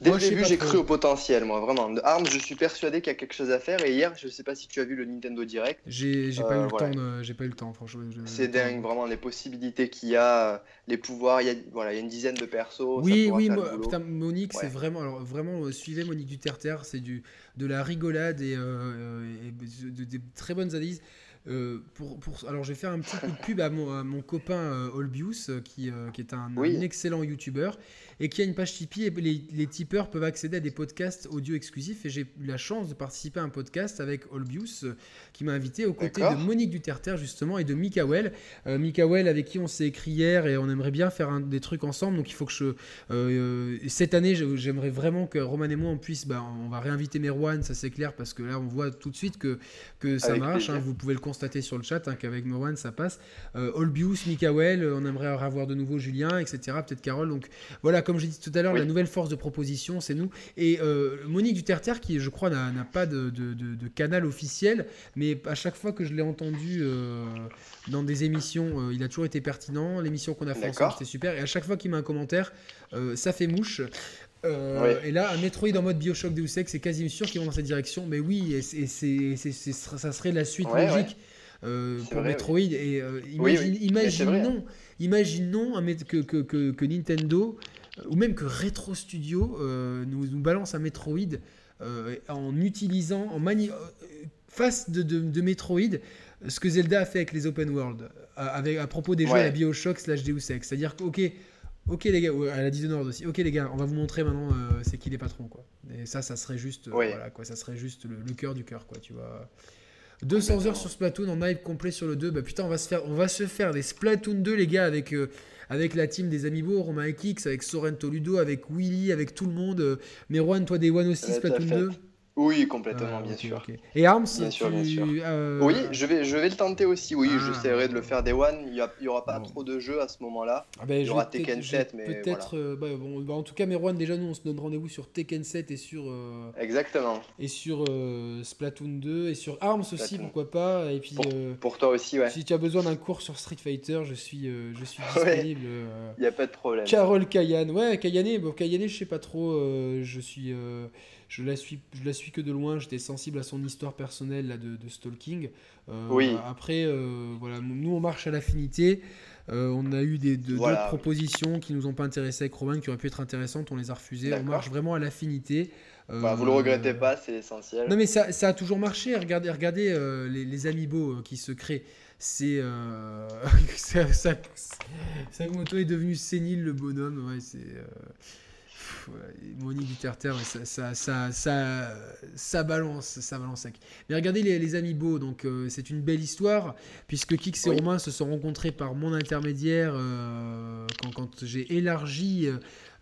Dès le début, j'ai cru au potentiel, moi, vraiment. De Arms, je suis persuadé qu'il y a quelque chose à faire. Et hier, je sais pas si tu as vu le Nintendo Direct. J'ai pas, eu le euh, temps pas eu le temps, franchement. C'est dingue, vraiment, les possibilités qu'il y a, les pouvoirs. Il y a, voilà, il y a une dizaine de persos. Oui, oui, putain, Monique, c'est vraiment, alors vraiment, suivez Monique du Terre-Terre, c'est du de la rigolade et, euh, de, très bonnes analyses. Euh, pour, pour, alors, je vais faire un petit coup de pub à mon, mon copain euh, Olbius, qui, qui est un, un excellent youtubeur et qui a une page Tipeee. Et les, les tipeurs peuvent accéder à des podcasts audio exclusifs. Et j'ai eu la chance de participer à un podcast avec Olbius euh, qui m'a invité aux côtés de Monique Duterter justement et de Mikael. Euh, Mikael avec qui on s'est écrit hier et on aimerait bien faire un, des trucs ensemble. Donc il faut que je. Euh, cette année, j'aimerais vraiment que Roman et moi on puisse. Bah, on va réinviter Merwan, ça c'est clair, parce que là on voit tout de suite que, que ça marche. Hein. vous pouvez le constater sur le chat hein, qu'avec Merwan ça passe. Olbius, Mikael, on aimerait avoir de nouveau Julien, etc. Peut-être Carole. Donc voilà, comme j'ai dit tout à l'heure, la nouvelle force de proposition, c'est nous. Et euh, Monique Duterter, qui je crois n'a pas de, canal officiel, mais à chaque fois que je l'ai entendu euh, dans des émissions, euh, il a toujours été pertinent. L'émission qu'on a fait ensemble, c'était super. Et à chaque fois qu'il met un commentaire, ça fait mouche. Et là, un Metroid en mode Bioshock Deus Ex, c'est quasi sûr qu'ils vont dans cette direction. Mais oui, et, ça serait la suite logique. pour Metroid. Et imagine, que, que, que, Nintendo ou même que Retro Studio euh, nous, nous, balance un Metroid euh, en utilisant, en mani euh, face de, de, Metroid, ce que Zelda a fait avec les open world, avec, à propos des jeux à la Bioshock slash Deus Ex. C'est-à-dire que, ok, ok les gars, à la Dishonored aussi, ok les gars, on va vous montrer maintenant c'est qui les patrons, quoi. Et ça, ça serait juste, voilà, quoi, ça serait juste le, cœur du cœur, quoi, tu vois. 200 heures sur Splatoon en live complet sur le 2, bah putain, on va se faire, on va se faire des Splatoon 2, les gars, avec avec la team des Amiibo, Romain X, avec Sorrento Ludo, avec Willy, avec tout le monde. Euh, Merwan, toi, Day One aussi, Splatoon 2 Oui, complètement, bien sûr. Et Arms, bien sûr, bien sûr. Oui, je vais, je vais le tenter aussi. Oui, ah. j'essaierai de le faire des one. Il n'y aura pas trop de jeux à ce moment-là. Ah ben, il y aura Tekken 7, mais peut-être. Bah, bon, bah, en tout cas, Merwan, déjà nous, on se donne rendez-vous sur Tekken 7 et sur. Exactement. Et sur Splatoon 2 et sur Arms aussi, pourquoi pas. Et puis. Pour, pour, toi aussi, ouais. Si tu as besoin d'un cours sur Street Fighter, je suis, je suis disponible. Il n'y a pas de problème. Carole Kayane, ouais, Kayane, bon, Kayane, je sais pas trop. je suis je la suis, je la suis que de loin. J'étais sensible à son histoire personnelle là, de, stalking. Euh, oui. Après, euh, voilà, nous on marche à l'affinité. Euh, on a eu des d'autres propositions qui nous ont pas intéressés avec Romain, qui auraient pu être intéressantes. On les a refusées. On marche vraiment à l'affinité. Bah, vous le regrettez pas, c'est essentiel. Non mais ça, ça, a toujours marché. Regardez, regardez les, les amiibo qui se créent c'est ça, ça, moto est devenu sénile le bonhomme ouais c'est Monique Duterter, ça, ça, ça, balance, ça balance sec. Mais regardez les, amis beaux, donc euh, c'est une belle histoire, puisque Kix et Romain se sont rencontrés par mon intermédiaire euh, quand, quand j'ai élargi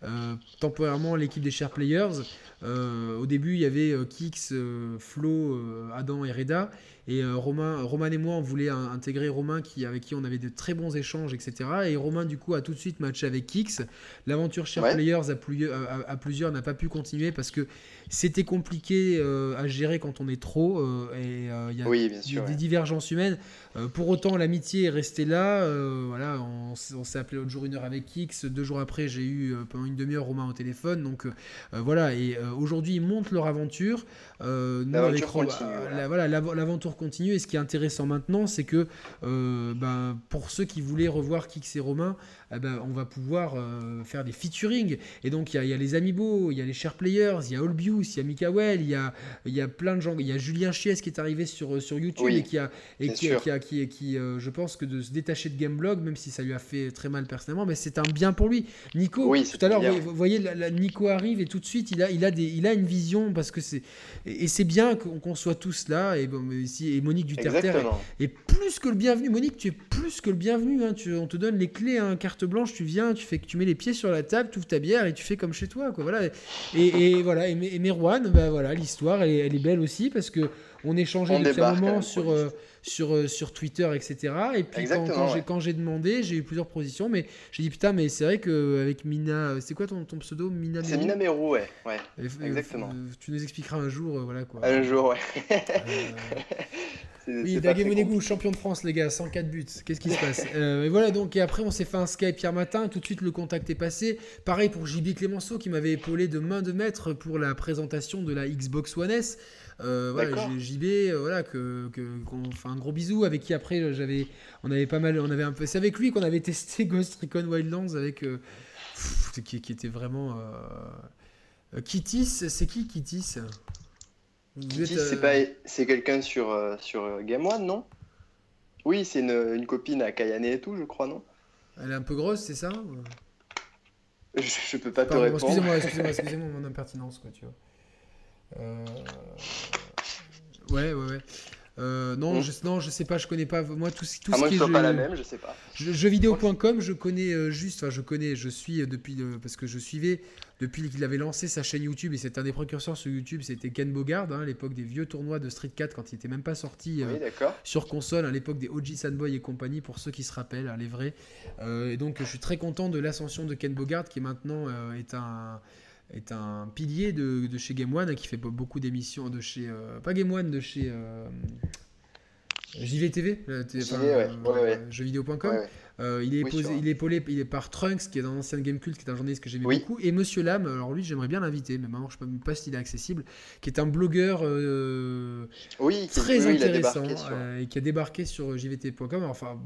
euh, temporairement l'équipe des Share Players. au début, il y avait Kix, Flo, Adam et Reda. Et euh, Romain, Romain et moi, on voulait intégrer Romain qui, avec qui on avait de très bons échanges, etc. Et Romain, du coup, a tout de suite matché avec Kix. L'aventure Share Players à, à plusieurs n'a pas pu continuer parce que c'était compliqué euh, à gérer quand on est trop euh, et euh, il y a, des divergences humaines. pour autant, l'amitié est restée là. voilà, on, s'est appelé l'autre jour une heure avec X. Deux jours après, j'ai eu pendant une demi-heure Romain au téléphone. Donc voilà, et aujourd'hui, ils montent leur aventure. l'aventure continue. voilà, l'aventure continue. Et ce qui est intéressant maintenant, c'est que ben, pour ceux qui voulaient revoir Kix et Romain, eh ben, on va pouvoir faire des featuring. Et donc, il y, a les Amiibo, il y a les Share Players, il y a Allbio il y a Mikael, il y a, il y a plein de gens. Il y a Julien Chies qui est arrivé sur, sur YouTube et qui a, et qui, a, qui, qui, euh, je pense que de se détacher de Gameblog, même si ça lui a fait très mal personnellement, mais c'est un bien pour lui. Nico, tout à l'heure, vous, voyez, la, Nico arrive et tout de suite, il a, il a, des, il a une vision parce que c'est. Et, c'est bien qu'on soit tous là. Et, bon, ici, et Monique Duterter est, plus que le bienvenu. Monique, tu es plus que le bienvenu. Hein. Tu, on te donne les clés, hein, carte blanche, tu viens, tu fais que tu mets les pieds sur la table, tu ouvres ta bière et tu fais comme chez toi. Quoi, voilà. Et, voilà. Et, Merwan, bah voilà, l'histoire, elle, elle, est belle aussi parce que on échangeait un moment sur, euh, sur, euh, sur Twitter, etc. Et puis quand, j'ai demandé, j'ai eu plusieurs positions, mais j'ai dit putain, mais c'est vrai qu'avec Mina, c'est quoi ton, ton pseudo Mina C'est Mina Meru, ouais. ouais. Exactement. tu nous expliqueras un jour, voilà quoi. Un jour, ouais. Oui, Dagemonegu, champion de France, les gars, 104 buts. Qu'est-ce qui se passe? Euh, Et voilà, donc et après, on s'est fait un Skype hier matin. Tout de suite, le contact est passé. Pareil pour JB Clémenceau qui m'avait épaulé de main de maître pour la présentation de la Xbox One S. Euh, voilà, JB, euh, voilà, que, qu'on fait un gros bisou. Avec qui après, j'avais, on avait pas mal, on avait un peu, c'est avec lui qu'on avait testé Ghost Recon Wildlands avec, qui, qui, était vraiment. Kittis, c'est qui Kittis euh, c'est quelqu'un sur, euh, sur euh, Game One, non? Oui, c'est une, une, copine à Kayane et tout, je crois, non? Elle est un peu grosse, c'est ça? Je, je, peux pas te répondre. Excusez-moi, excusez-moi, excusez-moi mon impertinence, quoi, tu vois. Ouais, ouais, ouais. Euh, non, hmm. je, non, je sais pas, je connais pas. Moi, tout, tout ah, ce qui est. pas la même, je sais pas. Jeuxvideo.com, je connais euh, juste, enfin, je connais, je suis euh, depuis, parce que je suivais depuis qu'il avait lancé sa chaîne YouTube et c'est un des précurseurs sur YouTube, c'était Ken Bogard, hein, à l'époque des vieux tournois de Street 4 quand il était même pas sorti sur console, à l'époque des OG Sandboy et compagnie, pour ceux qui se rappellent, hein, les vrais. et donc, je suis très content de l'ascension de Ken Bogard qui maintenant est un est un pilier de, de, chez Game One qui fait beaucoup d'émissions de chez euh, pas Game One de chez euh, JVTV, jeuxvideo.com. il est posé, il est épaulé, il est par Trunks qui est dans l'ancienne Game Cult, qui est un journaliste que j'aimais beaucoup, et Monsieur Lam. Alors lui, j'aimerais bien l'inviter, mais maintenant je ne sais pas s'il est accessible, qui est un blogueur oui, très intéressant et qui a débarqué sur JVT.com, enfin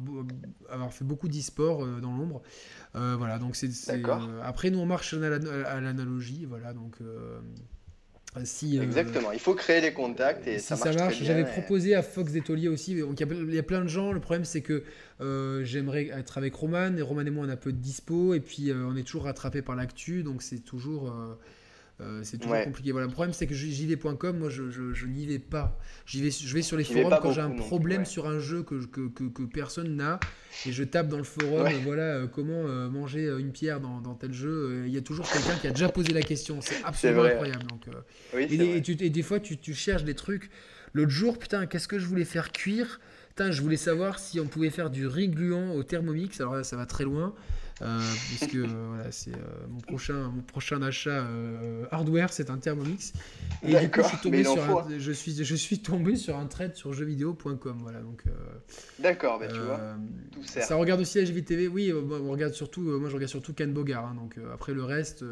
avoir fait beaucoup d'e-sport dans l'ombre. Euh, voilà, donc c'est. Euh, après, nous, on marche à l'analogie, voilà, donc. Euh, si, Exactement, il faut créer des contacts et si ça marche. J'avais proposé à Fox d'Etolier aussi. Donc il y, a plein de gens. Le problème c'est que j'aimerais être avec Roman et Roman et moi on a peu de dispo et puis on est toujours rattrapé par l'actu donc c'est toujours Euh, c'est toujours compliqué. Voilà, le problème, c'est que jv.com, moi, je, je, n'y vais pas. J'y vais, je vais sur les forums quand j'ai un problème sur un jeu que, que, que, personne n'a, et je tape dans le forum, voilà, euh, comment euh, manger une pierre dans, dans tel jeu. Il y a toujours quelqu'un qui a déjà posé la question. C'est absolument incroyable. Donc, et, et, des fois, tu, tu cherches des trucs. L'autre jour, putain, qu'est-ce que je voulais faire cuire? Putain, je voulais savoir si on pouvait faire du riz gluant au Thermomix. Alors là, ça va très loin. Euh, puisque euh, voilà, c'est euh, mon, prochain, mon prochain achat hardware, c'est un Thermomix. Et du coup, je suis, tombé sur un, je, suis, je suis tombé sur un trade sur jeuxvideo.com. Voilà, donc. D'accord, bah, tu vois, tout Ça regarde aussi la GVTV. Oui, on regarde surtout, moi je regarde surtout Ken Bogart. Hein, donc après le reste,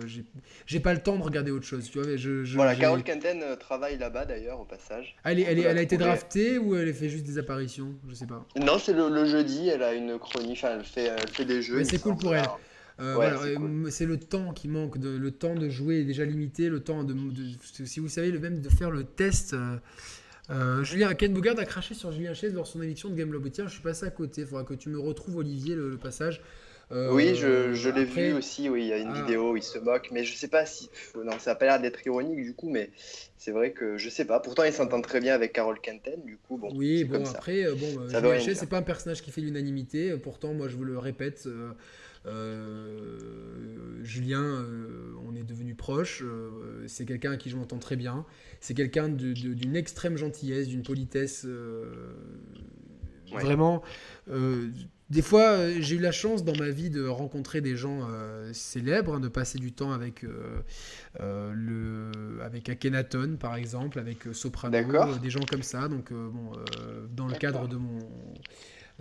j'ai pas le temps de regarder autre chose. Tu vois, je, je voilà, Carole Canten travaille là-bas d'ailleurs, au passage. Elle, elle, elle, a été draftée ou elle fait juste des apparitions? Je sais pas. Non, c'est le, jeudi, elle a une chronique, elle fait, elle fait des jeux. Mais c'est cool pour elle. Euh, c'est le temps qui manque, de, le temps de jouer est déjà limité, le temps de, si vous savez, le même de faire le test. Euh, euh, Julien Ken Bogard a craché sur Julien Chaise lors de son émission de Game Lobby. Tiens, je suis passé à côté. Il faudra que tu me retrouves, Olivier, le, passage. Oui, je, je l'ai vu aussi. Oui, il y a une ah. vidéo où il se moque, mais je sais pas si. Non, ça a pas l'air d'être ironique du coup, mais c'est vrai que je sais pas. Pourtant, il s'entend très bien avec Carole Quinten, du coup. Bon, oui, bon, après, bon, Julien Chaise, c'est pas un personnage qui fait l'unanimité. Pourtant, moi, je vous le répète. Euh, Julien, euh, on est devenu proche. Euh, c'est quelqu'un à qui je m'entends très bien. C'est quelqu'un d'une extrême gentillesse, d'une politesse. Vraiment. Des fois, j'ai eu la chance dans ma vie de rencontrer des gens célèbres, hein, de passer du temps avec, le, avec Akhenaton, par exemple, avec Soprano, des gens comme ça. Donc, bon, dans le cadre de mon,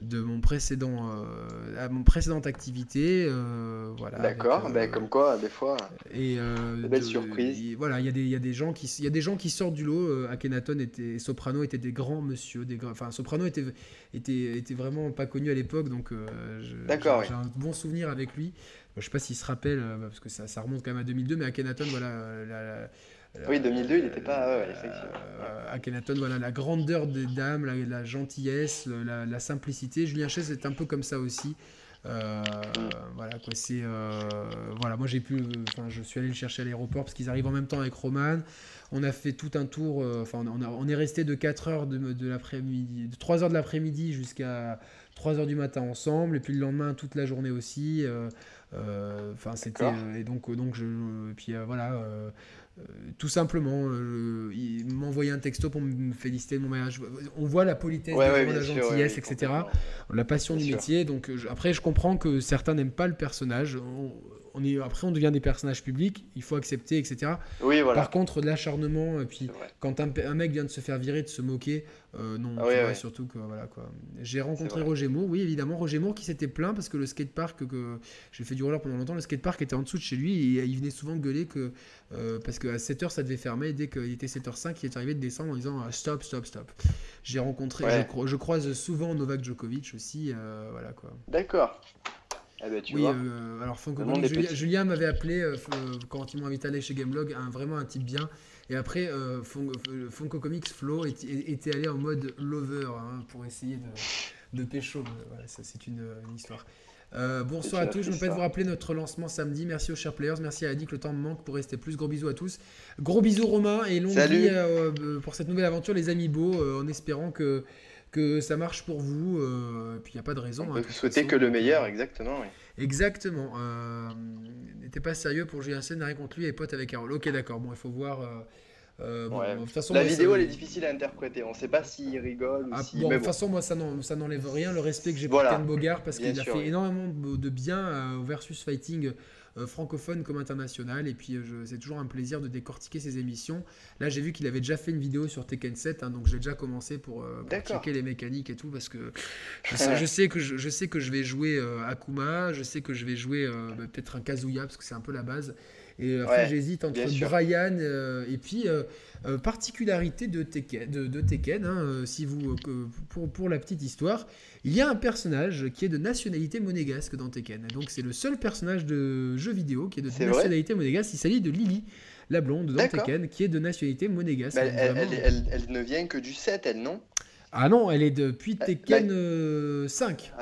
de mon précédent, euh, à mon précédente activité. Euh, voilà. D'accord, ben, comme quoi, des fois, et, euh, belles surprises. voilà, il y, a des, y, a des gens qui, y a des gens qui sortent du lot. Akhenaton était, Soprano étaient des grands monsieur. Des, enfin, Soprano était, était, était vraiment pas connu à l'époque, donc j'ai un bon souvenir avec lui. Je sais pas s'il se rappelle, parce que ça, ça, remonte quand même à 2002, mais Akhenaton, voilà, la, oui, 2002, il n'était pas. Ouais. Euh, Akhenaton, voilà, la grandeur des dames, la, gentillesse, la, simplicité. Julien Chaise est un peu comme ça aussi. Euh, mm. Voilà, quoi, c'est. Euh, voilà, moi j'ai pu. Enfin, je suis allé le chercher à l'aéroport parce qu'ils arrivent en même temps avec Roman. On a fait tout un tour. Enfin, on, on, est resté de 4 heures de, de l'après-midi, de 3 heures de l'après-midi jusqu'à 3 heures du matin ensemble. Et puis le lendemain, toute la journée aussi. Enfin, c'était. et donc, donc je. Et puis voilà euh, tout simplement, euh, il m'envoyait un texto pour me féliciter de mon mariage. On voit la politesse, la gentillesse, etc. La passion du métier. Donc euh, après, je comprends que certains n'aiment pas le personnage on est, après, on devient des personnages publics, il faut accepter, etc. Oui, voilà. Par contre, l'acharnement, et puis quand un, mec vient de se faire virer, de se moquer, euh, non, ah surtout que voilà quoi. J'ai rencontré Roger Moore, oui, évidemment, Roger Moore qui s'était plaint parce que le skatepark, que j'ai fait du roller pendant longtemps, le skatepark était en dessous de chez lui et il venait souvent gueuler que, euh, parce qu'à 7h ça devait fermer, et dès qu'il était 7h05, il est arrivé de descendre en disant ah, stop, stop, stop. J'ai rencontré, je, croise souvent Novak Djokovic aussi, euh, voilà quoi. D'accord. Ah bah, oui, euh, alors Julien, m'avait appelé euh, quand ils m'ont invité à aller chez Gameblog, un, vraiment un type bien. Et après, euh, Funko Comics Flo était, allé en mode lover hein, pour essayer de, de pécho. Voilà, ça c'est une, histoire. bonsoir à tous, je me permets de vous rappeler notre lancement samedi. Merci aux chers players, merci à Adi que le temps me manque pour rester plus. Gros bisous à tous. Gros bisous Romain et longue vie pour cette nouvelle aventure les amis beaux en espérant que que ça marche pour vous. Euh, et puis il n'y a pas de raison. On hein, souhaiter que le meilleur, exactement. Exactement. Euh, N'était pas sérieux pour Sen, n'a rien contre lui et pote avec Carole. Ok, d'accord. Bon, il faut voir. Euh, euh de toute façon, la vidéo elle est difficile à interpréter, on ne sait pas s'il rigole ou ah, si... Bon, de toute façon moi ça n'enlève rien le respect que j'ai pour Ken Bogard parce qu'il a fait énormément de bien au versus fighting euh, francophone comme international. Et puis euh, c'est toujours un plaisir de décortiquer ces émissions. Là, j'ai vu qu'il avait déjà fait une vidéo sur Tekken 7, hein, donc j'ai déjà commencé pour, euh, checker les mécaniques et tout parce que je sais, que je, sais que je vais jouer Akuma, je sais que je vais jouer bah, peut-être un Kazuya parce que c'est un peu la base. Et après, j'hésite entre Brian et puis euh, particularité de Tekken, de, Tekken hein, euh, si vous, euh, pour, pour, la petite histoire, il y a un personnage qui est de nationalité monégasque dans Tekken. Donc c'est le seul personnage de jeu vidéo qui est de nationalité monégasque. Il s'agit de Lily, la blonde dans Tekken, qui est de nationalité monégasque. Bah, elle, ne vient que du 7, elle, non? Ah non, elle est depuis Tekken 5.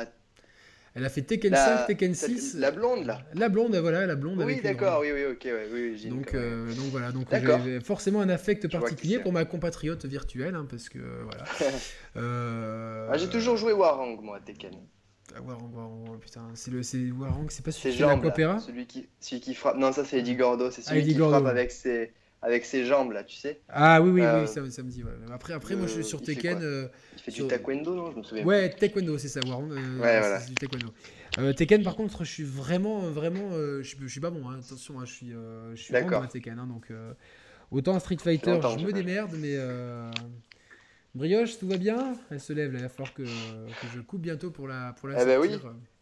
Elle a fait Tekken 5, Tekken 6. La blonde là. La blonde, voilà, la blonde. Oui, d'accord, oui, oui, ok, oui, donc, euh, donc voilà, donc j'ai forcément un affect particulier pour ma compatriote virtuelle, hein, parce que voilà. euh... ah, j'ai toujours joué Warang moi, Tekken. Ah, Warang, Warang, putain, c'est le, c'est Warang, c'est pas celui qui fait celui qui, celui qui frappe. Non, ça c'est Eddie Gordo, c'est ah, celui qui frappe avec ses avec ses jambes là, tu sais. Ah oui, oui, oui, euh, ça, ça, me dit. Ouais. Après, après moi je suis sur Tekken. Euh, il fait du taekwondo, non Je me souviens. Ouais, taekwondo, c'est ça, Warren. Euh, ouais, voilà. C'est du taekwondo. Tekken, par contre, je suis vraiment, vraiment, je, je suis pas bon. Hein, attention, hein, je suis, je suis vraiment à Tekken. Hein, donc, autant Street Fighter, je me démerde, mais Brioche, tout va bien? Elle se lève, là, il va falloir que, que, je coupe bientôt pour la, pour la eh ben oui.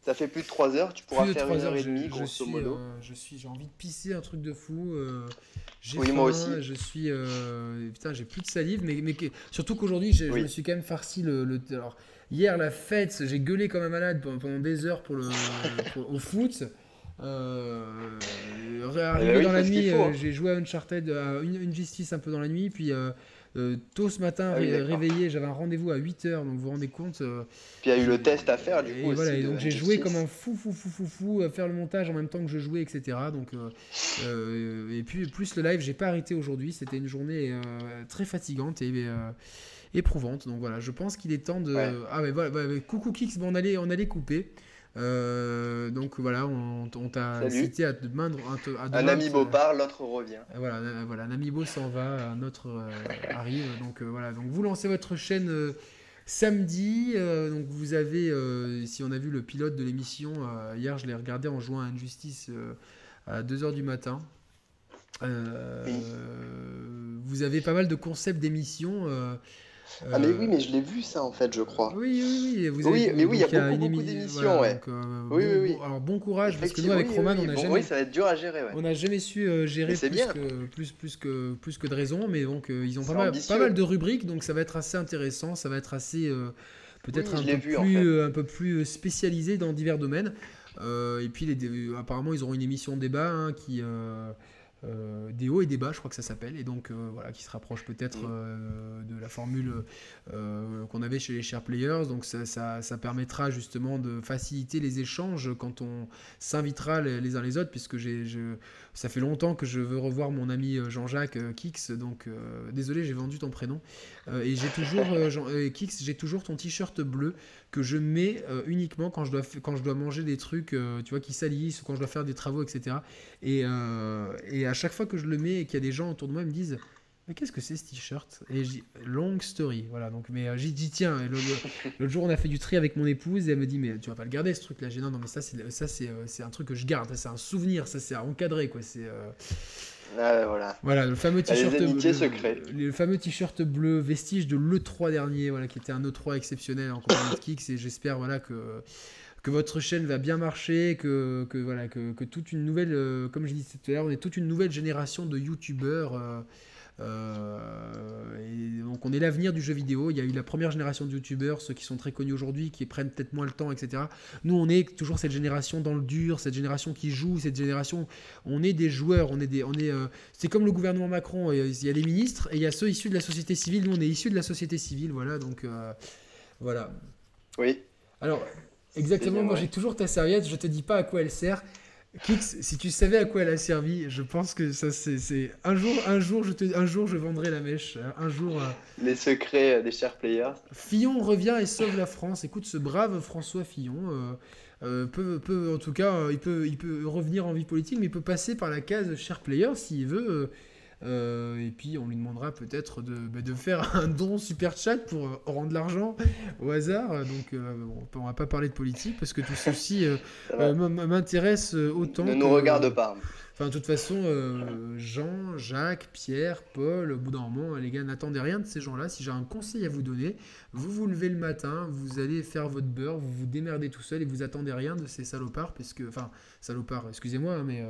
Ça fait plus de 3 heures, tu pourras faire une heure et demie, grosso modo. Euh, je suis, j'ai envie de pisser un truc de fou. Euh, oui, moi aussi. Je suis, euh, putain, j'ai plus de salive, mais, mais surtout qu'aujourd'hui, je me suis quand même farci le. le alors, hier, la fête, j'ai gueulé comme un malade pendant des heures pour le, au foot. Euh, arrivé eh ben dans la nuit, hein. j'ai joué à Uncharted, à une, justice un peu dans la nuit, puis euh, tôt ce matin, ah réveillé, j'avais un rendez-vous à 8h, donc vous vous rendez compte. Euh, Puis il y a eu le test à faire, du coup. voilà, donc j'ai joué comme un fou, fou, fou, fou, fou, à faire le montage en même temps que je jouais, etc. Donc, euh, et puis, plus le live, j'ai pas arrêté aujourd'hui. C'était une journée très fatigante et éprouvante. Donc voilà, je pense qu'il est temps de. Ah, mais voilà, coucou Kix, bon, on, allait, on allait couper. Euh, donc voilà, on, t'a cité à demain. un amiibo part, l'autre revient. Euh, voilà, voilà, un amiibo s'en va, un autre euh, arrive. Donc voilà, donc vous lancez votre chaîne samedi. donc vous avez, si on a vu le pilote de l'émission, hier je l'ai regardé en jouant à Injustice à 2h du matin. Vous avez pas mal de concepts d'émissions. Ah mais oui, mais je l'ai vu ça en fait, je crois. Oui, oui, oui. Vous oui, mais oui, il y a beaucoup, beaucoup d'émissions, ouais. Euh, oui, oui, oui. Alors bon courage, parce que nous avec Roman, on a jamais. Oui, ça va être dur à gérer, ouais. On n'a jamais su euh, gérer plus que, plus, plus, que, plus que de raison, mais donc euh, ils ont pas mal, pas mal, de rubriques, donc ça va être assez intéressant, ça va être assez peut-être un, peu plus, un peu plus spécialisé dans divers domaines. et puis les, apparemment ils auront une émission débat hein, qui euh, des hauts et des bas, je crois que ça s'appelle, et donc euh, voilà, qui se rapproche peut-être euh, de la formule qu'on avait chez les share players. Donc ça, ça, permettra justement de faciliter les échanges quand on s'invitera les, uns les autres, puisque j'ai, je, ça fait longtemps que je veux revoir mon ami Jean-Jacques Kix, donc désolé, j'ai vendu ton prénom. et j'ai toujours, Jean, Kix, j'ai toujours ton t-shirt bleu que je mets euh, uniquement quand je, dois, quand je dois manger des trucs euh, tu vois, qui salissent quand je dois faire des travaux, etc. Et, euh, et à chaque fois que je le mets et qu'il y a des gens autour de moi, ils me disent mais qu'est-ce que c'est ce t-shirt? Et j'ai long story, voilà. Donc, mais j'ai dit tiens. L'autre jour, on a fait du tri avec mon épouse et elle me dit mais tu vas pas le garder ce truc-là. J'ai non non mais ça c'est ça c'est un truc que je garde, c'est un souvenir, ça c'est à encadrer quoi. C'est ah, voilà. Voilà, le fameux t-shirt bleu, le fameux t-shirt bleu, vestige de l'E3 dernier, voilà, qui était un E3 exceptionnel en compagnie de Kicks, et j'espère voilà que que votre chaîne va bien marcher, que, que voilà que, que, toute une nouvelle, euh, comme je disais tout à l'heure, on est toute une nouvelle génération de youtubeurs. Euh, euh, et donc on est l'avenir du jeu vidéo. Il y a eu la première génération de youtubeurs, ceux qui sont très connus aujourd'hui, qui prennent peut-être moins le temps, etc. Nous, on est toujours cette génération dans le dur, cette génération qui joue, cette génération. On est des joueurs, on est des, on est. Euh, c'est comme le gouvernement Macron. Il y a les ministres et il y a ceux issus de la société civile. Nous, on est issus de la société civile, voilà. Donc euh, voilà. Oui. Alors exactement. Moi, j'ai toujours ta serviette. Je te dis pas à quoi elle sert. Kix, si tu savais à quoi elle a servi, je pense que ça c'est un jour, un jour je te, un jour je vendrai la mèche, un jour. Euh, Les secrets euh, des chers players. Fillon revient et sauve la France. Écoute, ce brave François Fillon euh, peut, peut, en tout cas, il peut, il peut revenir en vie politique, mais il peut passer par la case cher player s'il veut. Euh, et puis on lui demandera peut-être de, bah, de, faire un don super chat pour euh, rendre l'argent au hasard. Donc euh, on ne va pas parler de politique parce que tout ceci m'intéresse autant. Ne nous regarde pas. Enfin, de toute façon, Jean, Jacques, Pierre, Paul, au bout d'un moment, les gars, n'attendez rien de ces gens-là. Si j'ai un conseil à vous donner, vous vous levez le matin, vous allez faire votre beurre, vous vous démerdez tout seul et vous attendez rien de ces salopards, parce que, enfin, salopards, excusez-moi, hein, mais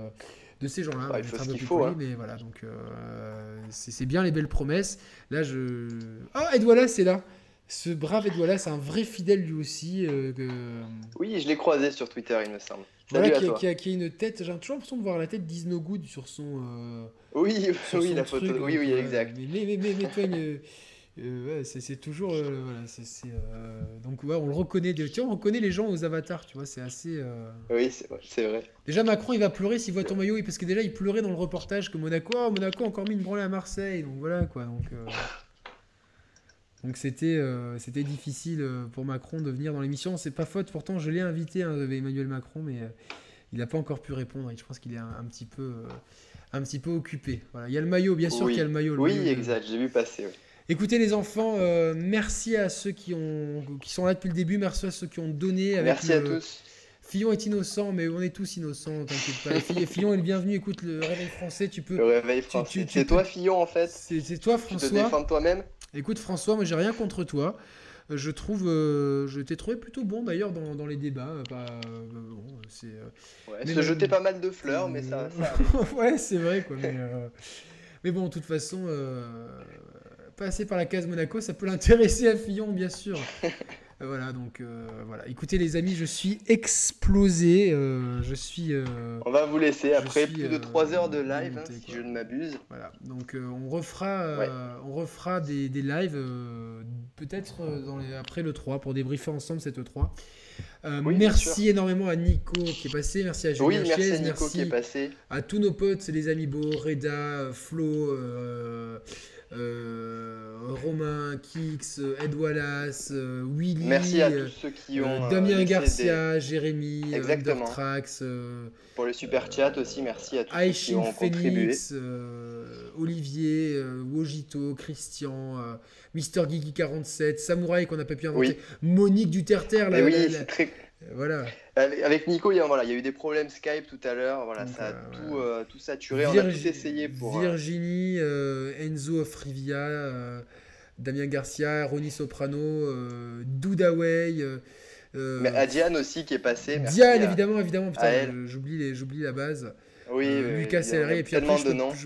de ces gens-là. il faut ce faut. Hein. Mais voilà, donc euh, c'est bien les belles promesses. Là, je. Ah, Edouala, c'est là. Ce brave Edouala, c'est un vrai fidèle lui aussi. Euh, oui, je l'ai croisé sur Twitter, il me semble. Voilà, qui, a, qui, a, une tête. J'ai toujours l'impression de voir la tête d'Isno Good sur son. Euh, oui, oui, la photo. oui, oui, exact. Mais, mais, mais, mais toi, une, ouais, c'est toujours. voilà, c'est donc, ouais, on le reconnaît. Tu vois, on reconnaît les gens aux avatars, tu vois, c'est assez. Oui, c'est vrai. Déjà, Macron, il va pleurer s'il voit ton maillot, parce que déjà, il pleurait dans le reportage que Monaco, oh, Monaco a encore mis une branlée à Marseille. Donc voilà, quoi. Donc. Donc c'était euh, c'était difficile euh, pour Macron de venir dans l'émission. C'est pas faute, pourtant je l'ai invité, hein, Emmanuel Macron, mais euh, il n'a pas encore pu répondre. Et je pense qu'il est un, petit peu un petit peu occupé. Voilà. Il y a le maillot, bien sûr qu'il y a le maillot. oui, exact, j'ai vu passer. Écoutez les enfants, merci à ceux qui, ont, qui sont là depuis le début, merci à ceux qui ont donné. merci à tous. Fillon est innocent, mais on est tous innocents, t'inquiète pas. Fillon est le bienvenu, écoute le réveil français, tu peux. Le réveil français. C'est toi Fillon en fait. C'est toi François. Tu te défends toi-même Écoute François, moi j'ai rien contre toi. Euh, je trouve, euh, je t'ai trouvé plutôt bon d'ailleurs dans, dans, les débats. Bah, bon, c'est. ouais, se jeter pas mal de fleurs, mais ça. ça ouais, c'est vrai quoi. Mais, mais, bon, de toute façon, passer par la case Monaco, ça peut l'intéresser à Fillon, bien sûr. Voilà, donc euh, voilà. Écoutez les amis, je suis explosé. Euh, je suis. Euh, on va vous laisser après plus de 3 heures de live, hein, si je ne m'abuse. Voilà, donc on refera, on refera des, des lives peut-être après le 3 pour débriefer ensemble cette 3. merci énormément à Nico qui est passé, merci à Julien oui, merci, à, Nico qui est passé. à tous nos potes, les amis Beau, Reda, Flo, euh, Romain, Kix, Ed Wallace, euh, Willy, Merci à tous ceux qui euh, ont Damien Garcia, Jérémy, Trax, pour le super chat aussi, merci à tous ceux qui ont contribué. Olivier, Wojito, Christian, Mister Gigi 47, Samouraï qu'on n'a pas pu inventer, Monique Duterter, là, oui, très voilà. Avec Nico, il y, a, voilà, il y a eu des problèmes Skype tout à l'heure. Voilà, ça a euh, tout, euh, tout, saturé. on a tout essayé pour. Euh, Virginie, Enzo Ofrivia, Damien Garcia, Ronnie Soprano, Doudaway. Mais à Diane aussi qui est passé. Diane, évidemment, évidemment. J'oublie la base. Oui, Lucas il et puis après,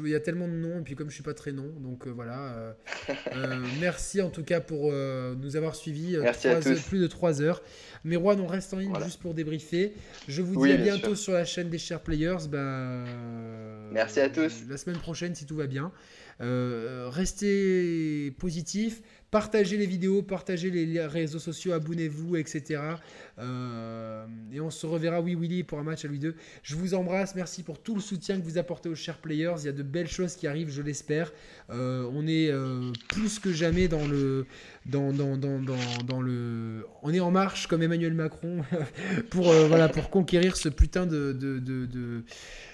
il y a tellement de noms, et puis comme je suis pas très non, donc voilà. merci en tout cas pour nous avoir suivis. plus de 3 heures. Mais Juan, on reste en ligne juste pour débriefer. Je vous dis à bientôt sur la chaîne des Share Players. Ben, Merci à tous. La semaine prochaine, si tout va bien. Euh, restez positifs. Partagez les vidéos, partagez les réseaux sociaux, abonnez-vous, etc. Euh, et on se reverra, oui, Willy, pour un match à lui 2. Je vous embrasse, merci pour tout le soutien que vous apportez aux chers players. Il y a de belles choses qui arrivent, je l'espère. Euh, on est plus que jamais dans le, dans, dans, dans, dans, le. On est en marche comme Emmanuel Macron pour, voilà, pour conquérir ce putain de, de, de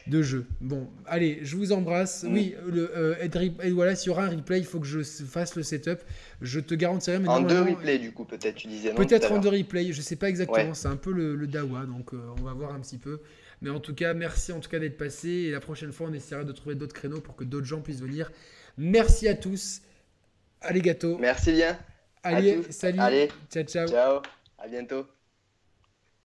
de jeu. Bon, allez, je vous embrasse. Mm. Oui, le, euh, et voilà, s'il y aura un replay, il faut que je fasse le setup. Je te garantirai. En deux replays, du coup, peut-être, tu disais. Peut-être en deux replays, je sais pas exactement. C'est un peu le, Dawa, donc euh, on va voir un petit peu. Mais en tout cas, merci en tout cas d'être passé. Et la prochaine fois, on essaiera de trouver d'autres créneaux pour que d'autres gens puissent venir. Merci à tous. Allez, gâteau. Merci bien. Allez, salut. Allez. Ciao, ciao. Ciao. À bientôt.